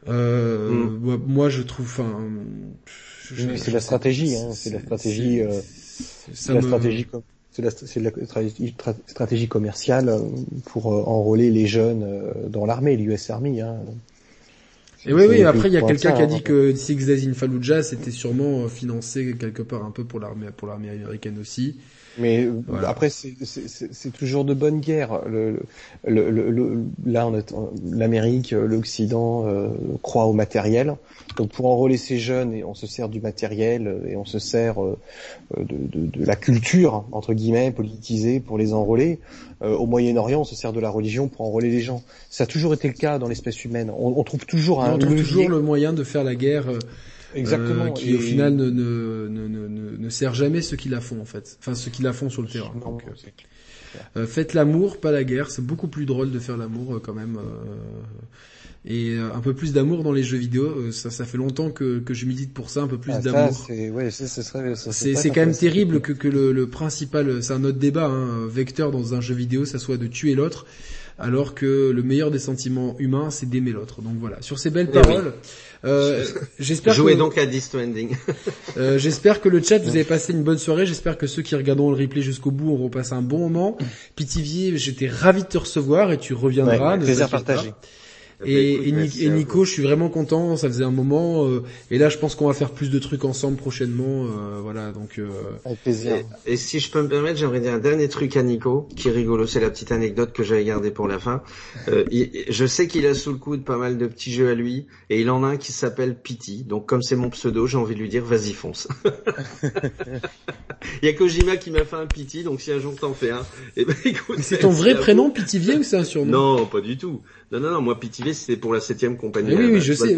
Euh, mm. moi, je trouve, enfin, c'est la stratégie, hein, c'est la stratégie, c'est la stratégie, c'est la, la, stratégie commerciale pour enrôler les jeunes dans l'armée, l'US Army. Hein. Et oui, oui, après il y a quelqu'un qui a dit que Six Days in Fallujah c'était sûrement euh, financé quelque part un peu pour l'armée pour l'armée américaine aussi. Mais après, c'est toujours de bonne guerre. Le, le, le, là, l'Amérique, l'Occident euh, croit au matériel. Donc, pour enrôler ces jeunes, et on se sert du matériel et on se sert euh, de, de, de, la culture entre guillemets politisée pour les enrôler. Euh, au Moyen-Orient, on se sert de la religion pour enrôler les gens. Ça a toujours été le cas dans l'espèce humaine. On, on trouve toujours un on trouve toujours le moyen de faire la guerre. Exactement. Euh, qui au final ne, ne, ne, ne, ne sert jamais ceux qui la font en fait. Enfin ceux qui la font sur le terrain. Donc, euh, euh, faites l'amour, pas la guerre. C'est beaucoup plus drôle de faire l'amour quand même. et un peu plus d'amour dans les jeux vidéo. ça, ça fait longtemps que, que je milite pour ça, un peu plus ah, d'amour. C'est quand même terrible que, que le, le principal, c'est un autre débat, hein, vecteur dans un jeu vidéo, ça soit de tuer l'autre. alors que le meilleur des sentiments humains, c'est d'aimer l'autre. Donc voilà. Sur ces belles eh paroles. Euh, <laughs> j'espère Jouez donc à This Ending. euh, j'espère que le chat vous avez passé une bonne soirée. J'espère que ceux qui regarderont le replay jusqu'au bout auront passé un bon moment. Pitivier, j'étais ravi de te recevoir et tu reviendras. Ouais, plaisir partagé. Et, et, Nico, je suis vraiment content. Ça faisait un moment. Euh, et là, je pense qu'on va faire plus de trucs ensemble prochainement. Euh, voilà, donc. Euh... Avec plaisir. Et, si je peux me permettre, j'aimerais dire un dernier truc à Nico, qui est rigolo. C'est la petite anecdote que j'avais gardée pour la fin. Euh, je sais qu'il a sous le coude pas mal de petits jeux à lui, et il en a un qui s'appelle Pity. Donc, comme c'est mon pseudo, j'ai envie de lui dire, vas-y fonce. <laughs> il y a Kojima qui m'a fait un Pity, donc si un jour t'en fais un, eh ben, C'est ton vrai prénom, Pitivier, ou c'est un surnom? Non, pas du tout. Non, non, non, moi Pitivier c'était pour la septième compagnie. oui, oui, je sais.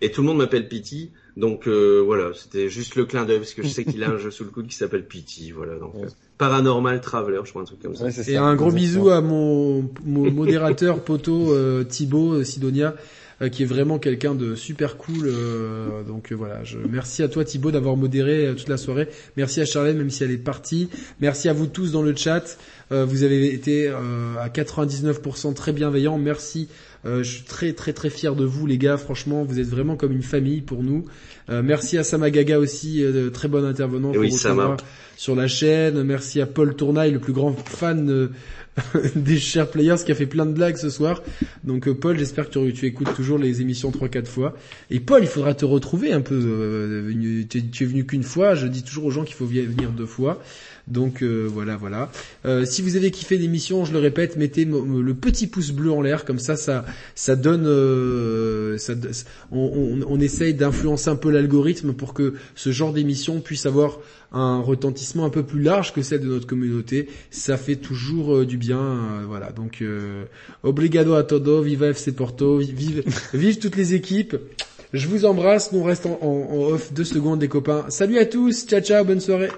et tout le monde m'appelle Piti, donc euh, voilà, c'était juste le clin d'œil parce que je sais qu'il a un jeu sous le coude qui s'appelle Piti, voilà. Donc euh, Paranormal Traveler, je crois un truc comme ça. et un gros bisou à mon, modérateur poteau euh, Thibaut Sidonia euh, qui est vraiment quelqu'un de super cool. Euh, donc euh, voilà, je, merci à toi Thibaut d'avoir modéré toute la soirée. Merci à Charlène même si elle est partie. Merci à vous tous dans le chat. Vous avez été à 99% très bienveillants. Merci. je suis très très très fier de vous les gars. Franchement, vous êtes vraiment comme une famille pour nous. merci à Samagaga aussi, très bon intervenant oui, sur la chaîne. Merci à Paul Tournaille, le plus grand fan <laughs> des chers players qui a fait plein de blagues ce soir. Donc euh, Paul, j'espère que tu, écoutes toujours les émissions 3-4 fois. Et Paul, il faudra te retrouver un peu. Euh, tu, es venu qu'une fois, je dis toujours aux gens qu'il faut venir deux fois. Donc euh, voilà, voilà. si vous avez kiffé l'émission, je le répète, mettez le petit pouce bleu en l'air, comme ça, ça, ça donne, ça, on, on essaye d'influencer un peu l'algorithme pour que ce genre d'émission puisse avoir un retentissement un peu plus large que celle de notre communauté. Ça fait toujours euh, du bien, euh, voilà. Donc euh, obrigado a todo, viva FC Porto, vive, vive toutes les équipes. Je vous embrasse, nous restons en, en off deux secondes des copains. Salut à tous, ciao ciao, bonne soirée.